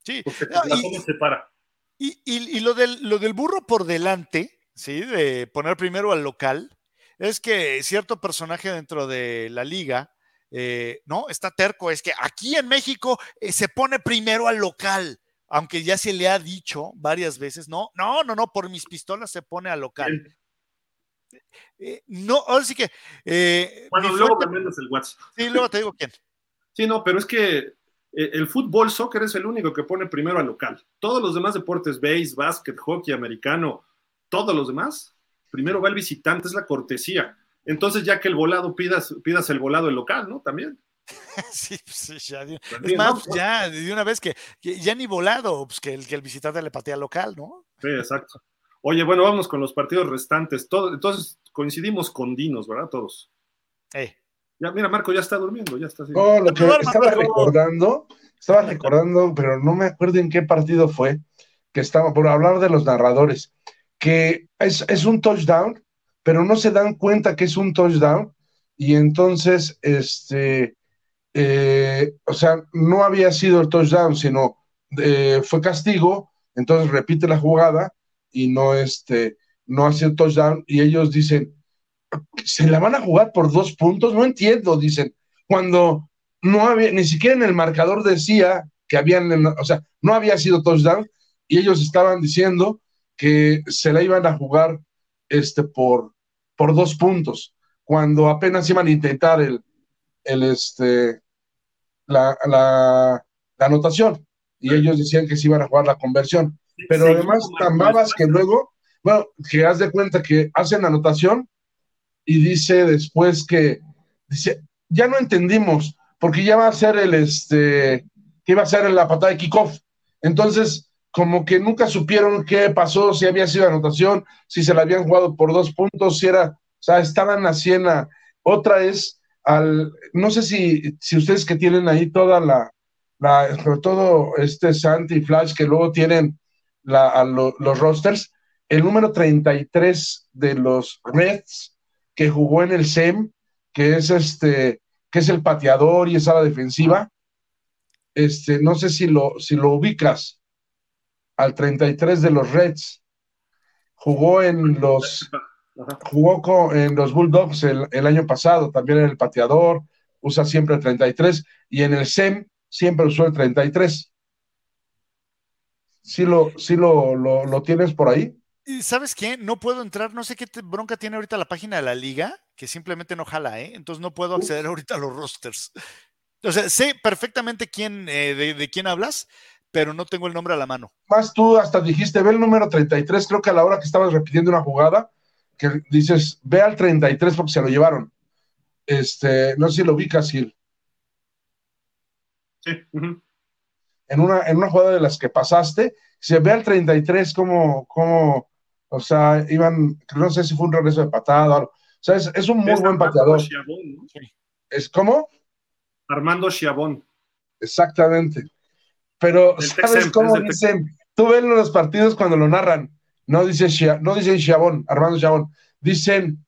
sí. y, se para. Y, lo, del, lo del burro por delante, ¿sí? De poner primero al local, es que cierto personaje dentro de la liga eh, no, está terco, es que aquí en México eh, se pone primero al local, aunque ya se le ha dicho varias veces, no, no, no, no, por mis pistolas se pone al local. Eh, no, ahora sí que... bueno, luego también es el WhatsApp. Sí, luego te digo quién. Sí, no, pero es que el fútbol, soccer es el único que pone primero al local. Todos los demás deportes, base, básquet, hockey, americano, todos los demás, primero va el visitante, es la cortesía entonces ya que el volado pidas, pidas el volado el local, ¿no? También. sí, pues ya. Pues es más, pues ya de una vez que, ya ni volado, pues que el, que el visitante le patea al local, ¿no? Sí, exacto. Oye, bueno, vamos con los partidos restantes. Todo, entonces coincidimos con Dinos, ¿verdad? Todos. Eh. Ya, mira, Marco ya está durmiendo, ya está así. No, lo que estaba recordando, estaba recordando, pero no me acuerdo en qué partido fue, que estaba por hablar de los narradores, que es, es un touchdown pero no se dan cuenta que es un touchdown. Y entonces, este, eh, o sea, no había sido el touchdown, sino eh, fue castigo, entonces repite la jugada y no, este, no hace el touchdown. Y ellos dicen, ¿se la van a jugar por dos puntos? No entiendo, dicen, cuando no había, ni siquiera en el marcador decía que habían, o sea, no había sido touchdown. Y ellos estaban diciendo que se la iban a jugar este, por, por dos puntos, cuando apenas iban a intentar el, el este, la, la, anotación, y ellos decían que se iban a jugar la conversión. Pero además, tan babas que luego, bueno, que haz de cuenta que hacen anotación y dice después que, dice, ya no entendimos, porque ya va a ser el, este, que iba a ser la patada de kickoff. Entonces, como que nunca supieron qué pasó, si había sido anotación, si se la habían jugado por dos puntos, si era, o sea, estaban así en otra es al, no sé si, si ustedes que tienen ahí toda la, la sobre todo este Santi Flash, que luego tienen la, los rosters, el número 33 de los Reds, que jugó en el SEM, que es este, que es el pateador y es a la defensiva, este, no sé si lo, si lo ubicas. Al 33 de los Reds. Jugó en los jugó en los Bulldogs el, año pasado, también en el pateador, usa siempre el 33 y en el SEM siempre usó el 33. ¿Sí lo, sí lo, lo, tienes por ahí? ¿Y sabes qué? No puedo entrar, no sé qué bronca tiene ahorita la página de la liga, que simplemente no jala, ¿eh? Entonces no puedo acceder ahorita a los rosters. O sea, sé perfectamente quién, eh, de, quién hablas, pero no tengo el nombre a la mano. Más tú hasta dijiste, ve el número 33, creo que a la hora que estabas repitiendo una jugada, que dices, ve al 33 porque se lo llevaron. Este, no sé si lo vi, Gil. Sí. en, una, en una jugada de las que pasaste, se ve al 33 como, como o sea, iban, no sé si fue un regreso de patada, o sea, es, un muy buen pateador. ¿Es como? Armando Chiabón. Exactamente. Pero, ¿sabes cómo dicen? Tú ves los partidos cuando lo narran, no dicen, no dicen Chiabón, Armando Chiabón, dicen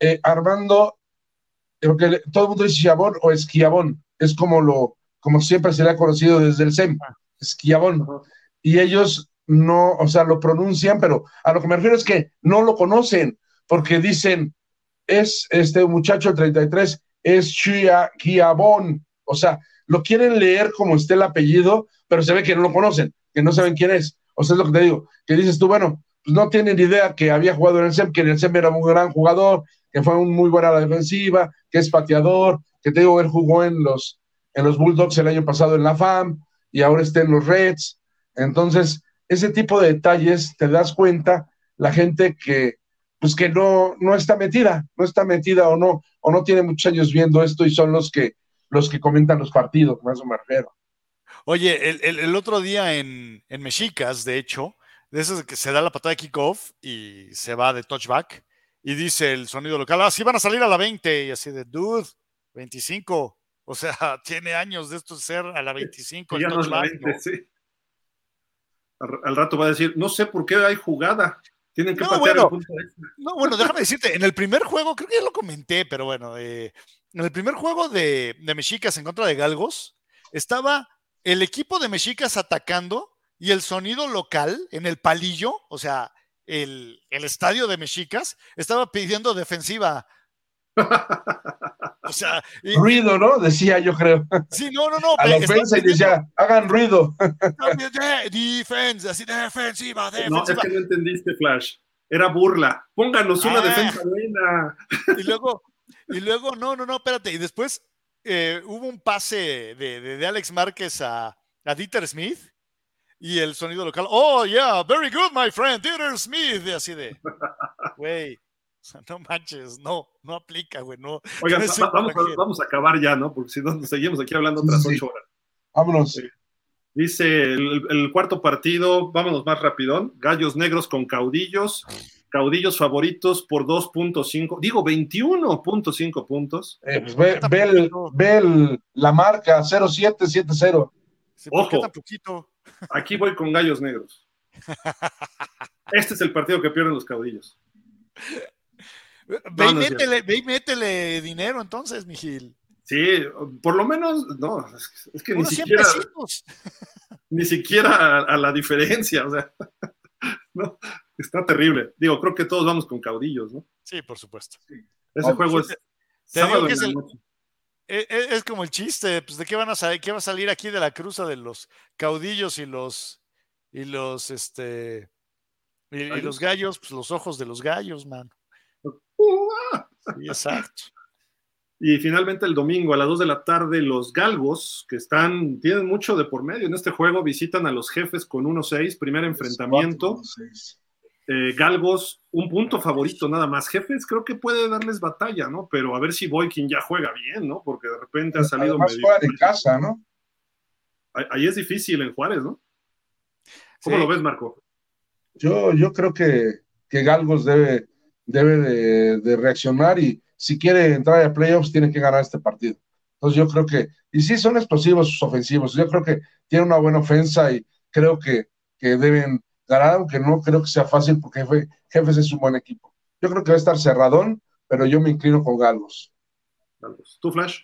eh, Armando, porque todo el mundo dice Chiabón o Esquiabón, es como lo, como siempre se le ha conocido desde el SEM, Esquiabón. Y ellos no, o sea, lo pronuncian, pero a lo que me refiero es que no lo conocen, porque dicen, es este muchacho 33, es Chiabón, o sea, lo quieren leer como esté el apellido, pero se ve que no lo conocen, que no saben quién es. O sea, es lo que te digo, que dices tú, bueno, pues no tienen idea que había jugado en el SEM, que en el SEM era un gran jugador, que fue un muy buena a la defensiva, que es pateador, que te digo, él jugó en los, en los Bulldogs el año pasado en la FAM y ahora está en los Reds. Entonces, ese tipo de detalles te das cuenta la gente que pues que no, no está metida, no está metida o no, o no tiene muchos años viendo esto y son los que los que comentan los partidos, más o menos. Oye, el, otro día en, en Mexicas, de hecho, de esos que se da la patada de kickoff y se va de touchback y dice el sonido local, ah, sí van a salir a la 20 y así de, dude, 25. O sea, tiene años de esto ser a la 25. ya no es la 20, sí. Al, rato va a decir, no sé por qué hay jugada. Tienen que no, bueno, No, bueno, déjame decirte, en el primer juego, creo que ya lo comenté, pero bueno, eh, en el primer juego de, de Mexicas en contra de Galgos, estaba el equipo de Mexicas atacando y el sonido local en el palillo, o sea, el, estadio de Mexicas, estaba pidiendo defensiva. O sea, ruido, ¿no? Decía yo creo. Sí, no, no, no. A la ofensa y decía, hagan ruido. Defense, así defensiva, defensiva. No, es que no entendiste, Flash. Era burla. Pónganos una ah. defensa buena. Y luego, y luego, no, no, no, espérate. Y después eh, hubo un pase de, de, Alex Márquez a, a Dieter Smith y el sonido local, oh, yeah, very good, my friend, Dieter Smith, y así de, güey, no manches, no, no aplica, güey, no. Oigan, vamos, a, vamos, a, acabar ya, ¿no? Porque si no, seguimos aquí hablando otras ocho horas. Vámonos. Dice el, el, cuarto partido, vámonos más rapidón, Gallos Negros con Caudillos, Caudillos favoritos por 2.5, digo 21.5 puntos. Eh, pues ve, ve, el, ve el, la marca 0770. Ojo, poquito. Aquí voy con gallos negros. Este es el partido que pierden los caudillos. Ve, y métele, dinero entonces, Mijil. Sí, por lo menos, no, es que, ni siquiera, ni siquiera a, la diferencia, o sea, no, está terrible. Digo, creo que todos vamos con caudillos, ¿no? Sí, por supuesto. Ese juego es sábado en la noche. E, e, es, como el chiste, pues de qué van a salir, qué va a salir aquí de la cruza de los caudillos y los y los este y, los gallos, pues los ojos de los gallos, man. Sí, exacto. Y finalmente el domingo a las 2 de la tarde los galgos, que están, tienen mucho de por medio en este juego, visitan a los jefes con 1-6, primer enfrentamiento. Eh, Galgos, un punto favorito nada más. Jefes, creo que puede darles batalla, ¿no? Pero a ver si Boykin ya juega bien, ¿no? Porque de repente ha salido Además medio. Juega de casa, ¿no? Ahí, es difícil en Juárez, ¿no? ¿Cómo lo ves, Marco? Yo, yo creo que, que Galgos debe, debe de, reaccionar y si quiere entrar a playoffs tiene que ganar este partido. Entonces yo creo que, y sí son explosivos sus ofensivos, yo creo que tiene una buena ofensa y creo que, que deben ganar, aunque no creo que sea fácil porque Jefes es un buen equipo. Yo creo que va a estar cerradón, pero yo me inclino con Galgos. ¿Tú, Flash?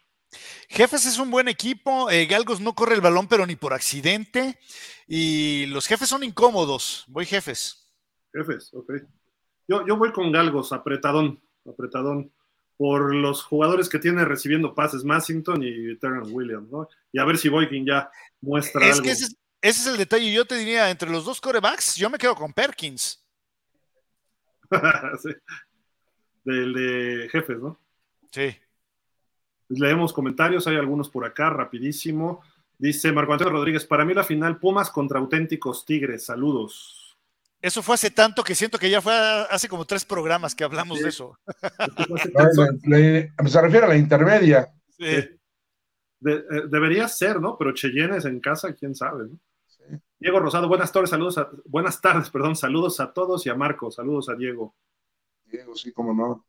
Jefes es un buen equipo. Eh, Galgos no corre el balón, pero ni por accidente. Y los jefes son incómodos. Voy jefes. Jefes, ok. Yo, yo voy con Galgos, apretadón, apretadón. Por los jugadores que tiene recibiendo pases, Massington y Terrence Williams, ¿no? Y a ver si Boykin ya muestra es algo. Que ese, es, ese es el detalle. Yo te diría, entre los dos corebacks, yo me quedo con Perkins. sí. Del de jefes, ¿no? Sí. Leemos comentarios, hay algunos por acá, rapidísimo. Dice Marco Antonio Rodríguez, para mí la final Pumas contra auténticos Tigres, saludos. Eso fue hace tanto que siento que ya fue hace como tres programas que hablamos Sí. de eso. No, le- le- se refiere a la intermedia. Sí. De- eh, debería ser, ¿no? Pero Cheyennes en casa, quién sabe, ¿no? Diego Rosado, buenas tardes, saludos a, buenas tardes, perdón, saludos a todos y a Marco, saludos a Diego. Diego, sí, cómo no.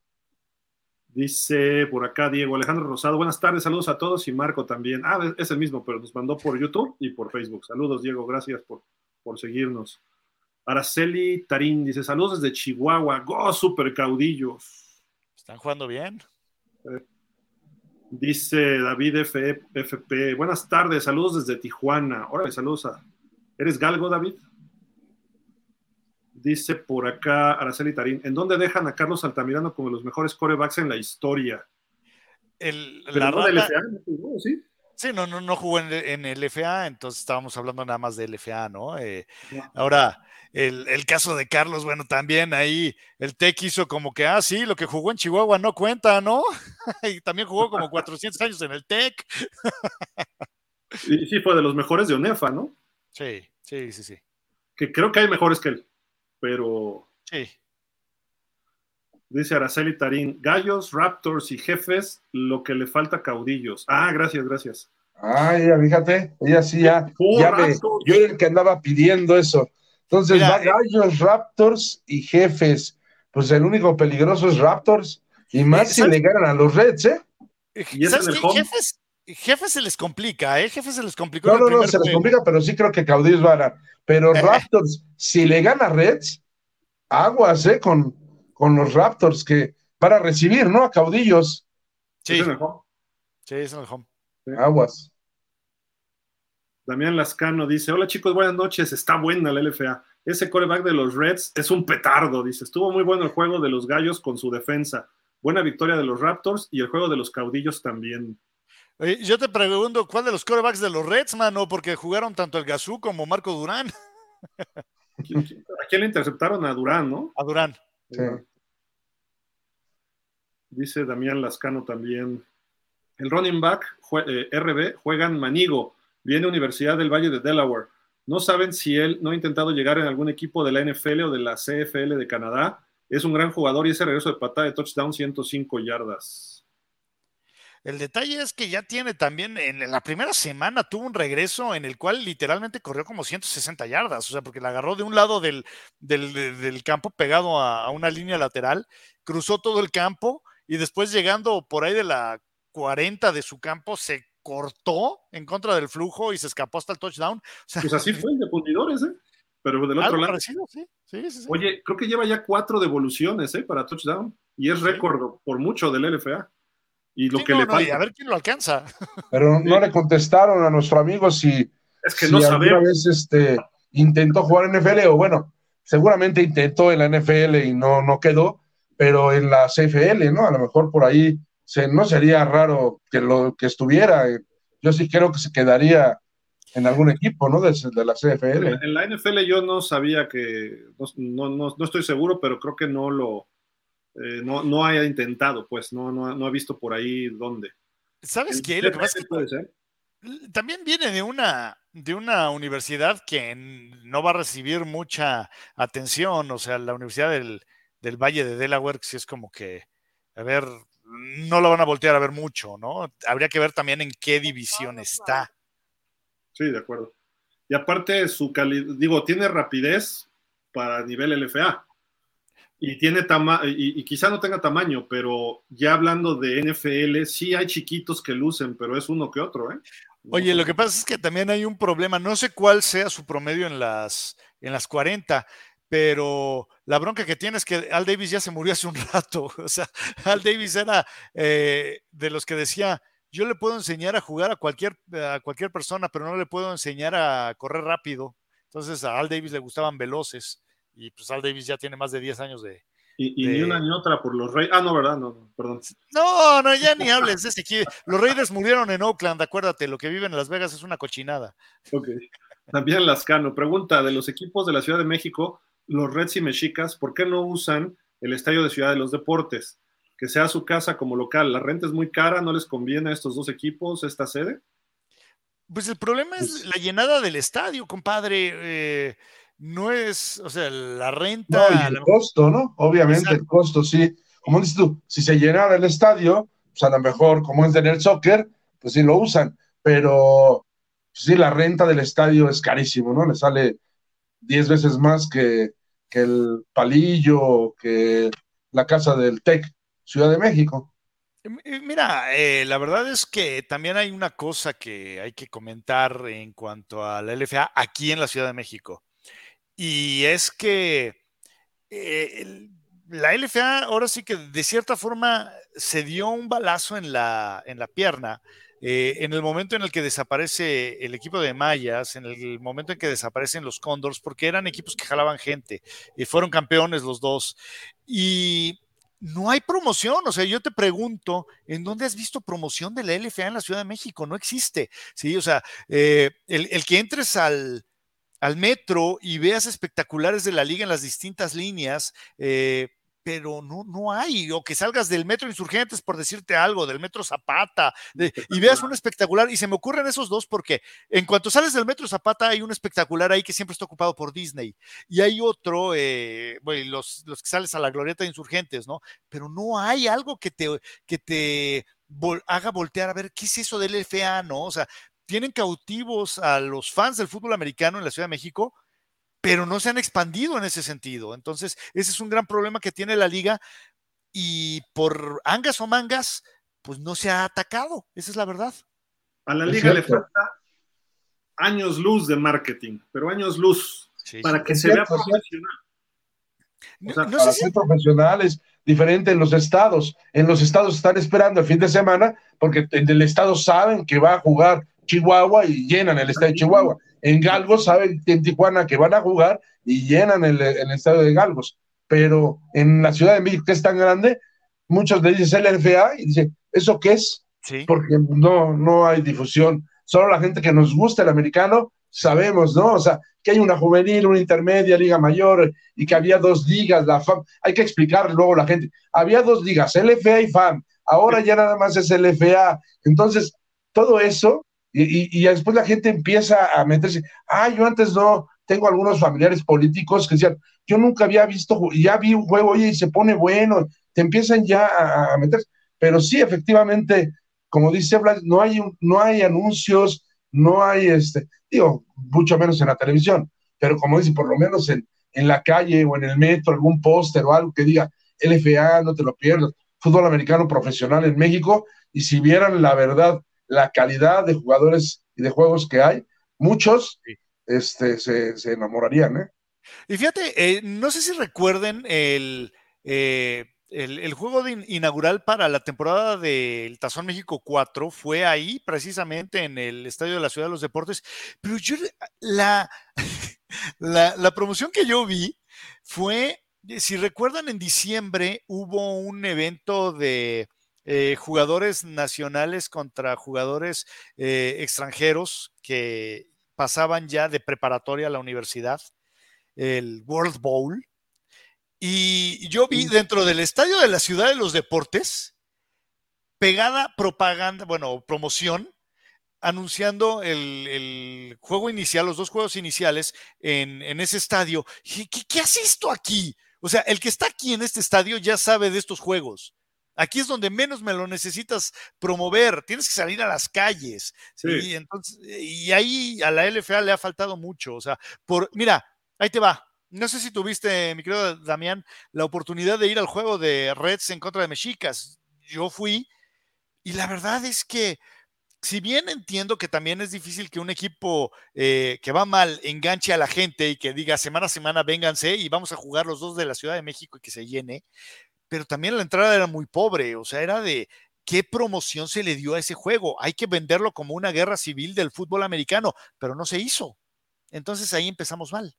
Dice por acá Diego Alejandro Rosado, buenas tardes, saludos a todos y Marco también. Ah, es el mismo, pero nos mandó por YouTube y por Facebook. Saludos, Diego, gracias por, por seguirnos. Araceli Tarín dice, saludos desde Chihuahua, go, super caudillos. Están jugando bien. Dice David F- FP, buenas tardes, saludos desde Tijuana. Órale, saludos a... ¿Eres galgo, David? Dice por acá Araceli Tarín, ¿en dónde dejan a Carlos Altamirano como los mejores corebacks en la historia? El, la no del rata- FA, ¿no jugó, ¿sí? Sí, no, no, no jugó en, en el FA, entonces estábamos hablando nada más del FA, ¿no? Eh, No. ahora, el, el caso de Carlos, bueno, también ahí el TEC hizo como que, ah, sí, lo que jugó en Chihuahua no cuenta, ¿no? y también jugó como 400 años en el TEC. Y sí, fue de los mejores de ONEFA, ¿no? Sí, sí, sí, sí. Que creo que hay mejores que él, pero Sí, dice Araceli Tarín, gallos, raptors y jefes, lo que le falta caudillos. Ah, gracias, gracias. Ah, ya, fíjate, ella sí ya, Oh, ya me- Raptors. yo era el que andaba pidiendo eso. Entonces, Mira, va eh. Gallos, Raptors y Jefes. Pues el único peligroso es Raptors. Y más Eh, si le ganan a los Reds, ¿eh? Y es ¿Sabes en el qué? home. Jefes, jefes se les complica, ¿eh? Jefes se les complicó. No, no, no, se les complica, pero sí creo que Caudillos va a ganar. Pero Eh. Raptors, si le gana a Reds, aguas, ¿eh? Con, con los Raptors que para recibir, ¿no? A Caudillos, Sí, Es en el home. sí, es en el home. aguas. Damián Lascano dice, hola chicos, buenas noches, está buena la LFA. Ese coreback de los Reds es un petardo, dice, estuvo muy bueno el juego de los Gallos con su defensa. Buena victoria de los Raptors y el juego de los Caudillos también. Oye, yo te pregunto, ¿cuál de los corebacks de los Reds, mano? Porque jugaron tanto el Gazú como Marco Durán. ¿A quién le interceptaron? A Durán, ¿no? A Durán. Sí. Dice Damián Lascano también. El running back jue- eh, RB juegan Manigo, viene Universidad del Valle de Delaware. No saben si él no ha intentado llegar en algún equipo de la NFL o de la CFL de Canadá. Es un gran jugador y ese regreso de patada de touchdown 105 yardas. El detalle es que ya tiene también, en la primera semana tuvo un regreso en el cual literalmente corrió como 160 yardas, o sea, porque la agarró de un lado del, del, campo pegado a, a una línea lateral, cruzó todo el campo y después llegando por ahí de la 40 de su campo se cortó en contra del flujo y se escapó hasta el touchdown. O sea, Pues así fue el de fundidores, ¿eh? Pero del otro lado. parecido, sí, sí, sí, sí. Oye, creo que lleva ya cuatro devoluciones, ¿eh? Para touchdown. Y es récord por mucho del LFA. Y lo Sí, que no, le no, y falta. a ver quién lo alcanza. Pero no le contestaron a nuestro amigo si, es que si no alguna sabemos. vez este, intentó jugar en NFL o bueno, seguramente intentó en la NFL y no, no quedó, pero en la CFL, ¿no? A lo mejor por ahí se, no sería raro que lo que estuviera. Yo sí creo que se quedaría en algún equipo, ¿no? De, de la CFL. En la NFL yo no sabía que, no, no, no estoy seguro, pero creo que no lo, eh, no, no haya intentado, pues no, no, no ha visto por ahí dónde. ¿Sabes qué? Lo que pasa es que puede ser. también viene de una, de una universidad que no va a recibir mucha atención, o sea, la Universidad del, del Valle de Delaware, que sí es como que, a ver, no lo van a voltear a ver mucho, ¿no? Habría que ver también en qué división está. Sí, de acuerdo. Y aparte su calidad, digo, tiene rapidez para nivel LFA. Y tiene tama y, quizá no tenga tamaño, pero ya hablando de NFL, sí hay chiquitos que lucen, pero es uno que otro, ¿eh? Oye, lo que pasa es que también hay un problema, no sé cuál sea su promedio en las, en las 40, pero la bronca que tiene es que Al Davis ya se murió hace un rato. O sea, Al Davis era eh, de los que decía, yo le puedo enseñar a jugar a cualquier, a cualquier persona, pero no le puedo enseñar a correr rápido. Entonces a Al Davis le gustaban veloces y pues Al Davis ya tiene más de 10 años de... Y, ni una ni otra por los Reyes. Ah, no, ¿verdad? No, perdón. No, no, ya ni hables de ese Los Raiders murieron en Oakland, acuérdate, lo que vive en Las Vegas es una cochinada. Ok. También Lascano, pregunta de los equipos de la Ciudad de México, los Reds y Mexicas, ¿por qué no usan el Estadio de Ciudad de los Deportes? Que sea su casa como local. La renta es muy cara, ¿no les conviene a estos dos equipos esta sede? Pues el problema es la llenada del estadio, compadre. Eh, no es, o sea, la renta. No, el costo, ¿no? Obviamente el costo, sí. Como dices tú, si se llenara el estadio, pues a lo mejor, como es tener soccer, pues sí lo usan, pero pues sí, la renta del estadio es carísimo, ¿no? Le sale 10 veces más que, que el palillo, que la casa del TEC, Ciudad de México. Mira, eh, la verdad es que también hay una cosa que hay que comentar en cuanto a la LFA aquí en la Ciudad de México. Y es que eh, la LFA ahora sí que de cierta forma se dio un balazo en la, en la pierna. Eh, en el momento en el que desaparece el equipo de Mayas, en el momento en que desaparecen los Condors, porque eran equipos que jalaban gente y fueron campeones los dos. Y no hay promoción. O sea, yo te pregunto, ¿en dónde has visto promoción de la LFA en la Ciudad de México? No existe. Sí, o sea, eh, el, el, que entres al, al metro y veas espectaculares de la liga en las distintas líneas, eh, pero no, no hay, o que salgas del metro Insurgentes, por decirte algo, del metro Zapata, y veas un espectacular, y se me ocurren esos dos porque en cuanto sales del metro Zapata hay un espectacular ahí que siempre está ocupado por Disney, y hay otro, eh, bueno, los, los que sales a la glorieta de Insurgentes, ¿no? Pero no hay algo que te, que te haga voltear a ver qué es eso del LFA, ¿no? O sea, tienen cautivos a los fans del fútbol americano en la Ciudad de México, pero no se han expandido en ese sentido. Entonces, ese es un gran problema que tiene la liga y por angas o mangas, pues no se ha atacado. Esa es la verdad. A la liga le falta años luz de marketing, pero años luz para que se vea profesional. O sea, para ser profesionales, diferente en los estados. En los estados están esperando el fin de semana porque en el estado saben que va a jugar Chihuahua y llenan el estadio de Chihuahua. En Galgos saben en Tijuana que van a jugar y llenan el, estadio de Galgos. Pero en la Ciudad de México, que es tan grande, muchos le dicen LFA y dicen, ¿eso qué es? Porque no, no hay difusión. Solo la gente que nos gusta el americano sabemos, ¿no? O sea, que hay una juvenil, una intermedia, liga mayor, y que había dos ligas, la FAM. Hay que explicar luego a la gente. Había dos ligas, LFA y FAM. Ahora ya nada más es LFA. Entonces, todo eso y, después la gente empieza a meterse, ah, yo antes no, tengo algunos familiares políticos que decían, yo nunca había visto, ya vi un juego, y se pone bueno, te empiezan ya a, meterse. Pero sí, efectivamente, como dice Blas, no hay, no hay anuncios, no hay, este, digo, mucho menos en la televisión, pero como dice, por lo menos en, en la calle o en el metro, algún póster o algo que diga LFA, no te lo pierdas, fútbol americano profesional en México, y si vieran la verdad la calidad de jugadores y de juegos que hay, muchos este, se, enamorarían. ¿eh? Y fíjate, eh, no sé si recuerden el, eh, el, juego inaugural para la temporada del Tazón México 4 fue ahí, precisamente en el Estadio de la Ciudad de los Deportes, pero yo la, la, la promoción que yo vi fue, si recuerdan, en diciembre hubo un evento de eh, jugadores nacionales contra jugadores eh, extranjeros que pasaban ya de preparatoria a la universidad, el World Bowl. Y yo vi dentro del estadio de la ciudad de los deportes, pegada propaganda, bueno, promoción, anunciando el, juego inicial, los dos juegos iniciales en, ese estadio. ¿Qué, ¿Qué, hace esto aquí? O sea, el que está aquí en este estadio ya sabe de estos juegos. Aquí es donde menos me lo necesitas promover, tienes que salir a las calles. Y, entonces, y ahí a la LFA le ha faltado mucho. O sea, por, mira, ahí te va. No sé si tuviste, mi querido Damián, la oportunidad de ir al juego de Reds en contra de Mexicas. Yo fui y la verdad es que, si bien entiendo que también es difícil que un equipo eh, que va mal enganche a la gente y que diga semana a semana vénganse y vamos a jugar los dos de la Ciudad de México y que se llene, pero también la entrada era muy pobre, o sea, era de ¿qué promoción se le dio a ese juego? Hay que venderlo como una guerra civil del fútbol americano, pero no se hizo. Entonces ahí empezamos mal.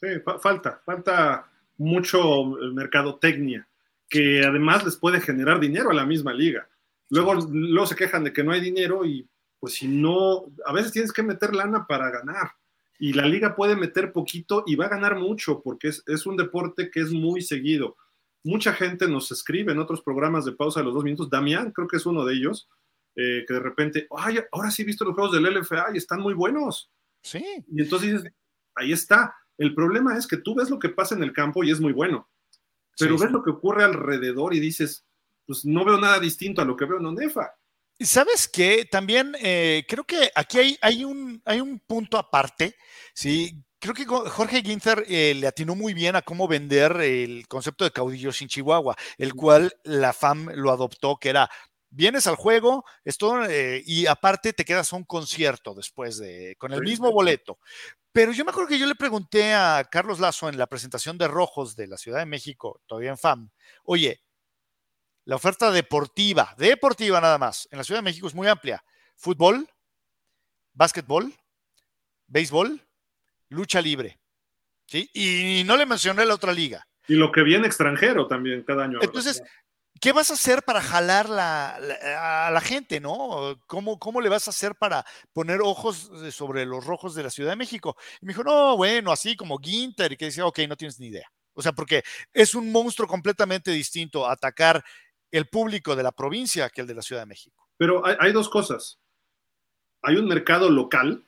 Sí, falta, falta mucho mercadotecnia, que además les puede generar dinero a la misma liga. Luego, luego se quejan de que no hay dinero y pues si no, a veces tienes que meter lana para ganar. Y la liga puede meter poquito y va a ganar mucho porque es, es un deporte que es muy seguido. Mucha gente nos escribe en otros programas de pausa de los dos minutos. Damián, creo que es uno de ellos, eh, que de repente, ay, ahora sí he visto los juegos del LFA y están muy buenos. Sí. Y entonces dices, ahí está. El problema es que tú ves lo que pasa en el campo y es muy bueno, pero ves lo que ocurre alrededor y dices, pues no veo nada distinto a lo que veo en ONEFA. Sabes qué, también eh, creo que aquí hay, hay, un, hay un punto aparte, ¿sí? Creo que Jorge Ginther eh, le atinó muy bien a cómo vender el concepto de caudillos en Chihuahua, el cual la FAM lo adoptó, que era vienes al juego, esto, eh, y aparte te quedas a un concierto después de, con el mismo boleto. Pero yo me acuerdo que yo le pregunté a Carlos Lazo en la presentación de Rojos de la Ciudad de México, todavía en FAM, oye, la oferta deportiva, deportiva nada más, en la Ciudad de México es muy amplia. Fútbol, básquetbol, béisbol, lucha libre. ¿sí? Y no le mencioné la otra liga. Y lo que viene extranjero también cada año. Entonces, ¿qué vas a hacer para jalar a la gente, no? ¿Cómo, ¿Cómo le vas a hacer para poner ojos sobre los rojos de la Ciudad de México? Y me dijo, no, bueno, así como Ginter, y que decía, ok, no tienes ni idea. O sea, porque es un monstruo completamente distinto atacar el público de la provincia que el de la Ciudad de México. Pero hay, dos cosas. Hay un mercado local.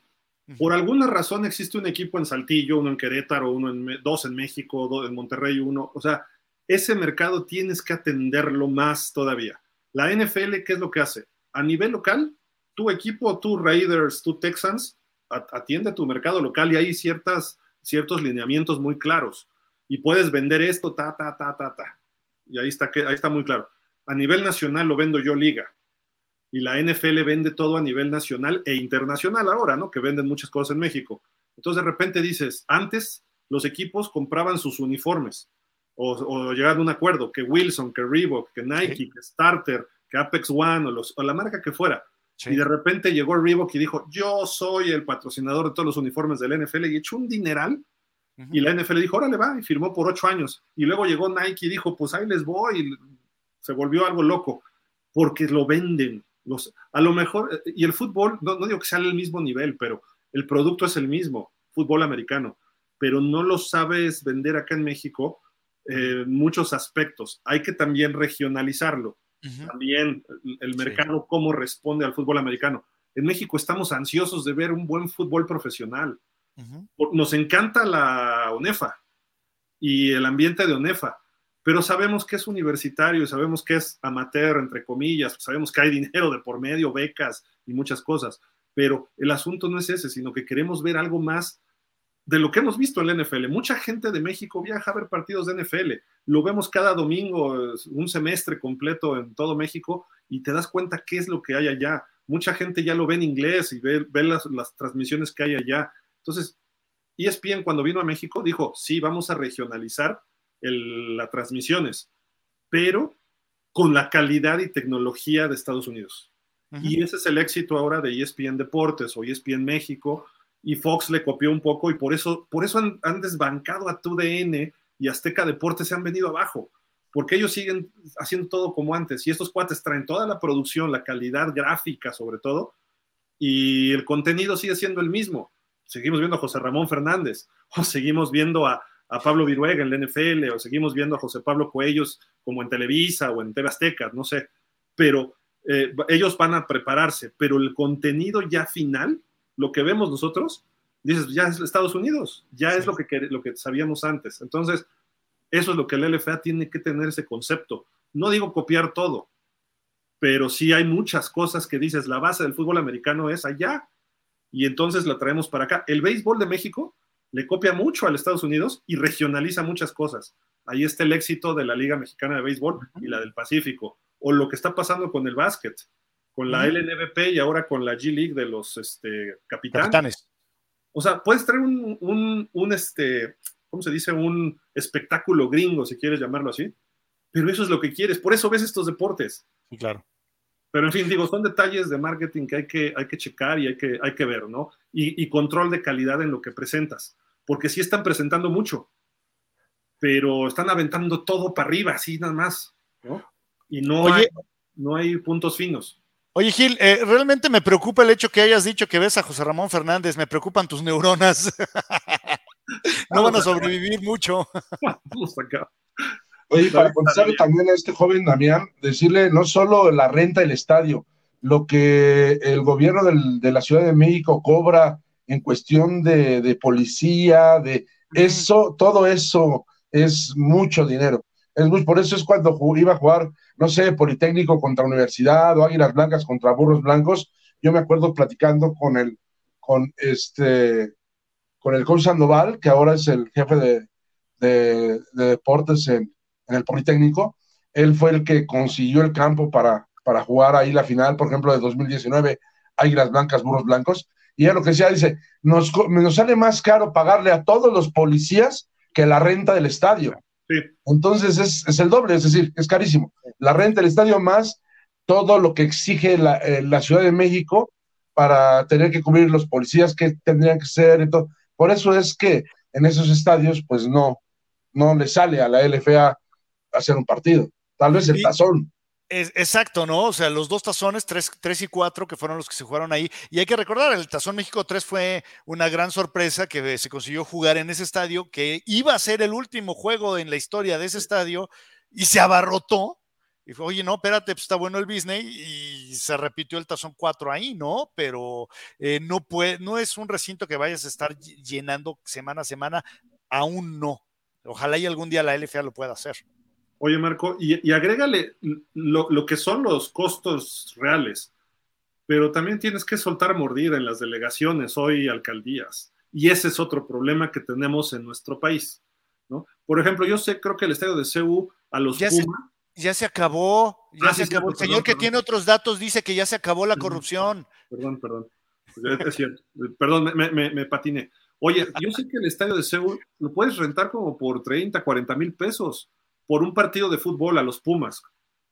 Por alguna razón existe un equipo en Saltillo, uno en Querétaro, uno en, dos en México, dos en Monterrey, uno. O sea, ese mercado tienes que atenderlo más todavía. La NFL, ¿qué es lo que hace? A nivel local, tu equipo, tu Raiders, tu Texans, atiende tu mercado local y hay ciertas, ciertos lineamientos muy claros. Y puedes vender esto, ta, ta, ta, ta, ta. Y ahí está, ahí está muy claro a nivel nacional lo vendo yo liga. Y la NFL vende todo a nivel nacional e internacional ahora, ¿no? Que venden muchas cosas en México. Entonces de repente dices, antes los equipos compraban sus uniformes o, o llegaban a un acuerdo que Wilson, que Reebok, que Nike, que Starter, que Apex One o, los, o la marca que fuera. Y de repente llegó Reebok y dijo, yo soy el patrocinador de todos los uniformes del NFL y echó un dineral. Y la NFL dijo, órale va, y firmó por ocho años. Y luego llegó Nike y dijo, pues ahí les voy, y se volvió algo loco, porque lo venden. Los, a lo mejor, y el fútbol, no, digo que sea el mismo nivel, pero el producto es el mismo, fútbol americano, pero no lo sabes vender acá en México en muchos aspectos. Hay que también regionalizarlo. También el mercado, cómo responde al fútbol americano. En México estamos ansiosos de ver un buen fútbol profesional. Nos encanta la ONEFA y el ambiente de ONEFA, pero sabemos que es universitario, sabemos que es amateur, entre comillas, sabemos que hay dinero de por medio, becas y muchas cosas, pero el asunto no es ese, sino que queremos ver algo más de lo que hemos visto en la NFL. Mucha gente de México viaja a ver partidos de NFL, lo vemos cada domingo, un semestre completo en todo México, y te das cuenta qué es lo que hay allá. Mucha gente ya lo ve en inglés y ve, las, las transmisiones que hay allá. Entonces, ESPN cuando vino a México dijo, sí, vamos a regionalizar las transmisiones, pero con la calidad y tecnología de Estados Unidos. Y ese es el éxito ahora de ESPN Deportes o ESPN México, y Fox le copió un poco y por eso, por eso han, desbancado a TUDN y Azteca Deportes se han venido abajo, porque ellos siguen haciendo todo como antes y estos cuates traen toda la producción, la calidad gráfica sobre todo, y el contenido sigue siendo el mismo. Seguimos viendo a José Ramón Fernández o seguimos viendo a, a Pablo Viruega en la NFL o seguimos viendo a José Pablo Coellos como en Televisa o en TV Azteca, no sé, pero eh, ellos van a prepararse, pero el contenido ya final, lo que vemos nosotros, dices, ya es Estados Unidos, ya es lo que, lo que sabíamos antes. Entonces, eso es lo que el LFA tiene que tener ese concepto. No digo copiar todo, pero sí hay muchas cosas que dices, la base del fútbol americano es allá, y entonces la traemos para acá. El béisbol de México le copia mucho al Estados Unidos y regionaliza muchas cosas. Ahí está el éxito de la Liga Mexicana de Béisbol y la del Pacífico. O lo que está pasando con el básquet, con la LNBP y ahora con la G League de los este, capitanes. O sea, puedes traer un, un, este, ¿cómo se dice? Un espectáculo gringo, si quieres llamarlo así. Pero eso es lo que quieres. Por eso ves estos deportes. Sí, claro. Pero en fin, digo, son detalles de marketing que hay que, hay que checar y hay que, hay que ver, ¿no? Y, y control de calidad en lo que presentas, porque sí están presentando mucho, pero están aventando todo para arriba, así nada más, ¿no? Y no, hay, no hay puntos finos. Oye, Gil, eh, realmente me preocupa el hecho que hayas dicho que ves a José Ramón Fernández, me preocupan tus neuronas. no van a sobrevivir mucho. Vamos acá. Oye, para contestarle también a este joven Damián, decirle no solo la renta del estadio, lo que el gobierno del, de la Ciudad de México cobra en cuestión de, de policía, de eso, todo eso es mucho dinero. Es muy, por eso es cuando iba a jugar, no sé, Politécnico contra Universidad o Águilas Blancas contra Burros Blancos. Yo me acuerdo platicando con el, con este, con el coach Sandoval, que ahora es el jefe de, de, de deportes en, en el Politécnico. Él fue el que consiguió el campo para, para jugar ahí la final, por ejemplo, de 2019, Águilas Blancas, Burros Blancos. Y es lo que decía, dice, nos, nos sale más caro pagarle a todos los policías que la renta del estadio. Sí. Entonces es, es, el doble, es decir, es carísimo. La renta del estadio más todo lo que exige la, eh, la, Ciudad de México para tener que cubrir los policías que tendrían que ser y todo. Por eso es que en esos estadios, pues no, no le sale a la LFA hacer un partido. Tal vez el tazón. Es, exacto, ¿no? O sea, los dos tazones, 3, y 4, que fueron los que se jugaron ahí. Y hay que recordar, el Tazón México 3 fue una gran sorpresa que se consiguió jugar en ese estadio, que iba a ser el último juego en la historia de ese estadio y se abarrotó. Y fue, oye, no, espérate, pues está bueno el business y se repitió el Tazón 4 ahí, ¿no? Pero eh, no, puede, no es un recinto que vayas a estar llenando semana a semana, aún no. Ojalá y algún día la LFA lo pueda hacer. Oye, Marco, y, y agrégale lo, lo, que son los costos reales, pero también tienes que soltar mordida en las delegaciones, hoy alcaldías. Y ese es otro problema que tenemos en nuestro país. ¿no? Por ejemplo, yo sé, creo que el estadio de CU a los ya Puma. Se, ya se acabó, ya ah, se sí, acabó. el señor perdón, que perdón. tiene otros datos dice que ya se acabó la corrupción. Perdón, perdón. Es cierto. perdón, me, me, me patiné. Oye, yo sé que el estadio de Seúl lo puedes rentar como por 30, 40 mil pesos por un partido de fútbol a los Pumas,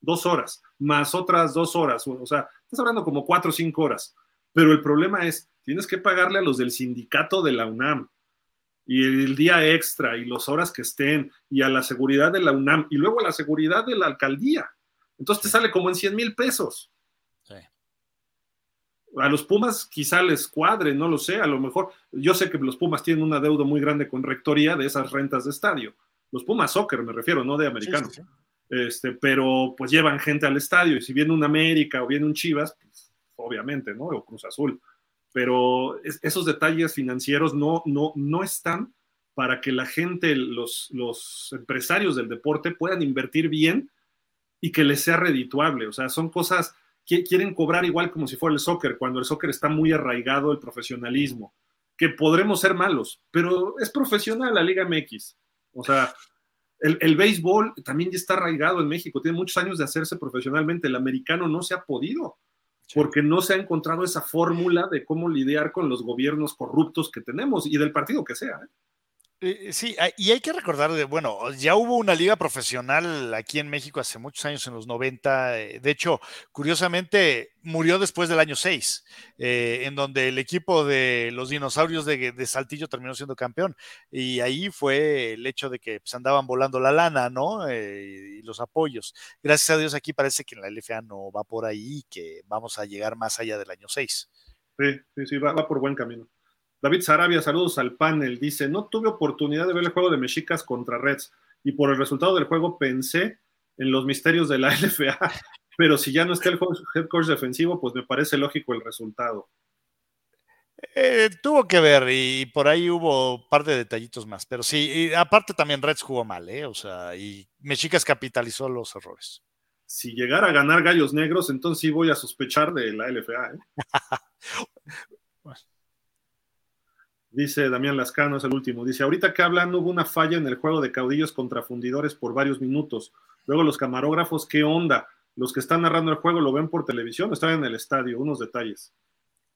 dos horas, más otras dos horas, o sea, estás hablando como cuatro o cinco horas. Pero el problema es, tienes que pagarle a los del sindicato de la UNAM y el día extra y las horas que estén y a la seguridad de la UNAM y luego a la seguridad de la alcaldía. Entonces te sale como en 100 mil pesos. Sí. A los Pumas quizá les cuadre, no lo sé, a lo mejor, yo sé que los Pumas tienen una deuda muy grande con rectoría de esas rentas de estadio, los Pumas soccer me refiero, no de americanos. Sí, sí, sí. Este, pero pues llevan gente al estadio y si viene un América o viene un Chivas, pues, obviamente, ¿no? O Cruz Azul. Pero es, esos detalles financieros no, no, no están para que la gente, los, los empresarios del deporte puedan invertir bien y que les sea redituable. O sea, son cosas que quieren cobrar igual como si fuera el soccer, cuando el soccer está muy arraigado el profesionalismo, que podremos ser malos, pero es profesional la Liga MX. O sea, el, el, béisbol también ya está arraigado en México, tiene muchos años de hacerse profesionalmente. El americano no se ha podido, porque no se ha encontrado esa fórmula de cómo lidiar con los gobiernos corruptos que tenemos y del partido que sea. ¿eh? Sí, y hay que recordar, de, bueno, ya hubo una liga profesional aquí en México hace muchos años, en los 90. eh, De hecho, curiosamente, murió después del año 6, eh, en donde el equipo de los dinosaurios de, Saltillo terminó siendo campeón. Y ahí fue el hecho de que pues, andaban volando la lana, ¿no? Eh, y los apoyos. Gracias a Dios aquí parece que en la LFA no va por ahí que vamos a llegar más allá del año 6. Sí, sí, sí, va, va por buen camino. David Sarabia, saludos al panel. Dice: No tuve oportunidad de ver el juego de Mexicas contra Reds y por el resultado del juego pensé en los misterios de la LFA, pero si ya no está el head coach defensivo, pues me parece lógico el resultado. Eh, tuvo que ver y por ahí hubo un par de detallitos más, pero sí, aparte también Reds jugó mal, ¿eh? O sea, y Mexicas capitalizó los errores. Si llegara a ganar Gallos Negros, entonces sí voy a sospechar de la LFA, ¿eh? Dice Damián Lascano, es el último. Dice, ahorita que hablan, hubo una falla en el juego de caudillos contra fundidores por varios minutos. Luego los camarógrafos, ¿qué onda? Los que están narrando el juego lo ven por televisión o están en el estadio, unos detalles.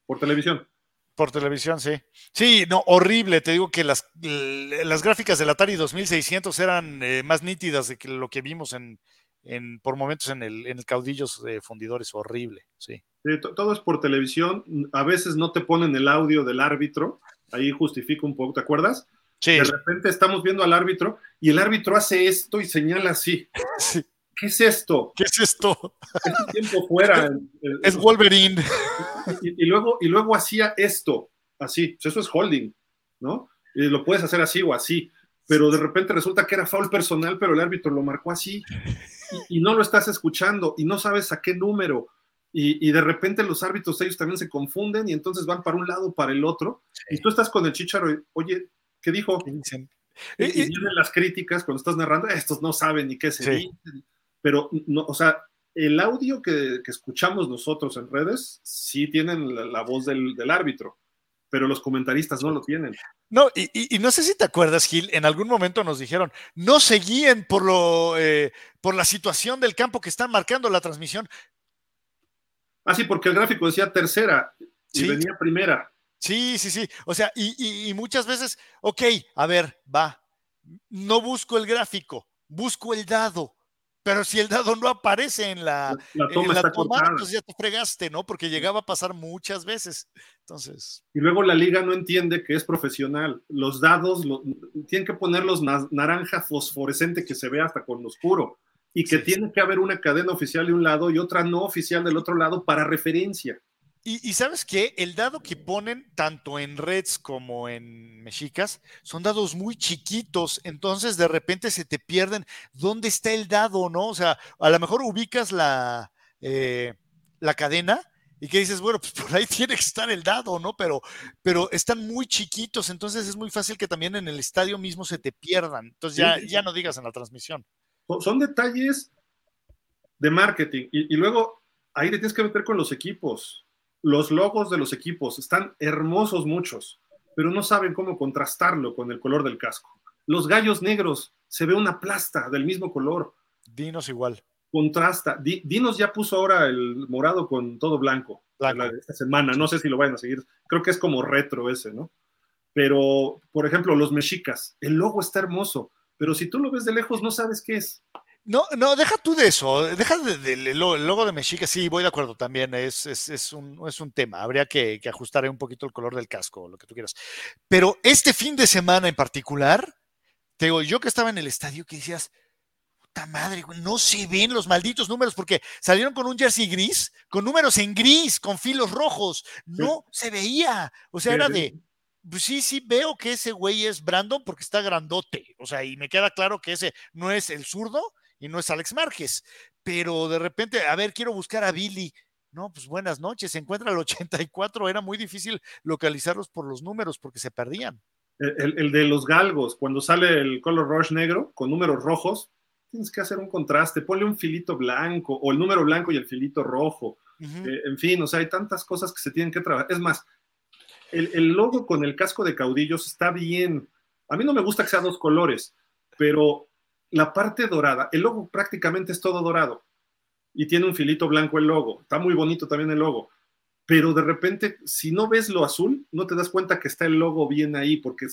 Por televisión. Por televisión, sí. Sí, no, horrible. Te digo que las, las gráficas del Atari 2600 eran eh, más nítidas de que lo que vimos en, en, por momentos en el, en el caudillos de fundidores, horrible, sí. todo es por televisión, a veces no te ponen el audio del árbitro, ahí justifica un poco, ¿te acuerdas? Sí. De repente estamos viendo al árbitro y el árbitro hace esto y señala así. Sí. ¿Qué es esto? ¿Qué es esto? Es tiempo fuera. es Wolverine. Y, luego, y luego hacía esto, así. Eso es holding, ¿no? Y lo puedes hacer así o así. Pero de repente resulta que era foul personal, pero el árbitro lo marcó así. Y, no lo estás escuchando y no sabes a qué número. Y, de repente los árbitros ellos también se confunden y entonces van para un lado para el otro. Y tú estás con el chicharo y, oye, ¿qué dijo? Y, vienen las críticas cuando estás narrando, estos no saben ni qué se dicen pero, no, o sea, el audio que, escuchamos nosotros en redes sí tienen la, voz del, árbitro, pero los comentaristas no lo tienen. No, y, no sé si te acuerdas, Gil, en algún momento nos dijeron, no se guíen por, lo, eh, por la situación del campo que están marcando la transmisión. Ah, sí, porque el gráfico decía tercera y venía primera. Sí, sí, sí. O sea, y muchas veces, ok, a ver, va, no busco el gráfico, busco el dado pero si el dado no aparece en la, la toma, entonces ya te fregaste, ¿no? Porque llegaba a pasar muchas veces. Entonces. Y luego la liga no entiende que es profesional. Los dados tienen que ponerlos naranja fosforescente que se vea hasta con lo oscuro. Y que tiene que haber una cadena oficial de un lado y otra no oficial del otro lado para referencia. Y, sabes qué, el dado que ponen tanto en Reds como en Mexicas son dados muy chiquitos, entonces de repente se te pierden dónde está el dado, ¿no? O sea, a lo mejor ubicas la, eh, la cadena y que dices, bueno, pues por ahí tiene que estar el dado, ¿no? Pero, pero están muy chiquitos, entonces es muy fácil que también en el estadio mismo se te pierdan. Entonces ya, ya no digas en la transmisión. Son detalles de marketing y, y luego ahí te tienes que meter con los equipos los logos de los equipos están hermosos muchos, pero no saben cómo contrastarlo con el color del casco. Los gallos negros, se ve una plasta del mismo color. Dinos igual. Contrasta. Dinos ya puso ahora el morado con todo blanco, esta semana. No sé si lo vayan a seguir. Creo que es como retro ese, ¿no? Pero, por ejemplo, los mexicas, el logo está hermoso, pero si tú lo ves de lejos no sabes qué es. No, no, deja tú de eso, deja del logo de Mexica, sí, voy de acuerdo también, es, es, un, es un, tema, habría que, ajustar un poquito el color del casco, lo que tú quieras. Pero este fin de semana en particular, te digo, yo que estaba en el estadio, que decías, puta madre, no se ven los malditos números, porque salieron con un jersey gris, con números en gris, con filos rojos, no se veía, o sea, era de, pues sí, sí veo que ese güey es Brandon porque está grandote, o sea, y me queda claro que ese no es el zurdo, y no es Alex Márquez. Pero de repente, a ver, quiero buscar a Billy. No, pues buenas noches, se encuentra el 84, era muy difícil localizarlos por los números porque se perdían. El, de los galgos, cuando sale el color rush negro con números rojos, tienes que hacer un contraste, ponle un filito blanco o el número blanco y el filito rojo. Eh, en fin, o sea, hay tantas cosas que se tienen que trabajar. Es más, el, el, logo con el casco de caudillos está bien. A mí no me gusta que sea dos colores, pero la parte dorada, el logo prácticamente es todo dorado y tiene un filito blanco el logo, está muy bonito también el logo, pero de repente si no ves lo azul, no te das cuenta que está el logo bien ahí, porque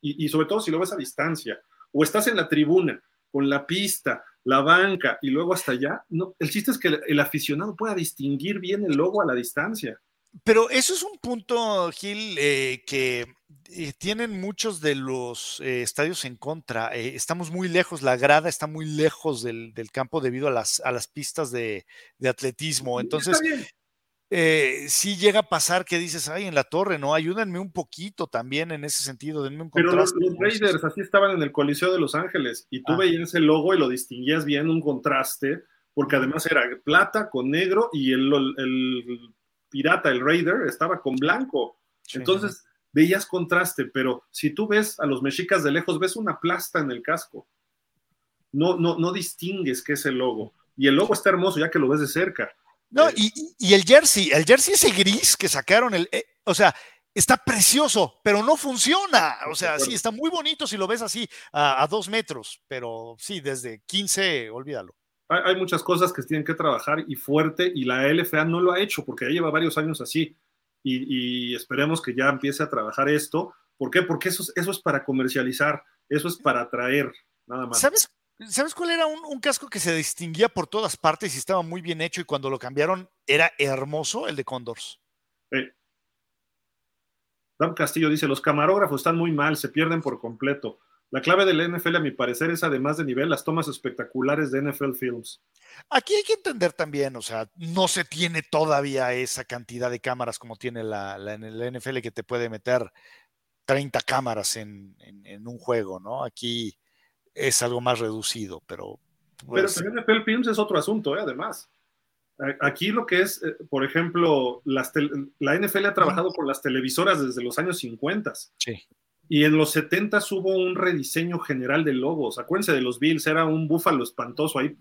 y, sobre todo si lo ves a distancia, o estás en la tribuna con la pista, la banca y luego hasta allá, no, el chiste es que el aficionado pueda distinguir bien el logo a la distancia. Pero eso es un punto, Gil, eh, que eh, tienen muchos de los eh, estadios en contra. estamos muy lejos, la grada está muy lejos del, campo debido a las, a las pistas de, atletismo. Entonces, sí llega a pasar que dices, ay, en la torre, ¿no? Ayúdenme un poquito también en ese sentido, denme un Pero los, Raiders así estaban en el Coliseo de Los Ángeles y tú ah. veías el logo y lo distinguías bien, un contraste, porque además era plata con negro y el pirata, el Raider, estaba con blanco. Entonces veías contraste, pero si tú ves a los mexicas de lejos, ves una plasta en el casco. No, no, no distingues qué es el logo. Y el logo está hermoso ya que lo ves de cerca. No, eh, y, el jersey, el jersey ese gris que sacaron, el, eh, o sea, está precioso, pero no funciona. O sea, sí, está muy bonito si lo ves así a, a, dos metros, pero sí, desde 15, olvídalo hay, muchas cosas que tienen que trabajar y fuerte, y la LFA no lo ha hecho porque ya lleva varios años así. Y, esperemos que ya empiece a trabajar esto. ¿Por qué? Porque eso, eso es para comercializar, eso es para atraer, nada más. ¿Sabes ¿Sabes cuál era un, casco que se distinguía por todas partes y estaba muy bien hecho y cuando lo cambiaron era hermoso? El de Condors. Dan Castillo dice, los camarógrafos están muy mal, se pierden por completo. La clave del NFL, a mi parecer, es además de nivel, las tomas espectaculares de NFL Films. Aquí hay que entender también, o sea, no se tiene todavía esa cantidad de cámaras como tiene la, la, la NFL que te puede meter 30 cámaras en, un juego, ¿no? Aquí es algo más reducido, pero... Pues, pero NFL Films es otro asunto, ¿eh? además. Aquí lo que es, eh, por ejemplo, las la NFL ha trabajado con las televisoras desde los años 50. Sí. Y en los 70 hubo un rediseño general de logos. Acuérdense de los Bills, era un búfalo espantoso ahí.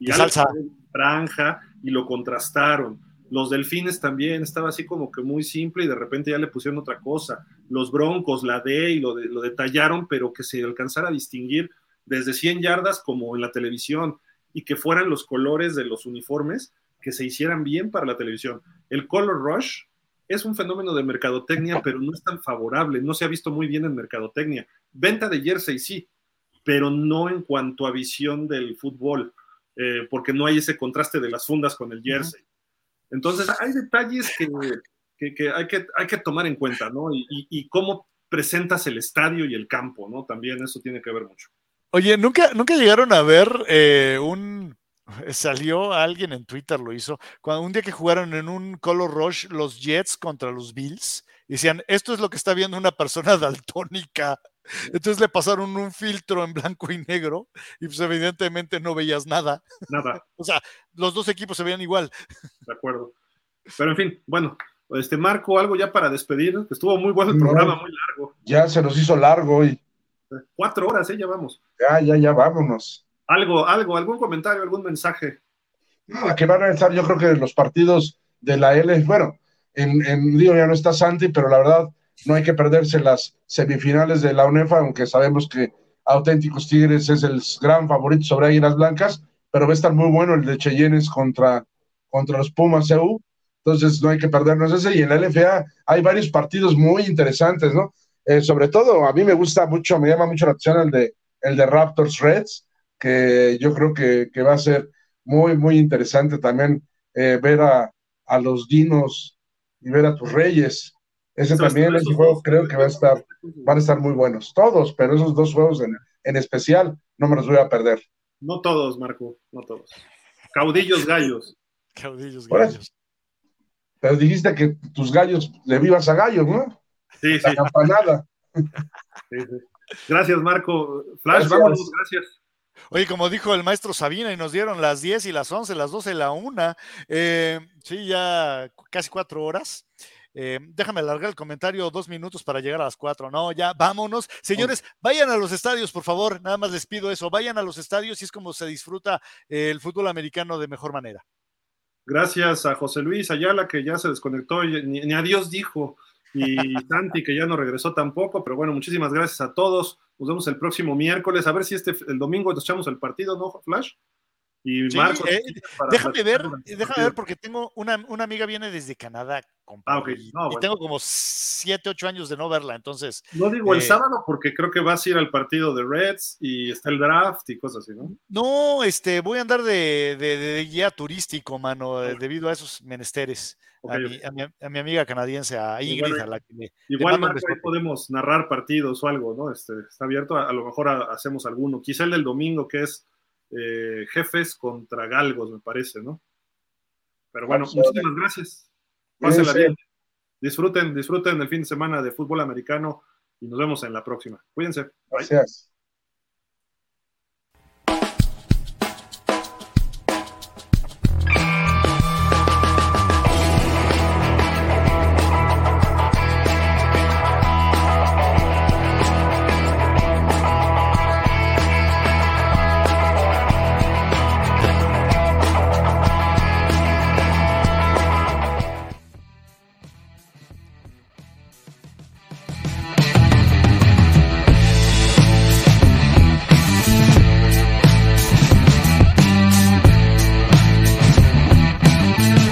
Y salsa. Franja y lo contrastaron. Los delfines también estaba así como que muy simple y de repente ya le pusieron otra cosa. Los broncos, la D y lo, lo detallaron, pero que se alcanzara a distinguir desde 100 yardas como en la televisión y que fueran los colores de los uniformes que se hicieran bien para la televisión. El color rush es un fenómeno de mercadotecnia, pero no es tan favorable, no se ha visto muy bien en mercadotecnia. Venta de jersey sí, pero no en cuanto a visión del fútbol, eh, porque no hay ese contraste de las fundas con el jersey. Entonces, hay detalles que, hay, que hay que tomar en cuenta, ¿no? Y, cómo presentas el estadio y el campo, ¿no? También eso tiene que ver mucho. Oye, ¿nunca, nunca llegaron a ver eh, un, Salió alguien en Twitter, lo hizo, cuando un día que jugaron en un Color Rush los Jets contra los Bills, decían, esto es lo que está viendo una persona daltónica. Entonces le pasaron un filtro en blanco y negro y pues evidentemente no veías nada. Nada. o sea, los dos equipos se veían igual. De acuerdo. Pero en fin, bueno, este Marco, algo ya para despedir. Estuvo muy bueno el programa, muy largo. Ya se nos hizo largo hoy. Cuatro horas, ¿eh? Ya vamos. Ya, ya, ya, vámonos. Algo, algo, algún comentario, algún mensaje. Nada, que van a estar, yo creo que los partidos de la L, bueno, en, en ya no está Santi, pero la verdad no hay que perderse las semifinales de la UNEFA, aunque sabemos que Auténticos Tigres es el gran favorito sobre Águilas Blancas, pero va a estar muy bueno el de Cheyennes contra, contra los Pumas EU, entonces no hay que perdernos ese, y en la LFA hay varios partidos muy interesantes, ¿no? Eh, sobre todo, a mí me gusta mucho, me llama mucho la atención el de, el de Raptors Reds, que yo creo que, va a ser muy, muy interesante también eh, ver a, los dinos y ver a tus reyes. Ese también, ese juego creo que va a estar, van a estar muy buenos. Todos, pero esos dos juegos en, en especial no me los voy a perder. No todos, Marco, no todos. Caudillos gallos. Caudillos gallos. Pero dijiste que tus gallos le vivas a gallos, ¿no? Sí, sí. campanada. Gracias, Marco. Flash, vámonos, gracias. Oye, como dijo el maestro Sabina, y nos dieron las 10 y las 11, las 12 y la 1. Eh, sí, ya casi cuatro horas. Eh, déjame alargar el comentario dos minutos para llegar a las cuatro. No, ya vámonos. Señores, vayan a los estadios, por favor. Nada más les pido eso. Vayan a los estadios y es como se disfruta el fútbol americano de mejor manera. Gracias a José Luis Ayala, que ya se desconectó, y ni, ni adiós dijo, y Santi, que ya no regresó tampoco. Pero bueno, muchísimas gracias a todos. Nos vemos el próximo miércoles. A ver si este el domingo nos echamos el partido, ¿no, Flash? Y Marcos. Eh, déjame ver, déjame ver, porque tengo una, una, amiga viene desde Canadá, ah, y, tengo como 7, 8 años de no verla, entonces. No digo el eh, sábado porque creo que vas a ir al partido de Reds y está el draft y cosas así, ¿no? No, este, voy a andar de, de, guía turístico, mano, debido a esos menesteres a, mi, amiga canadiense, a Ingrid, a la que Igual, podemos narrar partidos o algo, ¿no? Este, está abierto, a, lo mejor hacemos alguno. Quizá el del domingo, que es eh, Jefes contra Galgos, me parece, ¿no? Pero bueno, muchísimas gracias. Pásenla bien. Disfruten, disfruten el fin de semana de fútbol americano y nos vemos en la próxima. Cuídense. Gracias.